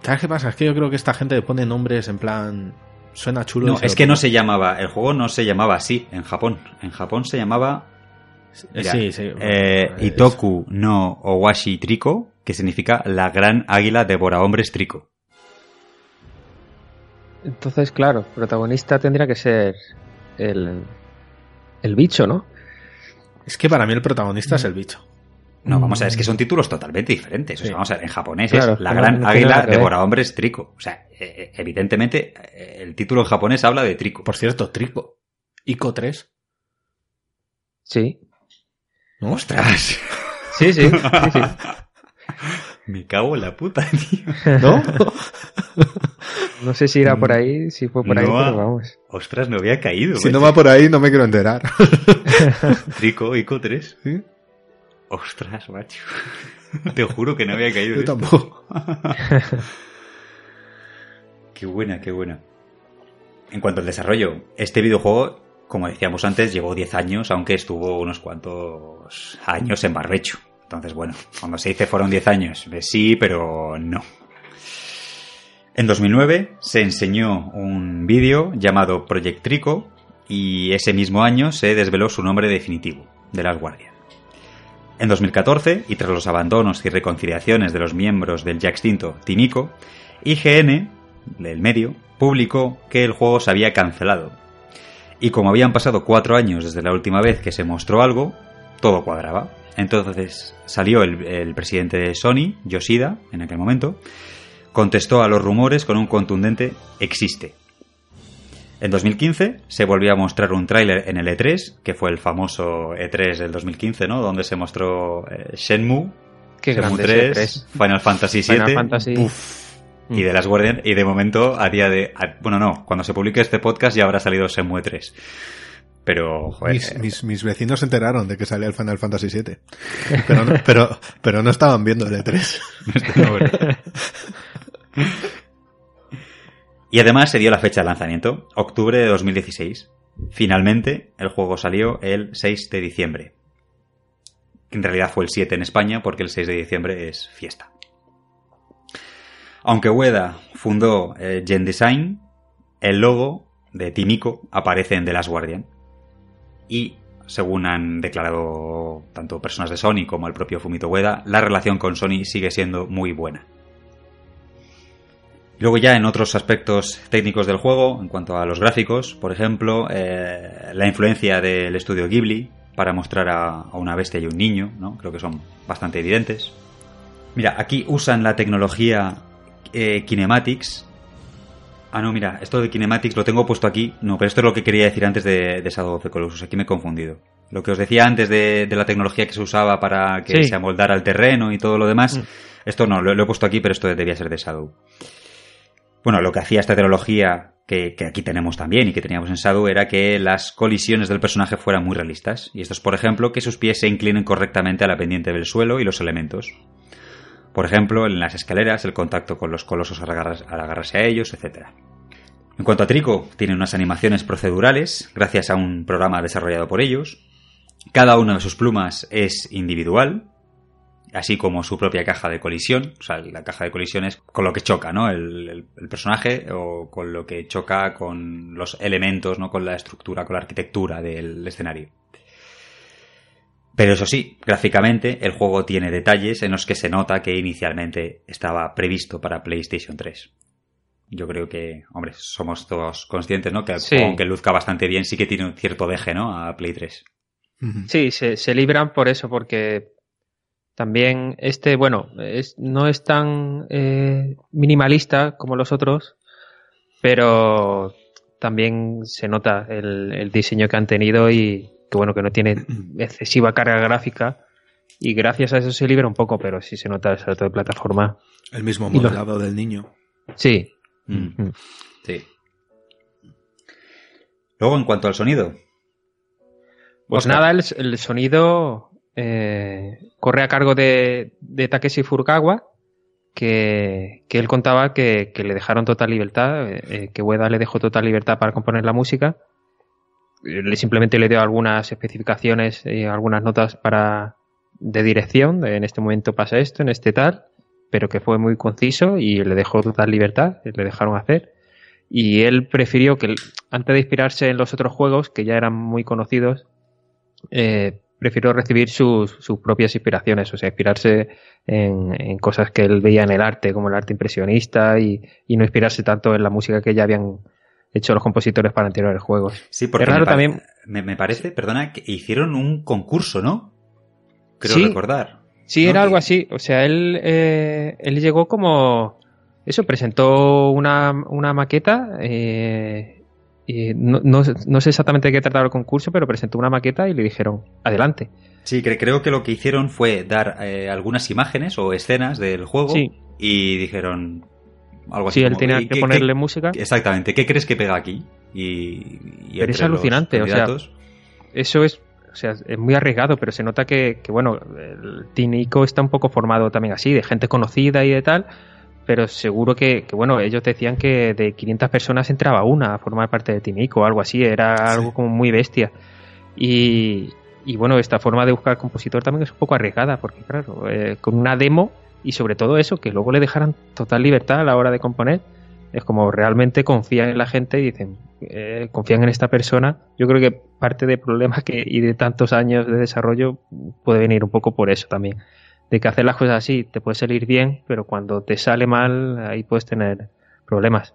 ¿Sabes qué pasa? Es que yo creo que esta gente le pone nombres en plan. Suena chulo. No, es que no se llamaba, el juego no se llamaba así en Japón. En Japón se llamaba Mira, sí, sí. eh, Es- Itoku no Owashi Triko, que significa la gran águila devora hombres Trico. Entonces, claro, protagonista tendría que ser el, el bicho, ¿no? Es que para mí el protagonista es el bicho. No, vamos a ver, es que son títulos totalmente diferentes. O sea, Sí. vamos a ver, en japonés Claro, es la gran no águila devora hombres Trico. O sea, eh, eh, evidentemente eh, el título en japonés habla de Trico. Por cierto, Trico. Ico 3. Sí. ¿no? ¡Ostras! Sí, sí, sí, sí. Me cago en la puta, tío. ¿No? No sé si irá por ahí, si fue por ahí, No, pero vamos. Ostras, no había caído. si no va por ahí, no me quiero enterar. Trico, Ico 3. ¿Sí? Ostras, macho. Te juro que no había caído. Yo esto. tampoco. Qué buena, qué buena. En cuanto al desarrollo, este videojuego, como decíamos antes, llevó 10 años, aunque estuvo unos cuantos años en barbecho. Entonces, bueno, cuando se dice fueron 10 años, pues sí, pero no. En 2009 se enseñó un vídeo llamado Project Trico y ese mismo año se desveló su nombre definitivo, The Last Guardian. En 2014, y tras los abandonos y reconciliaciones de los miembros del ya extinto Timico, IGN, del medio, publicó que el juego se había cancelado. Y como habían pasado cuatro años desde la última vez que se mostró algo, todo cuadraba. Entonces salió el, el presidente de Sony, Yoshida, en aquel momento, contestó a los rumores con un contundente existe. En 2015 se volvió a mostrar un tráiler en el E3, que fue el famoso E3 del 2015, ¿no? Donde se mostró eh, Shenmue, Qué Shenmue grande 3, ese 3. Final Fantasy VII Final Fantasy. y de las Guardian y de momento a día de a- bueno no cuando se publique este podcast ya habrá salido Shenmue 3 pero joder Mis, eh, mis, mis vecinos se enteraron de que salía el Final Fantasy VII. Pero no, pero, pero no estaban viendo el E E3. no, bueno. y además se dio la fecha de lanzamiento octubre de 2016 finalmente el juego salió el 6 de diciembre. En realidad fue el 7 en España porque el 6 de diciembre es fiesta. Aunque Ueda fundó Gen Design el logo de Timiko aparece en The Last Guardian. Y según han declarado tanto personas de Sony como el propio Fumito Ueda, la relación con Sony sigue siendo muy buena. Luego ya en otros aspectos técnicos del juego, en cuanto a los gráficos, por ejemplo, eh, la influencia del estudio Ghibli para mostrar a, una bestia y un niño, ¿no? Creo que son bastante evidentes. Mira, aquí usan la tecnología eh, Kinematics. Ah, no, mira, esto de Kinematics lo tengo puesto aquí. No, pero esto es lo que quería decir antes de, de Shadow of the Colossus. Aquí me he confundido. Lo que os decía antes de, la tecnología que se usaba para que se amoldara el terreno y todo lo demás. Mm. Esto no, lo, lo, he puesto aquí, pero esto debía ser de Shadow. Bueno, lo que hacía esta tecnología que, aquí tenemos también y que teníamos en era que las colisiones del personaje fueran muy realistas. Y esto es, por ejemplo, que sus pies se inclinen correctamente a la pendiente del suelo y los elementos. Por ejemplo, en las escaleras, el contacto con los colosos al agarrarse a ellos, etc. En cuanto a Trico, tiene unas animaciones procedurales, gracias a un programa desarrollado por ellos. Cada una de sus plumas es individual, así como su propia caja de colisión. O sea, la caja de colisión es con lo que choca, ¿no? El, personaje o con lo que choca con los elementos, ¿no? Con la estructura, con la arquitectura del escenario. Pero eso sí, gráficamente el juego tiene detalles en los que se nota que inicialmente estaba previsto para PlayStation 3. Yo creo que, hombre, somos todos conscientes, ¿no? Que aunque luzca bastante bien, sí que tiene un cierto deje, ¿no? A Play 3. Sí, se, se libran por eso, porque también este, bueno, no es tan eh, minimalista como los otros, pero también se nota el, diseño que han tenido y que bueno, que no tiene excesiva carga gráfica y gracias a eso se libera un poco, pero sí se nota el salto de plataforma. El mismo modelado del niño. Sí. Mm. Mm. Sí. Luego, en cuanto al sonido. Pues nada, el, el, sonido eh, corre a cargo de, Takeshi Furukawa, que, él contaba que, le dejaron total libertad, eh, eh, que Ueda le dejó total libertad para componer la música. Le simplemente le dio algunas especificaciones y algunas notas para de dirección, en este momento pasa esto, en este tal, pero que fue muy conciso y le dejó total libertad, le dejaron hacer. Y él prefirió que, antes de inspirarse en los otros juegos, que ya eran muy conocidos, eh, prefiero recibir sus, sus, propias inspiraciones, o sea, inspirarse en, cosas que él veía en el arte, como el arte impresionista, y, no inspirarse tanto en la música que ya habían hecho los compositores para anteriores juegos. Sí, porque me, también... me, parece, perdona, que hicieron un concurso, ¿no? Creo recordar. Sí, era algo así. O sea, él, eh, él llegó como... Eso, presentó una, una maqueta eh, no, no, sé exactamente de qué trataba el concurso, pero presentó una maqueta y le dijeron, adelante. Sí, creo que lo que hicieron fue dar eh, algunas imágenes o escenas del juego y dijeron algo así. Sí, él tenía que ponerle música. Exactamente, ¿qué crees que pega aquí? Y, pero es alucinante, o sea, eso es, o sea, es muy arriesgado, pero se nota que, que bueno, el Tinico está un poco formado también así, de gente conocida y de tal pero seguro que, bueno, ellos decían que de 500 personas entraba una a formar parte de Timico o algo así, era algo como muy bestia. Y, y, bueno, esta forma de buscar compositor también es un poco arriesgada, porque claro, eh, con una demo y sobre todo eso, que luego le dejaran total libertad a la hora de componer, es como realmente confían en la gente y dicen, eh, confían en esta persona. Yo creo que parte del problema que, y de tantos años de desarrollo puede venir un poco por eso también de que hacer las cosas así te puede salir bien, pero cuando te sale mal, ahí puedes tener problemas.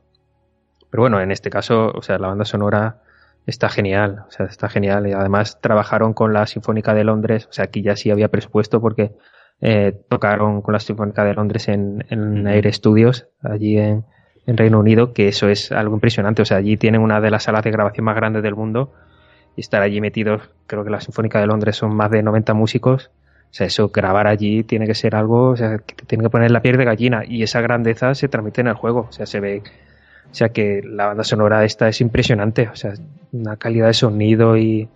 Pero bueno, en este caso, o sea, la banda sonora está genial, o sea, está genial. Y además trabajaron con la Sinfónica de Londres, o sea, aquí ya sí había presupuesto porque eh, tocaron con la Sinfónica de Londres en, en Air Studios, allí en, en Reino Unido, que eso es algo impresionante. O sea, allí tienen una de las salas de grabación más grandes del mundo y estar allí metidos, creo que la Sinfónica de Londres son más de 90 músicos o sea, eso, grabar allí tiene que ser algo, o sea, que te tiene que poner la piel de gallina y esa grandeza se transmite en el juego. O sea, se ve, o sea, que la banda sonora esta es impresionante. O sea, una calidad de sonido y,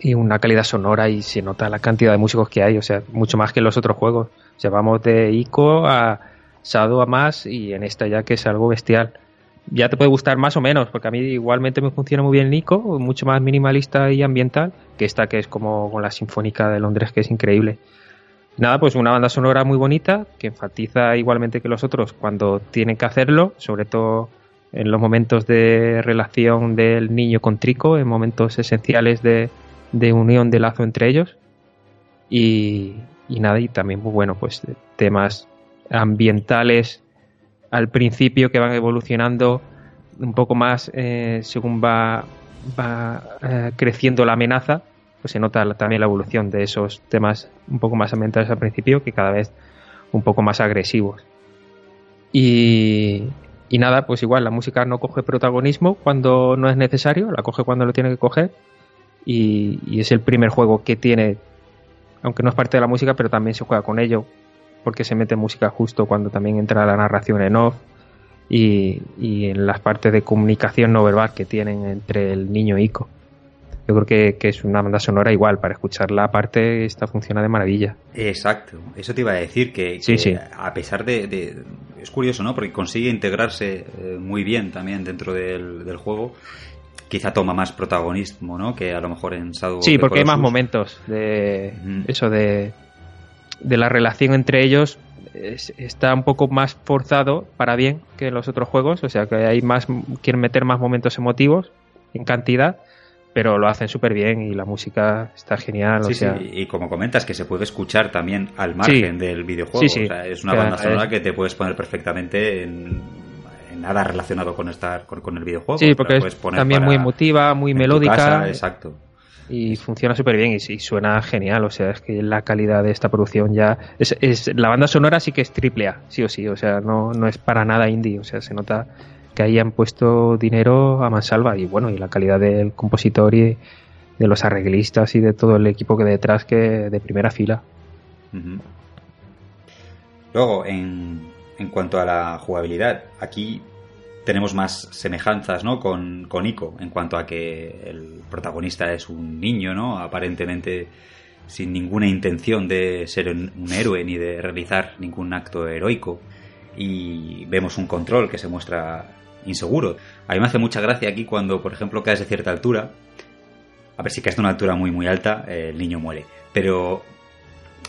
y una calidad sonora y se nota la cantidad de músicos que hay. O sea, mucho más que en los otros juegos. O sea, vamos de ICO a Shadow a más y en esta ya que es algo bestial ya te puede gustar más o menos, porque a mí igualmente me funciona muy bien Nico, mucho más minimalista y ambiental, que esta que es como con la Sinfónica de Londres, que es increíble. Nada, pues una banda sonora muy bonita, que enfatiza igualmente que los otros cuando tienen que hacerlo, sobre todo en los momentos de relación del niño con Trico, en momentos esenciales de, de unión de lazo entre ellos. Y, y nada, y también, pues bueno, pues temas ambientales al principio que van evolucionando un poco más eh, según va, va eh, creciendo la amenaza, pues se nota también la evolución de esos temas un poco más ambientales al principio que cada vez un poco más agresivos. Y, nada, pues igual la música no coge protagonismo cuando no es necesario, la coge cuando lo tiene que coger. Y, es el primer juego que tiene, aunque no es parte de la música, pero también se juega con ello, porque se mete música justo cuando también entra la narración en off y, y en las partes de comunicación no verbal que tienen entre el niño e Ico yo creo que, que, es una banda sonora igual, para escucharla aparte esta funciona de maravilla. Exacto, eso te iba a decir, que, sí, que sí. a pesar de, de, Es curioso, ¿no? Porque consigue integrarse eh, muy bien también dentro del, del, juego. Quizá toma más protagonismo, ¿no? Que a lo mejor en Shadow Sí, porque hay más momentos de eso de, de la relación entre ellos. Es, está un poco más forzado para bien que en los otros juegos, o sea que hay más quieren meter más momentos emotivos en cantidad pero lo hacen súper bien y la música está genial. Sí, o sea... sí, y como comentas, que se puede escuchar también al margen sí. del videojuego. Sí, sí. O sea, es una banda sonora que te puedes poner perfectamente en, en nada relacionado con estar con, con, el videojuego. Sí, porque es también muy emotiva, muy melódica. Casa, exacto. Y funciona súper bien y, y, suena genial. O sea, es que la calidad de esta producción ya. Es, es, la banda sonora sí que es triple A, sí o sí. O sea, no, no es para nada indie. O sea, se nota que hayan puesto dinero a mansalva y bueno, y la calidad del compositor y de los arreglistas y de todo el equipo que detrás que de primera fila. Luego, en, en, cuanto a la jugabilidad, aquí tenemos más semejanzas ¿no? con, con Ico, en cuanto a que el protagonista es un niño, ¿no? aparentemente sin ninguna intención de ser un, héroe ni de realizar ningún acto heroico. Y vemos un control que se muestra inseguro. A mí me hace mucha gracia aquí cuando, por ejemplo, caes de cierta altura. A ver si caes de una altura muy muy alta, el niño muere. Pero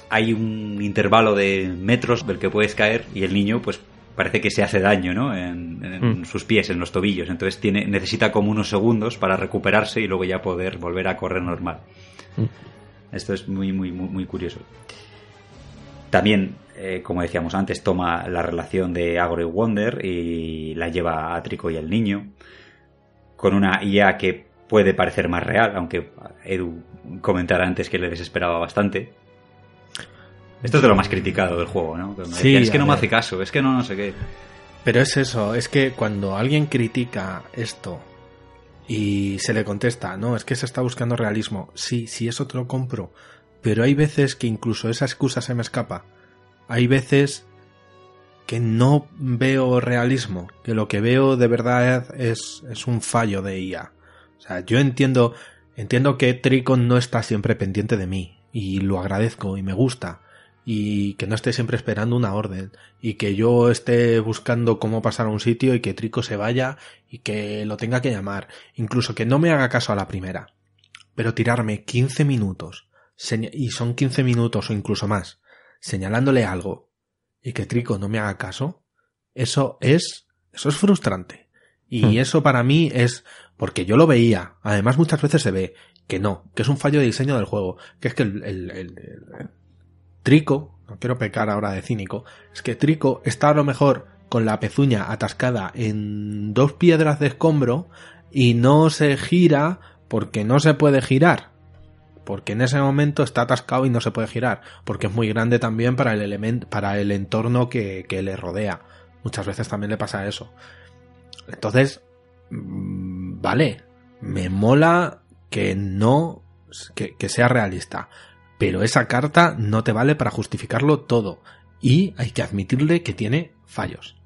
hay un intervalo de metros del que puedes caer y el niño, pues parece que se hace daño, ¿no? En, en mm. sus pies, en los tobillos. Entonces tiene, necesita como unos segundos para recuperarse y luego ya poder volver a correr normal. Mm. Esto es muy, muy, muy, muy curioso. También eh, como decíamos antes, toma la relación de Agro y Wonder y la lleva a Trico y el niño, con una IA que puede parecer más real, aunque Edu comentara antes que le desesperaba bastante. Esto es de lo más criticado del juego, ¿no? Sí, es que no me hace caso, es que no, no sé qué. Pero es eso, es que cuando alguien critica esto y se le contesta, no, es que se está buscando realismo, sí, sí, eso te lo compro, pero hay veces que incluso esa excusa se me escapa hay veces que no veo realismo, que lo que veo de verdad es, es un fallo de IA. O sea, yo entiendo, entiendo que Tricon no está siempre pendiente de mí, y lo agradezco y me gusta, y que no esté siempre esperando una orden, y que yo esté buscando cómo pasar a un sitio y que Trico se vaya y que lo tenga que llamar, incluso que no me haga caso a la primera. Pero tirarme 15 minutos, y son 15 minutos o incluso más, señalándole algo y que Trico no me haga caso, eso es, eso es frustrante. Y hmm. eso para mí es porque yo lo veía. Además, muchas veces se ve que no, que es un fallo de diseño del juego. Que es que el, el, el, el Trico, no quiero pecar ahora de cínico, es que Trico está a lo mejor con la pezuña atascada en dos piedras de escombro y no se gira porque no se puede girar porque en ese momento está atascado y no se puede girar, porque es muy grande también para el elemento, para el entorno que, que, le rodea. Muchas veces también le pasa eso. Entonces, mmm, vale, me mola que no, que sea realista, pero esa carta no te vale para justificarlo todo y hay que admitirle que tiene fallos.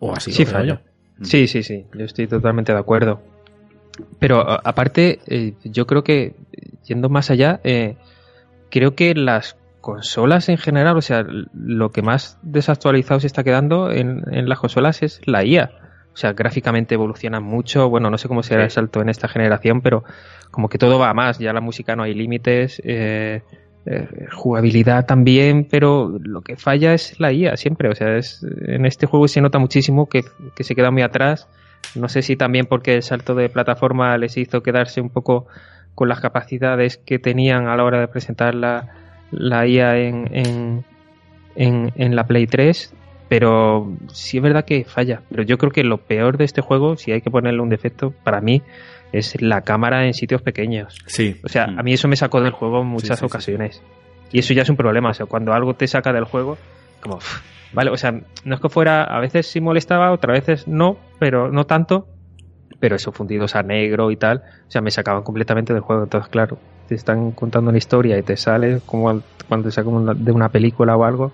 O así. Sí, fallo. Sí, sí, sí, yo estoy totalmente de acuerdo. Pero aparte, eh, yo creo que, yendo más allá, eh, creo que las consolas en general, o sea, lo que más desactualizado se está quedando en, en las consolas es la IA. O sea, gráficamente evoluciona mucho. Bueno, no sé cómo será el salto en esta generación, pero como que todo va a más. Ya la música no hay límites. Eh, eh, jugabilidad también, pero lo que falla es la IA siempre. O sea, es, en este juego se nota muchísimo que, que se queda muy atrás. No sé si también porque el salto de plataforma les hizo quedarse un poco con las capacidades que tenían a la hora de presentar la, la IA en, en, en, en la Play 3, pero sí es verdad que falla. Pero yo creo que lo peor de este juego, si hay que ponerle un defecto, para mí, es la cámara en sitios pequeños. Sí. O sea, Mm. a mí eso me sacó del juego en muchas Sí, sí, sí. ocasiones. Y eso ya es un problema. O sea, cuando algo te saca del juego, como, vale, o sea, no es que fuera, a veces sí molestaba, otras veces no, pero no tanto. Pero esos fundidos a negro y tal, o sea, me sacaban completamente del juego. Entonces, claro, te están contando una historia y te sale como al- cuando te sacan de una película o algo.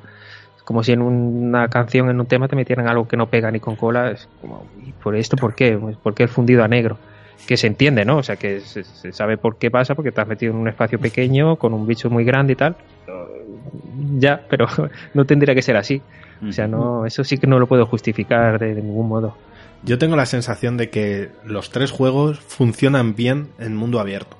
Como si en una canción, en un tema, te metieran algo que no pega ni con cola. Es como, ¿y por esto por qué? Pues, ¿Por qué el fundido a negro? que se entiende, ¿no? O sea, que se, se sabe por qué pasa, porque te has metido en un espacio pequeño, con un bicho muy grande y tal. Ya, pero no tendría que ser así. O sea, no, eso sí que no lo puedo justificar de, de ningún modo. Yo tengo la sensación de que los tres juegos funcionan bien en mundo abierto.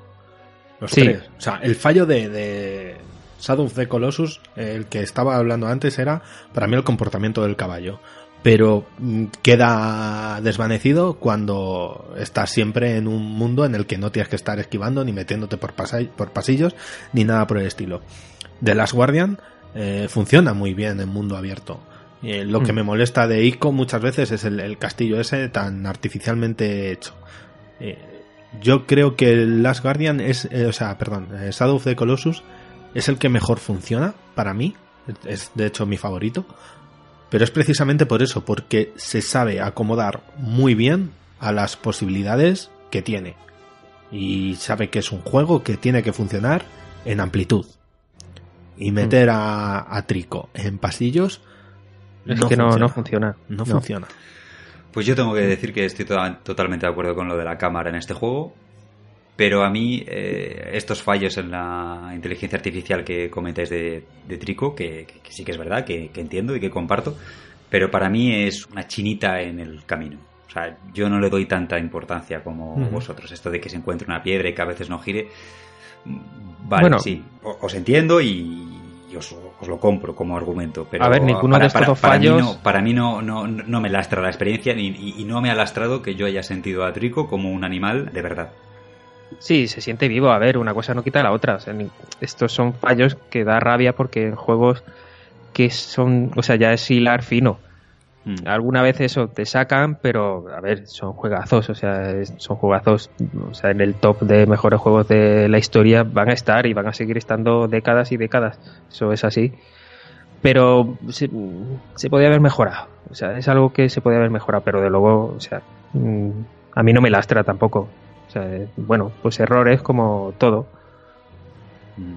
Los Sí. tres. O sea, el fallo de, de Shadow of the Colossus, el que estaba hablando antes, era para mí el comportamiento del caballo. Pero mm, queda desvanecido cuando estás siempre en un mundo en el que no tienes que estar esquivando ni metiéndote por, por pasillos ni nada por el estilo. The Last Guardian eh, funciona muy bien en mundo abierto. Eh, lo que Mm. me molesta de Ico muchas veces es el, el castillo ese tan artificialmente hecho. Eh, yo creo que el Last Guardian es, eh, o sea, perdón, eh, Shadow of the Colossus es el que mejor funciona para mí. Es de hecho mi favorito. Pero es precisamente por eso, porque se sabe acomodar muy bien a las posibilidades que tiene. Y sabe que es un juego que tiene que funcionar en amplitud. Y meter a, a Trico en pasillos Es que no, no funciona. no funciona. Pues yo tengo que decir que estoy to- totalmente de acuerdo con lo de la cámara en este juego, pero a mí eh, estos fallos en la inteligencia artificial que comentáis de, de Trico, que, que- sí que es verdad, que, que entiendo y que comparto, pero para mí es una chinita en el camino. O sea, yo no le doy tanta importancia como vosotros. Esto de que se encuentre una piedra y que a veces no gire. mm, Vale, Bueno. sí, os entiendo y, y os, os lo compro como argumento. Pero A ver, ninguno de estos para fallos- no- para mí no, no, no me lastra la experiencia ni- y, y no me ha lastrado que yo haya sentido a Trico como un animal de verdad. Sí, se siente vivo. A ver, una cosa no quita la otra. O sea, ni- estos son fallos que da rabia porque en juegos que son, o sea, ya es hilar fino. Mm. Alguna vez eso te sacan, pero a ver, son juegazos, o sea, son juegazos, o sea, en el top de mejores juegos de la historia van a estar y van a seguir estando décadas y décadas. Eso es así. Pero se, se podía haber mejorado. O sea, es algo que se podía haber mejorado, pero de luego, o sea, mm, a mí no me lastra tampoco. O sea, eh, bueno, pues errores como todo. Mm.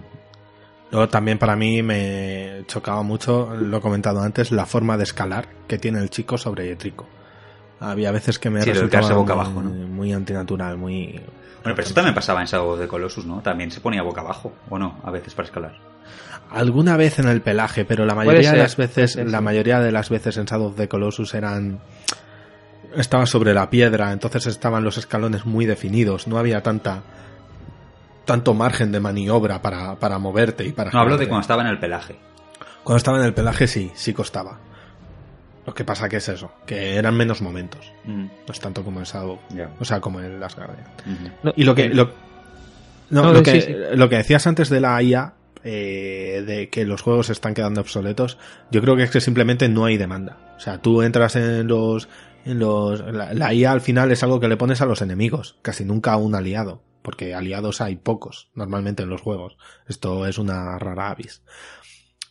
Luego también para mí me chocaba mucho, lo he comentado antes, la forma de escalar que tiene el chico sobre Trico. Había veces que me Sí, de resultaba boca muy, abajo, ¿no? muy antinatural, muy... Bueno, pero eso también pasaba en Shadow of the Colossus, ¿no? También se ponía boca abajo, ¿o no? A veces para escalar. Alguna vez en el pelaje, pero la mayoría ser, de las veces, la mayoría de las veces en Shadow of the Colossus eran estaba sobre la piedra, entonces estaban los escalones muy definidos, no había tanta tanto margen de maniobra para, para moverte y para No, hablo de cuando estaba en el pelaje. Cuando estaba en el pelaje sí, sí costaba. Lo que pasa que es eso, que eran menos momentos, Mm, no es tanto como en Shadow, ya. o sea, como en Last Guardian. No, Y lo que, lo, no, No, lo, que sí. lo que decías antes de la IA, eh, de que los juegos se están quedando obsoletos, yo creo que es que simplemente no hay demanda. O sea, tú entras en los, en los, la, la IA al final es algo que le pones a los enemigos, casi nunca a un aliado, porque aliados hay pocos normalmente en los juegos. Esto es una rara avis.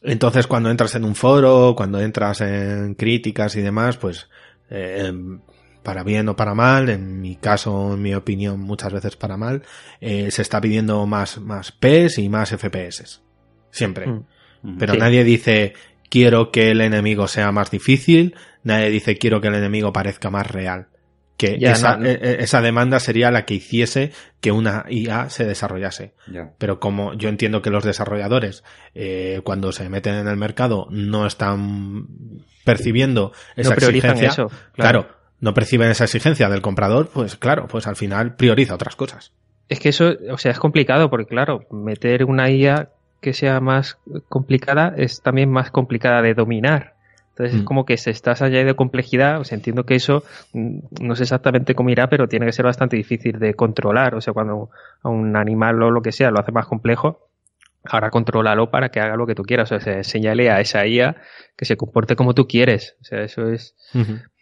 Entonces, cuando entras en un foro, cuando entras en críticas y demás, pues, eh, para bien o para mal, en mi caso, en mi opinión, muchas veces para mal, eh, se está pidiendo más, más PES y más FPS. Siempre. Mm. Pero Sí. nadie dice, quiero que el enemigo sea más difícil, nadie dice, quiero que el enemigo parezca más real. Que Ya, esa, no, no. eh, eh, esa demanda sería la que hiciese que una IA se desarrollase. Ya. Pero como yo entiendo que los desarrolladores, eh, cuando se meten en el mercado, no están percibiendo esa no priorizan exigencia. eso. Claro. no perciben esa exigencia del comprador, pues claro, pues al final prioriza otras cosas. Es que eso, o sea, es complicado porque, claro, meter una IA que sea más complicada es también más complicada de dominar. Entonces es Mm. como que se estás allá de complejidad, o sea, entiendo que eso mm, no sé exactamente cómo irá, pero tiene que ser bastante difícil de controlar, o sea, cuando a un animal o lo que sea lo hace más complejo, ahora contrólalo para que haga lo que tú quieras, o sea, señale a esa IA que se comporte como tú quieres, o sea, eso es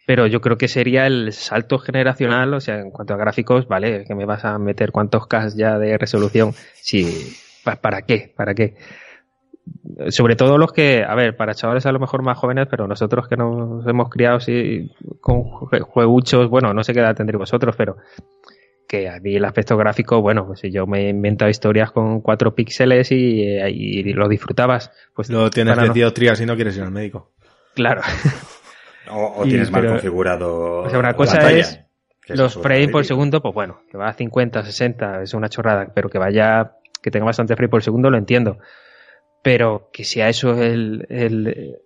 pero yo creo que sería el salto generacional, o sea, en cuanto a gráficos, vale, que me vas a meter cuántos K ya de resolución, pa- ¿para qué? ¿Para qué? Sobre todo los que, a ver, para chavales a lo mejor más jóvenes, pero nosotros que nos hemos criado sí, con jue- jueguchos, bueno, no sé qué edad tendréis vosotros, pero que a mí el aspecto gráfico, bueno, pues si yo me he inventado historias con cuatro píxeles y, eh, y lo disfrutabas, pues Lo tienes no- dioptrías y no quieres ir al médico. Claro. O, o Y- tienes mal pero- configurado. O sea, una cosa pantalla, es los frames por segundo, pues bueno, que va a 50, 60, es una chorrada, pero que vaya, que tenga bastante frame por segundo, lo entiendo. Pero que sea eso el, el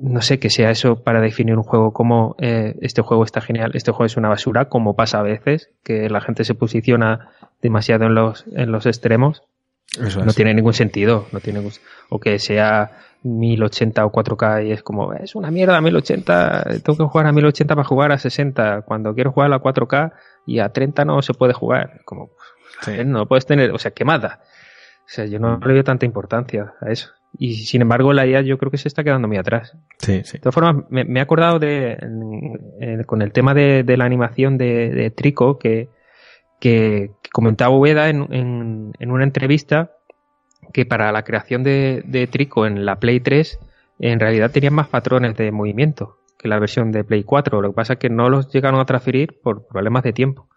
no sé, que sea eso para definir un juego como eh, este juego está genial, este juego es una basura, como pasa a veces, que la gente se posiciona demasiado en los, en los extremos, Eso no tiene ningún sentido, no tiene o que sea 1080 o 4K y es como, es una mierda 1080, tengo que jugar a 1080 para jugar a 60, cuando quiero jugar a 4K y a 30 no se puede jugar, como, Sí. no puedes tener, o sea, quemada. O sea, yo no le doy tanta importancia a eso. Y sin embargo, la IA yo creo que se está quedando muy atrás. Sí, sí. De todas formas, me, me he acordado de, en- en- con el tema de, de la animación de, de Trico, que, que, que comentaba Ueda en una entrevista que para la creación de, de Trico en la Play 3, en realidad tenían más patrones de movimiento que la versión de Play 4. Lo que pasa es que no los llegaron a transferir por problemas de tiempo.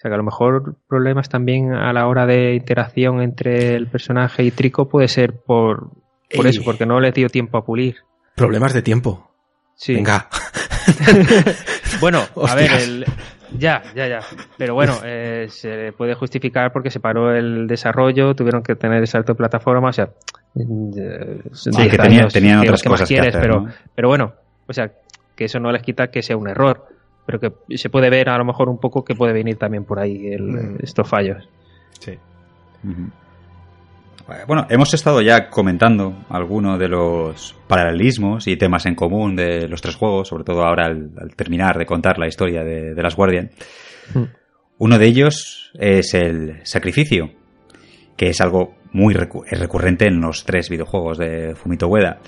O sea que a lo mejor problemas también a la hora de interacción entre el personaje y Trico puede ser por, por Ey. eso, porque no les dio tiempo a pulir. Problemas de tiempo. Sí. Venga. Bueno, a ver, el- ya, ya, ya. Pero bueno, eh, se puede justificar porque se paró el desarrollo, tuvieron que tener el salto de plataforma, o sea, eh, Sí, 10 que tenían- años, tenían ¿qué- otras más cosas que quieres? hacer, pero, ¿no? pero bueno, o sea, que eso no les quita que sea un error, pero que se puede ver a lo mejor un poco que puede venir también por ahí el- Mm. estos fallos. Sí. Bueno, hemos estado ya comentando algunos de los paralelismos y temas en común de los tres juegos, sobre todo ahora al, al terminar de contar la historia de, de las Guardian. Mm. Uno de ellos es el sacrificio, que es algo muy recu- recurrente en los tres videojuegos de Fumito Ueda.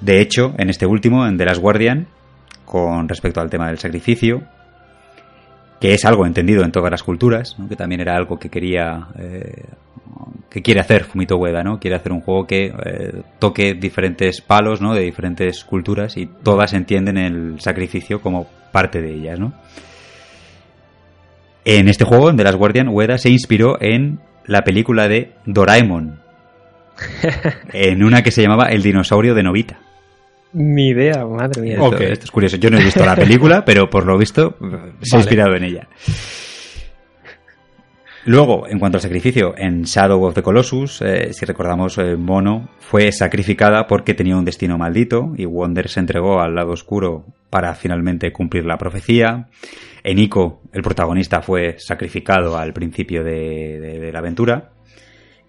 De hecho, en este último, en The Last Guardian, con respecto al tema del sacrificio, que es algo entendido en todas las culturas, ¿no? que también era algo que quería eh, que quiere hacer Fumito Ueda, ¿no? Quiere hacer un juego que eh, toque diferentes palos, ¿no? De diferentes culturas y todas entienden el sacrificio como parte de ellas, ¿no? En este juego, en The Last Guardian, Ueda se inspiró en la película de Doraemon, en una que se llamaba El dinosaurio de Novita. Ni idea, madre mía. Esto, Ok. esto es curioso. Yo no he visto la película, pero por lo visto se ha Vale. inspirado en ella. Luego, en cuanto al sacrificio, en Shadow of the Colossus, eh, si recordamos, eh, Mono fue sacrificada porque tenía un destino maldito y Wonder se entregó al lado oscuro para finalmente cumplir la profecía. En Ico, el protagonista fue sacrificado al principio de, de- de la aventura.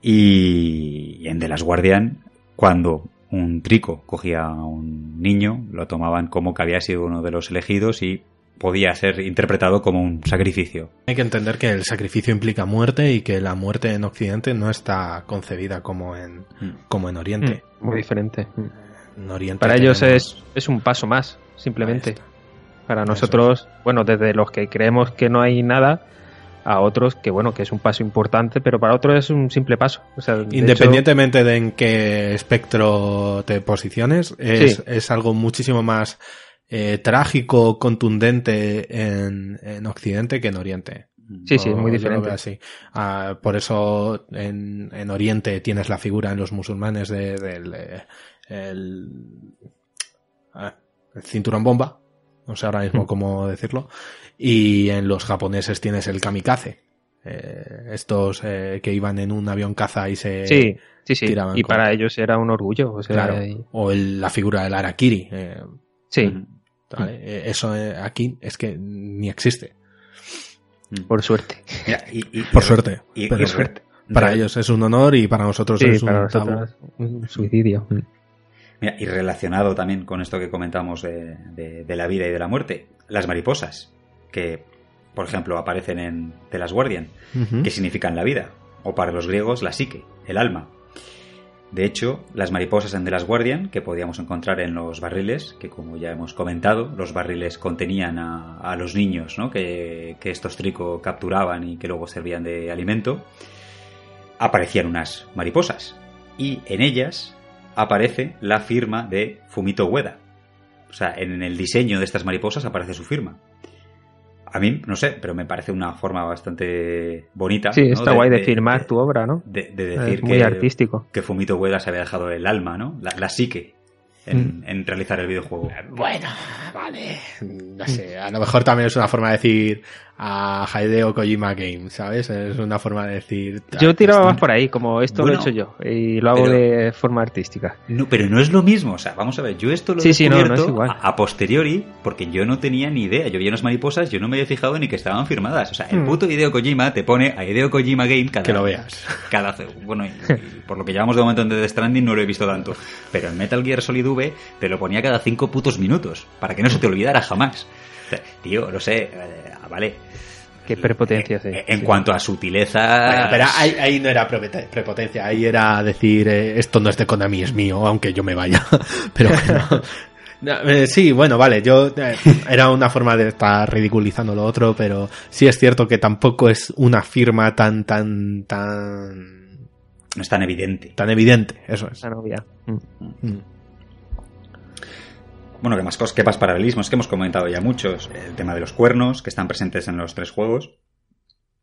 Y en The Last Guardian, cuando un trico cogía a un niño, lo tomaban como que había sido uno de los elegidos y podía ser interpretado como un sacrificio. Hay que entender que el sacrificio implica muerte y que la muerte en Occidente no está concebida como en, como en Oriente. Mm, Muy diferente. En Oriente Para ellos tenemos- es, es un paso más, simplemente. Para nosotros, bueno, desde los que creemos que no hay nada, a otros que, bueno, que es un paso importante, pero para otros es un simple paso. O sea, de Independientemente de en qué espectro te posiciones, es, Sí. es algo muchísimo más eh, trágico, contundente en, en Occidente que en Oriente. Sí, sí, Yo- muy diferente. así. Ah, por eso en, en Oriente tienes la figura en los musulmanes de- del eh, el, ah, el cinturón bomba, no sé ahora mismo Mm. cómo decirlo, y en los japoneses tienes el kamikaze. Eh, estos eh, que iban en un avión caza y se Sí, sí, sí. tiraban Y con- para ellos era un orgullo. O sea, claro y- o el- la figura del harakiri eh, sí, ¿vale? Eso eh, aquí es que ni existe por suerte. Mira, y- y- por suerte y- pero y- suerte para ellos es un honor y para nosotros Sí, es un para tabú. nosotros un suicidio. Mm. Mira, y relacionado también con esto que comentamos de, de- de la vida y de la muerte, las mariposas, que por ejemplo aparecen en The Last Guardian, que significan la vida, o para los griegos la psique, el alma. De hecho, las mariposas en The Last Guardian, que podíamos encontrar en los barriles, que como ya hemos comentado, los barriles contenían a, a los niños ¿no? que, que estos trico capturaban y que luego servían de alimento, aparecían unas mariposas. Y en ellas aparece la firma de Fumito Ueda. O sea, en el diseño de estas mariposas aparece su firma. A mí, no sé, pero me parece una forma bastante bonita. Sí, ¿no? está guay de, firmar tu obra, ¿no? De, de decir Es muy que, artístico. que Fumito Ueda se había dejado el alma, ¿no? La, la psique en, en realizar el videojuego. Bueno, vale. No sé, a lo mejor también es una forma de decir a Hideo Kojima Game, ¿sabes? Es una forma de decir. Yo tiraba más por ahí, como esto Bueno, lo he hecho yo, y lo hago pero- de forma artística. No, pero no es lo mismo, o sea, vamos a ver, yo esto lo he Sí, sí, no, no es descubierto igual. a, a posteriori porque yo no tenía ni idea, yo vi unas mariposas, yo no me había fijado ni que estaban firmadas, o sea, el Hmm. puto Hideo Kojima te pone a Hideo Kojima Game cada Que lo veas. cada bueno, y- y por lo que llevamos de momento en Death Stranding no lo he visto tanto, pero en Metal Gear Solid V te lo ponía cada cinco putos minutos para que no se te olvidara jamás. O sea, tío, no sé, eh, vale. Qué prepotencia, sí. Eh, En Sí. cuanto a sutileza, Bueno, pero ahí, ahí no era prepotencia, ahí era decir eh, esto no es de Konami, es mío, aunque yo me vaya. Pero bueno. No, eh, sí, bueno, vale, yo eh, era una forma de estar ridiculizando lo otro, pero sí es cierto que tampoco es una firma tan, tan, tan, no es tan evidente. tan evidente, eso es. Esa novia. Mm. Mm. Bueno, que más cosas, que más paralelismos que hemos comentado ya muchos. El tema de los cuernos, que están presentes en los tres juegos.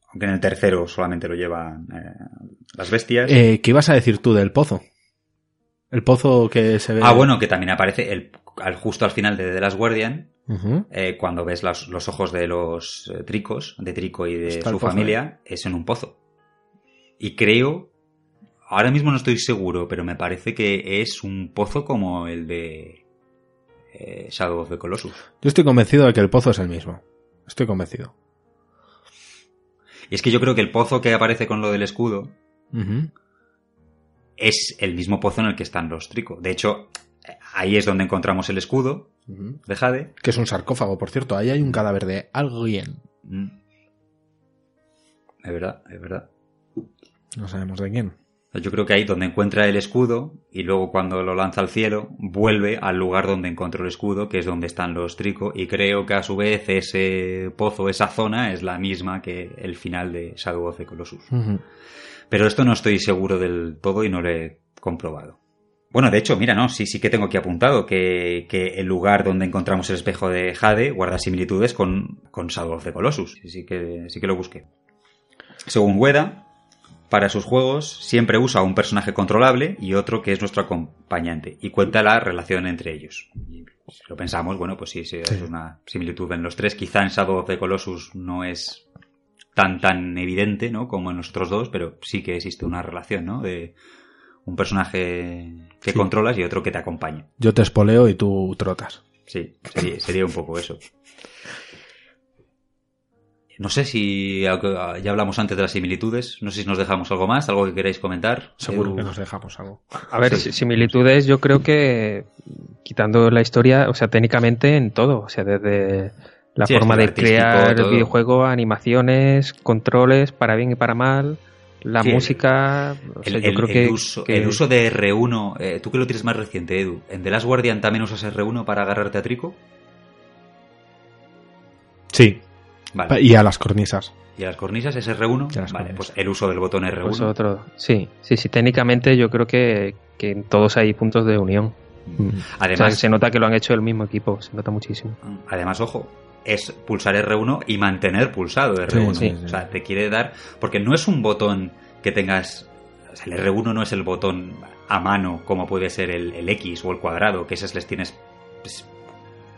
Aunque en el tercero solamente lo llevan eh, las bestias. Eh, ¿Qué ibas a decir tú del pozo? El pozo que se ve. ah, bueno, que también aparece el, al, justo al final de The Last Guardian, eh, cuando ves los, los ojos de los tricos, de Trico y de Está su familia, es en un pozo. Y creo, ahora mismo no estoy seguro, pero me parece que es un pozo como el de eh, Shadow of the Colossus. Yo estoy convencido de que el pozo es el mismo. Estoy convencido. Y es que yo creo que el pozo que aparece con lo del escudo es el mismo pozo en el que están los Trico. De hecho, ahí es donde encontramos el escudo Ujú. de Jade. Que es un sarcófago, por cierto. Ahí hay un cadáver de alguien. Mm. Es verdad, es verdad. No sabemos de quién. Yo creo que ahí donde encuentra el escudo y luego cuando lo lanza al cielo vuelve al lugar donde encontró el escudo, que es donde están los Trico, y creo que a su vez ese pozo, esa zona es la misma que el final de Shadow of the Colossus. Pero esto no estoy seguro del todo y no lo he comprobado. Bueno, de hecho, mira, no, sí, sí que tengo aquí apuntado que, que el lugar donde encontramos el espejo de Jade guarda similitudes con, con Shadow of the Colossus. Sí, sí que, sí que lo busqué. Según Ueda, para sus juegos siempre usa un personaje controlable y otro que es nuestro acompañante y cuenta la relación entre ellos. Y si lo pensamos, bueno, pues sí, sí, es una similitud en los tres. Quizá en Shadow of the Colossus no es tan tan evidente, ¿no? Como en los otros dos, pero sí que existe una relación, ¿no? De un personaje que Sí. controlas y otro que te acompaña. Yo te espoleo y tú trotas. Sí, sería, sería un poco eso. No sé si ya hablamos antes de las similitudes, no sé si nos dejamos algo más, algo que queráis comentar. Seguro Edu. que nos dejamos algo. A ver, Sí. similitudes yo creo que quitando la historia, o sea, técnicamente en todo, o sea, desde la Sí, forma de crear todo. videojuego, animaciones, controles, para bien y para mal, la Sí, el- música, o sea, El, yo el- creo el que, uso, que- el uso de R1, eh, tú que lo tienes más reciente, Edu, ¿en The Last Guardian también usas R1 para agarrarte a Trico? Sí. Vale. Y a las cornisas. ¿Y a las cornisas es R1? Y a las Vale, cornisas. pues el uso del botón R1. pues otro, sí, sí, sí, técnicamente yo creo que, que en todos hay puntos de unión. O sea, Además, se nota que lo han hecho el mismo equipo, se nota muchísimo. Además, ojo, es pulsar R1 y mantener pulsado R1. Sí, sí, sí. O sea, te quiere dar. Porque no es un botón que tengas. o sea, el R1 no es el botón a mano como puede ser el, el X o el cuadrado, que esas les tienes.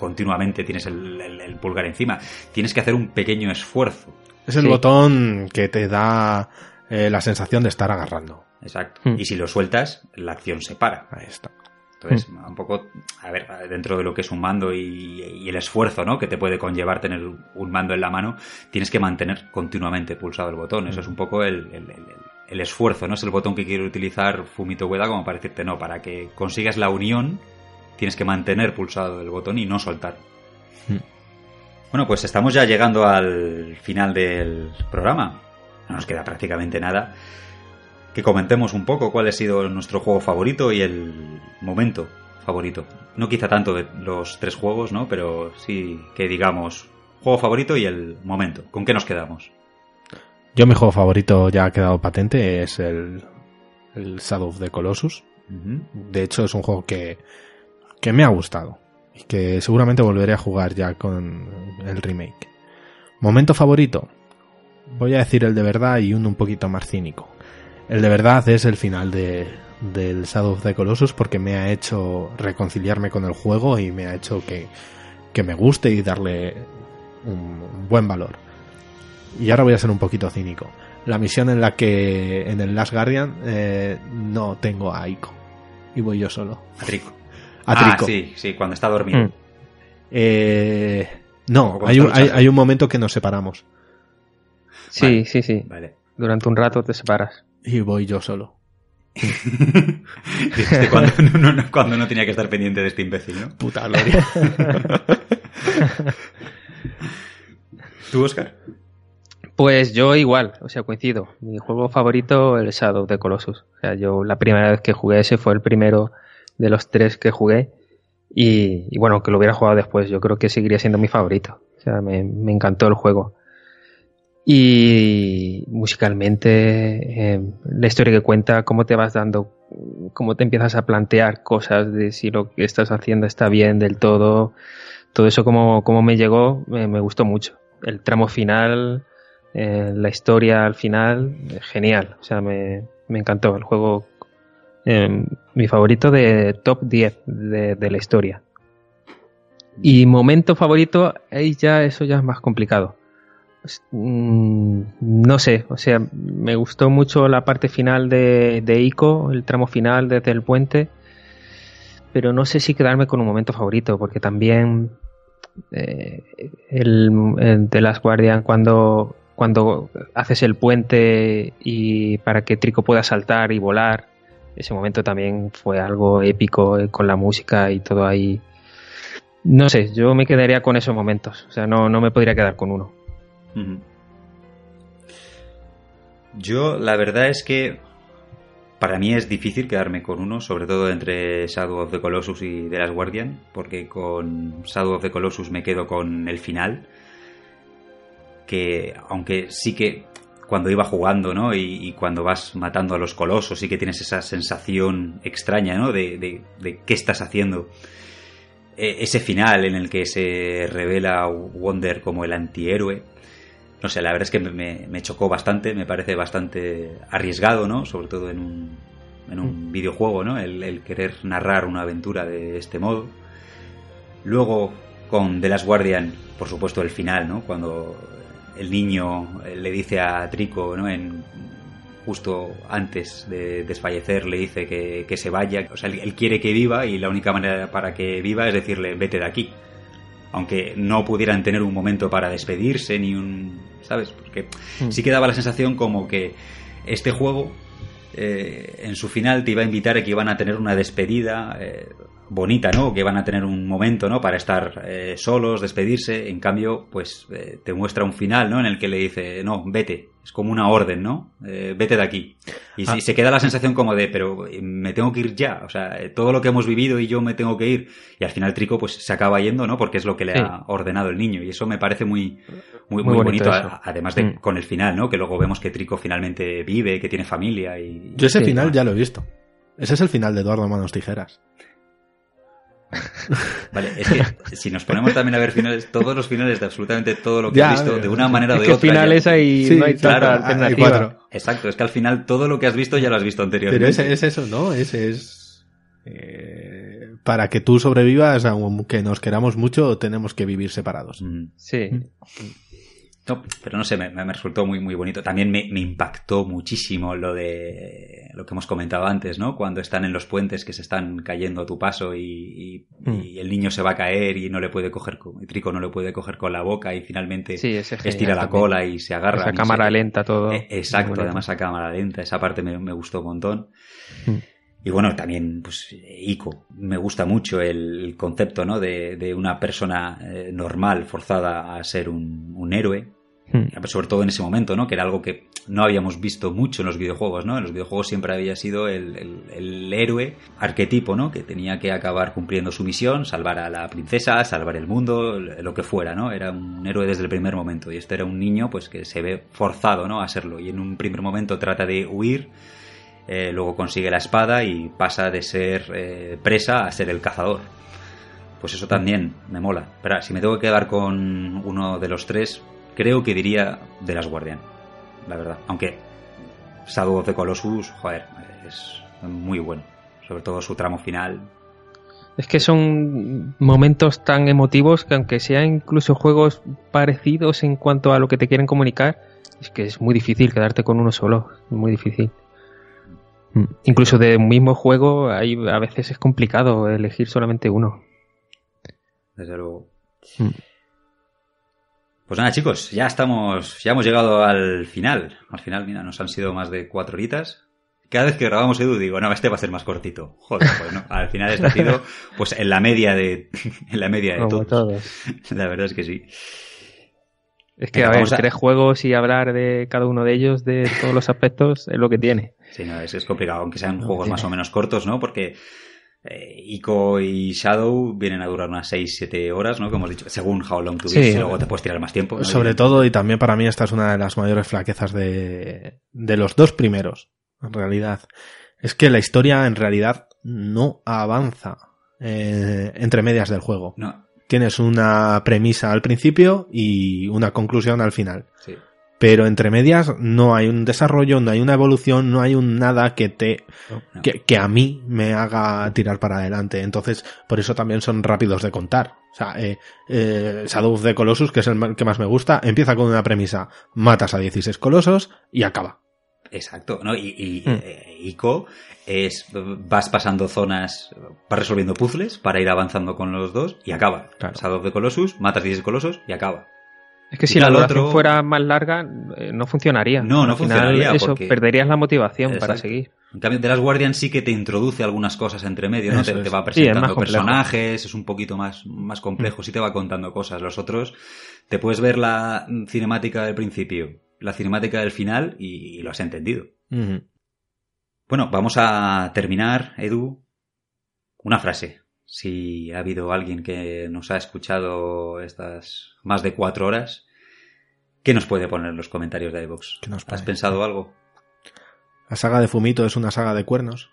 Continuamente tienes el, el- el pulgar encima. Tienes que hacer un pequeño esfuerzo. Es el Sí. botón que te da eh, la sensación de estar agarrando. Exacto. Hmm. Y si lo sueltas, la acción se para. Ahí está. Entonces, un poco, a ver, dentro de lo que es un mando y, y el esfuerzo, ¿no? Que te puede conllevar tener un mando en la mano, tienes que mantener continuamente pulsado el botón. Eso es un poco el, el- el- el esfuerzo, no es el botón que quiere utilizar Fumito Ueda como para decirte no, para que consigas la unión tienes que mantener pulsado el botón y no soltar. Mm. Bueno, pues estamos ya llegando al final del programa. No nos queda prácticamente nada. Que comentemos un poco cuál ha sido nuestro juego favorito y el momento favorito. No quizá tanto de los tres juegos, ¿no? Pero sí que digamos juego favorito y el momento. ¿Con qué nos quedamos? Yo mi juego favorito ya ha quedado patente, es el, el Shadow of the Colossus. De hecho es un juego que, que me ha gustado y que seguramente volveré a jugar ya con el remake. Momento favorito, voy a decir el de verdad y uno un poquito más cínico. El de verdad es el final de, del Shadow of the Colossus porque me ha hecho reconciliarme con el juego y me ha hecho que, que me guste y darle un, buen valor. Y ahora voy a ser un poquito cínico. La misión en la que en el Last Guardian eh, no tengo a Aiko y voy yo solo. A Trico. A Ah, sí, sí, cuando está dormido. Mm. Eh, no, hay un, hay, un momento que nos separamos Sí, Vale. sí, sí. Vale. Durante un rato te separas. y voy yo solo. Dijiste cuando, no, no, cuando no tenía que estar pendiente de este imbécil, ¿no? Puta gloria. ¿Tú, Oscar? Pues yo igual, o sea, coincido. Mi juego favorito, el Shadow of the Colossus. O sea, yo la primera vez que jugué ese fue el primero de los tres que jugué. Y, y bueno, que lo hubiera jugado después, yo creo que seguiría siendo mi favorito. O sea, me, me encantó el juego. Y musicalmente, eh, la historia que cuenta, cómo te vas dando, cómo te empiezas a plantear cosas de si lo que estás haciendo está bien del todo. Todo eso como, como me llegó, me- gustó mucho. El tramo final, eh, la historia al final, eh, genial. O sea, me, me encantó el juego. Eh, mi favorito de top 10 de, de la historia. Y momento favorito, ahí ya eso ya es más complicado. Pues, mm, no sé, o sea, me gustó mucho la parte final de, de Ico, el tramo final desde el puente, pero no sé si quedarme con un momento favorito, porque también eh, el, el de Last Guardian cuando, cuando haces el puente y para que Trico pueda saltar y volar, ese momento también fue algo épico eh, con la música y todo ahí. No sé, yo me quedaría con esos momentos, o sea, no, no me podría quedar con uno. Yo, la verdad es que para mí es difícil quedarme con uno, sobre todo entre Shadow of the Colossus y The Last Guardian, porque con Shadow of the Colossus me quedo con el final, que aunque sí que cuando iba jugando, ¿no? Y, y cuando vas matando a los colosos, sí que tienes esa sensación extraña, ¿no? De, de- de qué estás haciendo. E- ese final en el que se revela Wonder como el antihéroe, no sé, la verdad es que me, me chocó bastante, me parece bastante arriesgado, ¿no? Sobre todo en un, en un videojuego, ¿no? El, el querer narrar una aventura de este modo. Luego, con The Last Guardian, por supuesto, el final, ¿no? Cuando el niño eh, le dice a Trico, ¿no? En, justo antes de desfallecer le dice que, que se vaya. O sea, él, él quiere que viva y la única manera para que viva es decirle, vete de aquí aunque no pudieran tener un momento para despedirse ni un sabes porque Mm. sí que daba la sensación como que este juego eh, en su final te iba a invitar a que iban a tener una despedida eh, bonita no que iban a tener un momento no para estar eh, solos despedirse. En cambio pues eh, te muestra un final no en el que le dice no vete es como una orden no Eh, vete de aquí y Ah. si- se queda la sensación como de pero me tengo que ir ya o sea todo lo que hemos vivido y yo me tengo que ir. Y al final Trico pues se acaba yendo no porque es lo que le Sí. ha ordenado el niño. Y eso me parece muy muy, Muy muy bonito además de Mm. con el final no que luego vemos que Trico finalmente vive que tiene familia y Yo ese Sí. final ya lo he visto. Ese es el final de Eduardo Manos Tijeras. vale es que si nos ponemos también a ver finales todos los finales de absolutamente todo lo que Ya, has visto de una manera o Es de que otra finales ya- ahí Sí, no hay claro, tanta hay alternativa. cuatro. exacto es que al final todo lo que has visto ya lo has visto anteriormente Pero ese es eso, ¿no? Ese es... eh, para que tú sobrevivas, aunque nos queramos mucho, tenemos que vivir separados. Mm. Sí. No, pero no sé, me, me resultó muy, muy bonito. También me, me, impactó muchísimo lo de lo que hemos comentado antes, ¿no? Cuando están en los puentes que se están cayendo a tu paso y, y, mm. y el niño se va a caer y no le puede coger, y Trico no le puede coger con la boca y finalmente sí, estira la también. cola y se agarra. Esa cámara sé. lenta todo. Eh, exacto, además a cámara lenta. Esa parte me, me gustó un montón. Mm. Y bueno, también, pues, Ico. Me gusta mucho el concepto, ¿no? De, de una persona eh, normal forzada a ser un, un héroe. Hmm. Sobre todo en ese momento, ¿no? Que era algo que no habíamos visto mucho en los videojuegos, ¿no? En los videojuegos siempre había sido el, el, héroe arquetipo, ¿no? Que tenía que acabar cumpliendo su misión, salvar a la princesa, salvar el mundo, lo que fuera, ¿no? Era un héroe desde el primer momento. Y este era un niño, pues, que se ve forzado, ¿no? A serlo. Y en un primer momento trata de huir eh, luego consigue la espada y pasa de ser eh, presa a ser el cazador. Pues eso también me mola. Pero si me tengo que quedar con uno de los tres, creo que diría de las Guardian, la verdad. Aunque Shadow of the Colossus, joder, es muy bueno. Sobre todo su tramo final. Es que son momentos tan emotivos que aunque sean incluso juegos parecidos en cuanto a lo que te quieren comunicar, es que es muy difícil quedarte con uno solo. Muy difícil. Incluso de un mismo juego, hay, a veces es complicado elegir solamente uno. Desde luego. Mm. Pues nada, chicos, ya estamos, ya hemos llegado al final. Al final, mira, nos han sido más de cuatro horitas. Cada vez que grabamos Edu digo, no, este va a ser más cortito. Joder, pues no. Al final este ha sido, pues en la media de, en la media de todos. todos. La verdad es que sí. Es que, Venga, a ver, a... tres juegos y hablar de cada uno de ellos, de todos los aspectos, es lo que tiene. Sí, no, es, es complicado, aunque sean no, juegos más o menos cortos, ¿no? Porque eh, Ico y Shadow vienen a durar unas 6-7 horas, ¿no? Como hemos dicho, según How Long to Beat, sí. y luego te puedes tirar más tiempo. ¿no? Sobre y... todo, y también para mí esta es una de las mayores flaquezas de, de los dos primeros, en realidad. Es que la historia, en realidad, no avanza eh, entre medias del juego. No, tienes una premisa al principio y una conclusión al final. Sí. Pero entre medias no hay un desarrollo, no hay una evolución, no hay un nada que te no, no. Que, que, a mí me haga tirar para adelante. Entonces, por eso también son rápidos de contar. O sea, eh, eh, Shadow of the Colossus, que es el que más me gusta, empieza con una premisa, matas a 16 colosos y acaba. Exacto, ¿no? Y, y mm. eh, Ico es vas pasando zonas, vas resolviendo puzzles para ir avanzando con los dos y acaba. Claro. Shadow of the Colossus, matas 16 colosos y acaba. Es que si la duración otro... fuera más larga, eh, no funcionaría. No, no Al funcionaría. Eso, porque... perderías la motivación Exacto. para seguir. En cambio, The Last Guardian sí que te introduce algunas cosas entre medio, ¿no? Te, te, va presentando sí, personajes, es un poquito más, más complejo, mm. sí te va contando cosas. Los otros, te puedes ver la cinemática del principio, la cinemática del final y, y lo has entendido. Bueno, vamos a terminar, Edu, una frase. Si ha habido alguien que nos ha escuchado estas más de cuatro horas, ¿qué nos puede poner en los comentarios de iVoox? ¿Has pensado algo? La saga de Fumito es una saga de cuernos.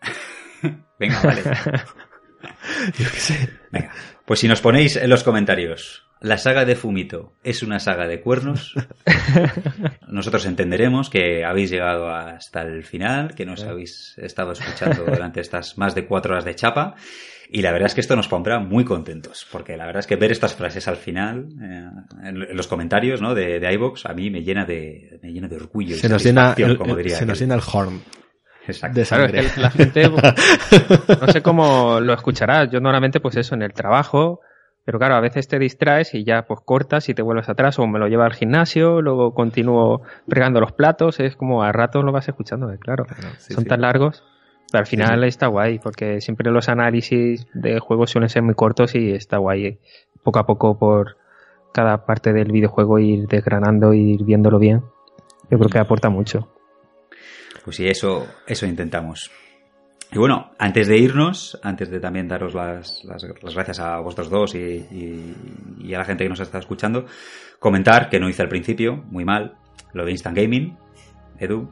Venga, vale. Yo qué sé. Venga, pues si nos ponéis en los comentarios la saga de Fumito es una saga de cuernos, nosotros entenderemos que habéis llegado hasta el final, que nos habéis estado escuchando durante estas más de cuatro horas de chapa. Y la verdad es que esto nos pondrá muy contentos, porque la verdad es que ver estas frases al final, eh, en, los comentarios ¿no? de, de iVox, a mí me llena de, me llena de orgullo. Se, y nos, llena el, como diría se nos llena el horn. Exacto. De claro, es que la gente, no sé cómo lo escuchará. Yo normalmente, pues eso, en el trabajo, pero claro, a veces te distraes y ya pues cortas y te vuelves atrás o me lo lleva al gimnasio, luego continúo fregando los platos, es como a ratos lo vas escuchando, eh, claro, sí, son sí. tan largos. Pero al final sí. está guay, porque siempre los análisis de juegos suelen ser muy cortos y está guay eh, poco a poco por cada parte del videojuego ir desgranando, ir viéndolo bien. Yo creo que aporta mucho. Pues sí, eso, eso intentamos. Y bueno, antes de irnos, antes de también daros las, las, las gracias a vosotros dos y, y, y, a la gente que nos está escuchando, comentar que no hice al principio, muy mal, lo de Instant Gaming, Edu.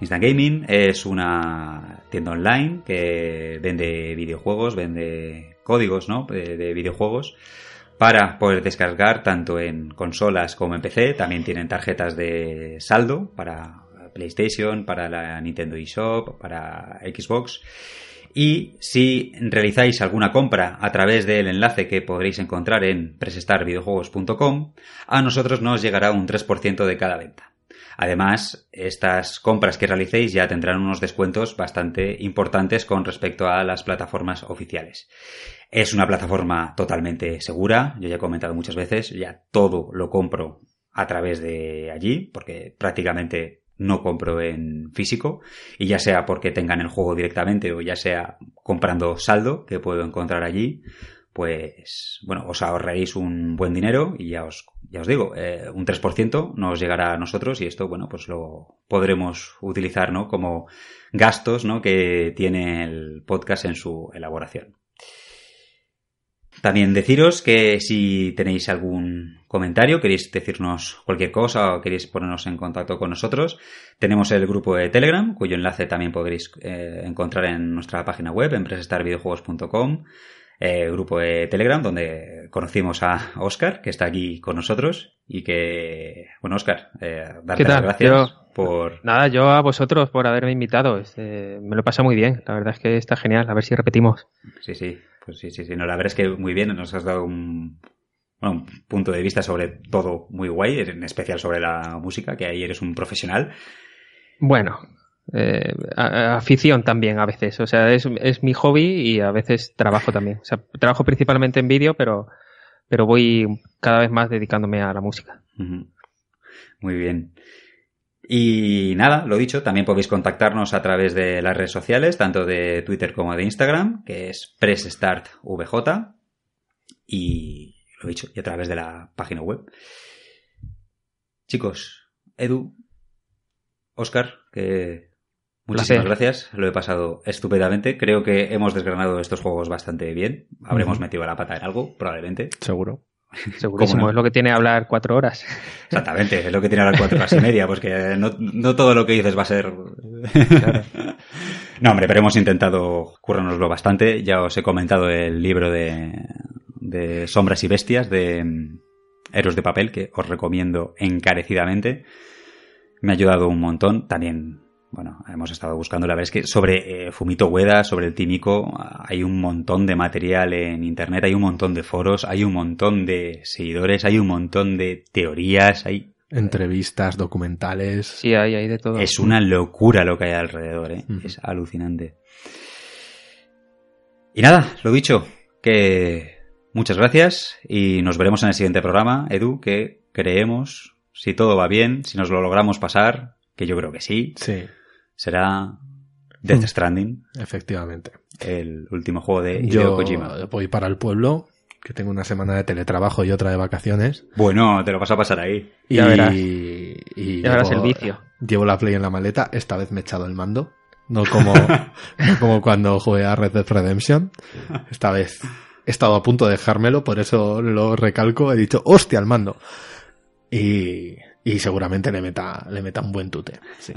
Instant Gaming es una tienda online que vende videojuegos, vende códigos ¿no? de, de videojuegos para poder descargar tanto en consolas como en PC. También tienen tarjetas de saldo para PlayStation, para la Nintendo eShop, para Xbox. Y si realizáis alguna compra a través del enlace que podréis encontrar en presestarvideojuegos.com, a nosotros nos llegará un 3% de cada venta. Además, estas compras que realicéis ya tendrán unos descuentos bastante importantes con respecto a las plataformas oficiales. Es una plataforma totalmente segura, yo ya he comentado muchas veces, ya todo lo compro a través de allí, porque prácticamente no compro en físico, y ya sea porque tengan el juego directamente o ya sea comprando saldo que puedo encontrar allí, pues bueno, os ahorraréis un buen dinero y ya os, ya os digo, eh, un 3% nos llegará a nosotros y esto, bueno, pues lo podremos utilizar, ¿no? Como gastos, ¿no? Que tiene el podcast en su elaboración. También deciros que si tenéis algún comentario, queréis decirnos cualquier cosa o queréis ponernos en contacto con nosotros, tenemos el grupo de Telegram, cuyo enlace también podréis eh, encontrar en nuestra página web, empresastarvideojuegos.com, eh, grupo de Telegram, donde conocimos a Oscar, que está aquí con nosotros, y que, bueno, Oscar, eh, darte las gracias por... Nada, yo a vosotros por haberme invitado, este, me lo pasa muy bien, la verdad es que está genial, a ver si repetimos. Sí, sí, pues sí, sí, sí, no, la verdad es que muy bien, nos has dado un, bueno, un punto de vista sobre todo muy guay, en especial sobre la música, que ahí eres un profesional. Bueno, eh, afición también a veces. O sea, es, es, mi hobby y a veces trabajo también. O sea, trabajo principalmente en vídeo, pero, pero voy cada vez más dedicándome a la música. Muy bien. Y nada, lo dicho, también podéis contactarnos a través de las redes sociales, tanto de Twitter como de Instagram, que es PressStartVJ. Y lo dicho, y a través de la página web. Chicos, Edu, Oscar, que muchísimas gracias. Lo he pasado estupendamente. Creo que hemos desgranado estos juegos bastante bien. Habremos metido la pata en algo, probablemente. Seguro. Segurísimo, no? es lo que tiene hablar cuatro horas. Exactamente, es lo que tiene hablar cuatro horas y media, porque no, no todo lo que dices va a ser. Claro. no, hombre, pero hemos intentado currárnoslo bastante. Ya os he comentado el libro de, de Sombras y Bestias de Héroes de Papel, que os recomiendo encarecidamente. Me ha ayudado un montón. También bueno, hemos estado buscando, la verdad es que sobre eh, Fumito Ueda, sobre el Tímico, hay un montón de material en internet, hay un montón de foros, hay un montón de seguidores, hay un montón de teorías, hay entrevistas, documentales. Sí, hay, hay de todo. Es una locura lo que hay alrededor, ¿eh? es alucinante. Y nada, lo dicho, que muchas gracias y nos veremos en el siguiente programa, Edu, que creemos, si todo va bien, si nos lo logramos pasar, que yo creo que sí. Sí será Death Stranding. Efectivamente. El último juego de Hideo Yo Kojima. voy para el pueblo, que tengo una semana de teletrabajo y otra de vacaciones. Bueno, te lo vas a pasar ahí. Y, Ya verás. y Ya verás llevo- el vicio. Llevo la Play en la maleta, esta vez me he echado el mando. No como, no como cuando jugué a Red Dead Redemption. Esta vez he estado a punto de dejármelo, por eso lo recalco. He dicho, hostia, el mando. Y, y seguramente le meta, le meta un buen tute. Sí.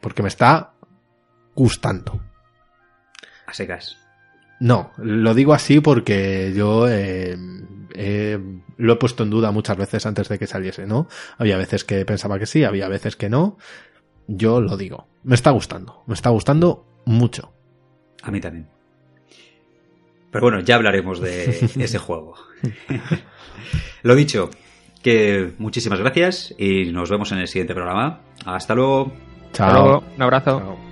Porque me está gustando. A secas. No, lo digo así porque yo eh, eh, lo he puesto en duda muchas veces antes de que saliese, ¿no? Había veces que pensaba que sí, había veces que no. Yo lo digo. Me está gustando. Me está gustando mucho. A mí también. Pero bueno, ya hablaremos de ese juego. Lo dicho, que muchísimas gracias y nos vemos en el siguiente programa. Hasta luego. Chao. Hasta luego, un abrazo. Chao.